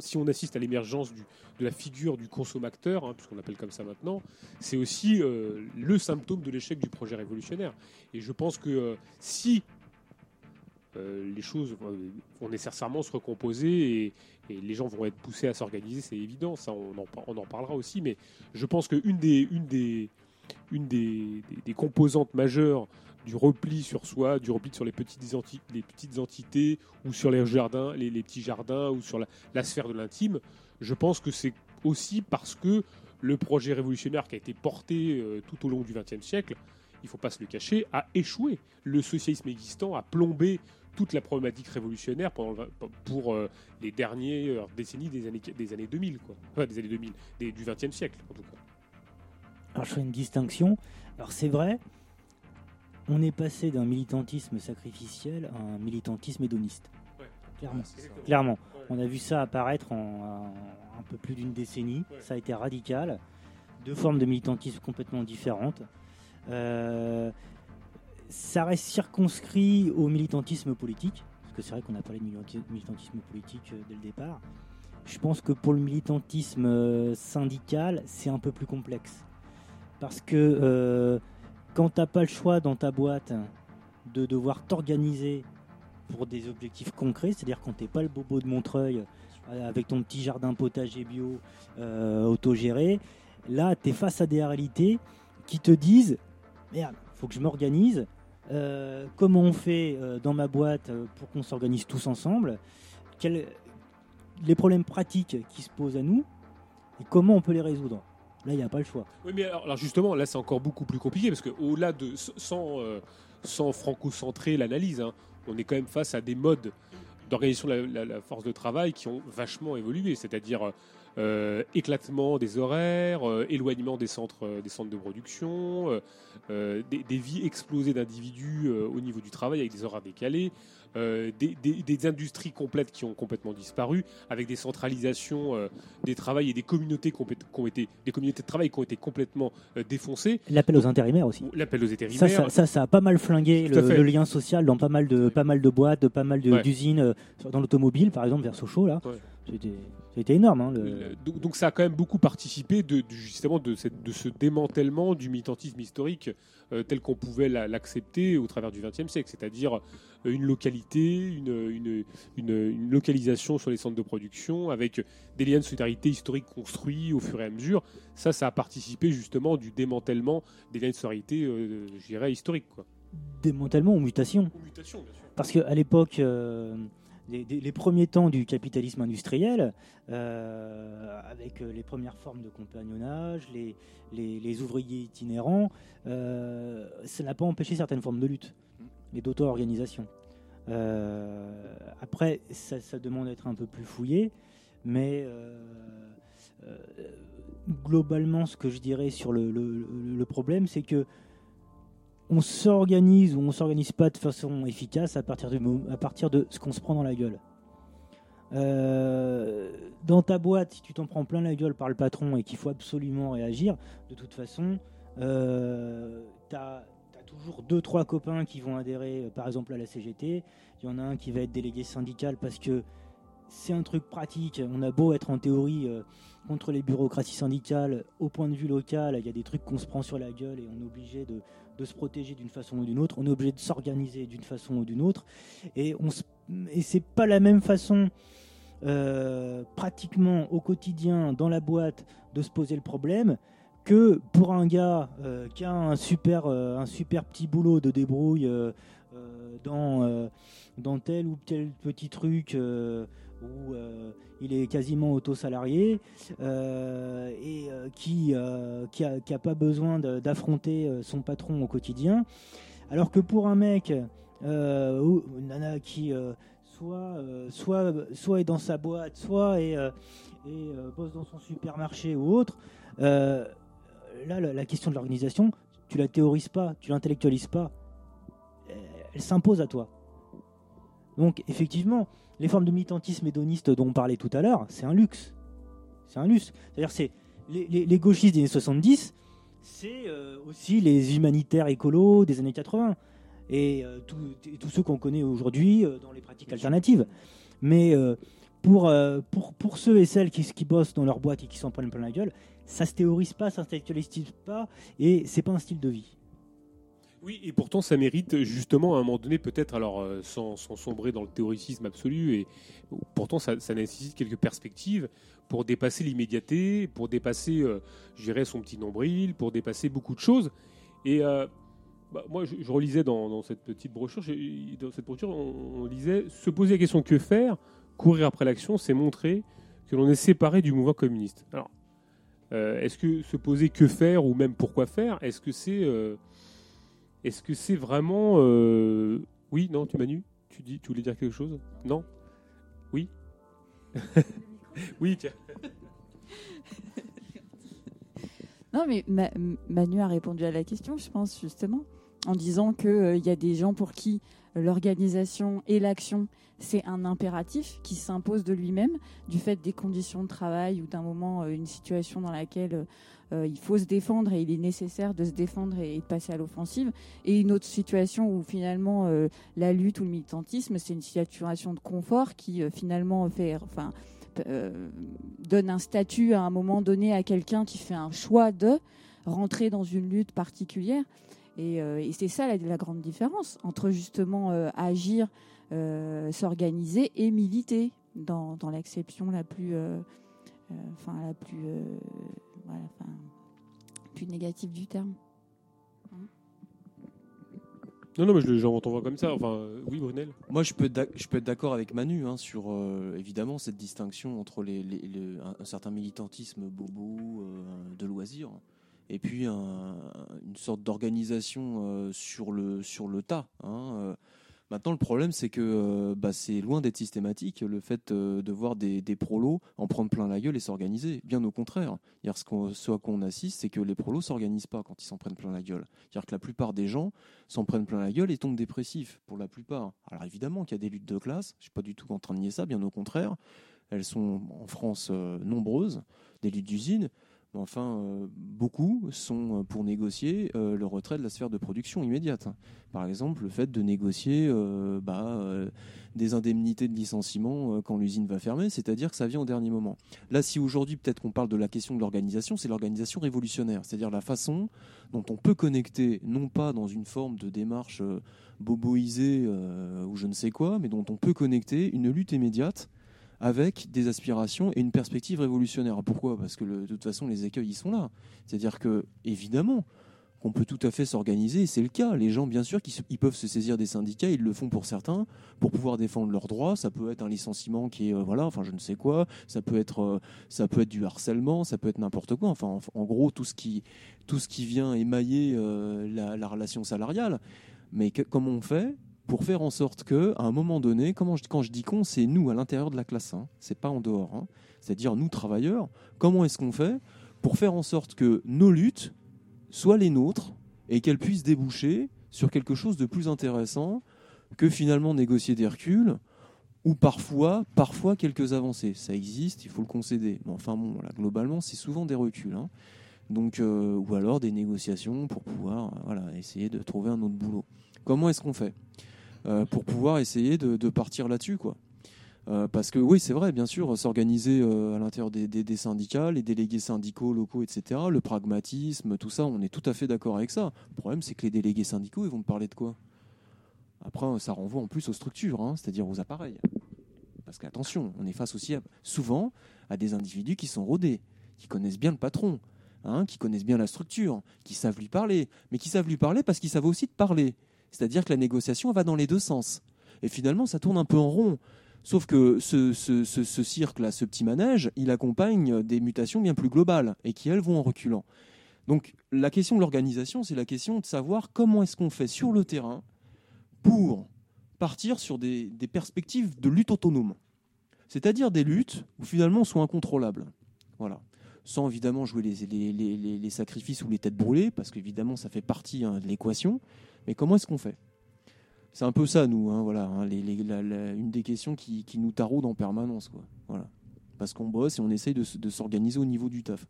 si on assiste à l'émergence de la figure du consommateur, hein, puisqu'on l'appelle comme ça maintenant, c'est aussi euh, le symptôme de l'échec du projet révolutionnaire. Et je pense que euh, si euh, les choses vont, nécessairement se recomposer et, les gens vont être poussés à s'organiser, c'est évident, ça on en, parlera aussi, mais je pense qu'une des, une des, une des, des- des composantes majeures du repli sur soi, du repli sur les petites, les petites entités ou sur les jardins, les, petits jardins ou sur la, sphère de l'intime, je pense que c'est aussi parce que le projet révolutionnaire qui a été porté euh, tout au long du XXe siècle, il faut pas se le cacher, a échoué. Le socialisme existant a plombé toute la problématique révolutionnaire pour euh, les dernières décennies des années, des années 2000, quoi. Enfin, des années 2000, des- du XXe siècle en tout cas. Alors je fais une distinction. Alors c'est vrai, on est passé d'un militantisme sacrificiel à un militantisme hédoniste. Clairement. Clairement. On a vu ça apparaître en, un peu plus d'une décennie. Ça a été radical. Deux formes de militantisme complètement différentes. Euh, ça reste circonscrit au militantisme politique, parce que c'est vrai qu'on a parlé de militanti- militantisme politique euh, dès le départ. Je pense que pour le militantisme euh, syndical, c'est un peu plus complexe. Parce que euh, quand tu n'as pas le choix dans ta boîte de devoir t'organiser pour des objectifs concrets, c'est-à-dire quand tu n'es pas le bobo de Montreuil euh, avec ton petit jardin potager bio euh, autogéré, là tu es face à des réalités qui te disent merde, faut que je m'organise. Euh, comment on fait dans ma boîte pour qu'on s'organise tous ensemble les problèmes pratiques qui se posent à nous et comment on peut les résoudre Là, il n'y a pas le choix. Oui, mais alors, justement, là, c'est encore beaucoup plus compliqué parce que au-delà de sans euh, sans franco-centrer l'analyse, hein, on est quand même face à des modes d'organisation de la, force de travail qui ont vachement évolué, c'est-à-dire euh, éclatement des horaires, euh, éloignement des centres euh, des centres de production, euh, euh, des, vies explosées d'individus euh, au niveau du travail avec des horaires décalés. Euh, des, des- des industries complètes qui ont complètement disparu, avec des centralisations euh, des travails et des communautés qui ont été des communautés de travail qui ont été complètement euh, défoncées. L'appel aux intérimaires aussi. L'appel aux Ça, intérimaires. ça, ça, ça a pas mal flingué le, lien social dans pas mal de, pas mal de boîtes, de pas mal Ouais. d'usines, dans l'automobile, par exemple, vers Sochaux, là. C'était énorme. Hein, le- donc, donc ça a quand même beaucoup participé de, justement de, cette, de ce démantèlement du militantisme historique euh, tel qu'on pouvait la- l'accepter au travers du XXe siècle, c'est-à-dire euh, une localité, une, une, une- une localisation sur les centres de production avec des liens de solidarité historiques construits au fur et à mesure. Ça, ça a participé justement du démantèlement des liens de solidarité, euh, je dirais, historiques. Quoi. démantèlement ou mutation. mutation, bien sûr. Parce qu'à l'époque, euh, les premiers temps du capitalisme industriel, euh, avec euh, les premières formes de compagnonnage, les, ouvriers itinérants, euh, ça n'a pas empêché certaines formes de lutte et d'auto-organisation. Après, ça, demande d'être un peu plus fouillé, mais globalement, ce que je dirais sur le problème, c'est que on s'organise ou on s'organise pas de façon efficace à partir, de ce qu'on se prend dans la gueule. Euh, dans ta boîte, si tu t'en prends plein la gueule par le patron et qu'il faut absolument réagir, de toute façon, euh, tu as, toujours deux, trois copains qui vont adhérer, euh, par exemple, à la CGT. Il y en a un qui va être délégué syndical parce que c'est un truc pratique. On a beau être en théorie contre les bureaucraties syndicales, au point de vue local, il y a des trucs qu'on se prend sur la gueule et on est obligé de, de se protéger d'une façon ou d'une autre. On est obligé de s'organiser d'une façon ou d'une autre. Et, on se- c'est pas la même façon, euh, pratiquement au quotidien, dans la boîte, de se poser le problème que pour un gars euh, qui a un super, euh, un super petit boulot de débrouille dans, dans tel ou tel petit truc où euh, il est quasiment auto-salarié euh, et euh, qui n'a qui a, pas besoin d'affronter son patron au quotidien. Alors que pour un mec ou une nana qui soit, soit, soit est dans sa boîte, soit est, et bosse dans son supermarché ou autre, là, la, la question de l'organisation, tu la théorises pas, tu l'intellectualises pas, elle s'impose à toi. Donc, effectivement, les formes de militantisme hédoniste dont on parlait tout à l'heure, c'est un luxe. C'est un luxe. C'est-à-dire, c'est les, gauchistes des années 70, c'est euh, aussi les humanitaires écolos des années 80 et euh, et tous ceux qu'on connaît aujourd'hui euh, dans les pratiques alternatives. Mais pour, pour, pour ceux et celles qui, qui bossent dans leur boîte et qui s'en prennent plein la gueule, ça se théorise pas, ça s'intellectualise pas, et c'est pas un style de vie. Oui, et pourtant ça mérite justement à un moment donné, peut-être, alors euh, sans, sombrer dans le théoricisme absolu, et pourtant ça, nécessite quelques perspectives pour dépasser l'immédiateté, pour dépasser, euh, son petit nombril, pour dépasser beaucoup de choses. Et euh, bah, moi, je, relisais dans, cette petite brochure, dans cette brochure, on, on lisait se poser la question que faire, courir après l'action, c'est montrer que l'on est séparé du mouvement communiste. Alors, euh, est-ce que se poser que faire ou même pourquoi faire, est-ce que c'est est-ce que c'est vraiment euh, oui non tu Manu tu dis tu voulais dire quelque chose? Non? Oui? Oui tiens. Non, mais Ma- Manu a répondu à la question, je pense, justement, en disant qu'il y a des gens pour qui l'organisation et l'action, c'est un impératif qui s'impose de lui-même, du fait des conditions de travail ou d'un moment, euh, une situation dans laquelle euh, il faut se défendre et il est nécessaire de se défendre et, de passer à l'offensive, et une autre situation où finalement euh, la lutte ou le militantisme, c'est une situation de confort qui euh, finalement fait, enfin, euh, donne un statut à un moment donné à quelqu'un qui fait un choix de rentrer dans une lutte particulière. Et, euh, c'est ça la, grande différence entre justement euh, agir, euh, s'organiser et militer dans, dans l'acception la plus, euh, euh, enfin la plus, euh, voilà, enfin, plus négative du terme. non non mais je le- j'en t'envoie comme ça enfin euh, oui Brunel Moi, je peux, je peux être d'accord avec Manu hein, sur euh, évidemment cette distinction entre les, les- les- un, un certain militantisme bobo euh, de loisirs et puis un- une sorte d'organisation euh, sur, le, sur le tas. hein, euh. Maintenant, le problème, c'est que euh, bah, c'est loin d'être systématique le fait euh, de voir des, prolos en prendre plein la gueule et s'organiser. Bien au contraire. Ce, qu'on- à quoi on assiste, c'est que les prolos s'organisent pas quand ils s'en prennent plein la gueule. C'est-à-dire que la plupart des gens s'en prennent plein la gueule et tombent dépressifs, pour la plupart. Alors évidemment qu'il y a des luttes de classe, je suis pas du tout en train de nier ça, bien au contraire. Elles sont en France euh, nombreuses, des luttes d'usine, enfin, euh, beaucoup sont euh, pour négocier euh, le retrait de la sphère de production immédiate. Par exemple, le fait de négocier bah, des indemnités de licenciement quand l'usine va fermer, c'est-à-dire que ça vient au dernier moment. Là, si aujourd'hui, peut-être qu'on parle de la question de l'organisation, c'est l'organisation révolutionnaire, c'est-à-dire la façon dont on peut connecter, non pas dans une forme de démarche boboisée ou je ne sais quoi, mais dont on peut connecter une lutte immédiate avec des aspirations et une perspective révolutionnaire. Pourquoi? Parce que de toute façon, les écueils, ils sont là. C'est-à-dire que, évidemment, qu'on peut tout à fait s'organiser, c'est le cas. Les gens, bien sûr, qui ils peuvent se saisir des syndicats, ils le font pour certains, pour pouvoir défendre leurs droits. Ça peut être un licenciement qui est, euh, voilà, enfin, je ne sais quoi. Ça peut être, euh, ça peut être du harcèlement, ça peut être n'importe quoi. Enfin, en, gros, tout ce qui, tout ce qui vient émailler euh, la, la relation salariale. Mais comment on fait? Pour faire en sorte que, à un moment donné, comment quand je dis con, c'est nous à l'intérieur de la classe, hein, c'est pas en dehors. hein. C'est-à-dire nous travailleurs. Comment est-ce qu'on fait pour faire en sorte que nos luttes soient les nôtres et qu'elles puissent déboucher sur quelque chose de plus intéressant que finalement négocier des reculs ou parfois, parfois quelques avancées. Ça existe, il faut le concéder. Mais enfin bon, voilà, globalement, c'est souvent des reculs. hein. Donc, euh, ou alors des négociations pour pouvoir voilà, essayer de trouver un autre boulot. Comment est-ce qu'on fait? Pour pouvoir essayer de, partir là-dessus quoi Euh, parce que oui, c'est vrai, bien sûr, s'organiser euh, à l'intérieur des, des- des syndicats, les délégués syndicaux locaux, etc., le pragmatisme, tout ça, on est tout à fait d'accord avec ça. Le problème, c'est que les délégués syndicaux, ils vont me parler de quoi? Après, ça renvoie en plus aux structures, hein, c'est-à-dire aux appareils. Parce qu'attention, on est face aussi souvent à des individus qui sont rodés, qui connaissent bien le patron, hein, qui connaissent bien la structure, qui savent lui parler, mais qui savent lui parler parce qu'ils savent aussi de parler. C'est-à-dire que la négociation va dans les deux sens. Et finalement, ça tourne un peu en rond. Sauf que ce, ce, ce, cirque-là, ce petit manège, il accompagne des mutations bien plus globales et qui, elles, vont en reculant. Donc la question de l'organisation, c'est la question de savoir comment est-ce qu'on fait sur le terrain pour partir sur des, des perspectives de lutte autonome. C'est-à-dire des luttes où finalement on soit incontrôlable. Voilà. Sans évidemment jouer les- les- les sacrifices ou les têtes brûlées, parce qu'évidemment ça fait partie hein, de l'équation. Mais comment est-ce qu'on fait? C'est un peu ça, nous. hein, voilà, hein, une des questions qui, nous taraude en permanence. Quoi. Voilà. Parce qu'on bosse et on essaye de, s'organiser au niveau du taf.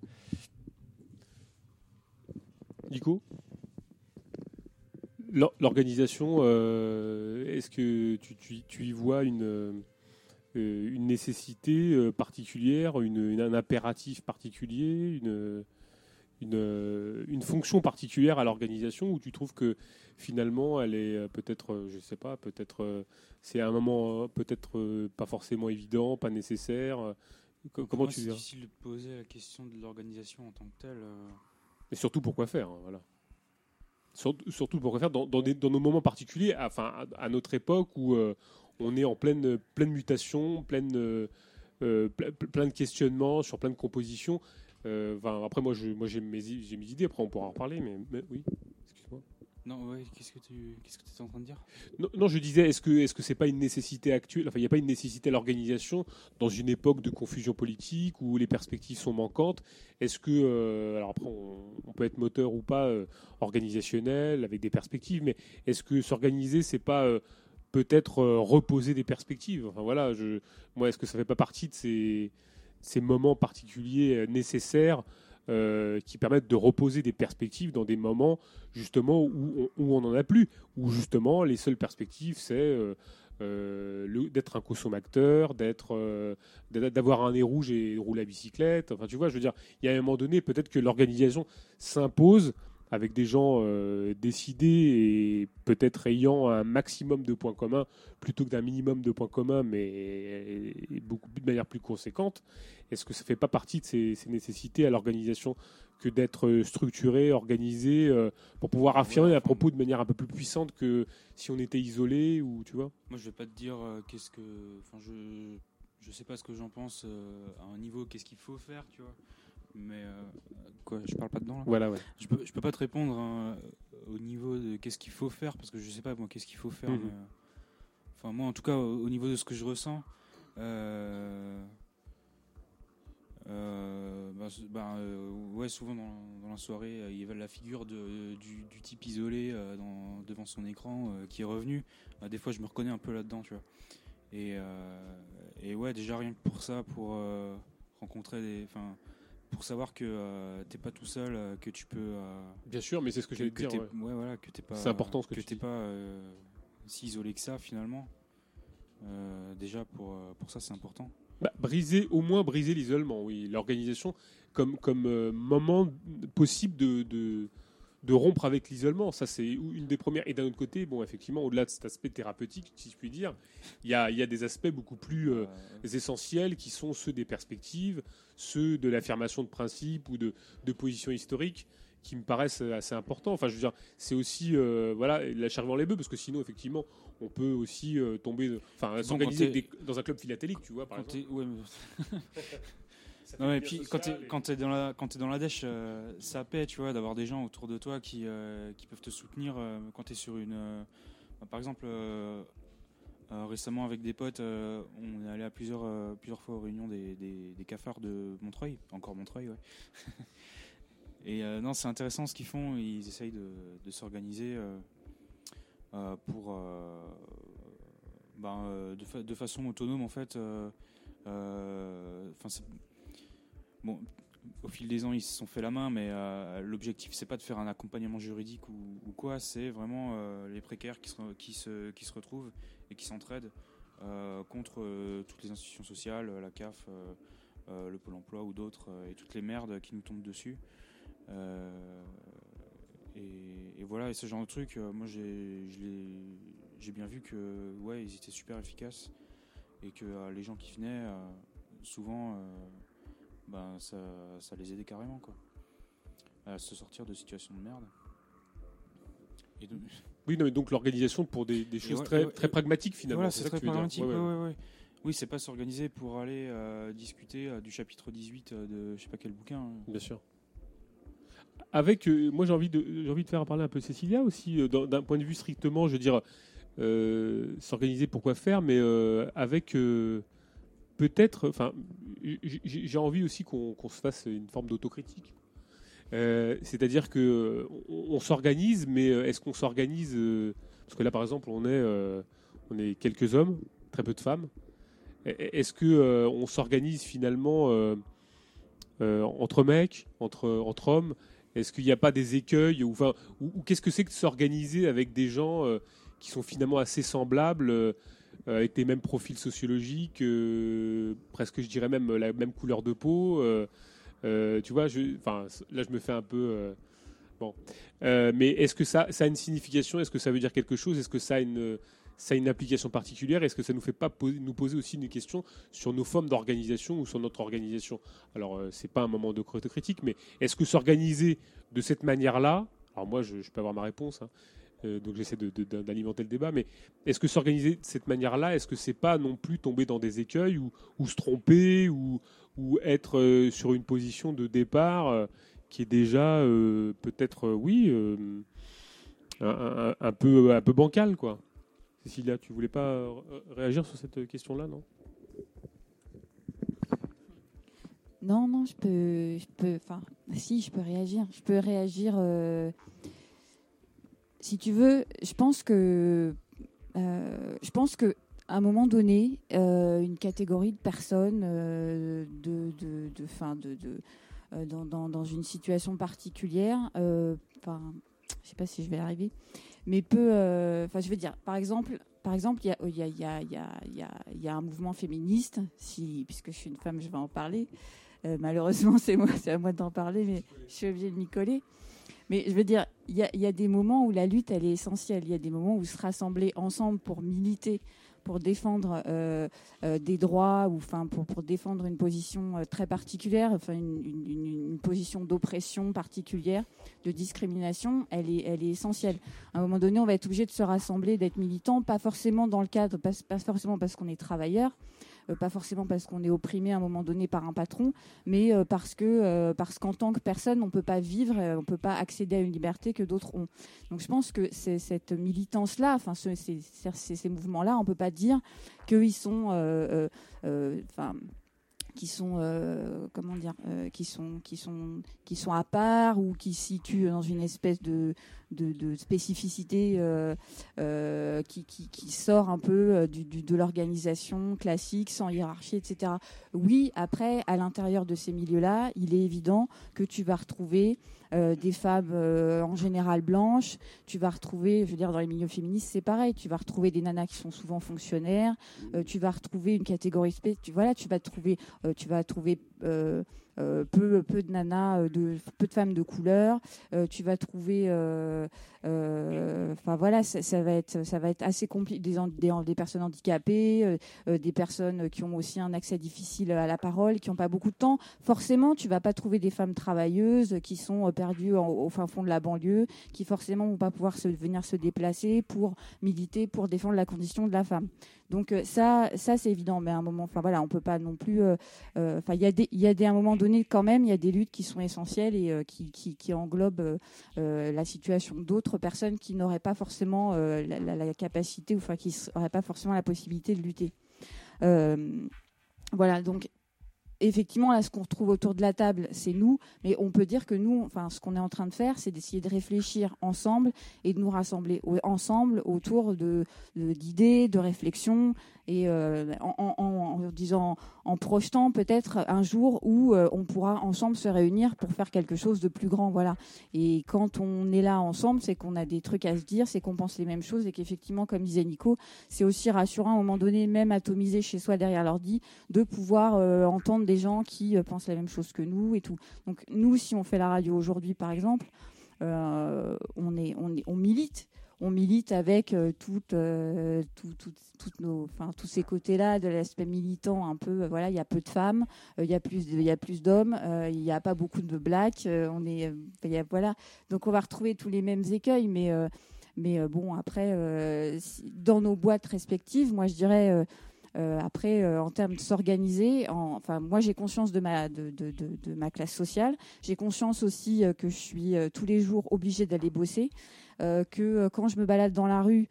Nico? L'or- L'organisation, euh, est-ce que tu, y vois une, euh, nécessité euh, particulière, un impératif particulier, une, une, euh, une fonction particulière à l'organisation où tu trouves que finalement elle est euh, peut-être, euh, je sais pas, peut-être c'est un moment peut-être pas forcément évident, pas nécessaire. co- Comment Moi, tu C'est difficile de poser la question de l'organisation en tant que telle. Et surtout pourquoi faire, hein, voilà. Surtout, pourquoi faire dans, dans, des- dans nos moments particuliers, à- enfin à, à notre époque où euh, on est en pleine, pleine mutation, pleine, euh, euh, ple- ple- plein de questionnements sur plein de compositions. Euh, enfin, après, moi, j'ai mes, idées, après on pourra en reparler, mais, mais oui, excuse-moi. Non, ouais, qu'est-ce que tu qu'est-ce que étais en train de dire? Non, non, je disais, est-ce que est-ce que c'est pas une nécessité actuelle? Enfin, il n'y a pas une nécessité à l'organisation dans une époque de confusion politique où les perspectives sont manquantes? Est-ce que, euh, alors après, on, on peut être moteur ou pas euh, organisationnel avec des perspectives, mais est-ce que s'organiser, c'est pas euh, peut-être reposer des perspectives? Enfin voilà, je, moi, est-ce que ça fait pas partie de ces ces moments particuliers euh, nécessaires euh, qui permettent de reposer des perspectives dans des moments justement où on, où on en a plus, où justement les seules perspectives c'est euh, d'être un consommateur, d'avoir un nez rouge et rouler à bicyclette. Enfin, tu vois, je veux dire, il y a un moment donné, peut-être que l'organisation s'impose avec des gens euh, décidés et peut-être ayant un maximum de points communs plutôt que d'un minimum de points communs, mais beaucoup de manière plus conséquente. Est-ce que ça fait pas partie de ces, ces nécessités à l'organisation que d'être euh, structuré, organisé, euh, pour pouvoir affirmer à propos de manière un peu plus puissante que si on était isolé ou tu vois? Moi, je vais pas te dire euh, qu'est-ce que. Enfin, je je sais pas ce que j'en pense à un niveau. Qu'est-ce qu'il faut faire, tu vois? Mais euh, quoi Je parle pas dedans là. Voilà, ouais. Je peux je peux pas te répondre hein, au niveau de qu'est-ce qu'il faut faire parce que je sais pas moi qu'est-ce qu'il faut faire. Mhm. mais, euh, Enfin, moi, en tout cas, au, au niveau de ce que je ressens. euh, euh, bah, bah, euh, ouais, souvent dans, dans la soirée, euh, il y avait la figure de, du, du type isolé euh, dans- devant son écran euh, qui est revenu. Bah, des fois, je me reconnais un peu là-dedans, tu vois. Et, euh, et ouais, déjà rien que pour ça, pour euh, rencontrer des, enfin, pour savoir que euh, t'es pas tout seul, euh, que tu peux. euh, Bien sûr, mais c'est ce que j'allais te dire, ouais. voilà, que t'es pas. C'est important ce que tu t'es pas euh, si isolé que ça finalement. Déjà pour pour ça, c'est important. Bah, briser, au moins briser l'isolement, oui. L'organisation comme, comme moment possible de, de, de rompre avec l'isolement. Ça, c'est une des premières. Et d'un autre côté, bon, effectivement, au-delà de cet aspect thérapeutique, si je puis dire, il y a, y a des aspects beaucoup plus euh, essentiels qui sont ceux des perspectives, ceux de l'affirmation de principes ou de, de positions historiques qui me paraissent assez importants. Enfin, je veux dire, c'est aussi euh, voilà la charge dans les bœufs parce que sinon, effectivement, on peut aussi euh, tomber, enfin, s'organiser dans un club philatélique, tu vois, par Quand exemple. t'es- ouais, mais- Ça non, puis quand et- quand t'es dans la quand t'es dans la dèche, euh, ça paie, tu vois, d'avoir des gens autour de toi qui euh, qui peuvent te soutenir euh, quand t'es sur une. bah, par exemple, récemment avec des potes, on est allé à plusieurs plusieurs fois aux réunions des, des, des cafards de Montreuil, encore Montreuil, ouais. et non, c'est intéressant ce qu'ils font. Ils essayent de, de s'organiser pour ben, euh, de, fa- de façon autonome en fait. Enfin, bon, au fil des ans, ils se sont fait la main, mais euh, l'objectif, c'est pas de faire un accompagnement juridique ou, quoi, c'est vraiment euh, les précaires qui se, qui se, retrouvent et qui s'entraident euh, contre toutes les institutions sociales, la CAF, le Pôle emploi ou d'autres, et toutes les merdes qui nous tombent dessus. Et, voilà, et ce genre de truc, moi j'ai bien vu que ouais, ils étaient super efficaces et que les gens qui venaient, souvent, ben, ça, ça les aidait carrément quoi, à se sortir de situations de merde. Et donc- Oui, non, mais donc l'organisation pour des, choses ouais, très, ouais, très pragmatiques finalement. Voilà, c'est très pragmatique. Ouais. Oui, c'est pas s'organiser pour aller euh, discuter euh, du chapitre 18 euh, de je sais pas quel bouquin. hein. Bien sûr. Avec, moi j'ai envie de, j'ai envie de faire parler un peu Cécilia aussi, d'un point de vue strictement, je veux dire, s'organiser pour quoi faire, mais avec peut-être, enfin, j'ai envie aussi qu'on se fasse une forme d'autocritique. Euh, C'est-à-dire que on, s'organise, mais euh, est-ce qu'on s'organise euh, Parce que là, par exemple, on est, on est quelques hommes, très peu de femmes. Et- Est-ce que on s'organise finalement entre mecs, entre, entre hommes? Est-ce qu'il n'y a pas des écueils ou, ou, ou qu'est-ce que c'est que de s'organiser avec des gens qui sont finalement assez semblables, avec les mêmes profils sociologiques, euh, presque je dirais même la même couleur de peau euh, euh, Tu vois, je, là je me fais un peu. euh, bon. Euh, mais est-ce que ça, a une signification? Est-ce que ça veut dire quelque chose? Est-ce que ça a une, application particulière? Est-ce que ça nous fait pas poser- nous poser aussi une question sur nos formes d'organisation ou sur notre organisation? Alors, euh, c'est pas un moment de critique, mais est-ce que s'organiser de cette manière-là? Alors moi, je, je peux avoir ma réponse, hein, euh, donc j'essaie d'alimenter le débat, mais est-ce que s'organiser de cette manière-là, est-ce que c'est pas non plus tomber dans des écueils ou, se tromper ou, être euh, sur une position de départ euh, qui est déjà peut-être, oui, un, peu, un peu bancal, quoi Cécilia, tu voulais pas réagir sur cette question-là, non? Non, non, je peux, je peux, enfin, si, je peux réagir. Je peux réagir. Si tu veux, je pense que, euh, je pense que, à un moment donné, euh, une catégorie de personnes, euh, de, de, de, fin, de, de dans, dans, dans une situation particulière, enfin, je sais pas si je vais arriver, mais peut, enfin, je veux dire, par exemple, par exemple, il y y, y, y, a, un mouvement féministe, si, puisque je suis une femme, je vais en parler. Malheureusement, c'est moi, c'est à moi d'en parler, mais je suis obligée de m'y coller. Mais je veux dire, il y a, des moments où la lutte, elle est essentielle. Il y a des moments où se rassembler ensemble pour militer, pour défendre euh, euh, des droits, ou enfin pour, défendre une position euh, très particulière, enfin une, une- position d'oppression particulière, de discrimination, elle est, elle est essentielle. À un moment donné, on va être obligé de se rassembler, d'être militant, pas forcément dans le cadre, pas, pas forcément parce qu'on est travailleur, pas forcément parce qu'on est opprimé à un moment donné par un patron, mais euh, parce que euh, parce qu'en tant que personne, on peut pas vivre, euh, on peut pas accéder à une liberté que d'autres ont. Donc je pense que cette militance-là, enfin ce- ces, mouvements-là, on peut pas dire qu'ils sont, euh, euh, euh, enfin qui sont euh, comment dire euh, qui sont qui sont qui sont à part ou qui situent dans une espèce de de, spécificité euh, qui, qui, sort un peu du, de l'organisation classique sans hiérarchie etc oui après à l'intérieur de ces milieux là il est évident que tu vas retrouver des femmes euh, en général blanches tu vas retrouver je veux dire dans les milieux féministes c'est pareil. Tu vas retrouver des nanas qui sont souvent fonctionnaires. Euh, tu vas retrouver une catégorie tu voilà tu vas trouver euh, tu vas trouver euh, euh, peu peu de nanas euh, peu de femmes de couleur Euh, tu vas trouver euh, euh, euh, enfin voilà, ça, va être, assez compliqué. Des, personnes handicapées, euh, euh, des personnes qui ont aussi un accès difficile à la parole, qui n'ont pas beaucoup de temps. Forcément, tu vas pas trouver des femmes travailleuses qui sont euh, perdues au fin fond de la banlieue, qui forcément vont pas pouvoir venir se déplacer pour militer, pour défendre la condition de la femme. Donc euh, ça, ça c'est évident. Mais à un moment, enfin voilà, on peut pas non plus. euh, euh, Enfin, il y a des, il y a des, un moment donné quand même, il y a des luttes qui sont essentielles et euh, qui, englobent euh, euh, la situation d'autres personnes qui n'auraient pas forcément la, la- capacité, ou enfin qui n'auraient pas forcément la possibilité de lutter. Voilà, donc effectivement, là, ce qu'on retrouve autour de la table, c'est nous, mais on peut dire que nous, enfin, ce qu'on est en train de faire, c'est d'essayer de réfléchir ensemble et de nous rassembler ensemble autour d'idées, de, réflexions, et euh, en disant, en projetant peut-être un jour où euh, on pourra ensemble se réunir pour faire quelque chose de plus grand, voilà. Et quand on est là ensemble, c'est qu'on a des trucs à se dire, c'est qu'on pense les mêmes choses, et qu'effectivement, comme disait Nico, c'est aussi rassurant à un moment donné, même atomisé chez soi derrière l'ordi, de pouvoir euh, entendre des gens qui euh, pensent la même chose que nous et tout. Donc nous, si on fait la radio aujourd'hui, par exemple, euh, on, est, on, est, on milite. On milite avec euh, toutes, euh, tout- tout- toutes nos, enfin, tous ces côtés-là de l'aspect militant un peu. euh, voilà, il y a peu de femmes, il y a plus, il y a plus d'hommes, il n'y a pas beaucoup de blacks. on est, voilà. Donc on va retrouver tous les mêmes écueils, mais mais bon après, dans nos boîtes respectives, moi je dirais. Euh, après, euh, en termes de s'organiser, en- enfin, moi j'ai conscience de ma, de, de- ma classe sociale. J'ai conscience aussi euh, que je suis tous les jours obligée d'aller bosser. que quand je me balade dans la rue,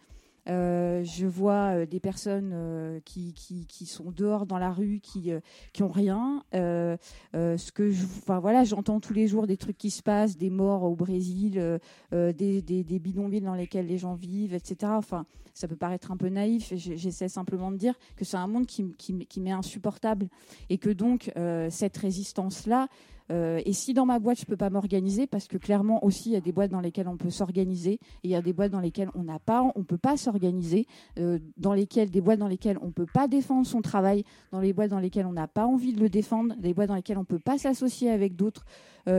je vois euh, des personnes euh, qui, qui, sont dehors dans la rue, qui, euh, qui ont rien. Euh, euh, ce que voilà, j'entends tous les jours des trucs qui se passent, des morts au Brésil, euh, euh, des, des, bidonvilles dans lesquels les gens vivent, etc. Enfin, ça peut paraître un peu naïf. J'essaie simplement de dire que c'est un monde qui, qui, qui m'est insupportable et que donc euh, cette résistance-là. Euh, et si dans ma boîte je peux pas m'organiser, parce que clairement aussi il y a des boîtes dans lesquelles on peut s'organiser et il y a des boîtes dans lesquelles on n'a pas, on peut pas s'organiser, euh, dans lesquelles des boîtes dans lesquelles on peut pas défendre son travail, dans les boîtes dans lesquelles on n'a pas envie de le défendre, des boîtes dans lesquelles on peut pas s'associer avec d'autres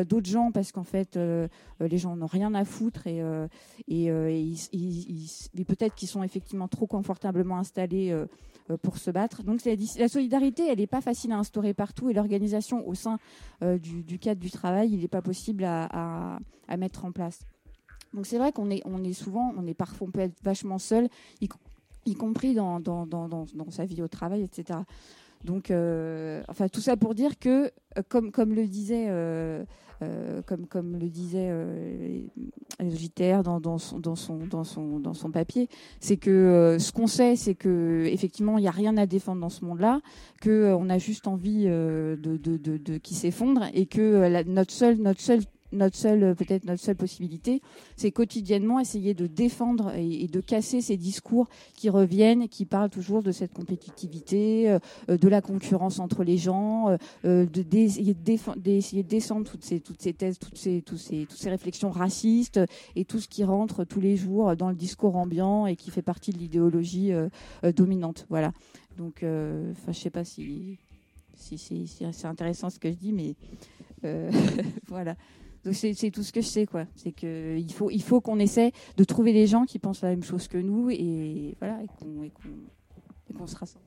d'autres gens parce qu'en fait euh, euh, les gens n'ont rien à foutre et euh, et, euh, peut-être qu'ils sont effectivement trop confortablement installés euh, euh, pour se battre. Donc la, solidarité, elle n'est pas facile à instaurer partout et l'organisation au sein euh, du, cadre du travail, il n'est pas possible à, à- mettre en place. Donc c'est vrai qu'on est, on est souvent, on est parfois, peut être vachement seul, y, y compris dans, dans, dans, dans sa vie au travail, etc. Donc, euh, enfin, tout ça pour dire que, euh, comme, comme le disait, euh, comme, comme le disait JTR dans, dans, son, dans, son, dans, son, dans son papier, c'est que ce qu'on sait, c'est que effectivement, il n'y a rien à défendre dans ce monde-là, que euh, on a juste envie de, de, de, qui s'effondre et que notre seul, notre seul notre seule euh, peut-être notre seule possibilité, c'est quotidiennement essayer de défendre et, de casser ces discours qui reviennent, qui parlent toujours de cette compétitivité, euh, euh, de la concurrence entre les gens, de- d'essayer de, descendre toutes ces toutes ces thèses, toutes ces tous ces toutes ces réflexions racistes et tout ce qui rentre tous les jours dans le discours ambiant et qui fait partie de l'idéologie dominante. Voilà. Donc, je sais pas si si, c'est intéressant ce que je dis, mais voilà. Donc c'est c'est tout ce que je sais, quoi. C'est que il faut il faut qu'on essaie de trouver des gens qui pensent la même chose que nous et voilà et qu'on et qu'on et qu'on se rassemble.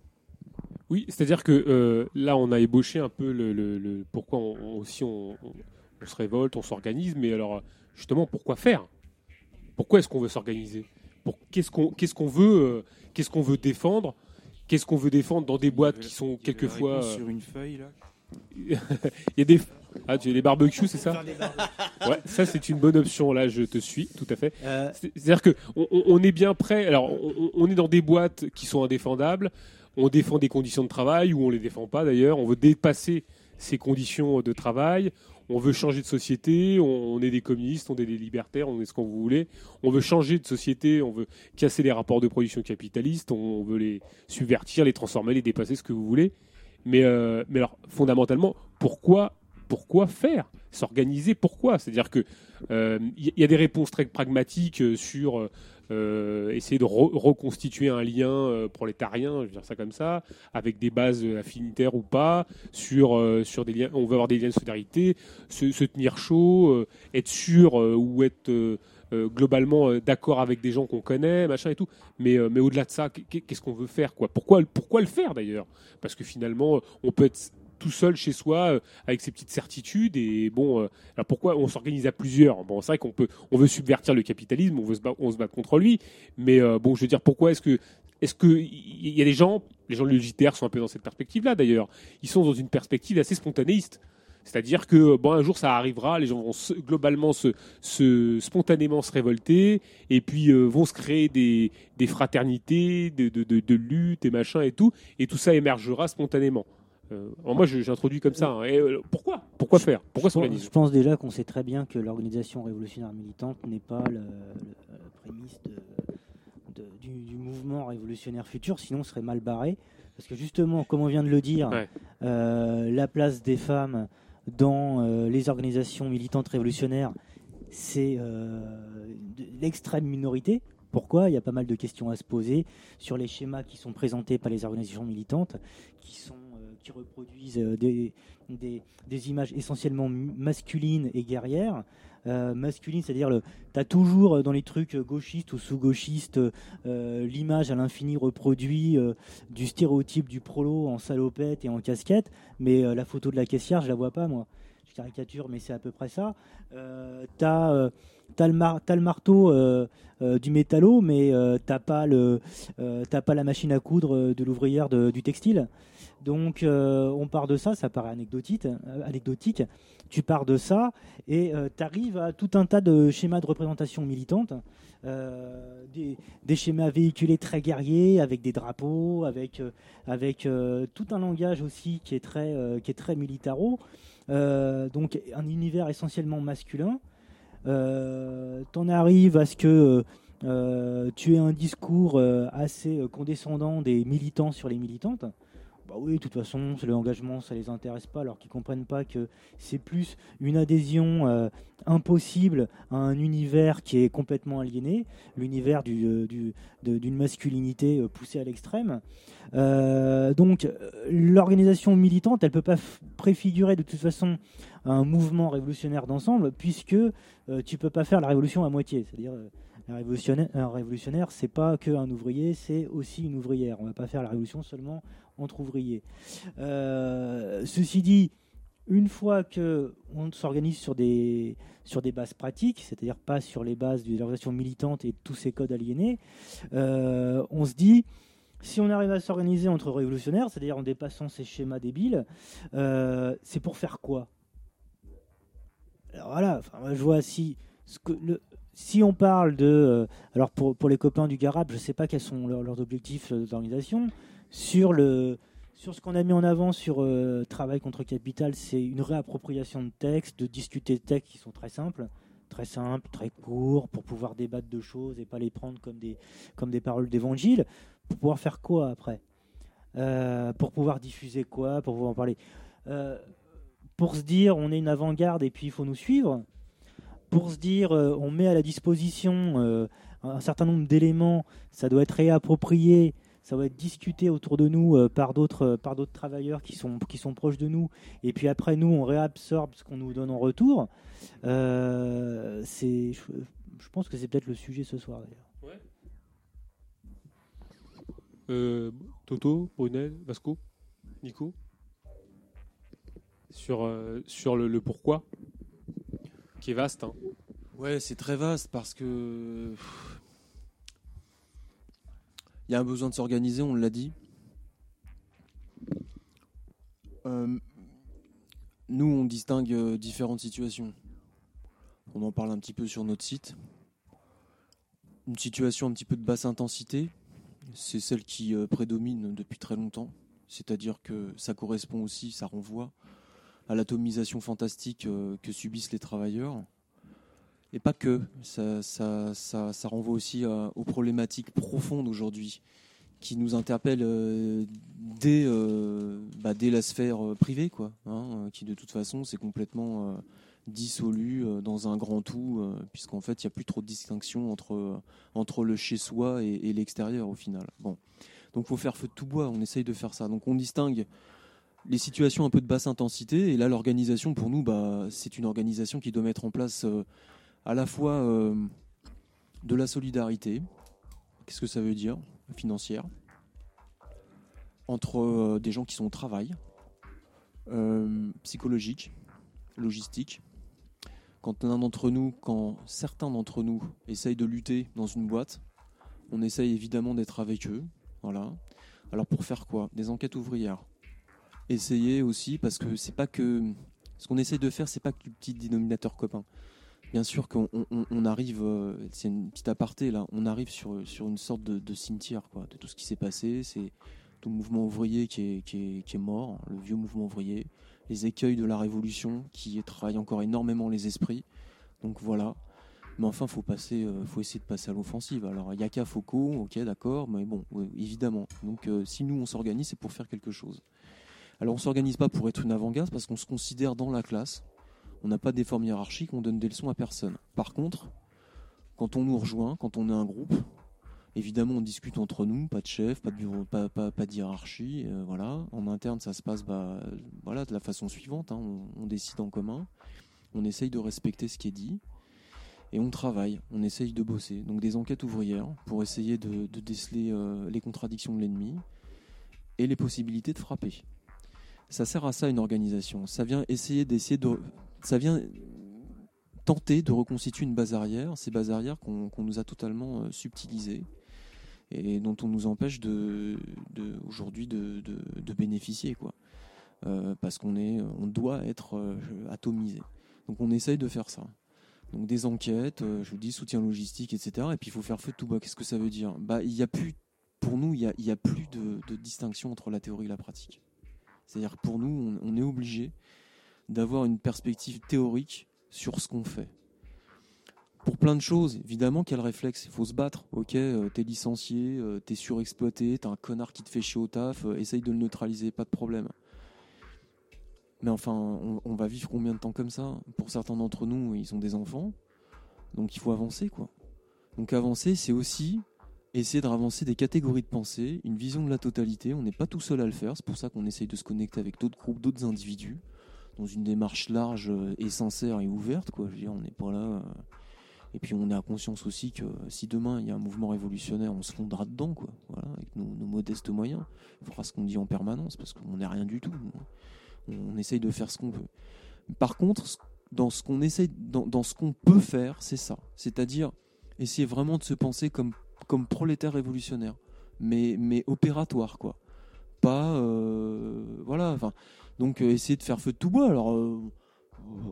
Oui, c'est-à-dire que euh, là, on a ébauché un peu le, le- le- pourquoi on, on- aussi on, on- on se révolte, on s'organise, mais alors justement, pourquoi faire? Pourquoi est-ce qu'on veut s'organiser? Pour qu'est-ce qu'on qu'est-ce qu'on veut euh, qu'est-ce qu'on veut défendre? Qu'est-ce qu'on veut défendre dans des boîtes qui sont quelquefois euh, sur une feuille là. il y a des ah tu des barbecues c'est ça ouais ça c'est une bonne option. Là je te suis tout à fait. Euh. c'est à dire que on, est bien prêt. Alors on, est dans des boîtes qui sont indéfendables. On défend des conditions de travail ou on les défend pas d'ailleurs. On veut dépasser ces conditions de travail. On veut changer de société, on, on est des communistes, on est des libertaires, on est ce qu'on vous voulez. On veut changer de société, on veut casser les rapports de production capitalistes, on, on veut les subvertir, les transformer, les dépasser, ce que vous voulez. Mais, euh, mais alors, fondamentalement, pourquoi, pourquoi faire S'organiser, pourquoi. C'est-à-dire que euh, il y, y a des réponses très pragmatiques euh, sur euh, euh, essayer de re- reconstituer un lien euh, prolétarien, je veux dire ça comme ça, avec des bases euh, affinitaires ou pas, sur, euh, des liens, on veut avoir des liens de solidarité, se, tenir chaud, euh, être sûr euh, ou être euh, euh, globalement euh, d'accord avec des gens qu'on connaît, machin et tout. Mais, euh, au-delà de ça, qu'est- qu'est-ce qu'on veut faire quoi? Pourquoi, pourquoi le faire d'ailleurs? Parce que finalement, euh, on peut être tout seul chez soi euh, avec ses petites certitudes et bon, euh, alors pourquoi on s'organise à plusieurs? Bon, c'est vrai qu'on peut, on veut subvertir le capitalisme, on veut se battre, on se bat contre lui, mais euh, bon, je veux dire, pourquoi est-ce que est-ce que il y a des gens, les gens JTR sont un peu dans cette perspective-là d'ailleurs. Ils sont dans une perspective assez spontanéiste. C'est-à-dire que bon, un jour ça arrivera, les gens vont se- globalement se, spontanément se révolter et puis vont se créer des, des fraternités, de, de, de, de lutte et machin et tout, et tout ça émergera spontanément. Euh, moi j'introduis comme ça. hein. Et, euh, pourquoi? Pourquoi faire? Pourquoi je pense, s'organiser je pense déjà qu'on sait très bien que l'organisation révolutionnaire militante n'est pas le, le- la prémisse de- de- du, du mouvement révolutionnaire futur, sinon on serait mal barré. Parce que justement, comme on vient de le dire, Ouais. euh, la place des femmes dans euh, les organisations militantes révolutionnaires, c'est euh, l'extrême minorité. Pourquoi? Il y a pas mal de questions à se poser sur les schémas qui sont présentés par les organisations militantes, qui, sont, euh, qui reproduisent euh, des, images essentiellement masculines et guerrières. Euh, masculine, c'est-à-dire tu as toujours euh, dans les trucs gauchistes ou sous-gauchistes l'image à l'infini reproduit du stéréotype du prolo en salopette et en casquette, mais la photo de la caissière, je la vois pas moi. Je caricature, mais c'est à peu près ça. T'as euh, t'as le, marteau du métallo, mais euh, t'as pas la machine à coudre de l'ouvrière du textile. Donc euh, on part de ça, ça paraît anecdotique, euh, anecdotique. Tu pars de ça et tu arrives à tout un tas de schémas de représentation militante, euh, des, schémas véhiculés très guerriers avec des drapeaux, avec euh, euh, tout un langage aussi qui est très euh, militaro. Euh, donc un univers essentiellement masculin. Euh, T'en arrives à ce que euh, tu aies un discours euh, assez euh, condescendant des militants sur les militantes. Bah oui, de toute façon, c'est l'engagement, ça les intéresse pas, alors qu'ils comprennent pas que c'est plus une adhésion euh, impossible à un univers qui est complètement aliéné, l'univers du, euh, du- de- d'une masculinité euh, poussée à l'extrême. Donc, l'organisation militante, elle peut pas préfigurer de toute façon un mouvement révolutionnaire d'ensemble, puisque euh, tu peux pas faire la révolution à moitié. C'est-à-dire, un révolutionnaire, un révolutionnaire, c'est pas que un ouvrier, c'est aussi une ouvrière. On va pas faire la révolution seulement entre ouvriers. Euh, ceci dit, une fois que on s'organise sur des sur des bases pratiques, c'est-à-dire pas sur les bases de l'organisation militante et tous ces codes aliénés, euh, on se dit si on arrive à s'organiser entre révolutionnaires, c'est-à-dire en dépassant ces schémas débiles, euh, c'est pour faire quoi? Alors voilà, je vois si ce que si on parle de alors pour, pour les copains du Garab, je sais pas quels sont leurs, objectifs d'organisation sur le sur ce qu'on a mis en avant sur euh, travail contre capital, c'est une réappropriation de textes, de discuter de textes qui sont très simples, très simples, très courts, pour pouvoir débattre de choses et pas les prendre comme des, comme des paroles d'évangile. Pour pouvoir faire quoi après? Euh, Pour pouvoir diffuser quoi? Pour pouvoir en parler. Euh, Pour se dire on est une avant-garde et puis il faut nous suivre. Pour se dire on met à la disposition un certain nombre d'éléments, ça doit être réapproprié ça va être discuté autour de nous euh, par d'autres euh, par d'autres travailleurs qui sont qui sont proches de nous et puis après nous on réabsorbe ce qu'on nous donne en retour Euh, c'est je, je pense que c'est peut-être le sujet ce soir d'ailleurs Euh, Toto, Brunel, Vasco, Nico Sur, euh, sur le, le pourquoi, qui est vaste. hein. Ouais, c'est très vaste parce que pff, il y a un besoin de s'organiser, on l'a dit. Euh, nous, on distingue euh, différentes situations. On en parle un petit peu sur notre site. Une situation un petit peu de basse intensité, c'est celle qui euh, prédomine depuis très longtemps. C'est-à-dire que ça correspond aussi, ça renvoie à l'atomisation fantastique que subissent les travailleurs. Et pas que, ça, ça, ça, renvoie aussi à- aux problématiques profondes aujourd'hui qui nous interpellent euh, dès, euh, bah, dès la sphère euh, privée, quoi, hein, euh, qui de toute façon c'est complètement euh, dissolu euh, dans un grand tout, euh, puisqu'en fait il n'y a plus trop de distinction entre, euh, entre le chez-soi et, et l'extérieur au final. Bon. Donc faut faire feu de tout bois, on essaye de faire ça. Donc on distingue les situations un peu de basse intensité, et là l'organisation pour nous, bah, c'est une organisation qui doit mettre en place euh, à la fois euh, de la solidarité. Qu'est-ce que ça veut dire Financière. Entre euh, des gens qui sont au travail, euh, psychologique, logistique. Quand d'entre nous, quand certains d'entre nous essayent de lutter dans une boîte, on essaye évidemment d'être avec eux. Voilà. Alors pour faire quoi? Des enquêtes ouvrières. Essayer aussi, parce que c'est pas que. Ce qu'on essaye de faire, c'est pas que le petit dénominateur commun. Bien sûr qu'on on- arrive, euh, c'est une petite aparté là, on arrive sur, sur une sorte de, cimetière quoi, de tout ce qui s'est passé. C'est tout le mouvement ouvrier qui est, qui, est, qui est mort, le vieux mouvement ouvrier, les écueils de la révolution qui travaillent encore énormément les esprits. Donc voilà. Mais enfin, faut passer, euh, faut essayer de passer à l'offensive. Alors, il y a qu'à Foucault, ok, d'accord, mais bon, évidemment. Donc, euh, si nous on s'organise, c'est pour faire quelque chose. Alors, on s'organise pas pour être une avant-garde parce qu'on se considère dans la classe. On n'a pas des formes hiérarchiques, on donne des leçons à personne. Par contre, quand on nous rejoint, quand on est un groupe, évidemment, on discute entre nous, pas de chef, pas de bureau, pas, pas, pas euh, voilà. En interne, ça se passe, bah, de la façon suivante. hein. on, décide en commun, on essaye de respecter ce qui est dit et on travaille, on essaye de bosser. Donc des enquêtes ouvrières pour essayer de, de déceler euh, les contradictions de l'ennemi et les possibilités de frapper. Ça sert à ça une organisation. Ça vient essayer d'essayer de, ça vient tenter de reconstituer une base arrière, ces bases arrières qu'on nous a totalement euh, subtilisées et dont on nous empêche de, aujourd'hui de, bénéficier quoi. Euh, parce qu'on on doit être euh, atomisé. Donc on essaye de faire ça. Donc des enquêtes, je vous dis soutien logistique, etc. Et puis il faut faire feu de tout bois. Qu'est-ce que ça veut dire? Bah y a plus, pour nous, il y a, plus de, distinction entre la théorie et la pratique. C'est-à-dire que pour nous, on est obligé d'avoir une perspective théorique sur ce qu'on fait. Pour plein de choses, évidemment, quel réflexe? Il faut se battre. Ok, euh, t'es licencié, euh, t'es surexploité, t'as un connard qui te fait chier au taf, euh, essaye de le neutraliser, pas de problème. Mais enfin, on, on va vivre combien de temps comme ça? Pour certains d'entre nous, ils ont des enfants, donc il faut avancer, quoi. Donc avancer, c'est aussi essayer de ravancer des catégories de pensée, une vision de la totalité. On n'est pas tout seul à le faire, c'est pour ça qu'on essaye de se connecter avec d'autres groupes, d'autres individus, dans une démarche large euh, et sincère et ouverte, quoi. Je veux dire, on n'est pas là. euh, Et puis on a conscience aussi que si demain il y a un mouvement révolutionnaire, on se fondra dedans, quoi. Voilà, avec nos, modestes moyens. Il fera ce qu'on dit en permanence, parce qu'on n'est rien du tout. On, essaye de faire ce qu'on veut. Par contre, dans ce qu'on essaye, dans, dans ce qu'on peut faire, c'est ça. C'est-à-dire essayer vraiment de se penser comme, comme prolétaire révolutionnaire, mais, mais opératoire, quoi. Pas, euh, voilà. Enfin, donc euh, essayer de faire feu de tout bois. Alors, euh,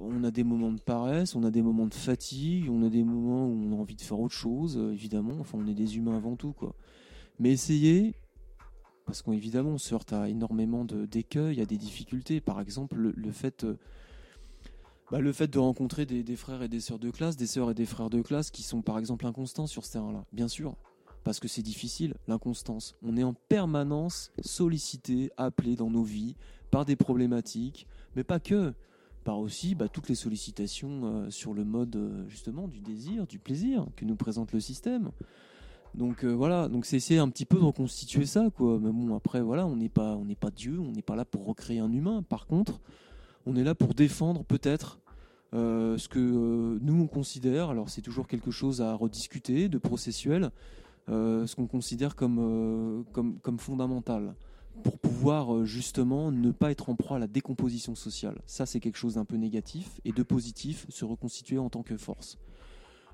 on a des moments de paresse, on a des moments de fatigue, on a des moments où on a envie de faire autre chose, euh, évidemment. Enfin, on est des humains avant tout, quoi. Mais essayer, parce qu'évidemment, on se heurte à énormément d'écueils, à des difficultés. Par exemple, le, fait, bah, le fait de rencontrer des, des frères et des sœurs de classe, des sœurs et des frères de classe qui sont par exemple inconstants sur ce terrain-là. Bien sûr, parce que c'est difficile, l'inconstance. On est en permanence sollicité, appelé dans nos vies par des problématiques, mais pas que. Par aussi bah, toutes les sollicitations euh, sur le mode euh, justement du désir, du plaisir que nous présente le système. Donc euh, voilà, donc c'est essayer un petit peu de reconstituer ça. Mais bon, après voilà, on n'est pas, on n'est pas Dieu, on n'est pas là pour recréer un humain. Par contre, on est là pour défendre peut-être ce que nous on considère. Alors c'est toujours quelque chose à rediscuter, de processuel, ce qu'on considère comme, euh, comme comme fondamental pour pouvoir euh, justement ne pas être en proie à la décomposition sociale. Ça c'est quelque chose d'un peu négatif et de positif, se reconstituer en tant que force.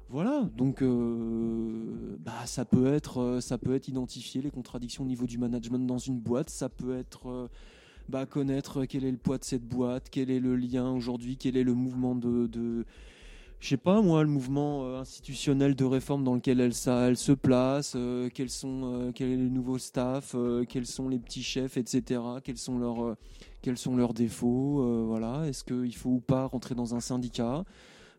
Voilà, donc euh, bah, ça peut être euh, ça peut être identifier les contradictions au niveau du management dans une boîte, ça peut être euh, bah, connaître quel est le poids de cette boîte, quel est le lien aujourd'hui, quel est le mouvement de, de je sais pas moi, le mouvement euh, institutionnel de réforme dans lequel elle, se place, euh, quels sont, euh, quel est staff, euh, quels sont les petits chefs, etc. Quels sont leurs, défauts, voilà. Est-ce qu'il faut ou pas rentrer dans un syndicat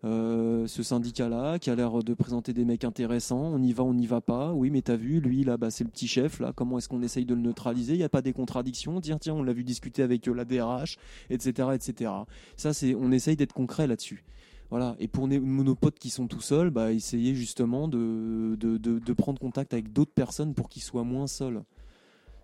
ce syndicat-là qui a l'air de présenter des mecs intéressants, on y va, on n'y va pas. Oui, mais t'as vu, lui là, bah, c'est le petit chef là. Comment est-ce qu'on essaye de le neutraliser? Il n'y a pas des contradictions? Tiens, tiens, on l'a vu discuter avec la DRH, etc., etc. Ça, c'est, on essaye d'être concret là-dessus. Voilà. Et pour nos- potes qui sont tout seuls, bah, essayer justement de, de, de, prendre contact avec d'autres personnes pour qu'ils soient moins seuls.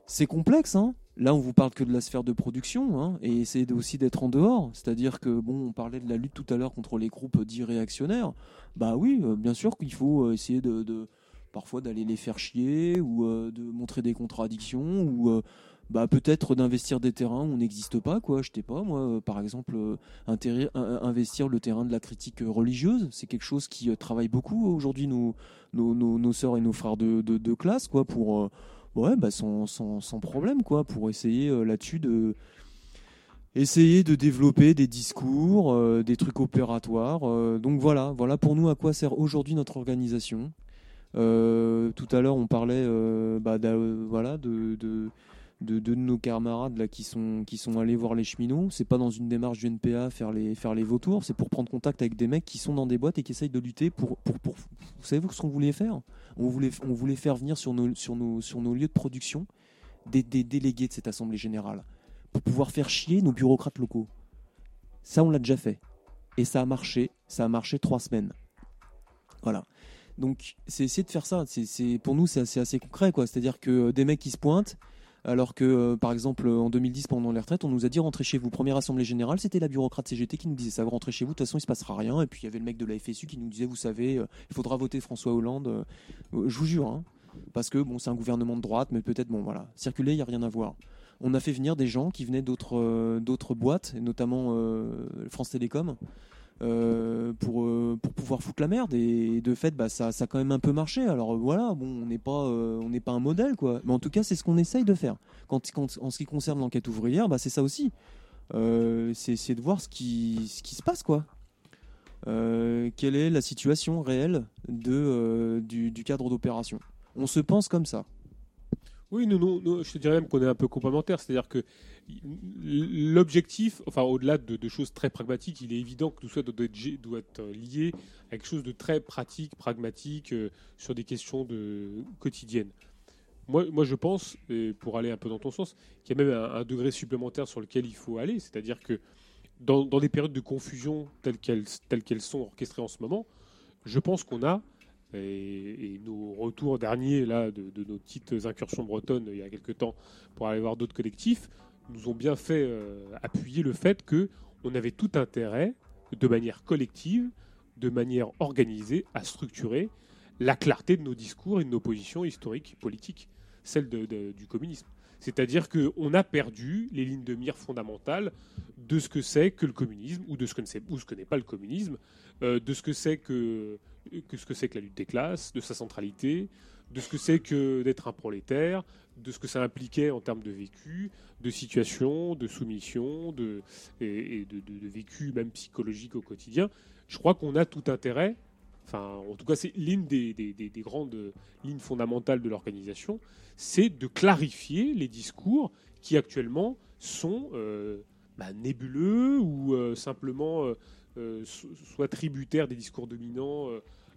c'est complexe. Hein. Là, on vous parle que de la sphère de production hein, et essayer de- aussi d'être en dehors. C'est-à-dire que, bon, on parlait de la lutte tout à l'heure contre les groupes dits réactionnaires. Bah oui, euh, bien sûr qu'il faut euh, essayer de, parfois d'aller les faire chier ou euh, de montrer des contradictions ou bah, peut-être d'investir des terrains où on n'existe pas. Quoi. Je sais pas, moi, euh, par exemple, euh, intéri- un- investir le terrain de la critique euh, religieuse, c'est quelque chose qui euh, travaille beaucoup aujourd'hui nos, nos, nos, sœurs et nos frères de, de, classe quoi, pour. euh, Ouais, bah sans, sans, sans problème, quoi, pour essayer euh, là-dessus de essayer de développer des discours, euh, des trucs opératoires. euh, donc voilà, voilà pour nous à quoi sert aujourd'hui notre organisation. Euh, tout à l'heure, on parlait euh, bah, euh, voilà, de, de, de nos camarades là, qui, sont, qui sont allés voir les cheminots. C'est pas dans une démarche du NPA faire les, faire les vautours, c'est pour prendre contact avec des mecs qui sont dans des boîtes et qui essayent de lutter pour. pour, pour vous savez ce qu'on voulait faire? On voulait, on voulait faire venir sur nos, sur nos, sur nos lieux de production des, des délégués de cette Assemblée générale pour pouvoir faire chier nos bureaucrates locaux. Ça, on l'a déjà fait. Et ça a marché. Ça a marché trois semaines. Voilà. Donc, c'est essayer de faire ça. C'est- pour nous, c'est assez, assez concret. quoi. C'est-à-dire que euh, des mecs qui se pointent, alors que, euh, par exemple, euh, en 2010, pendant les retraites, on nous a dit rentrez chez vous. Première assemblée générale, c'était la bureaucrate CGT qui nous disait ça. Rentrez chez vous, de toute façon, il se passera rien. Et puis, il y avait le mec de la FSU qui nous disait vous savez, euh, il faudra voter François Hollande. Je vous jure. hein. parce que, bon, c'est un gouvernement de droite, mais peut-être, bon, voilà. Circuler, il n'y a rien à voir. On a fait venir des gens qui venaient d'autres boîtes, notamment France Télécom, euh, pour, euh, pour pouvoir foutre la merde. Et de fait, bah, ça, ça a quand même un peu marché. Alors euh, voilà, bon, on n'est pas, on pas un modèle, quoi. Mais en tout cas, c'est ce qu'on essaye de faire. Quand, quand- en ce qui concerne l'enquête ouvrière, bah, c'est ça aussi. C'est de voir ce qui, ce qui se passe, quoi. Quelle est la situation réelle de, du, du cadre d'opération On se pense comme ça. Oui, nous, nous, nous, je te dirais même qu'on est un peu complémentaires. C'est-à-dire que l'objectif, enfin au-delà de, choses très pragmatiques, il est évident que tout ça doit être, être lié à quelque chose de très pratique, pragmatique, euh, sur des questions de, quotidiennes. Moi, moi, je pense, pour aller un peu dans ton sens, qu'il y a même un, degré supplémentaire sur lequel il faut aller. C'est-à-dire que dans, des périodes de confusion telles qu'elles sont orchestrées en ce moment, je pense qu'on a, et, et nos retours derniers là, de, de nos petites incursions bretonnes il y a quelques temps pour aller voir d'autres collectifs, nous ont bien fait euh, appuyer le fait que on avait tout intérêt, de manière collective, de manière organisée, à structurer la clarté de nos discours et de nos positions historiques, politiques, celle de- de- du communisme. C'est-à-dire qu'on a perdu les lignes de mire fondamentales de ce que c'est que le communisme, ou de ce que, n'est pas le communisme, euh, de ce que c'est que ce que c'est que la lutte des classes, de sa centralité, de ce que c'est que d'être un prolétaire, de ce que ça impliquait en termes de vécu, de situation, de soumission, de, et, de, vécu même psychologique au quotidien. Je crois qu'on a tout intérêt, enfin en tout cas c'est l'une des, des- des- des grandes lignes fondamentales de l'organisation, c'est de clarifier les discours qui actuellement sont euh, bah, nébuleux ou euh, simplement euh, so- soit tributaires des discours dominants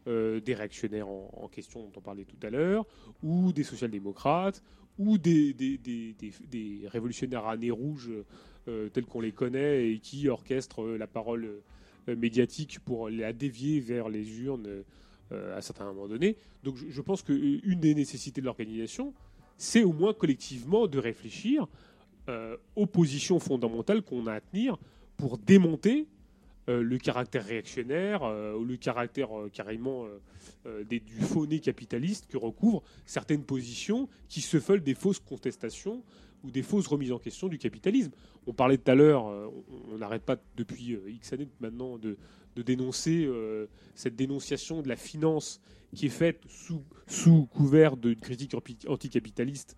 des réactionnaires en, en question dont on parlait tout à l'heure, ou des social-démocrates, ou des, des- révolutionnaires à nez rouge euh, tels qu'on les connaît et qui orchestrent euh, la parole euh, médiatique pour la dévier vers les urnes à certains moments donnés. Donc je, je pense qu'une des nécessités de l'organisation, c'est au moins collectivement de réfléchir aux positions fondamentales qu'on a à tenir pour démonter le caractère réactionnaire euh, ou le caractère euh, carrément euh, euh, du faux nez capitaliste que recouvrent certaines positions qui se veulent des fausses contestations ou des fausses remises en question du capitalisme. On parlait tout à l'heure, euh, on n'arrête pas depuis euh, X années maintenant de, dénoncer euh, cette dénonciation de la finance qui est faite sous, sous couvert d'une critique anti- anticapitaliste.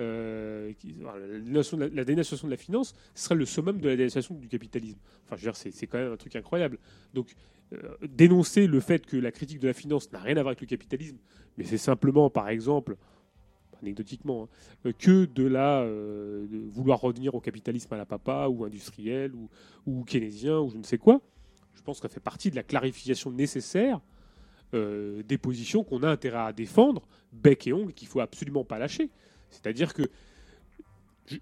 Euh, la, la, de la finance serait le summum de la dénonciation du capitalisme. Enfin, je veux dire, c'est quand même un truc incroyable. Donc, euh, dénoncer le fait que la critique de la finance n'a rien à voir avec le capitalisme, mais c'est simplement, par exemple, anecdotiquement, hein, euh, que de la vouloir revenir au capitalisme à la papa ou industriel ou, keynésien ou je ne sais quoi. Je pense que ça fait partie de la clarification nécessaire des positions qu'on a intérêt à défendre, bec et ongle, qu'il faut absolument pas lâcher. C'est-à-dire que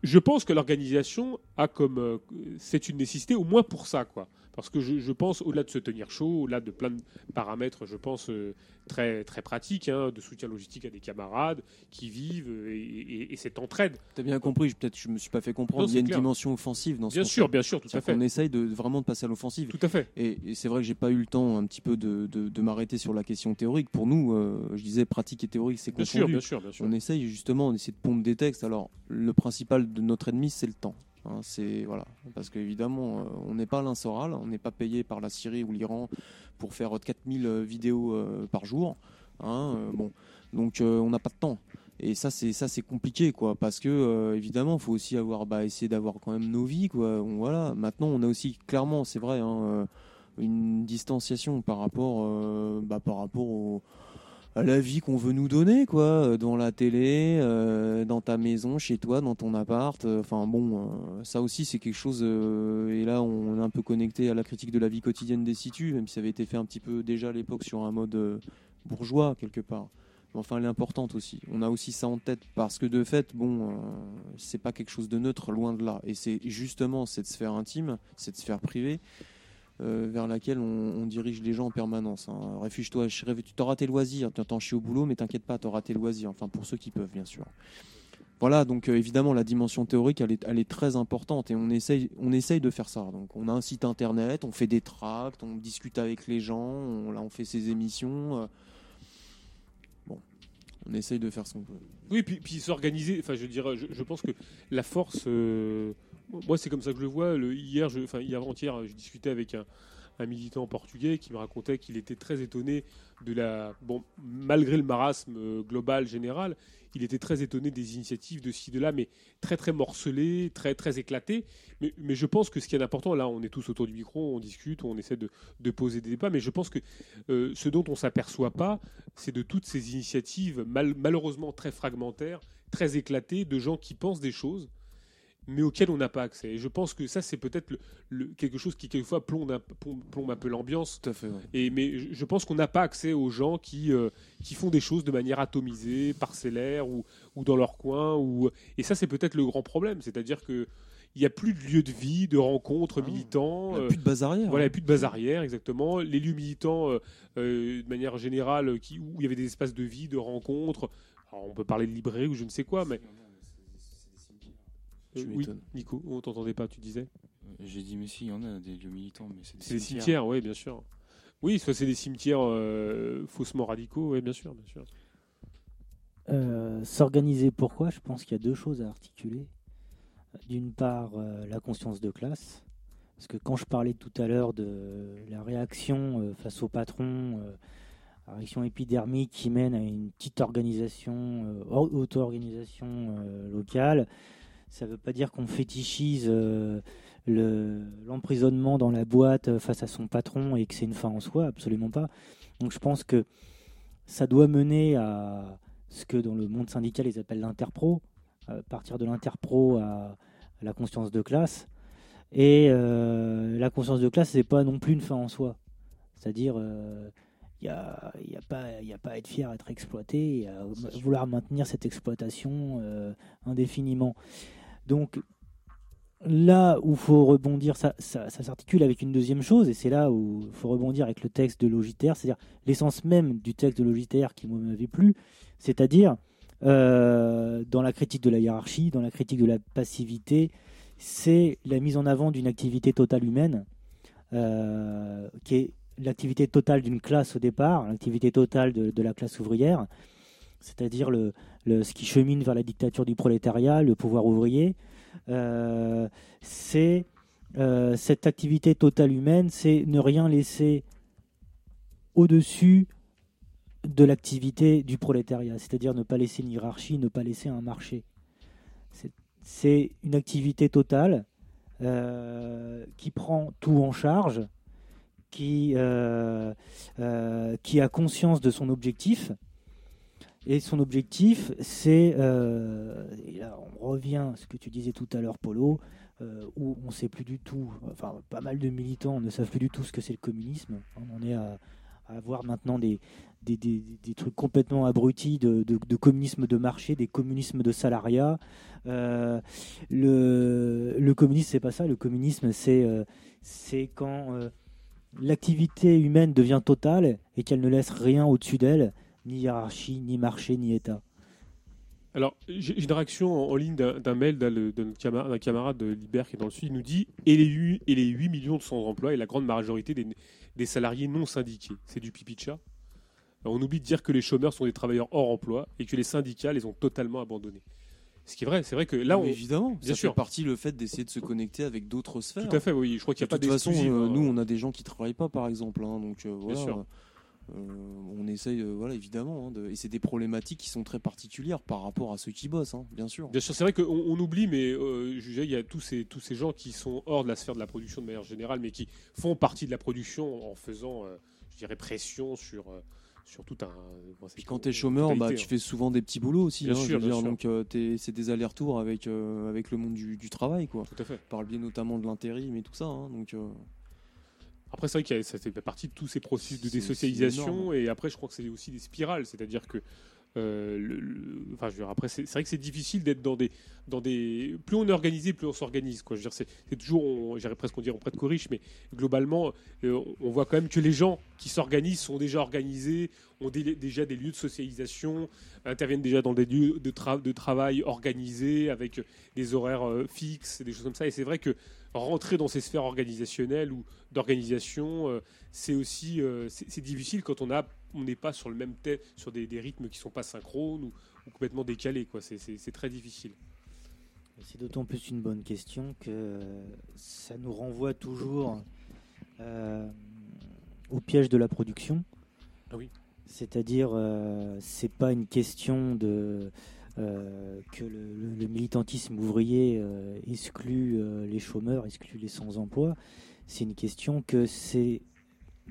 je- pense que l'organisation a comme euh, c'est une nécessité au moins pour ça quoi Parce que je, je pense, au-delà de se tenir chaud, au-delà de plein de paramètres, je pense, euh, très, très pratiques, hein, de soutien logistique à des camarades qui vivent euh, et, et- et cette entraide. T'as bien compris, peut-être je me suis pas fait comprendre. Non, Il y a une dimension offensive dans ce Bien sûr, fait. bien sûr, tout à fait. qu'on essaye de, vraiment de passer à l'offensive. Tout à fait. Et, et c'est vrai que j'ai pas eu le temps un petit peu de, de- de m'arrêter sur la question théorique. Pour nous, euh, je disais pratique et théorique, c'est Bien confondu. sûr, bien sûr, bien sûr. On essaye justement, on essaie de pondre des textes. Alors, le principal de notre ennemi, c'est le temps. Hein, c'est voilà, parce qu'évidemment, euh, on n'est pas l'insoral, on n'est pas payé par la Syrie ou l'Iran pour faire 4000 vidéos euh, par jour. hein, euh, bon, donc euh, on n'a pas de temps. Et ça, c'est ça, c'est compliqué, quoi, parce que euh, évidemment, faut aussi avoir, bah, essayer d'avoir quand même nos vies, quoi. Voilà. Maintenant, on a aussi clairement, c'est vrai, hein, euh, une distanciation par rapport, euh, bah, par rapport au, à la vie qu'on veut nous donner, quoi, euh, dans la télé, euh, dans ta maison, chez toi, dans ton appart. euh, Enfin bon, ça aussi c'est quelque chose. et là, on est un peu connecté à la critique de la vie quotidienne des situs, même si ça avait été fait un petit peu déjà à l'époque sur un mode bourgeois quelque part. Mais enfin, elle est importante aussi. On a aussi ça en tête parce que de fait, bon, c'est pas quelque chose de neutre, loin de là. Et c'est justement cette sphère intime, cette sphère privée euh, vers laquelle on, dirige les gens en permanence. hein. Réfugie-toi, tu t'auras tes loisirs, t'en chies au boulot, mais t'inquiète pas, tu auras tes loisirs. Enfin, pour ceux qui peuvent, bien sûr. Voilà, donc euh, évidemment, la dimension théorique, elle est, très importante et on essaye, on essaye de faire ça. Donc, on a un site internet, on fait des tracts, on discute avec les gens, on, là, on fait ses émissions. euh. bon, on essaye de faire ce qu'on peut. Oui, puis, puis s'organiser. Enfin, je dirais, je pense que la force. Moi, c'est comme ça que je le vois. Hier, enfin, hier avant-hier, je discutais avec un, militant portugais qui me racontait qu'il était très étonné de la. Bon, malgré le marasme euh, global général, il était très étonné des initiatives de ci, de là, mais très, très morcelées, très, très éclatées. Mais, je pense que ce qui est important, là, on est tous autour du micro, on discute, on essaie de, poser des débats, mais je pense que euh, ce dont on s'aperçoit pas, c'est de toutes ces initiatives mal- malheureusement très fragmentaires, très éclatées, de gens qui pensent des choses, mais auxquelles on n'a pas accès. Et je pense que ça, c'est peut-être le, le- quelque chose qui, quelquefois, plombe un, plombe- plombe un peu l'ambiance. Tout à fait. ouais. Et, mais je je pense qu'on n'a pas accès aux gens qui, euh, qui font des choses de manière atomisée, parcellaire ou, ou dans leur coin. Ou... Et ça, c'est peut-être le grand problème. C'est-à-dire que il n'y a plus de lieu de vie, de rencontres militants. Il y a euh, plus de base arrière, Voilà, il hein. n'y a plus de base arrière, exactement. Les lieux militants, euh, euh, de manière générale, qui, où il y avait des espaces de vie, de rencontres. Alors, on peut parler de librairie ou je ne sais quoi, mais. Tu Euh, oui. Nico, on t'entendait pas, tu disais J'ai dit, mais si, il y en a des lieux militants, mais c'est des C'est des cimetières, oui, bien sûr. Oui, soit c'est des cimetières euh, faussement radicaux, oui, bien sûr, bien sûr. Euh, S'organiser pourquoi Je pense qu'il y a deux choses à articuler. D'une part, euh, la conscience de classe. Parce que quand je parlais tout à l'heure de la réaction euh, face au patron, euh, la réaction épidermique qui mène à une petite organisation, euh, or- auto-organisation euh, locale, ça ne veut pas dire qu'on fétichise euh, le- l'emprisonnement dans la boîte euh, face à son patron et que c'est une fin en soi, absolument pas. Donc je pense que ça doit mener à ce que dans le monde syndical ils appellent l'interpro, euh, partir de l'interpro à, la conscience de classe. Et euh, la conscience de classe, c'est pas non plus une fin en soi. C'est-à-dire, il n'y a, y a, pas- y a pas à être fier, à être exploité, et à vouloir maintenir cette exploitation indéfiniment. Donc, là où faut rebondir, ça, s'articule avec une deuxième chose, et c'est là où il faut rebondir avec le texte de Logitaire, c'est-à-dire l'essence même du texte de Logitaire qui m'avait plu, c'est-à-dire euh, dans la critique de la hiérarchie, dans la critique de la passivité, c'est la mise en avant d'une activité totale humaine, euh, qui est l'activité totale d'une classe au départ, l'activité totale de la classe ouvrière, c'est-à-dire le, ce qui chemine vers la dictature du prolétariat, le pouvoir ouvrier. Euh, c'est euh, cette activité totale humaine, c'est ne rien laisser au-dessus de l'activité du prolétariat, c'est-à-dire ne pas laisser une hiérarchie, ne pas laisser un marché. C'est- une activité totale euh, qui prend tout en charge, qui a conscience de son objectif. Et son objectif, c'est, euh, et là on revient à ce que tu disais tout à l'heure, Polo, euh, où on ne sait plus du tout, enfin pas mal de militants ne savent plus du tout ce que c'est le communisme. On en est à, avoir maintenant des, des, des- des trucs complètement abrutis de, de- communisme de marché, des communismes de salariat. Euh, le, le communisme, c'est pas ça. Le communisme, c'est quand l'activité humaine devient totale et qu'elle ne laisse rien au-dessus d'elle, ni hiérarchie, ni marché, ni État. Alors, j'ai une réaction en, en ligne d'un d'un mail d'un de camarade de Liber qui est dans le Sud. Il nous dit et les, 8, et les 8 millions de sans-emploi et la grande majorité des, des salariés non syndiqués. C'est du pipi de chat. Alors, on oublie de dire que les chômeurs sont des travailleurs hors emploi et que les syndicats les ont totalement abandonnés. Ce qui est vrai, c'est vrai que là, Non, on, évidemment, bien ça sûr. fait partie le fait d'essayer de se connecter avec d'autres sphères. Tout à fait, oui. Je crois qu'il y a De pas toute façon, euh, hein. nous, on a des gens qui travaillent pas, par exemple, hein, donc euh, voilà. sûr. Euh, on essaye, euh, voilà, évidemment, hein, de- et c'est des problématiques qui sont très particulières par rapport à ceux qui bossent, hein, bien sûr. Bien sûr, c'est vrai qu'on on oublie, mais euh, je il y a tous ces, tous ces gens qui sont hors de la sphère de la production de manière générale, mais qui font partie de la production en faisant, euh, je dirais, pression sur, euh, sur tout un. bon, Puis quand t'es chômeur, bah, totalité, tu hein. fais souvent des petits boulots aussi. Bien hein, sûr, veux bien dire, sûr. donc euh, c'est des allers-retours avec, euh, avec le monde du, du travail, quoi. Tout à fait. Par le biais notamment de l'intérim et tout ça. hein, donc, euh, Après, c'est vrai que ça fait partie de tous ces processus de désocialisation, énorme. et après, je crois que c'est aussi des spirales, c'est-à-dire que. euh, le- le- enfin, je veux dire, après, c'est vrai que c'est difficile d'être dans des, dans des. Plus on est organisé, plus on s'organise. Quoi. Je veux dire, c'est toujours, j'irais presque dirait on prête corrige, mais globalement, euh, on voit quand même que les gens qui s'organisent sont déjà organisés, ont dé- déjà des lieux de socialisation, interviennent déjà dans des lieux de, tra- de travail organisés avec des horaires euh, fixes, des choses comme ça. Et c'est vrai que rentrer dans ces sphères organisationnelles ou d'organisation, euh, c'est aussi euh, c'est difficile quand on a on n'est pas sur le même thème, sur des, des rythmes qui sont pas synchrones ou, ou complètement décalés. quoi. C'est- très difficile. C'est d'autant plus une bonne question que ça nous renvoie toujours euh, au piège de la production. Ah oui. C'est-à-dire, euh, c'est pas une question de euh, que le, militantisme ouvrier euh, exclut euh, les chômeurs, exclut les sans-emploi. C'est une question que c'est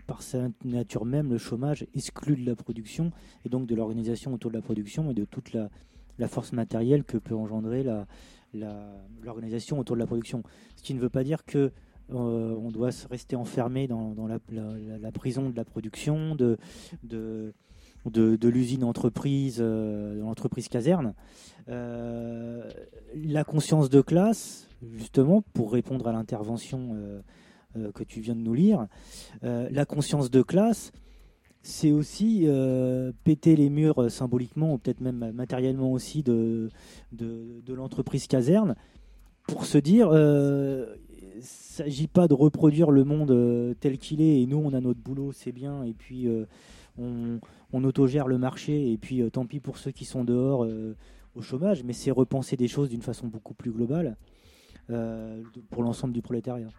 par sa nature même, le chômage exclut de la production et donc de l'organisation autour de la production et de toute la, force matérielle que peut engendrer l'organisation autour de la production. Ce qui ne veut pas dire que on doit rester enfermé dans, la, prison de la production, de, de, l'usine entreprise, euh, de l'entreprise caserne. Euh, la conscience de classe, justement, pour répondre à l'intervention euh, que tu viens de nous lire, la conscience de classe, c'est aussi péter les murs symboliquement ou peut-être même matériellement aussi de, l'entreprise caserne pour se dire il ne s'agit pas de reproduire le monde tel qu'il est et nous on a notre boulot c'est bien et puis on, autogère le marché et puis euh, tant pis pour ceux qui sont dehors euh, au chômage mais c'est repenser des choses d'une façon beaucoup plus globale euh, pour l'ensemble du prolétariat.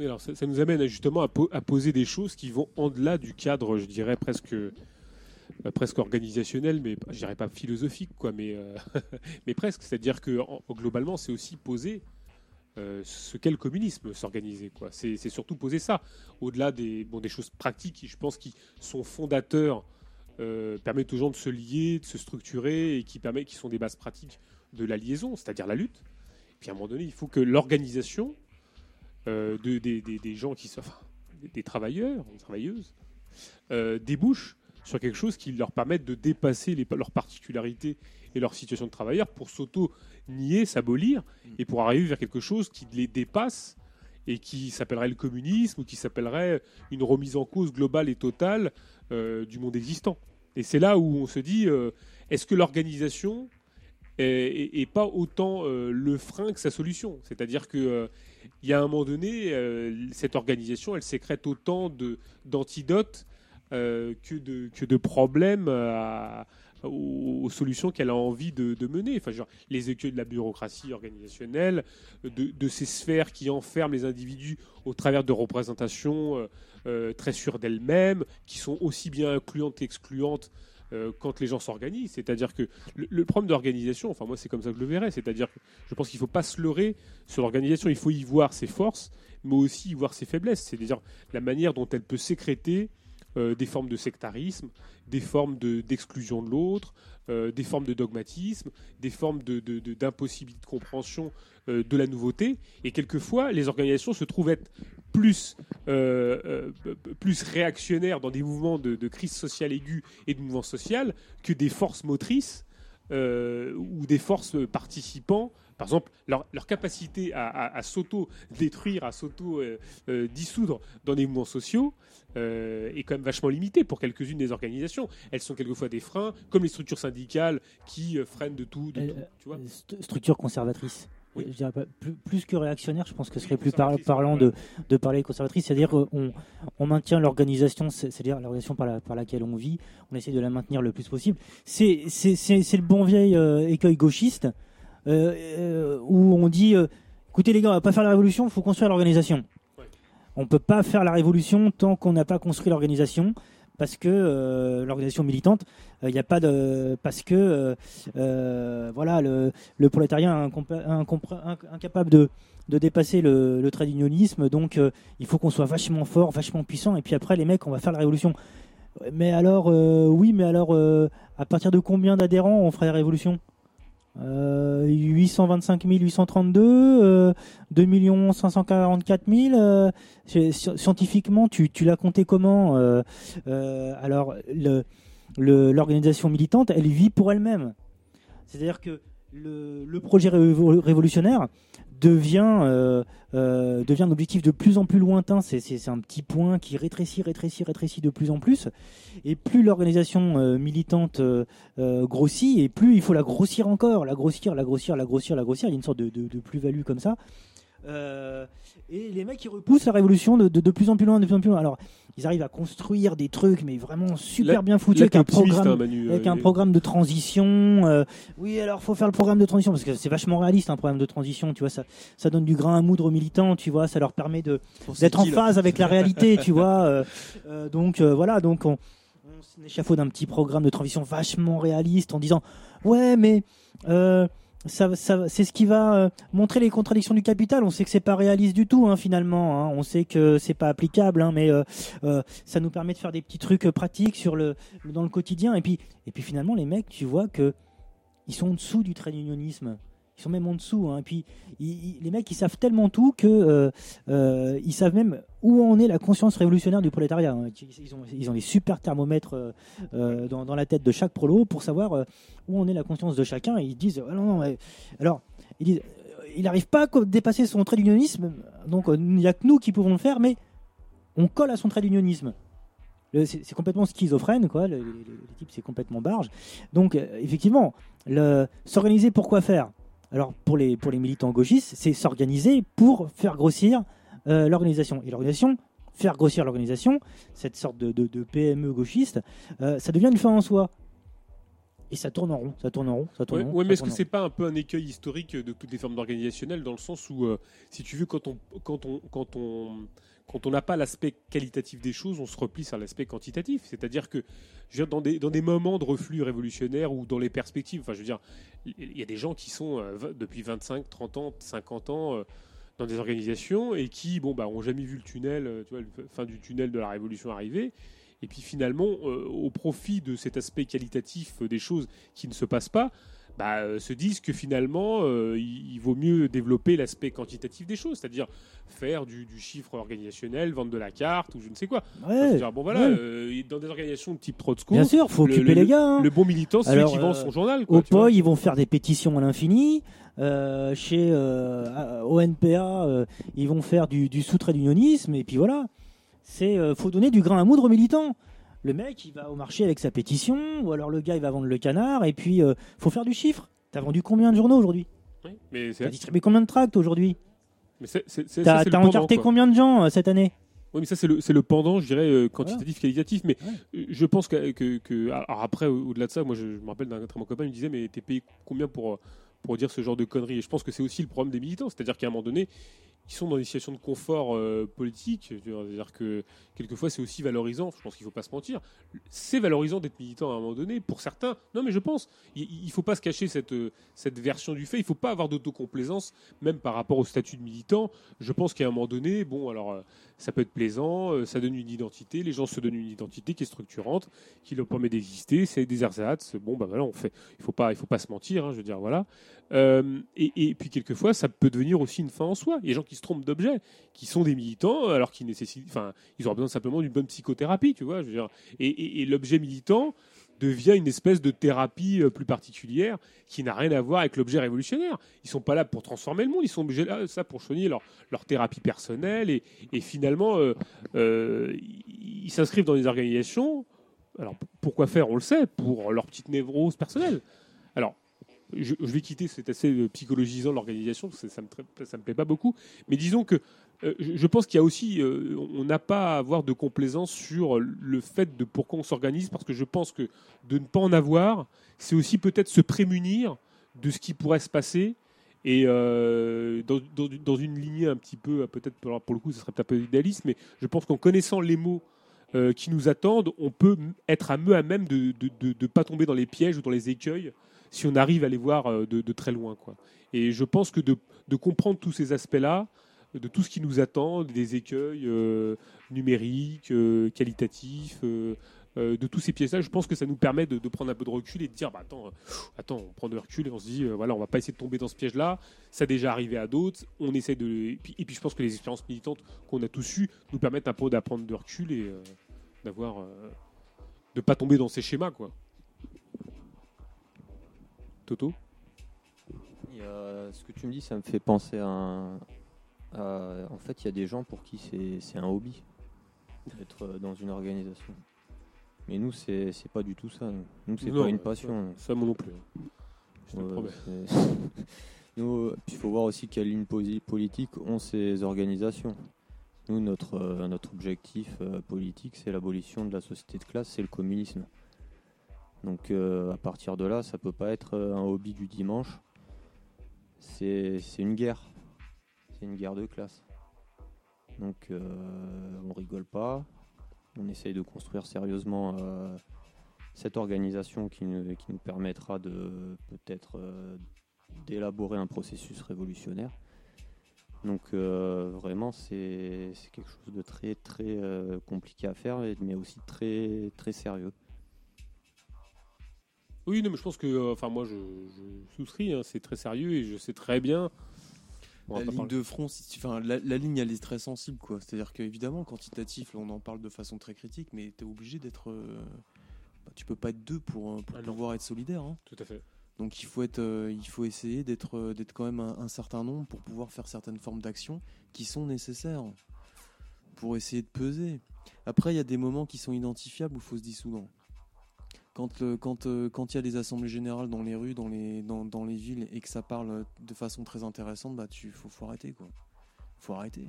Alors, ça, nous amène justement à, po- à poser des choses qui vont en-delà du cadre, je dirais presque, presque organisationnel, mais je dirais pas philosophique, quoi, mais, mais presque. C'est-à-dire que en- globalement, c'est aussi poser euh, ce qu'est le communisme, s'organiser. C'est surtout poser ça, au-delà des, bon, des choses pratiques qui, je pense, qui sont fondateurs, euh, permettent aux gens de se lier, de se structurer et qui permettent, qui sont des bases pratiques de la liaison, c'est-à-dire la lutte. Puis à un moment donné, il faut que l'organisation euh, de, des, des- des gens qui sont des, travailleurs, des travailleuses, débouche sur quelque chose qui leur permette de dépasser les- leurs particularités et leur situation de travailleur pour s'auto-nier, s'abolir et pour arriver vers quelque chose qui les dépasse et qui s'appellerait le communisme ou qui s'appellerait une remise en cause globale et totale euh, du monde existant. Et c'est là où on se dit, euh, est-ce que l'organisation est, est- est pas autant euh, le frein que sa solution? C'est-à-dire que il y a un moment donné, cette organisation, elle sécrète autant de d'antidotes euh, que de que de problèmes à- aux, solutions qu'elle a envie de, mener. Enfin, genre, les écueils de la bureaucratie organisationnelle, de, ces sphères qui enferment les individus au travers de représentations euh, euh, très sûres d'elles-mêmes, qui sont aussi bien incluantes qu'excluantes euh, quand les gens s'organisent. C'est-à-dire que le, le problème d'organisation, enfin moi c'est comme ça que je le verrais, c'est-à-dire que je pense qu'il ne faut pas se leurrer sur l'organisation, il faut y voir ses forces, mais aussi y voir ses faiblesses, c'est-à-dire la manière dont elle peut sécréter euh, des formes de sectarisme, des formes de- d'exclusion de, l'autre, euh, des formes de dogmatisme, des formes de- de- de- d'impossibilité de, compréhension euh, de la nouveauté. Et quelquefois, les organisations se trouvent être plus, plus réactionnaires dans des mouvements de, crise sociale aiguë et de mouvements sociaux que des forces motrices ou des forces participants. Par exemple, leur, leur capacité à, à- à s'auto-détruire, à s'auto-dissoudre dans des mouvements sociaux euh, est quand même vachement limitée pour quelques-unes des organisations. Elles sont quelquefois des freins, comme les structures syndicales qui euh, freinent de tout. De Euh, tout tu vois st- structure conservatrice. Oui. Je dirais pas- plus, plus que réactionnaire, je pense que ce serait plus par- parlant de, de parler conservatrice, c'est-à-dire qu'on on maintient l'organisation, c'est- c'est-à-dire l'organisation par, la- par laquelle on vit, on essaie de la maintenir le plus possible. C'est le bon vieil euh, écueil gauchiste où on dit euh, écoutez les gars, on va pas faire la révolution, il faut construire l'organisation. On peut pas faire la révolution tant qu'on n'a pas construit l'organisation parce que euh, l'organisation militante, il n'y a pas de parce que euh, euh, voilà le, le prolétariat est incapable de, de dépasser le, le trait d'unionisme, donc euh, il faut qu'on soit vachement fort, vachement puissant, et puis après les mecs, on va faire la révolution. Mais alors, euh, oui, mais alors, euh, à partir de combien d'adhérents on ferait la révolution? Euh, 825 832, euh, 2 544 000. euh, c'est- sci- scientifiquement, tu, l'as compté comment euh, euh, Alors, l'organisation militante, elle vit pour elle-même. C'est-à-dire que le, projet révo- révolutionnaire devient, euh, euh, devient un objectif de plus en plus lointain. C'est- un petit point qui rétrécit, rétrécit, rétrécit de plus en plus. Et plus l'organisation euh, militante grossit, et plus il faut la grossir encore, la grossir, la grossir, la grossir, la grossir. Il y a une sorte de, de- de plus-value comme ça. Euh, et les mecs, ils repoussent la révolution de, de- de plus en plus loin, de plus en plus loin. Alors, ils arrivent à construire des trucs, mais vraiment super bien foutus, avec un programme, hein, Manu, avec euh, un programme de transition. euh, oui, alors faut faire le programme de transition parce que c'est vachement réaliste un programme de transition. Tu vois, ça, ça donne du grain à moudre aux militants. Tu vois, ça leur permet de d'être en phase avec la réalité. tu vois, euh, euh, donc euh, voilà, donc on, on s'échafaude un petit programme de transition vachement réaliste en disant ouais, mais euh, c'est ce qui va euh, montrer les contradictions du capital. On sait que c'est pas réaliste du tout, hein, finalement. hein. On sait que c'est pas applicable, hein, mais euh, euh, ça nous permet de faire des petits trucs pratiques dans le quotidien. Et puis, finalement, les mecs, tu vois que ils sont en dessous du trait d'unionisme. Ils sont même en dessous. hein. Puis, les mecs, ils savent tellement tout que euh, euh, savent même où en est la conscience révolutionnaire du prolétariat. hein. Ils, ont, ils ont des super thermomètres euh, dans, la tête de chaque prolo pour savoir où en est la conscience de chacun. Et ils disent, Ah non, non, alors, ils disent, il n'arrive pas à dépasser son trait d'unionisme, donc il n'y a que nous qui pouvons le faire, mais on colle à son trait d'unionisme. C'est complètement schizophrène, quoi. Le, le- c'est complètement barge. Donc, effectivement, s'organiser pour quoi faire? Alors, pour les, pour les militants gauchistes, c'est s'organiser pour faire grossir euh, l'organisation. Et l'organisation, faire grossir l'organisation, cette sorte de, de- de PME gauchiste, euh, ça devient une fin en soi. Et ça tourne en rond, ça tourne en rond, ça tourne Ouais, en rond. ça mais est-ce que c'est pas un peu un écueil historique de toutes les formes organisationnelles dans le sens où, euh, si tu veux, quand on quand on quand on quand on n'a pas l'aspect qualitatif des choses, on se replie sur l'aspect quantitatif. C'est-à-dire que je veux dire, dans des dans des moments de reflux révolutionnaire ou dans les perspectives, enfin, je veux dire, il y a des gens qui sont euh, depuis 25, 30 ans, 50 ans. euh, dans des organisations et qui bon bah jamais vu le tunnel euh, tu vois fin du tunnel de la révolution arriver et puis finalement euh, au profit de cet aspect qualitatif des choses qui ne se passent pas bah, euh, se disent que finalement euh, il, il vaut mieux développer l'aspect quantitatif des choses c'est-à-dire faire du, du chiffre organisationnel vendre de la carte ou je ne sais quoi Ouais, bon voilà ouais. euh, dans des organisations de type Trotsko Bien sûr, faut le- occuper le- les gars. hein. le bon militant c'est celui Alors, qui vend son journal quoi, Au. POI, ils vont faire des pétitions à l'infini. Euh, chez euh, au NPA, euh, ils vont faire du, du sous-trait d'unionisme. Et puis voilà. C'est faut donner du grain à moudre aux militants. Le mec, il va au marché avec sa pétition, ou alors le gars, il va vendre le canard. Et puis, euh, faut faire du chiffre. T'as vendu combien de journaux aujourd'hui? Oui, mais c'est T'as distribué combien de tracts aujourd'hui? T'as encarté combien de gens euh, cette année? Oui, mais ça, c'est le, c'est le pendant, je dirais, euh, quantitatif, qualitatif. Mais je pense que, que, que- alors après, au- au-delà de ça, moi, je, je me rappelle d'un très bon copain, il me disait, mais t'es payé combien pour, pour dire ce genre de conneries? Et je pense que c'est aussi le problème des militants. C'est-à-dire qu'à un moment donné, qui sont dans des situations de confort euh, politique. C'est-à-dire que quelquefois c'est aussi valorisant. Je pense qu'il ne faut pas se mentir. C'est valorisant d'être militant à un moment donné pour certains. Non, mais je pense il ne faut pas se cacher cette euh, cette version du fait. Il ne faut pas avoir d'autocomplaisance, même par rapport au statut de militant. Je pense qu'à un moment donné, bon, alors euh, ça peut être plaisant, euh, ça donne une identité. Les gens se donnent une identité qui est structurante, qui leur permet d'exister. C'est des ersatz. Bon, bah voilà, on fait. Il faut pas, faut pas se mentir. hein, je veux dire, voilà. Euh, et, puis quelquefois, ça peut devenir aussi une fin en soi. Il y a des gens qui se trompent d'objet, qui sont des militants, alors qu'ils nécessitent, enfin, ils auraient besoin simplement d'une bonne psychothérapie, tu vois. Je veux dire. Et l'objet militant devient une espèce de thérapie euh, plus particulière qui n'a rien à voir avec l'objet révolutionnaire. Ils sont pas là pour transformer le monde, ils sont obligés là, ça pour choisir leur, leur thérapie personnelle et, finalement euh, euh, ils s'inscrivent dans des organisations. Alors pourquoi faire? On le sait pour leur petite névrose personnelle. Alors je, vais quitter cet assez euh, psychologisant l'organisation, que ça me, ça me plaît pas beaucoup. Mais disons que euh, je je pense qu'il y a aussi, euh, on n'a pas à avoir de complaisance sur le fait de pourquoi on s'organise, parce que je pense que de ne pas en avoir, c'est aussi peut-être se prémunir de ce qui pourrait se passer. Et euh, dans, une lignée un petit peu, peut-être pour, le coup, ce serait peut-être un peu idéaliste, mais je pense qu'en connaissant les mots euh, qui nous attendent, on peut être à mieux à même de ne pas tomber dans les pièges ou dans les écueils si on arrive à les voir euh, de, très loin. Et je pense que de comprendre tous ces aspects-là, de tout ce qui nous attend, des écueils euh, numériques, euh, qualitatifs, euh, de tous ces pièges-là, je pense que ça nous permet de, prendre un peu de recul et de dire, bah, attends, attends, on prend de recul et on se dit, voilà, on va pas essayer de tomber dans ce piège-là. Ça a déjà arrivé à d'autres. On essaie de, et puis, je pense que les expériences militantes qu'on a tous eues nous permettent un peu d'apprendre de recul et d'avoir, de pas tomber dans ces schémas, quoi. Toto? Ce que tu me dis, ça me fait penser à, un- à- en fait, il y a des gens pour qui c'est un hobby d'être euh, dans une organisation. Mais nous, c'est pas du tout ça. nous. C'est pas une passion. ça, moi non plus. Je te Ouais, promets. nous, euh, il faut voir aussi quelle ligne politique ont ces organisations. Nous, notre, euh, notre objectif euh, politique, c'est l'abolition de la société de classe, c'est le communisme. Donc euh, à partir de là, ça peut pas être euh, un hobby du dimanche. C'est une guerre. Une guerre de classe. Donc euh, on rigole pas. On essaye de construire sérieusement euh, cette organisation qui nous, qui nous permettra de peut-être euh, d'élaborer un processus révolutionnaire. Donc vraiment c'est quelque chose de très très compliqué à faire, mais aussi très très sérieux. Oui, non, mais je pense que, enfin, moi, je, je souscris. hein, c'est très sérieux et je sais très bien. La ligne de front, si- enfin, la, la ligne elle est très sensible quoi. C'est-à-dire qu'évidemment quantitatif, on en parle de façon très critique, mais tu es obligé d'être. euh, bah, tu peux pas être deux pour, euh, pour pouvoir être solidaire. hein. Tout à fait. Donc il faut être, euh, il faut essayer d'être, euh, d'être quand même un, un certain nombre pour pouvoir faire certaines formes d'action qui sont nécessaires pour essayer de peser. Après, il y a des moments qui sont identifiables où il faut se dissoudre. Quand euh, quand euh, quand il y a des assemblées générales dans les rues, dans les dans, dans les villes et que ça parle de façon très intéressante, bah tu faut, faut arrêter quoi. Faut arrêter.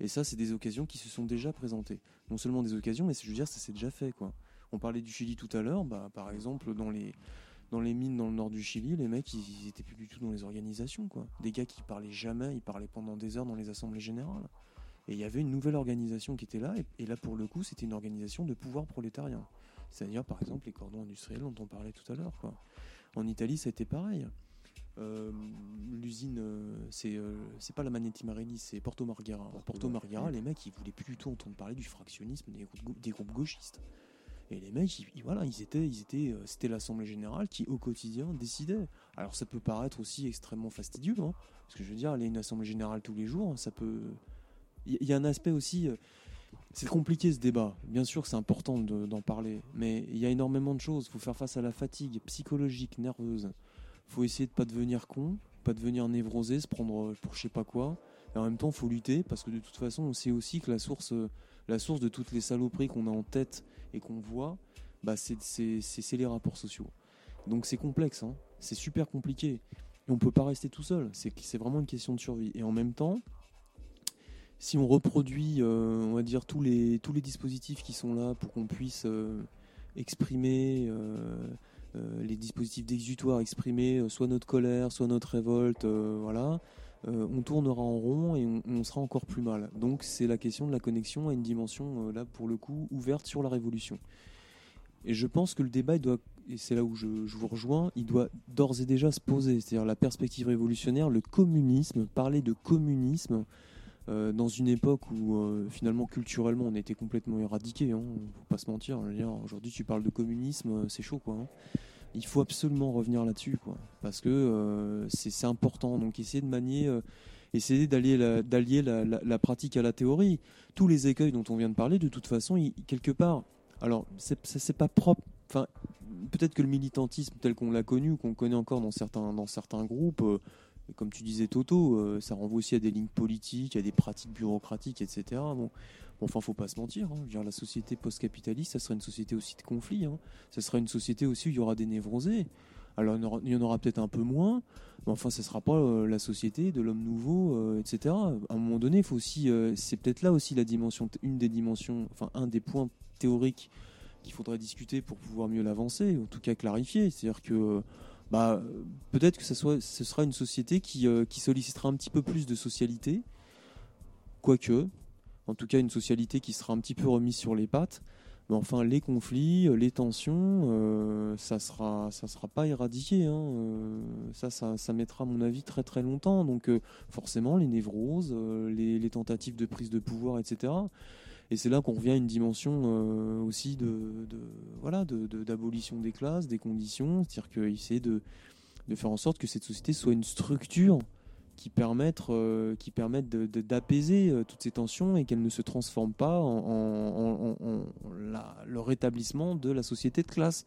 Et ça, c'est des occasions qui se sont déjà présentées. Non seulement des occasions, mais je veux dire, ça s'est déjà fait quoi. On parlait du Chili tout à l'heure, bah par exemple dans les dans les mines dans le nord du Chili, les mecs, ils, ils étaient plus du tout dans les organisations, quoi. Des gars qui parlaient jamais, ils parlaient pendant des heures dans les assemblées générales. Et il y avait une nouvelle organisation qui était là, et là, pour le coup, c'était une organisation de pouvoir prolétarien. C'est-à-dire, par exemple, les cordons industriels dont on parlait tout à l'heure, quoi. En Italie, ça a été pareil. Euh, L'usine, euh, c'est euh, c'est pas la Magneti Marelli, c'est Porto Marghera. À Porto Marghera, les mecs, ils voulaient plus du tout entendre parler du fractionnisme des groupes, des groupes gauchistes. Et les mecs, ils, ils- voilà, ils étaient, ils étaient, euh, c'était l'assemblée générale qui au quotidien décidait. Alors ça peut paraître aussi extrêmement fastidieux, hein, parce que je veux dire, aller à une assemblée générale tous les jours, ça peut. Il y, il y a un aspect aussi. C'est compliqué ce débat. Bien sûr c'est important de- d'en parler, mais il y a énormément de choses. Il faut faire face à la fatigue psychologique, nerveuse. Il faut essayer de pas devenir con, pas devenir névrosé, se prendre pour je sais pas quoi. Et en même temps, faut lutter parce que de toute façon, on sait aussi que la source, la source de toutes les saloperies qu'on a en tête et qu'on voit, bah, c'est les rapports sociaux. Donc c'est complexe, hein. c'est super compliqué. Et on peut pas rester tout seul. C'est vraiment une question de survie. Et en même temps, si on reproduit, euh, on va dire, tous les, tous les dispositifs qui sont là pour qu'on puisse euh, exprimer, euh, les dispositifs d'exutoire, exprimer soit notre colère, soit notre révolte, voilà, on tournera en rond et on, sera encore plus mal. Donc c'est la question de la connexion à une dimension, là pour le coup, ouverte sur la révolution. Et je pense que le débat, doit, et c'est là où je vous rejoins, il doit d'ores et déjà se poser. C'est-à-dire la perspective révolutionnaire, le communisme, parler de communisme euh, dans une époque où euh, finalement culturellement on était complètement éradiqué. Hein, faut pas se mentir. Aujourd'hui, tu parles de communisme, euh, c'est chaud quoi. hein. Il faut absolument revenir là-dessus parce que c'est important. Donc essayer de manier, essayer d'allier la, la, pratique à la théorie. Tous les écueils dont on vient de parler, de toute façon, quelque part. Alors c'est pas propre. Enfin, peut-être que le militantisme tel qu'on l'a connu, qu'on connaît encore dans certains dans certains groupes. Comme tu disais Toto, euh, ça renvoie aussi à des lignes politiques, à des pratiques bureaucratiques, etc. Bon, bon enfin, faut pas se mentir. hein. La société post-capitaliste, ça serait une société aussi de conflits. Hein. Ça sera une société aussi où il y aura des névrosés. Alors, il y en aura, peut-être un peu moins, mais enfin, ce sera pas euh, la société de l'homme nouveau, euh, etc. À un moment donné, faut aussi, c'est peut-être là aussi la dimension, une des dimensions, enfin, un des points théoriques qu'il faudrait discuter pour pouvoir mieux l'avancer, en tout cas clarifier. C'est-à-dire que bah, peut-être que ça soit, ce sera une société qui, euh, qui sollicitera un petit peu plus de socialité, quoique, en tout cas une socialité qui sera un petit peu remise sur les pattes. Mais enfin, les conflits, les tensions, euh, ça sera, ça sera pas éradiqué. hein. Euh, ça, ça, mettra, à mon avis, très très longtemps. Donc, forcément, les névroses, les tentatives de prise de pouvoir, etc. Et c'est là qu'on revient à une dimension euh, aussi de, voilà, d'abolition des classes, des conditions, c'est-à-dire qu'essayer de, de faire en sorte que cette société soit une structure qui permette, euh, d'apaiser euh, toutes ces tensions et qu'elle ne se transforme pas en, le rétablissement de la société de classe.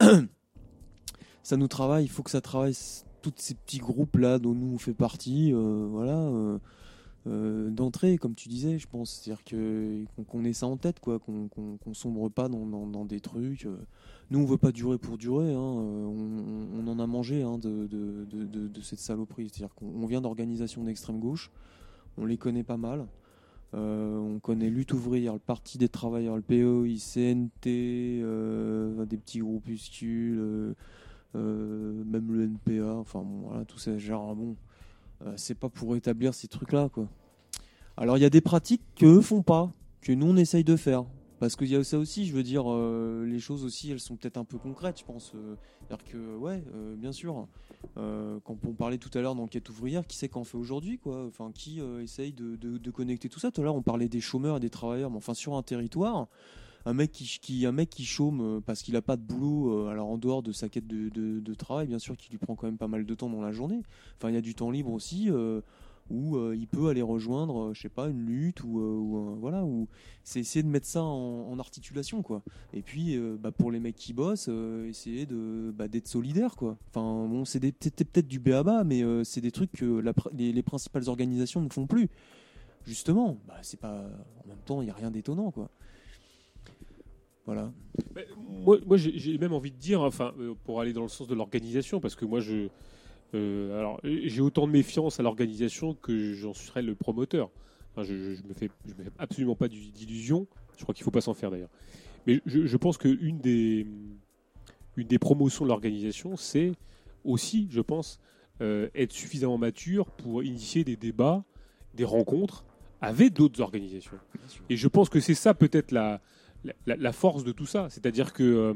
ça nous travaille, il faut que ça travaille tous ces petits groupes là dont nous on fait partie, voilà. Euh, d'entrée, comme tu disais, je pense. C'est-à-dire que qu'on ait ça en tête, quoi, qu'on qu'on qu'on sombre pas dans, dans- des trucs. euh. Nous, on veut pas durer pour durer. hein, euh, On, on en a mangé hein, de, de, de- cette saloperie. C'est-à-dire qu'on on vient d'organisations d'extrême gauche. On les connaît pas mal. On connaît Lutte ouvrière, le Parti des travailleurs, le PO, ICNT, euh, des petits groupuscules, même le NPA. Enfin, bon, voilà, tout ça. Genre, bon, c'est pas pour établir ces trucs-là, quoi. Alors, il y a des pratiques que eux font pas, que nous on essaye de faire. Parce qu'il y a ça aussi, je veux dire, euh, les choses aussi, elles sont peut-être un peu concrètes, je pense. euh, C'est-à-dire que, ouais, euh, bien sûr, euh, quand on parlait tout à l'heure d'enquête ouvrière, qui c'est qu'en fait aujourd'hui, quoi? Enfin, qui euh, essaye de, de- de connecter tout ça? Tout à l'heure, on parlait des chômeurs et des travailleurs, mais enfin, sur un territoire, un mec qui, un mec qui chôme euh, parce qu'il n'a pas de boulot, euh, alors en dehors de sa quête de, de- travail, bien sûr, qui lui prend quand même pas mal de temps dans la journée. Enfin, il y a du temps libre aussi. euh, où il peut aller rejoindre, euh, je sais pas, une lutte ou, voilà, ou c'est essayer de mettre ça en, articulation quoi. Et puis bah, pour les mecs qui bossent, essayer de bah, d'être solidaire quoi. Enfin bon, c'est peut-être du béaba, mais c'est des trucs que les, les principales organisations ne font plus. Justement, bah, c'est pas en même temps, il y a rien d'étonnant quoi. Voilà. Moi, moi j'ai même envie de dire, enfin, euh, pour aller dans le sens de l'organisation, parce que moi, je, euh, alors, j'ai autant de méfiance à l'organisation que j'en serais le promoteur. Enfin, je, je me fais, je me fais absolument pas d'illusions. Je crois qu'il faut pas s'en faire d'ailleurs. Mais je, je pense qu'une des, une des promotions de l'organisation, c'est aussi, je pense, euh, être suffisamment mature pour initier des débats, des rencontres avec d'autres organisations. Et je pense que c'est ça peut-être la, la, force de tout ça. C'est-à-dire que euh,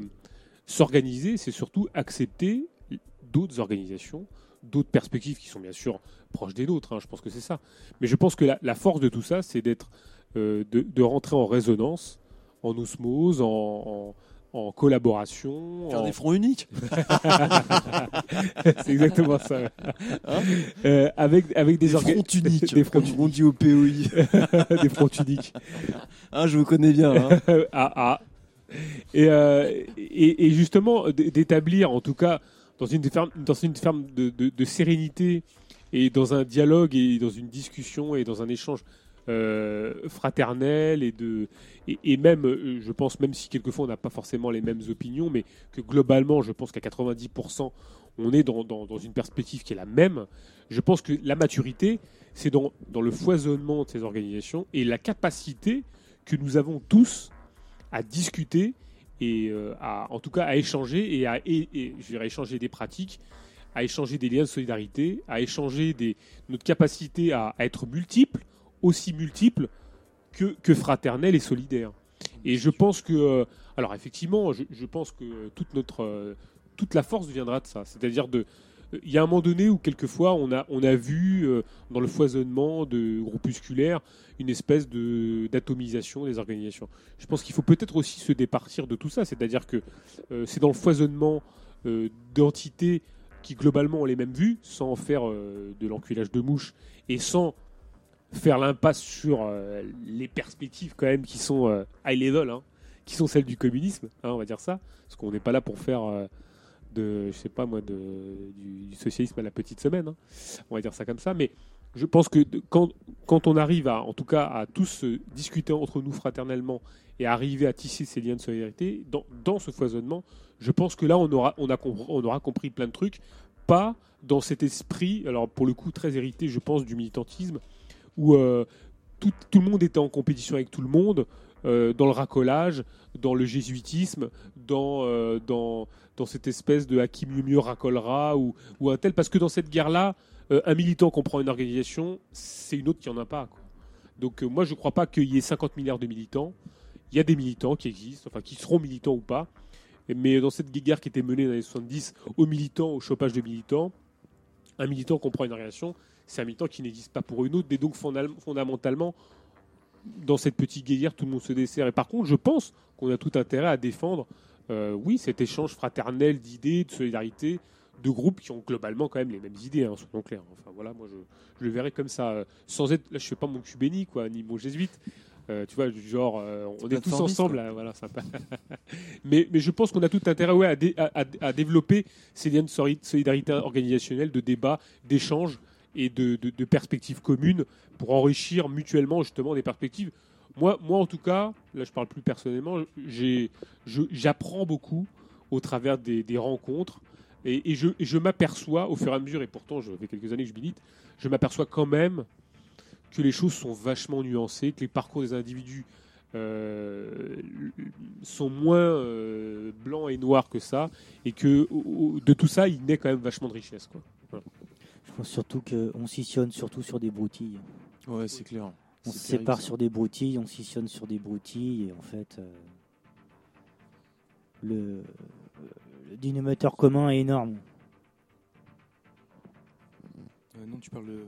s'organiser, c'est surtout accepter d'autres organisations, d'autres perspectives qui sont bien sûr proches des nôtres. hein, je pense que c'est ça. Mais je pense que la, force de tout ça, c'est d'être, euh, de, rentrer en résonance, en osmose, en- en collaboration. Faire en- des fronts uniques. c'est exactement ça. Hein Euh, avec, avec des, Des uniques, Des fronts comme on dit au POI. des fronts uniques. Ah, je vous connais bien. hein. ah, ah. Et, euh, et, et justement, d'établir, en tout cas, dans une ferme, dans une ferme de, de- de sérénité et dans un dialogue et dans une discussion et dans un échange euh, fraternel et de et, même, euh, je pense, même si quelquefois on n'a pas forcément les mêmes opinions, mais que globalement, je pense qu'à 90%, on est dans, dans, dans une perspective qui est la même. Je pense que la maturité, c'est dans, dans le foisonnement de ces organisations et la capacité que nous avons tous à discuter et euh, à, en tout cas à échanger et à et, je dirais, échanger des pratiques à échanger des liens de solidarité, à échanger des, notre capacité à, à être multiples, aussi multiples que, que et solidaires. Et je pense que, euh, alors effectivement, je, pense que toute notre, euh, toute la force viendra de ça. C'est-à-dire de, il y a un moment donné où quelquefois on a, on a vu euh, dans le foisonnement de groupusculaire une espèce de d'atomisation des organisations. Je pense qu'il faut peut-être aussi se départir de tout ça. C'est-à-dire que c'est dans le foisonnement d'entités qui globalement ont les mêmes vues, sans faire de l'enculage de mouche et sans faire l'impasse sur euh, les perspectives quand même qui sont euh, high level, hein, qui sont celles du communisme, hein, on va dire ça, parce qu'on n'est pas là pour faire euh, de, je sais pas moi, du, socialisme à la petite semaine, hein. on va dire ça comme ça, mais je pense que quand, on arrive à, en tout cas, à tous discuter entre nous fraternellement et arriver à tisser ces liens de solidarité, dans, ce foisonnement, je pense que là, on aura, on, a on aura compris plein de trucs, pas dans cet esprit, alors pour le coup très hérité, je pense, du militantisme, où euh, tout, le monde était en compétition avec tout le monde, euh, dans le racolage, dans le jésuitisme, dans, euh, dans, dans cette espèce de à qui mieux mieux racolera ou, ou un tel. Parce que dans cette guerre-là, un militant comprend une organisation, c'est une autre qui en a pas. Donc moi, je ne crois pas qu'il y ait 50 milliards de militants. Il y a des militants qui existent, enfin qui seront militants ou pas. Mais dans cette guerre qui était menée dans les années 70 aux militants, au chopage de militants, un militant comprend une organisation, c'est un militant qui n'existe pas pour une autre. Et donc fondamentalement, dans cette petite guerre, tout le monde se dessert. Et par contre, je pense qu'on a tout intérêt à défendre, euh, oui, cet échange fraternel d'idées, de solidarité, de groupes qui ont globalement quand même les mêmes idées, hein, soyons clairs. Enfin voilà, moi je, je le verrais comme ça, euh, sans être, là je fais pas mon cubéni quoi, ni mon jésuite. Euh, tu vois, genre, euh, on est tous ensemble, là, voilà, sympa. mais, mais je pense qu'on a tout intérêt ouais, à, dé- à- à- à développer ces liens de soli- solidarité organisationnelle, de débat, d'échange et de, perspectives communes pour enrichir mutuellement justement des perspectives. Moi, moi en tout cas, là je parle plus personnellement, j'apprends beaucoup au travers des, rencontres et, je, m'aperçois au fur et à mesure, et pourtant je fait quelques années que je milite, je m'aperçois quand même que les choses sont vachement nuancées, que les parcours des individus euh, sont moins euh, blancs et noirs que ça, et que de tout ça, il naît quand même vachement de richesse. Surtout qu'on scissionne surtout sur des broutilles. Ouais, c'est clair. On se terrible, sépare ça. sur des broutilles, on scissionne sur des broutilles, et en fait, euh, le, le dénominateur commun est énorme. Euh, non, tu parles de.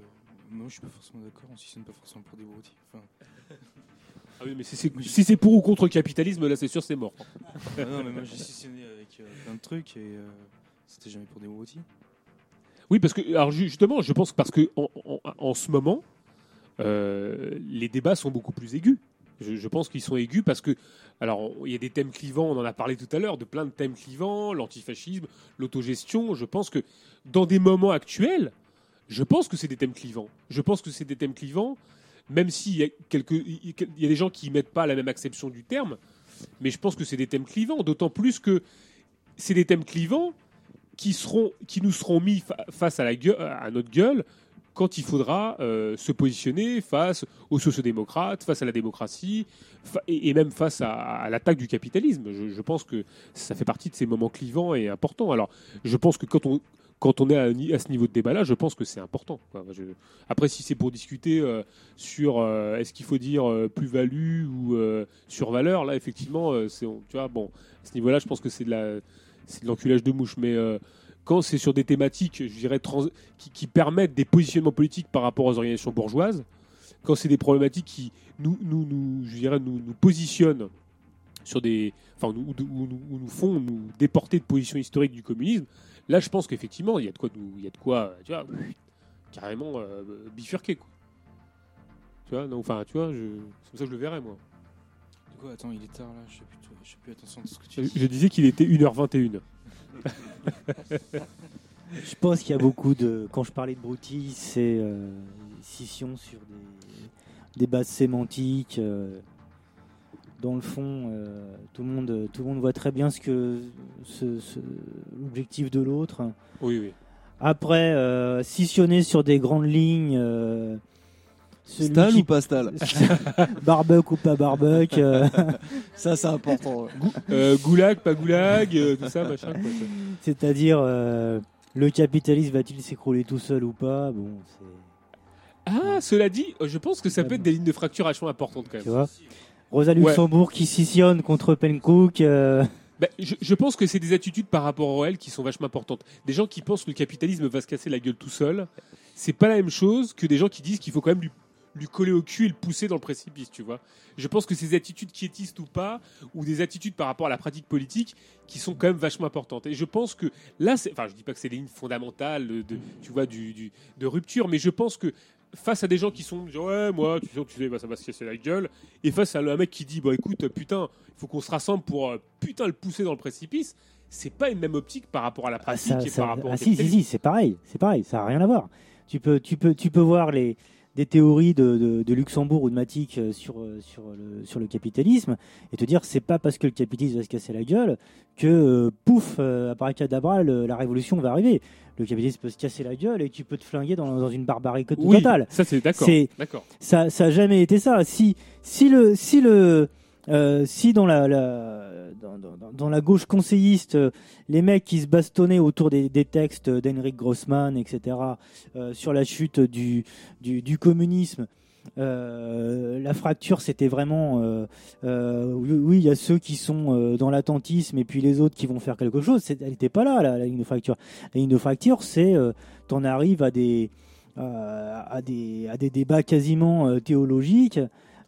Moi, je suis pas forcément d'accord. On s'y pas forcément pour des broutilles. Enfin... Ah oui, mais si c'est si c'est pour ou contre le capitalisme, là c'est sûr c'est mort. Ah non, mais moi j'ai scissionné avec euh, plein de trucs et euh, c'était jamais pour des broutilles. Oui, parce que justement, je pense que parce que en, ce moment, euh, les débats sont beaucoup plus aigus. Je, pense qu'ils sont aigus parce que, alors, il y a des thèmes clivants, on en a parlé tout à l'heure, de plein de thèmes clivants, l'antifascisme, l'autogestion. Je pense que dans des moments actuels, je pense que c'est des thèmes clivants. Je pense que c'est des thèmes clivants, même s'il y a il y a- des gens qui mettent pas la même acception du terme, mais je pense que c'est des thèmes clivants. D'autant plus que c'est des thèmes clivants qui, seront, qui nous seront mis fa- face à, notre gueule quand il faudra euh, se positionner face aux sociodémocrates, face à la démocratie, et, même face à, l'attaque du capitalisme. Je, pense que ça fait partie de ces moments clivants et importants. Alors, je pense que quand on, quand on est à, ce niveau de débat-là, je pense que c'est important. après, si c'est pour discuter euh, sur euh, est-ce qu'il faut dire plus-value ou sur-valeur, là, effectivement, tu vois, bon, à ce niveau-là, je pense que c'est de la, c'est de l'enculage de mouche. Mais euh, quand c'est sur des thématiques, je dirais, trans- qui, permettent des positionnements politiques par rapport aux organisations bourgeoises, quand c'est des problématiques qui nous, je dirais, nous, positionnent sur des, enfin, nous, ou nous, ou nous font nous déporter de positions historiques du communisme, là, je pense qu'effectivement, il y a de quoi, il y a de quoi, tu vois, carrément euh, bifurquer, quoi. Tu vois, non, enfin, tu vois, c'est comme ça que je le verrais, moi. Du coup, attends, il est tard là, je fais plus, je fais plus attention à ce que tu Je, dis. je disais qu'il était 1h21. Je pense qu'il y a beaucoup de. Quand je parlais de broutilles, c'est euh, scission sur des, des bases sémantiques. euh, dans le fond, euh, tout, le monde, tout le monde voit très bien ce que ce- ce- l'objectif de l'autre. Oui, oui. Après, euh, scissionner sur des grandes lignes. Celui Stal qui- ou pas Stal Barbecue ou pas barbecue. euh, Ça, c'est important. Euh, goulag, pas goulag, euh, tout ça, machin. C'est-à-dire, euh, Le capitalisme va-t-il s'écrouler tout seul ou pas? Bon, c'est. Ah, cela dit, euh, je pense que ça peut être des lignes de fracture vachement importantes quand même. Tu vois? Rosa Ouais. Luxembourg qui scissionne contre Pencook. euh, Bah, je, je pense que c'est des attitudes par rapport au réel qui sont vachement importantes. Des gens qui pensent que le capitalisme va se casser la gueule tout seul, c'est pas la même chose que des gens qui disent qu'il faut quand même lui, lui coller au cul et le pousser dans le précipice, tu vois. Je pense que ces attitudes quiétistes ou pas, ou des attitudes par rapport à la pratique politique, qui sont quand même vachement importantes. Et je pense que là, enfin, je dis pas que c'est des lignes fondamentales de, tu vois, du, du- de rupture, mais je pense que face à des gens qui sont genre, ouais moi tu sais, tu sais bah, ça va se casser la gueule et face à un mec qui dit bah écoute putain il faut qu'on se rassemble pour euh, putain le pousser dans le précipice c'est pas une même optique par rapport à la pratique ça- et ça- par rapport ah si, si, si, c'est pareil, c'est pareil, ça n'a rien à voir. Tu peux, tu peux, tu peux voir les, des théories de, de, de Luxembourg ou de Matic euh, sur, euh, sur, le, sur le capitalisme et te dire c'est pas parce que le capitalisme va se casser la gueule que euh, pouf, euh, abracadabra, le- la révolution va arriver. Le capitalisme peut se casser la gueule et tu peux te flinguer dans, dans une barbarie Oui, totale. ça, c'est d'accord, d'accord. Ça, ça a jamais été ça. Si, si le, si le, euh, si dans la, gauche conseilliste, euh, les mecs qui se bastonnaient autour des, textes d'Henrik Grossman, etc., euh, sur la chute du, communisme, la fracture, c'était vraiment, oui, il y a ceux qui sont dans l'attentisme et puis les autres qui vont faire quelque chose. Elle n'était pas là, la, ligne de fracture. La ligne de fracture, c'est, t'en arrives à des, à des, débats quasiment théologiques.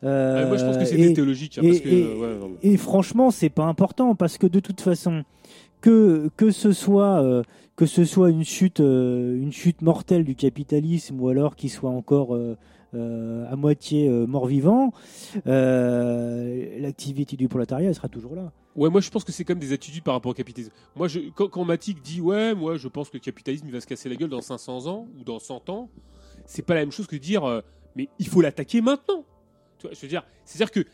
Euh, Ah, moi, je pense que c'était théologique, hein, et, parce que, et- ouais, non. et franchement, c'est pas important parce que de toute façon, que que ce soit euh, que ce soit une chute euh, une chute mortelle du capitalisme ou alors qu'il soit encore à moitié mort-vivant, l'activité du prolétariat elle sera toujours là. Ouais, moi je pense que c'est comme des attitudes par rapport au capitalisme. Moi, je, quand, quand Matic dit ouais, moi je pense que le capitalisme il va se casser la gueule dans 500 ans ou dans 100 ans, c'est pas la même chose que dire euh, mais il faut l'attaquer maintenant. C'est-à-dire que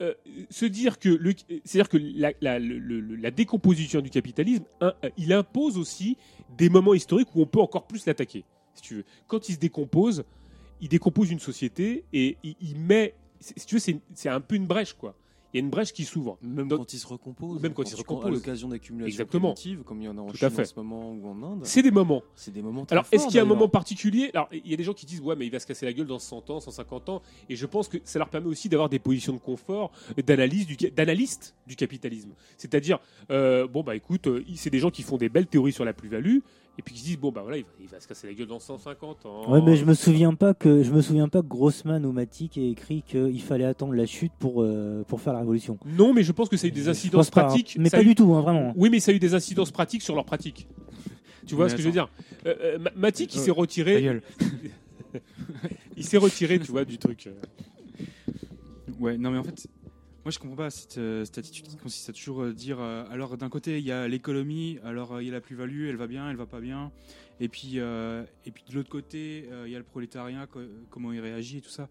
euh, se dire que c'est-à-dire que la, décomposition du capitalisme, euh, il impose aussi des moments historiques où on peut encore plus l'attaquer. Si tu veux, quand il se décompose, il décompose une société et il, il met, si tu veux, c'est, c'est un peu une brèche quoi. Il y a une brèche qui s'ouvre. Même Donc- quand il se recompose. Même quand il se À recompose. l'occasion d'accumulation primitive, comme il y en a en Tout Chine à fait. en ce moment ou en Inde. C'est des moments. C'est des moments très Alors, est-ce qu'il y a un moment particulier? Alors, il y a des gens qui disent, ouais, mais il va se casser la gueule dans 100 ans, 150 ans. Et je pense que ça leur permet aussi d'avoir des positions de confort, d'analyse du, d'analyste du capitalisme. C'est-à-dire, euh, bon, bah écoute, euh, c'est des gens qui font des belles théories sur la plus-value. Et puis qui se disent, bon, bah voilà, il va, il va se casser la gueule dans 150 ans. Ouais, mais je me souviens pas que je me souviens pas que Grossman ou Matic ait écrit qu'il fallait attendre la chute pour euh, pour faire la révolution. Non, mais je pense que ça a eu des incidences pas, hein. pratiques. Mais pas eu- du tout, hein, vraiment. Oui, mais ça a eu des incidences pratiques sur leur pratique. Tu vois Mais ce que je veux dire Euh, euh, Ma- Matic, il Euh, s'est retiré. il s'est retiré, tu vois, du truc. Ouais, non mais en fait, moi je comprends pas cette, euh, cette attitude qui consiste à toujours euh, dire euh, alors d'un côté il y a l'économie, alors il y a la plus-value, elle va bien, elle va pas bien, et puis et puis de l'autre côté il y a le prolétariat, co- comment il réagit et tout ça.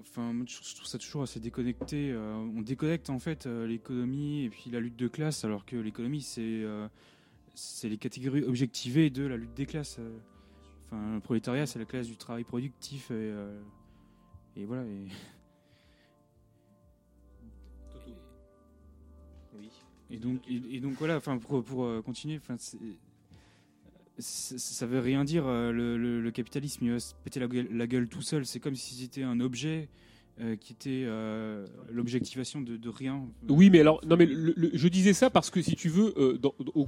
Enfin, je trouve- ça toujours assez déconnecté. on déconnecte en fait l'économie et puis la lutte de classe, alors que l'économie c'est c'est les catégories objectivées de la lutte des classes. Enfin, le prolétariat c'est la classe du travail productif et, voilà. Et donc, et, donc voilà, enfin pour, euh, continuer, enfin ça veut rien dire. euh, Le, capitalisme, il va se péter la gueule, tout seul. C'est comme si c'était un objet euh, qui était l'objectivation de, rien. Oui, mais alors, non, mais je disais ça parce que si tu veux, dans, au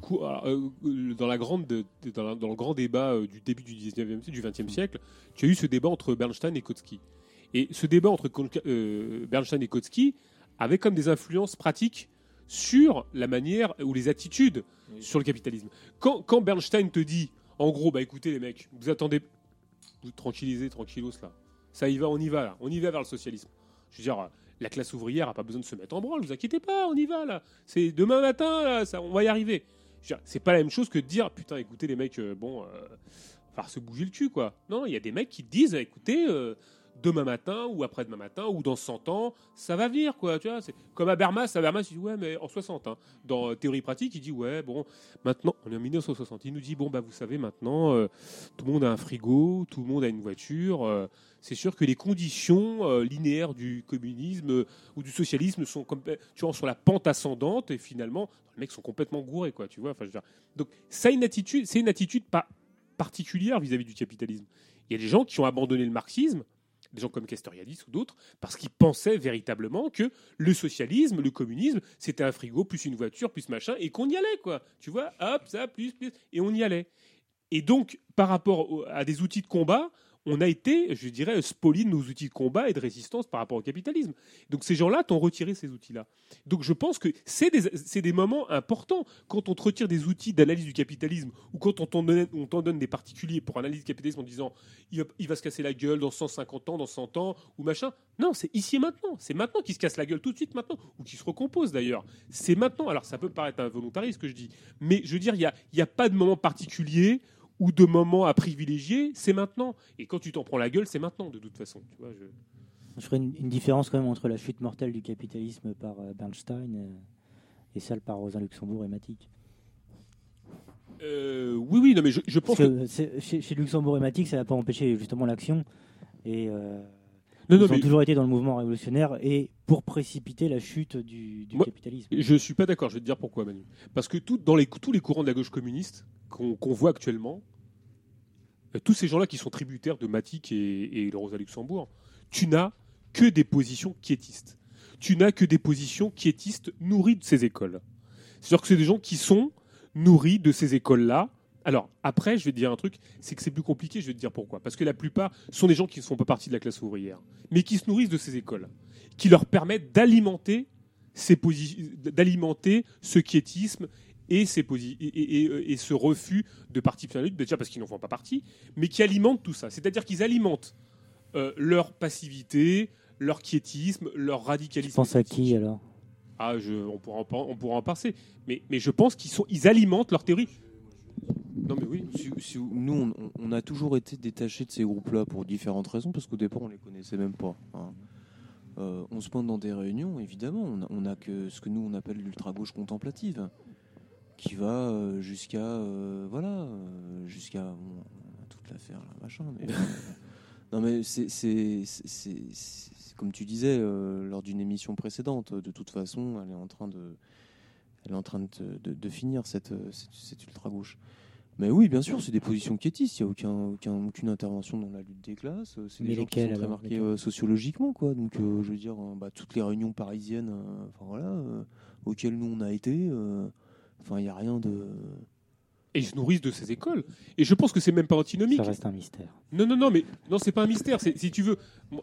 dans la grande, de- dans, le grand débat du début du 19e, du 20e siècle, tu as eu ce débat entre Bernstein et Kautsky. Et ce débat entre Bernstein et Kautsky avait comme des influences pratiques sur la manière ou les attitudes sur le capitalisme. Quand, quand Bernstein te dit, en gros, bah écoutez les mecs, vous attendez, vous tranquillisez, tranquillos là, ça y va, on y va là, on y va vers le socialisme. Je veux dire, euh, la classe ouvrière a pas besoin de se mettre en branle, vous inquiétez pas, on y va là. C'est demain matin, là, ça, on va y arriver. C'est pas la même chose que de dire, putain, écoutez les mecs, euh, bon, euh, falloir se bouger le cul quoi. Non, il y a des mecs qui te disent, écoutez, euh, demain matin ou après-demain matin ou dans 100 ans, ça va venir, quoi. Tu vois, c'est comme Habermas. Habermas, il dit ouais, mais en 60. hein. Dans euh, théorie pratique, il dit ouais, bon, maintenant, on est en 1960. Il nous dit bon, bah, vous savez, maintenant, euh, tout le monde a un frigo, tout le monde a une voiture. euh, c'est sûr que les conditions linéaires du communisme ou du socialisme sont comme, tu vois, sur la pente ascendante et finalement, les mecs sont complètement gourés, quoi. Tu vois, enfin. Donc, ça, une attitude, c'est une attitude pas particulière vis-à-vis du capitalisme. Il y a des gens qui ont abandonné le marxisme, des gens comme Castoriadis ou d'autres, parce qu'ils pensaient véritablement que le socialisme, le communisme, c'était un frigo plus une voiture plus machin, et qu'on y allait, quoi. Tu vois, hop, ça, plus, plus, et on y allait. Et donc, par rapport à des outils de combat, on a été, je dirais, spoilé de nos outils de combat et de résistance par rapport au capitalisme. Donc ces gens-là t'ont retiré ces outils-là. Donc je pense que c'est des, des moments importants. Quand on te retire des outils d'analyse du capitalisme ou quand on t'en donne, donne des particuliers pour analyser le capitalisme en disant il va, se casser la gueule dans 150 ans, dans 100 ans ou machin. Non, c'est ici et maintenant. C'est maintenant qu'il se casse la gueule tout de suite maintenant ou qu'il se recompose d'ailleurs. C'est maintenant. Alors ça peut paraître involontariste ce que je dis, mais je veux dire, il n'y a, y a pas de moment particulier ou de moment à privilégier, c'est maintenant. Et quand tu t'en prends la gueule, c'est maintenant, de toute façon. Tu vois, je... Je ferais une, une différence quand même entre la chute mortelle du capitalisme par euh, Bernstein euh, et celle par Rosa Luxembourg et Matic. Euh, oui, oui, non, mais je, je pense Parce que. chez, chez Luxembourg et Matic, ça n'a pas empêché justement l'action. Et euh, Non, ils ont mais- toujours été dans le mouvement révolutionnaire et pour précipiter la chute du, du Moi, capitalisme. Je suis pas d'accord, je vais te dire pourquoi, Manu. Parce que tout, dans les, tous les courants de la gauche communiste qu'on qu'on voit actuellement, euh, tous ces gens-là qui sont tributaires de Matic et, et de Rosa Luxembourg, tu n'as que des positions quiétistes. Tu n'as que des positions quiétistes nourries de ces écoles. C'est-à-dire que c'est des gens qui sont nourris de ces écoles-là. Alors, après, je vais te dire un truc, c'est que c'est plus compliqué, je vais te dire pourquoi. Parce que la plupart sont des gens qui ne sont pas partie de la classe ouvrière, mais qui se nourrissent de ces écoles, qui leur permettent d'alimenter ces posi- d'alimenter ce quiétisme et, ces posi- et, et- et- et ce refus de parti pris en lutte, déjà parce qu'ils n'en font pas partie, mais qui alimentent tout ça. C'est-à-dire qu'ils alimentent euh, leur passivité, leur quiétisme, leur Tu radicalisme. penses à qui alors? Ah, je, on, pourra en, on pourra en passer. Mais, mais je pense qu'ils sont, ils alimentent leur théorie. Non, mais oui. Si- nous, on, a toujours été détachés de ces groupes-là pour différentes raisons, parce qu'au départ, on les connaissait même pas. hein. Euh, on se pointe dans des réunions, évidemment, on a, que ce que nous on appelle l'ultra-gauche contemplative, qui va euh, jusqu'à euh, voilà, jusqu'à on a toute l'affaire là, machin. Non mais c'est comme tu disais lors d'une émission précédente. De toute façon, elle est en train de elle est en train de, de- de finir cette, cette, cette ultra-gauche. Mais oui, bien sûr, c'est des positions quiétistes. Il n'y a aucun, aucun, aucune intervention dans la lutte des classes. C'est Mais des gens qui sont très marqués euh, sociologiquement, quoi. Donc, euh, je veux dire, euh, bah, toutes les réunions parisiennes, euh, enfin voilà, euh, auxquelles nous on a été. euh, Enfin, il n'y a rien de. Et ils se nourrissent de ces écoles. Et je pense que c'est même pas antinomique. Ça reste un mystère. Non, non, non, mais non, c'est pas un mystère. Si tu veux,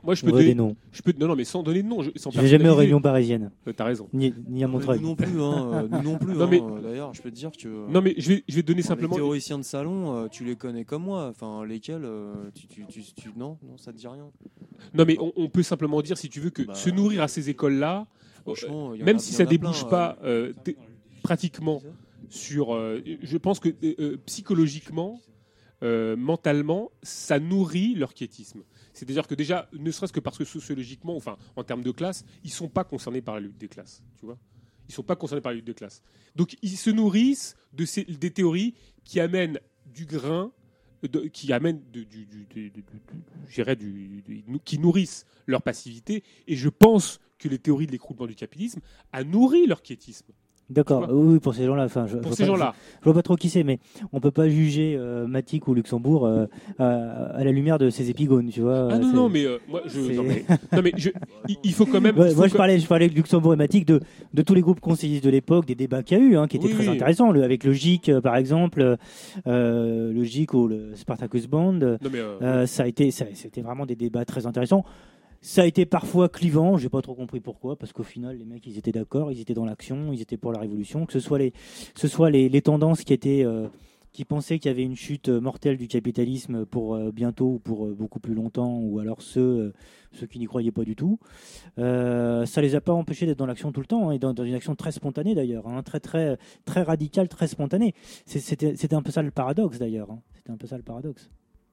moi je peux On donner des noms. Je peux, non, non, mais sans donner de nom. Je, sans Je vais jamais aux réunions parisiennes. Euh, T'as raison. Ni, ni à Montreuil. Nous non plus, hein, euh, nous non plus. Non, hein. mais- Euh, D'ailleurs, je peux te dire que. euh, Non, mais je vais, je vais te donner simplement. Les théoriciens de salon, euh, tu les connais comme moi. Enfin, lesquels tu, tu, tu, tu- non, non, ça te dit rien. Non, mais on, on peut simplement dire, si tu veux, que Bah, se nourrir à ces écoles-là, même a- si ça débouche plein, pas euh, pratiquement sur. euh, je pense que euh, euh, psychologiquement, mentalement, ça nourrit leur quiétisme. C'est-à-dire que déjà, ne serait-ce que parce que sociologiquement, enfin, en termes de classe, ils sont pas concernés par la lutte des classes. Tu vois Ils sont pas concernés par la lutte des classes. Donc, ils se nourrissent de ces, des théories qui amènent du grain qui amènent du, du- du- qui nourrissent leur passivité. Et je pense que les théories de l'écroulement du capitalisme a nourri leur quiétisme. D'accord, oui, pour ces gens-là. Enfin, je, Pour je ces gens-là. Je, je vois pas trop qui c'est, mais on peut pas juger euh, Matic ou Luxembourg euh, à, à la lumière de ces épigones, tu vois. Ah non, c'est- non, mais euh, moi, je, non, mais, non, mais il, faut quand même. Ouais, il faut moi, je parlais, je parlais de Luxembourg et Matic, de, de tous les groupes conseillistes de l'époque, des débats qu'il y a eu, hein, qui étaient Oui, très oui. intéressants, le- avec le GIC, euh, par exemple, euh, le GIC ou le Spartacus Band. Non, mais, euh, Euh, ça a été, ça- c'était vraiment des débats très intéressants. Ça a été parfois clivant, j'ai pas trop compris pourquoi, parce qu'au final, les mecs, ils étaient d'accord, ils étaient dans l'action, ils étaient pour la révolution, que ce soit les, ce soit les, tendances qui étaient, euh, qui pensaient qu'il y avait une chute euh, mortelle du capitalisme pour euh, bientôt ou pour beaucoup plus longtemps, ou alors ceux, ceux qui n'y croyaient pas du tout. Euh, ça les a pas empêchés d'être dans l'action tout le temps, hein, et dans, une action très spontanée d'ailleurs, hein, très très très radicale, très spontanée. C'était un peu ça le paradoxe d'ailleurs. hein. C'était un peu ça le paradoxe.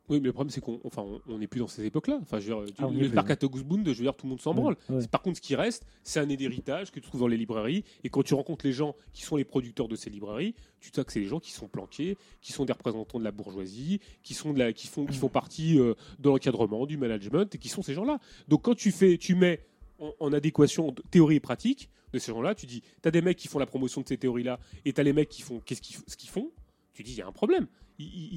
Oui, mais le problème, c'est qu'on enfin, on- n'est plus dans ces époques-là. Enfin, je veux dire, Ah, le parc à Togousbound, je veux dire, tout le monde s'en branle. ouais. Par contre, ce qui reste, c'est un héritage que tu trouves dans les librairies. Et quand tu rencontres les gens qui sont les producteurs de ces librairies, tu sais que c'est les gens qui sont planqués, qui sont des représentants de la bourgeoisie, qui, sont de la, qui, font, qui font partie euh, de l'encadrement, du management, et qui sont ces gens-là. Donc, quand tu, fais, tu mets en, en adéquation de théorie et pratique de ces gens-là, tu dis, tu as des mecs qui font la promotion de ces théories-là, et tu as les mecs qui font qu'est-ce qu'ils ce qu'ils font, tu dis, il y a un problème.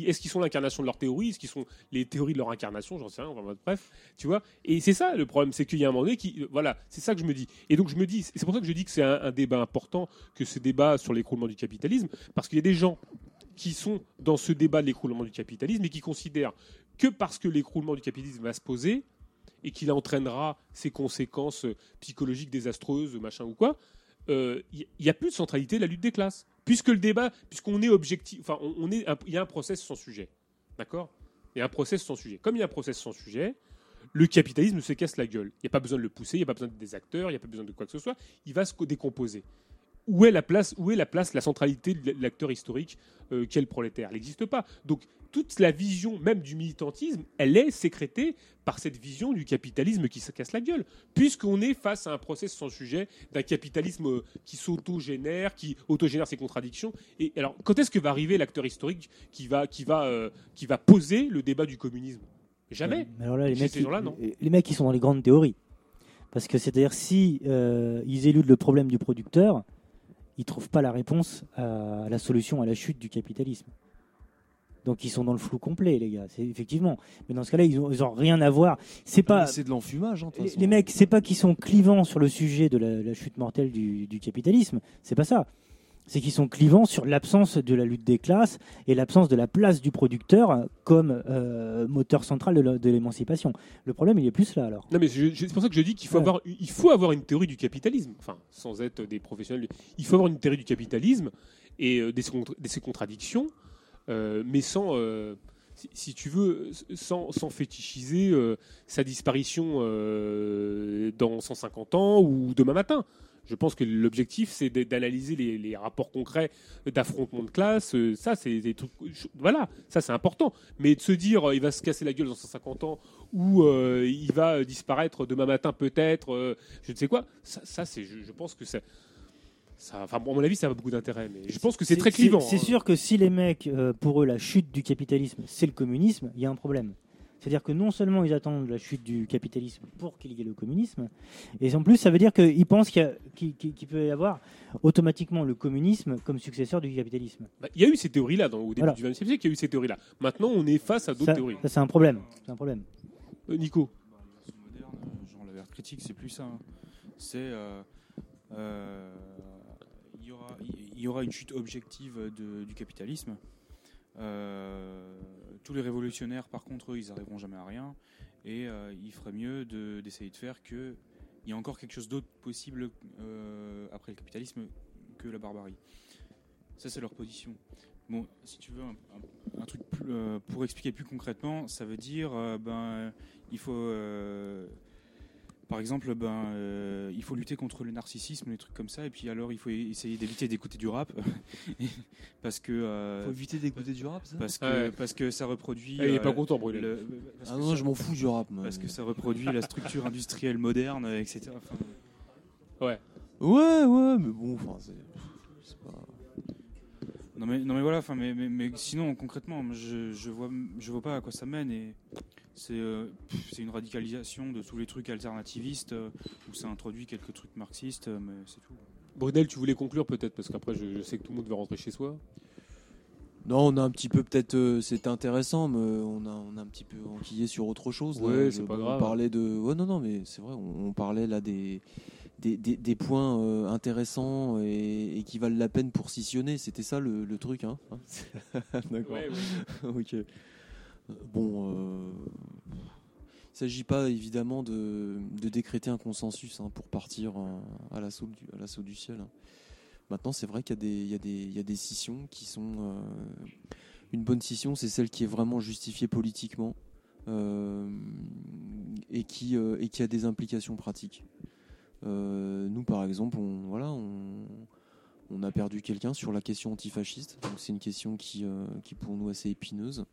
Est-ce qu'ils sont l'incarnation de leur théorie? Est-ce qu'ils sont les théories de leur incarnation? J'en sais rien. bref, tu vois. Et c'est ça le problème, c'est qu'il y a un moment donné qui, euh, voilà, c'est ça que je me dis. Et donc je me dis, c'est pour ça que je dis que c'est un, débat important, que ce débat sur l'écroulement du capitalisme, parce qu'il y a des gens qui sont dans ce débat de l'écroulement du capitalisme et qui considèrent que parce que l'écroulement du capitalisme va se poser et qu'il entraînera ses conséquences psychologiques désastreuses, machin ou quoi, euh, il n'y a plus de centralité de la lutte des classes. Puisque le débat, puisqu'on est objectif, enfin, on, est, un- il y a un process sans sujet. D'accord? Il y a un process sans sujet. Comme il y a un process sans sujet, le capitalisme se casse la gueule. Il n'y a pas besoin de le pousser, il n'y a pas besoin des acteurs, il n'y a pas besoin de quoi que ce soit. Il va se co- décomposer. Où est la place, où est la place, la centralité de l'acteur historique euh, qu'est le prolétaire? Elle n'existe pas. Donc toute la vision même du militantisme, elle est sécrétée par cette vision du capitalisme qui se casse la gueule. Puisqu'on est face à un process sans sujet d'un capitalisme euh, qui s'autogénère, qui autogénère ses contradictions. Et alors, quand est-ce que va arriver l'acteur historique qui va, qui, va, euh, qui va poser le débat du communisme? Jamais. Mais alors là, les mecs, gens-là, ils- non. les mecs, ils sont dans les grandes théories. Parce que c'est-à-dire, si euh, ils éludent le problème du producteur, ils trouvent pas la réponse à la solution à la chute du capitalisme. Donc ils sont dans le flou complet, les gars. C'est effectivement. Mais dans ce cas-là, ils ont, ils ont rien à voir. C'est pas. C'est de l'enfumage, hein, Les, les mecs, c'est pas qu'ils sont clivants sur le sujet de la, la chute mortelle du, du capitalisme. C'est pas ça. C'est qu'ils sont clivants sur l'absence de la lutte des classes et l'absence de la place du producteur comme euh, moteur central de l'émancipation. Le problème, il est plus là alors. Non, mais c'est pour ça que je dis qu'il faut, avoir, il faut avoir une théorie du capitalisme. Enfin, sans être des professionnels. Il faut avoir une théorie du capitalisme et euh, des, de ses contradictions, euh, mais sans, si, si tu veux, sans, sans fétichiser sa disparition dans 150 ans ou demain matin. Je pense que l'objectif, c'est d'analyser les, les rapports concrets d'affrontement de classe. euh, Ça, c'est des trucs. Voilà, ça, c'est important. Mais de se dire, euh, il va se casser la gueule dans 150 ans ou euh, il va disparaître demain matin, peut-être, euh, je ne sais quoi, ça, ça, c'est, je, je pense que ça. ça enfin, bon, à mon avis, ça a beaucoup d'intérêt. Mais je pense que c'est très clivant. C'est hein. sûr que si les mecs, euh, pour eux, la chute du capitalisme, c'est le communisme, il y a un problème. C'est-à-dire que non seulement ils attendent la chute du capitalisme pour qu'il y ait le communisme, et en plus ça veut dire qu'ils pensent qu'il y a- qu'il- qu'il- qu'il peut y avoir automatiquement le communisme comme successeur du capitalisme. Bah, Il y a eu ces théories-là dans- au début Voilà. du XXe siècle. Il y a eu ces théories-là. Maintenant, on est face à d'autres Ça, théories. ça, c'est un problème. C'est un problème. Euh, Nico. moderne, genre la verre critique, c'est plus ça. hein. C'est euh, euh, il y aura il y aura une chute objective de- du capitalisme. Euh, tous les révolutionnaires, par contre, ils arriveront jamais à rien. Et euh, il ferait mieux de- d'essayer de faire que il y a encore quelque chose d'autre possible euh, après le capitalisme que la barbarie. Ça, c'est leur position. Bon, si tu veux un, truc pour expliquer plus concrètement, ça veut dire, ben, il faut, par exemple, ben, euh, il faut lutter contre le narcissisme, les trucs comme ça, et puis alors il faut essayer d'éviter d'écouter du rap, parce que. euh, Faut éviter d'écouter du rap, ça? Parce que Ouais. parce que ça reproduit. Ah, il est euh, pas content, le- parce Ah non, ça- je m'en fous du rap, moi. Parce que ça reproduit la structure industrielle moderne, etc. Enfin, Ouais. Ouais, ouais, mais bon, enfin, c'est. pas- Non mais, non mais voilà, enfin, mais, mais, mais sinon concrètement, je, je vois je vois pas à quoi ça mène et c'est euh, c'est une radicalisation de tous les trucs alternativistes euh, où ça introduit quelques trucs marxistes, euh, mais c'est tout. Brunel, tu voulais conclure peut-être parce qu'après, je, je sais que tout le monde veut rentrer chez soi. Non, on a un petit peu peut-être, c'était intéressant, mais on a, on a un petit peu enquillé sur autre chose. Ouais, c'est pas on grave. parlait de, ouais, non, non, mais c'est vrai, on, on parlait là des des, des- des points euh, intéressants et, et qui valent la peine pour scissionner. C'était ça le, le truc, hein. D'accord. Ouais, ok. Bon, euh, il s'agit pas évidemment de, décréter un consensus hein, pour partir euh, à l'assaut du, ciel. hein. Maintenant, c'est vrai qu'il y a des, scissions qui sont. euh, une bonne scission, c'est celle qui est vraiment justifiée politiquement et, qui, a des implications pratiques. Nous, par exemple, on, voilà, on, a perdu quelqu'un sur la question antifasciste. C'est une question qui, pour nous assez épineuse.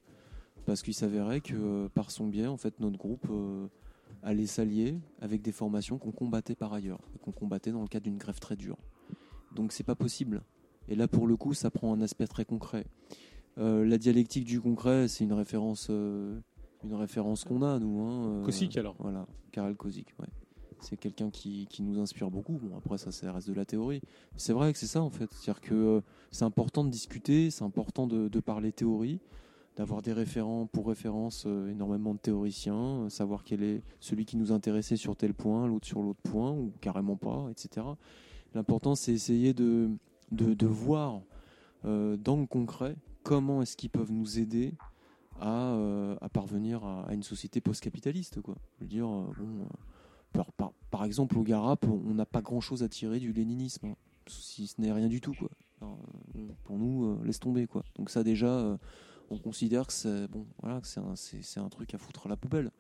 Parce qu'il s'avérait que euh, par son biais, en fait, notre groupe euh, allait s'allier avec des formations qu'on combattait par ailleurs, qu'on combattait dans le cadre d'une grève très dure. Donc c'est pas possible. Et là, pour le coup, ça prend un aspect très concret. Euh, la dialectique du concret, c'est une référence, euh, une référence qu'on a nous. Hein, euh, Kosic, alors. Voilà, Karel Kosic. Ouais. C'est quelqu'un qui, qui nous inspire beaucoup. Bon, après ça, ça reste de la théorie. C'est vrai que c'est ça en fait. C'est-à-dire que c'est important de discuter, c'est important de, de parler théorie, d'avoir des référents pour référence euh, énormément de théoriciens, euh, savoir quel est celui qui nous intéressait sur tel point, l'autre sur l'autre point, ou carrément pas, etc. L'important, c'est essayer de, de, de voir euh, dans le concret comment est-ce qu'ils peuvent nous aider à, à parvenir à, une société post-capitaliste. Quoi. Je veux dire, bon, par, par, exemple, au Garap, on n'a pas grand-chose à tirer du léninisme, hein, si ce n'est rien du tout. Quoi. Pour nous, laisse tomber. Quoi. Donc ça, déjà, on considère que c'est bon, voilà, c'est un, truc à foutre à la poubelle.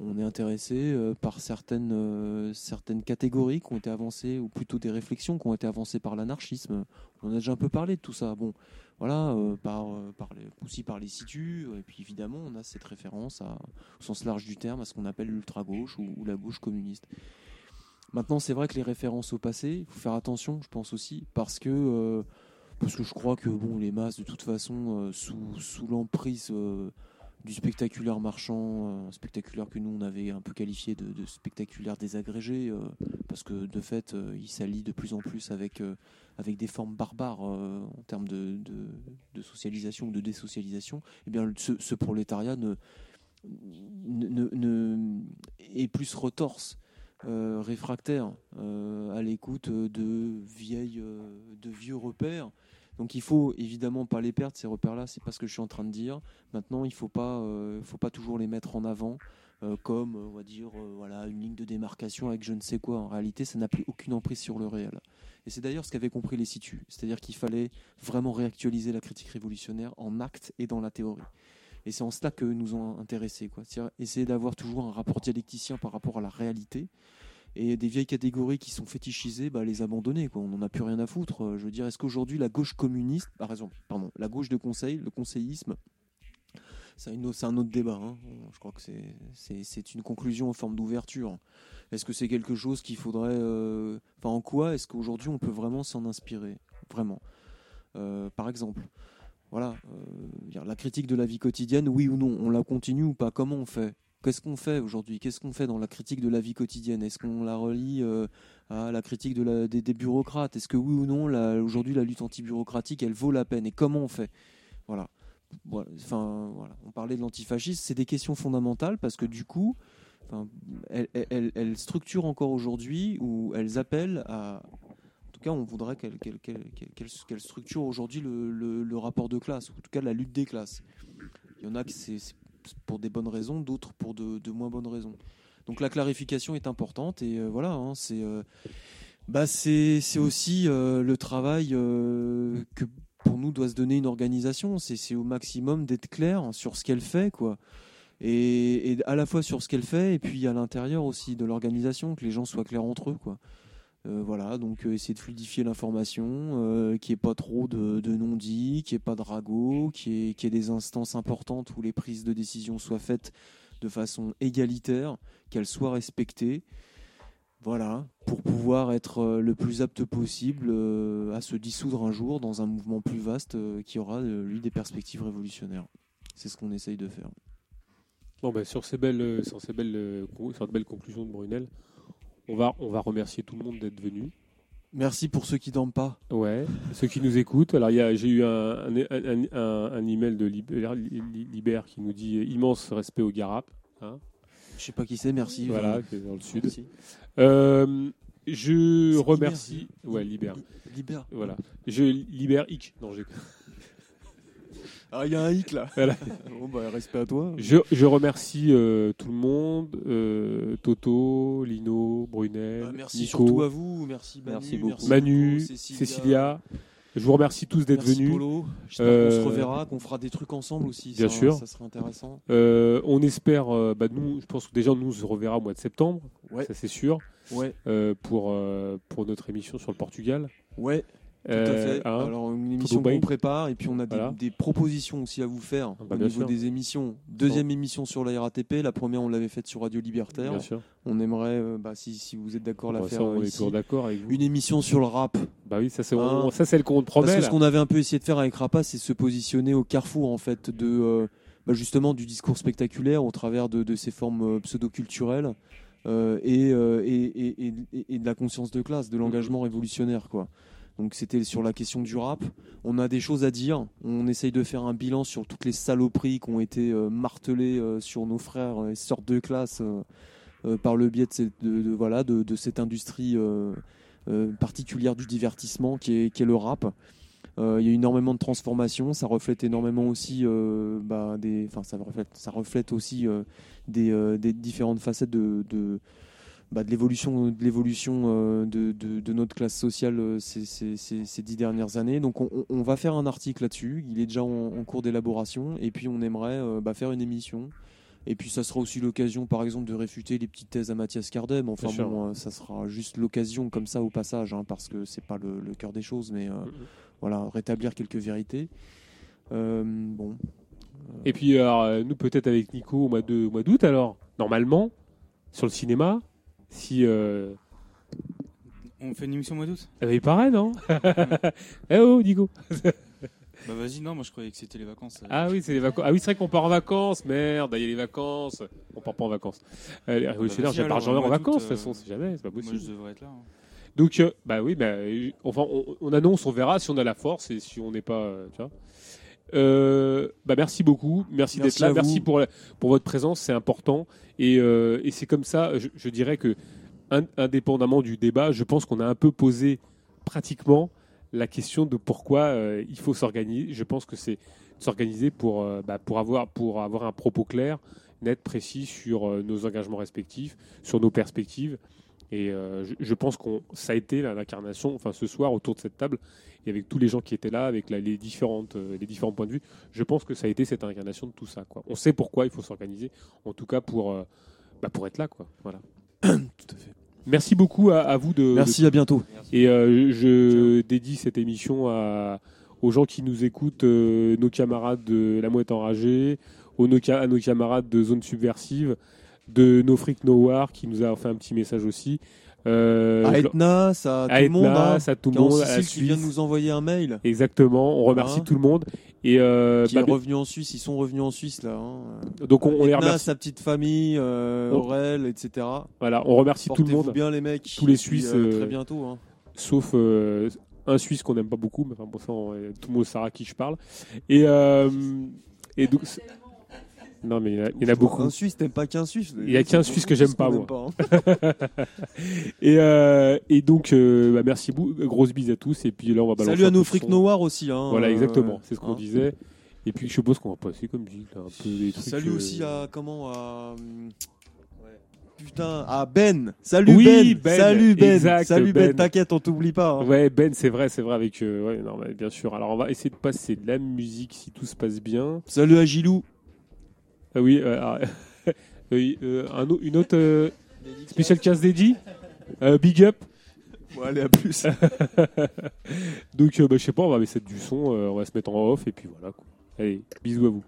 On est intéressé euh, par certaines, euh, certaines catégories qui ont été avancées, ou plutôt des réflexions qui ont été avancées par l'anarchisme. On a déjà un peu parlé de tout ça. Bon, voilà, euh, par, aussi par les situs. Et puis évidemment, on a cette référence à, au sens large du terme à ce qu'on appelle l'ultra-gauche ou, ou la gauche communiste. Maintenant, c'est vrai que les références au passé, il faut faire attention, je pense aussi, parce que, parce que je crois que bon, les masses, de toute façon, euh, sous, sous l'emprise euh, du spectaculaire marchand, euh, spectaculaire que nous on avait un peu qualifié de, spectaculaire désagrégé, parce que de fait, il s'allie de plus en plus avec, avec des formes barbares en termes de, de, socialisation ou de désocialisation. Eh bien, ce, prolétariat ne, ne, ne- est plus retorse réfractaire à l'écoute de vieilles, de vieux repères. Donc il faut évidemment pas les perdre ces repères-là. C'est pas ce que je suis en train de dire. Maintenant, il faut pas, euh, faut pas toujours les mettre en avant euh, comme, euh, on va dire, voilà, une ligne de démarcation avec je ne sais quoi. En réalité, ça n'a plus aucune emprise sur le réel. Et c'est d'ailleurs ce qu'avaient compris les situs. C'est-à-dire qu'il fallait vraiment réactualiser la critique révolutionnaire en acte et dans la théorie. Et c'est en cela que nous ont intéressés. quoi. Essayer d'avoir toujours un rapport dialecticien par rapport à la réalité. Et des vieilles catégories qui sont fétichisées, bah, les abandonner. Quoi. On n'en a plus rien à foutre. Euh, Je veux dire, est-ce qu'aujourd'hui la gauche communiste, par exemple, pardon, la gauche de conseil, le conseillisme, c'est un autre débat. hein. Je crois que c'est- une conclusion en forme d'ouverture. Est-ce que c'est quelque chose qu'il faudrait. euh, Enfin, en quoi est-ce qu'aujourd'hui on peut vraiment s'en inspirer? Vraiment. Euh, par exemple, voilà, la critique de la vie quotidienne, oui ou non, on la continue ou pas? Comment on fait? Qu'est-ce qu'on fait aujourd'hui? Qu'est-ce qu'on fait dans la critique de la vie quotidienne? Est-ce qu'on la relie euh, à la critique des, bureaucrates? Est-ce que oui ou non, aujourd'hui, la lutte anti-bureaucratique, elle vaut la peine? Et comment on fait? Voilà. Enfin, voilà. On parlait de l'antifascisme, c'est des questions fondamentales parce que du coup, elles, structurent encore aujourd'hui ou elles appellent à. En tout cas, on voudrait qu'elles structurent aujourd'hui le, rapport de classe, ou en tout cas la lutte des classes. Il y en a c'est c'est pour des bonnes raisons, d'autres pour de, moins bonnes raisons. Donc la clarification est importante et euh, voilà, hein, c'est euh, bah c'est aussi euh, le travail que pour nous doit se donner une organisation. C'est c'est au maximum d'être clair sur ce qu'elle fait, quoi. Et, et à la fois sur ce qu'elle fait et puis à l'intérieur aussi de l'organisation, que les gens soient clairs entre eux, quoi. Euh, voilà, donc euh, essayer de fluidifier l'information, euh, qu'il n'y ait pas trop de, non-dits, qu'il n'y ait pas de ragots, qu'il y, ait- des instances importantes où les prises de décision soient faites de façon égalitaire, qu'elles soient respectées. Voilà, pour pouvoir être euh, le plus apte possible à se dissoudre un jour dans un mouvement plus vaste qui aura, lui, des perspectives révolutionnaires. C'est ce qu'on essaye de faire. Bon, ben, sur ces belles, sur ces belles, sur cette belle conclusion de Brunel, on va, on va remercier tout le monde d'être venu. Merci pour ceux qui dorment pas. Ouais, ceux qui nous écoutent. Alors, j'ai eu un, un, un, un- un email de Liber, Liber qui nous dit euh, immense respect au Garap. Hein. Je sais pas qui c'est, merci. Voilà, qui est dans le sud. Euh, je remercie. Ouais, Liber. Liber. Voilà. Je libère Ick. Non, j'ai. Ah, il y a un hic là. Voilà. bon, bah, respect à toi. Je, je remercie euh, tout le monde, euh, Toto, Lino, Brunel, Bah, merci Nico, surtout à vous, merci Manu, Merci beaucoup. merci Manu, beaucoup, Cécilia. Je vous remercie tous d'être venus. Polo. J'espère Euh, qu'on se reverra, qu'on fera des trucs ensemble aussi. Bien ça, sûr. Ça serait intéressant. Euh, on espère, euh, bah, nous, je pense que déjà nous on se reverra au mois de septembre, Ouais. ça c'est sûr, Ouais. euh, pour, euh, pour notre émission sur le Portugal. Ouais. Tout à fait. hein, Alors une émission qu'on prépare et puis on a des, Voilà. des propositions aussi à vous faire bah, au bien niveau sûr. des émissions. Deuxième émission sur la RATP, la première on l'avait faite sur Radio Libertaire. Bien sûr. On aimerait, euh, bah, si, si vous êtes d'accord, la Bah, faire ça, on euh, est ici. toujours d'accord avec vous. Une émission sur le rap. Bah oui, ça c'est Hein ça c'est le qu'on promet. Parce que là. ce qu'on avait un peu essayé de faire avec Rapas, c'est se positionner au carrefour en fait de euh, bah, justement du discours spectaculaire au travers de, de ces formes euh, pseudo-culturelles euh, euh, et- et de la conscience de classe, de l'engagement révolutionnaire quoi. Donc c'était sur la question du rap. On a des choses à dire. On essaye de faire un bilan sur toutes les saloperies qui ont été euh, martelées euh, sur nos frères et sœurs de classe euh, par le biais de, cette- industrie particulière du divertissement qui est, le rap. Il y a énormément de transformations, ça reflète énormément aussi, des, différentes facettes de, bah, de l'évolution, de l'évolution euh, de, de- de notre classe sociale euh, ces, ces- ces- ces dix dernières années. Donc on, va faire un article là-dessus, il est déjà en, en cours d'élaboration, et puis on aimerait euh, bah, faire une émission. Et puis ça sera aussi l'occasion, par exemple, de réfuter les petites thèses à Mathias Cardem. Enfin bon, euh, ça sera juste l'occasion comme ça au passage, hein, parce que c'est pas le, le cœur des choses, mais euh, voilà, rétablir quelques vérités. Bon. Et puis alors, nous peut-être avec Nico au mois d'août alors normalement sur le cinéma si euh... On fait une émission au mois d'août? Eh ben, il paraît non? Eh oh Nico Bah vas-y, non, moi je croyais que c'était les vacances. euh. Ah oui c'est les vacances ah oui c'est vrai qu'on part en vacances merde il y a les vacances on part pas en vacances euh, les révolutionnaires vas-y, je pars alors, jamais au en mois d'août, vacances de toute euh, façon c'est jamais c'est pas Moi possible je devrais être là. hein. donc euh, bah oui bah, euh, enfin on, on annonce on verra si on a la force et si on n'est pas euh, tu vois Euh, bah merci beaucoup, merci, d'être là, merci pour, la- pour votre présence, c'est important. Et, euh, et c'est comme ça, je, je dirais que in- indépendamment du débat, je pense qu'on a un peu posé pratiquement la question de pourquoi euh, il faut s'organiser. Je pense que c'est s'organiser pour, bah, pour, avoir, pour avoir un propos clair, net, précis sur nos engagements respectifs, sur nos perspectives. Et euh, je, je pense qu'on ça a été l'incarnation, enfin ce soir autour de cette table, et avec tous les gens qui étaient là, avec la- les, différentes, euh, les différents points de vue, je pense que ça a été cette incarnation de tout ça. Quoi. On sait pourquoi il faut s'organiser, en tout cas pour, euh, bah, pour être là. Quoi. Voilà. Merci beaucoup à, à vous de. Merci, de- à bientôt. Et je dédie cette émission à, aux gens qui nous écoutent, nos camarades de La Mouette Enragée, aux, à nos camarades de Zone Subversive, de No Freak No War qui nous a fait un petit message aussi. Euh, à Etna, ça, tout à le monde, Etna, hein, ça, tout le monde, à la Sicile, qui vient de nous envoyer un mail. Exactement, on remercie Hein tout le monde. Et euh, qui bah, est revenu en Suisse, ils sont revenus en Suisse là. hein. Donc, on- on les remercie. sa petite famille, euh, On- Aurel, etc. Voilà, on remercie tout le monde. bien les mecs. Tous les Et puis, Suisses. euh, euh, très bientôt. hein. Sauf euh, un Suisse qu'on n'aime pas beaucoup, mais enfin, bon, ça, on- tout le monde saura à qui je parle. Et, euh, et donc. Non, mais il y en a, il y en a beaucoup. Un Suisse, t'aimes pas qu'un Suisse Il y a qu'un Suisse que j'aime pas, moi. pas, hein. et, euh, et donc, euh, bah, merci beaucoup. Grosse bise à tous. Et puis là, on va balancer Salut à nos frics noirs aussi. Hein, Voilà, euh, exactement. C'est ce qu'on hein. disait. Et puis, je suppose qu'on va passer comme dit, un peu des trucs. Salut aussi à comment à putain à Ben. Salut Oui, Ben. Ben, Salut Ben. exact, Salut Ben. Ben. T'inquiète, on t'oublie pas. hein. Ouais, Ben, c'est vrai, c'est vrai avec. euh, ouais, non, mais bien sûr. Alors, on va essayer de passer de la musique si tout se passe bien. Salut à Gilou. Ah oui, euh, ah, euh, un une autre euh, spéciale case dédiée. Euh, big up. Bon, allez, à plus. Donc, euh, bah, je sais pas, on va mettre du son, euh, on va se mettre en off et puis voilà. quoi. Allez, bisous à vous.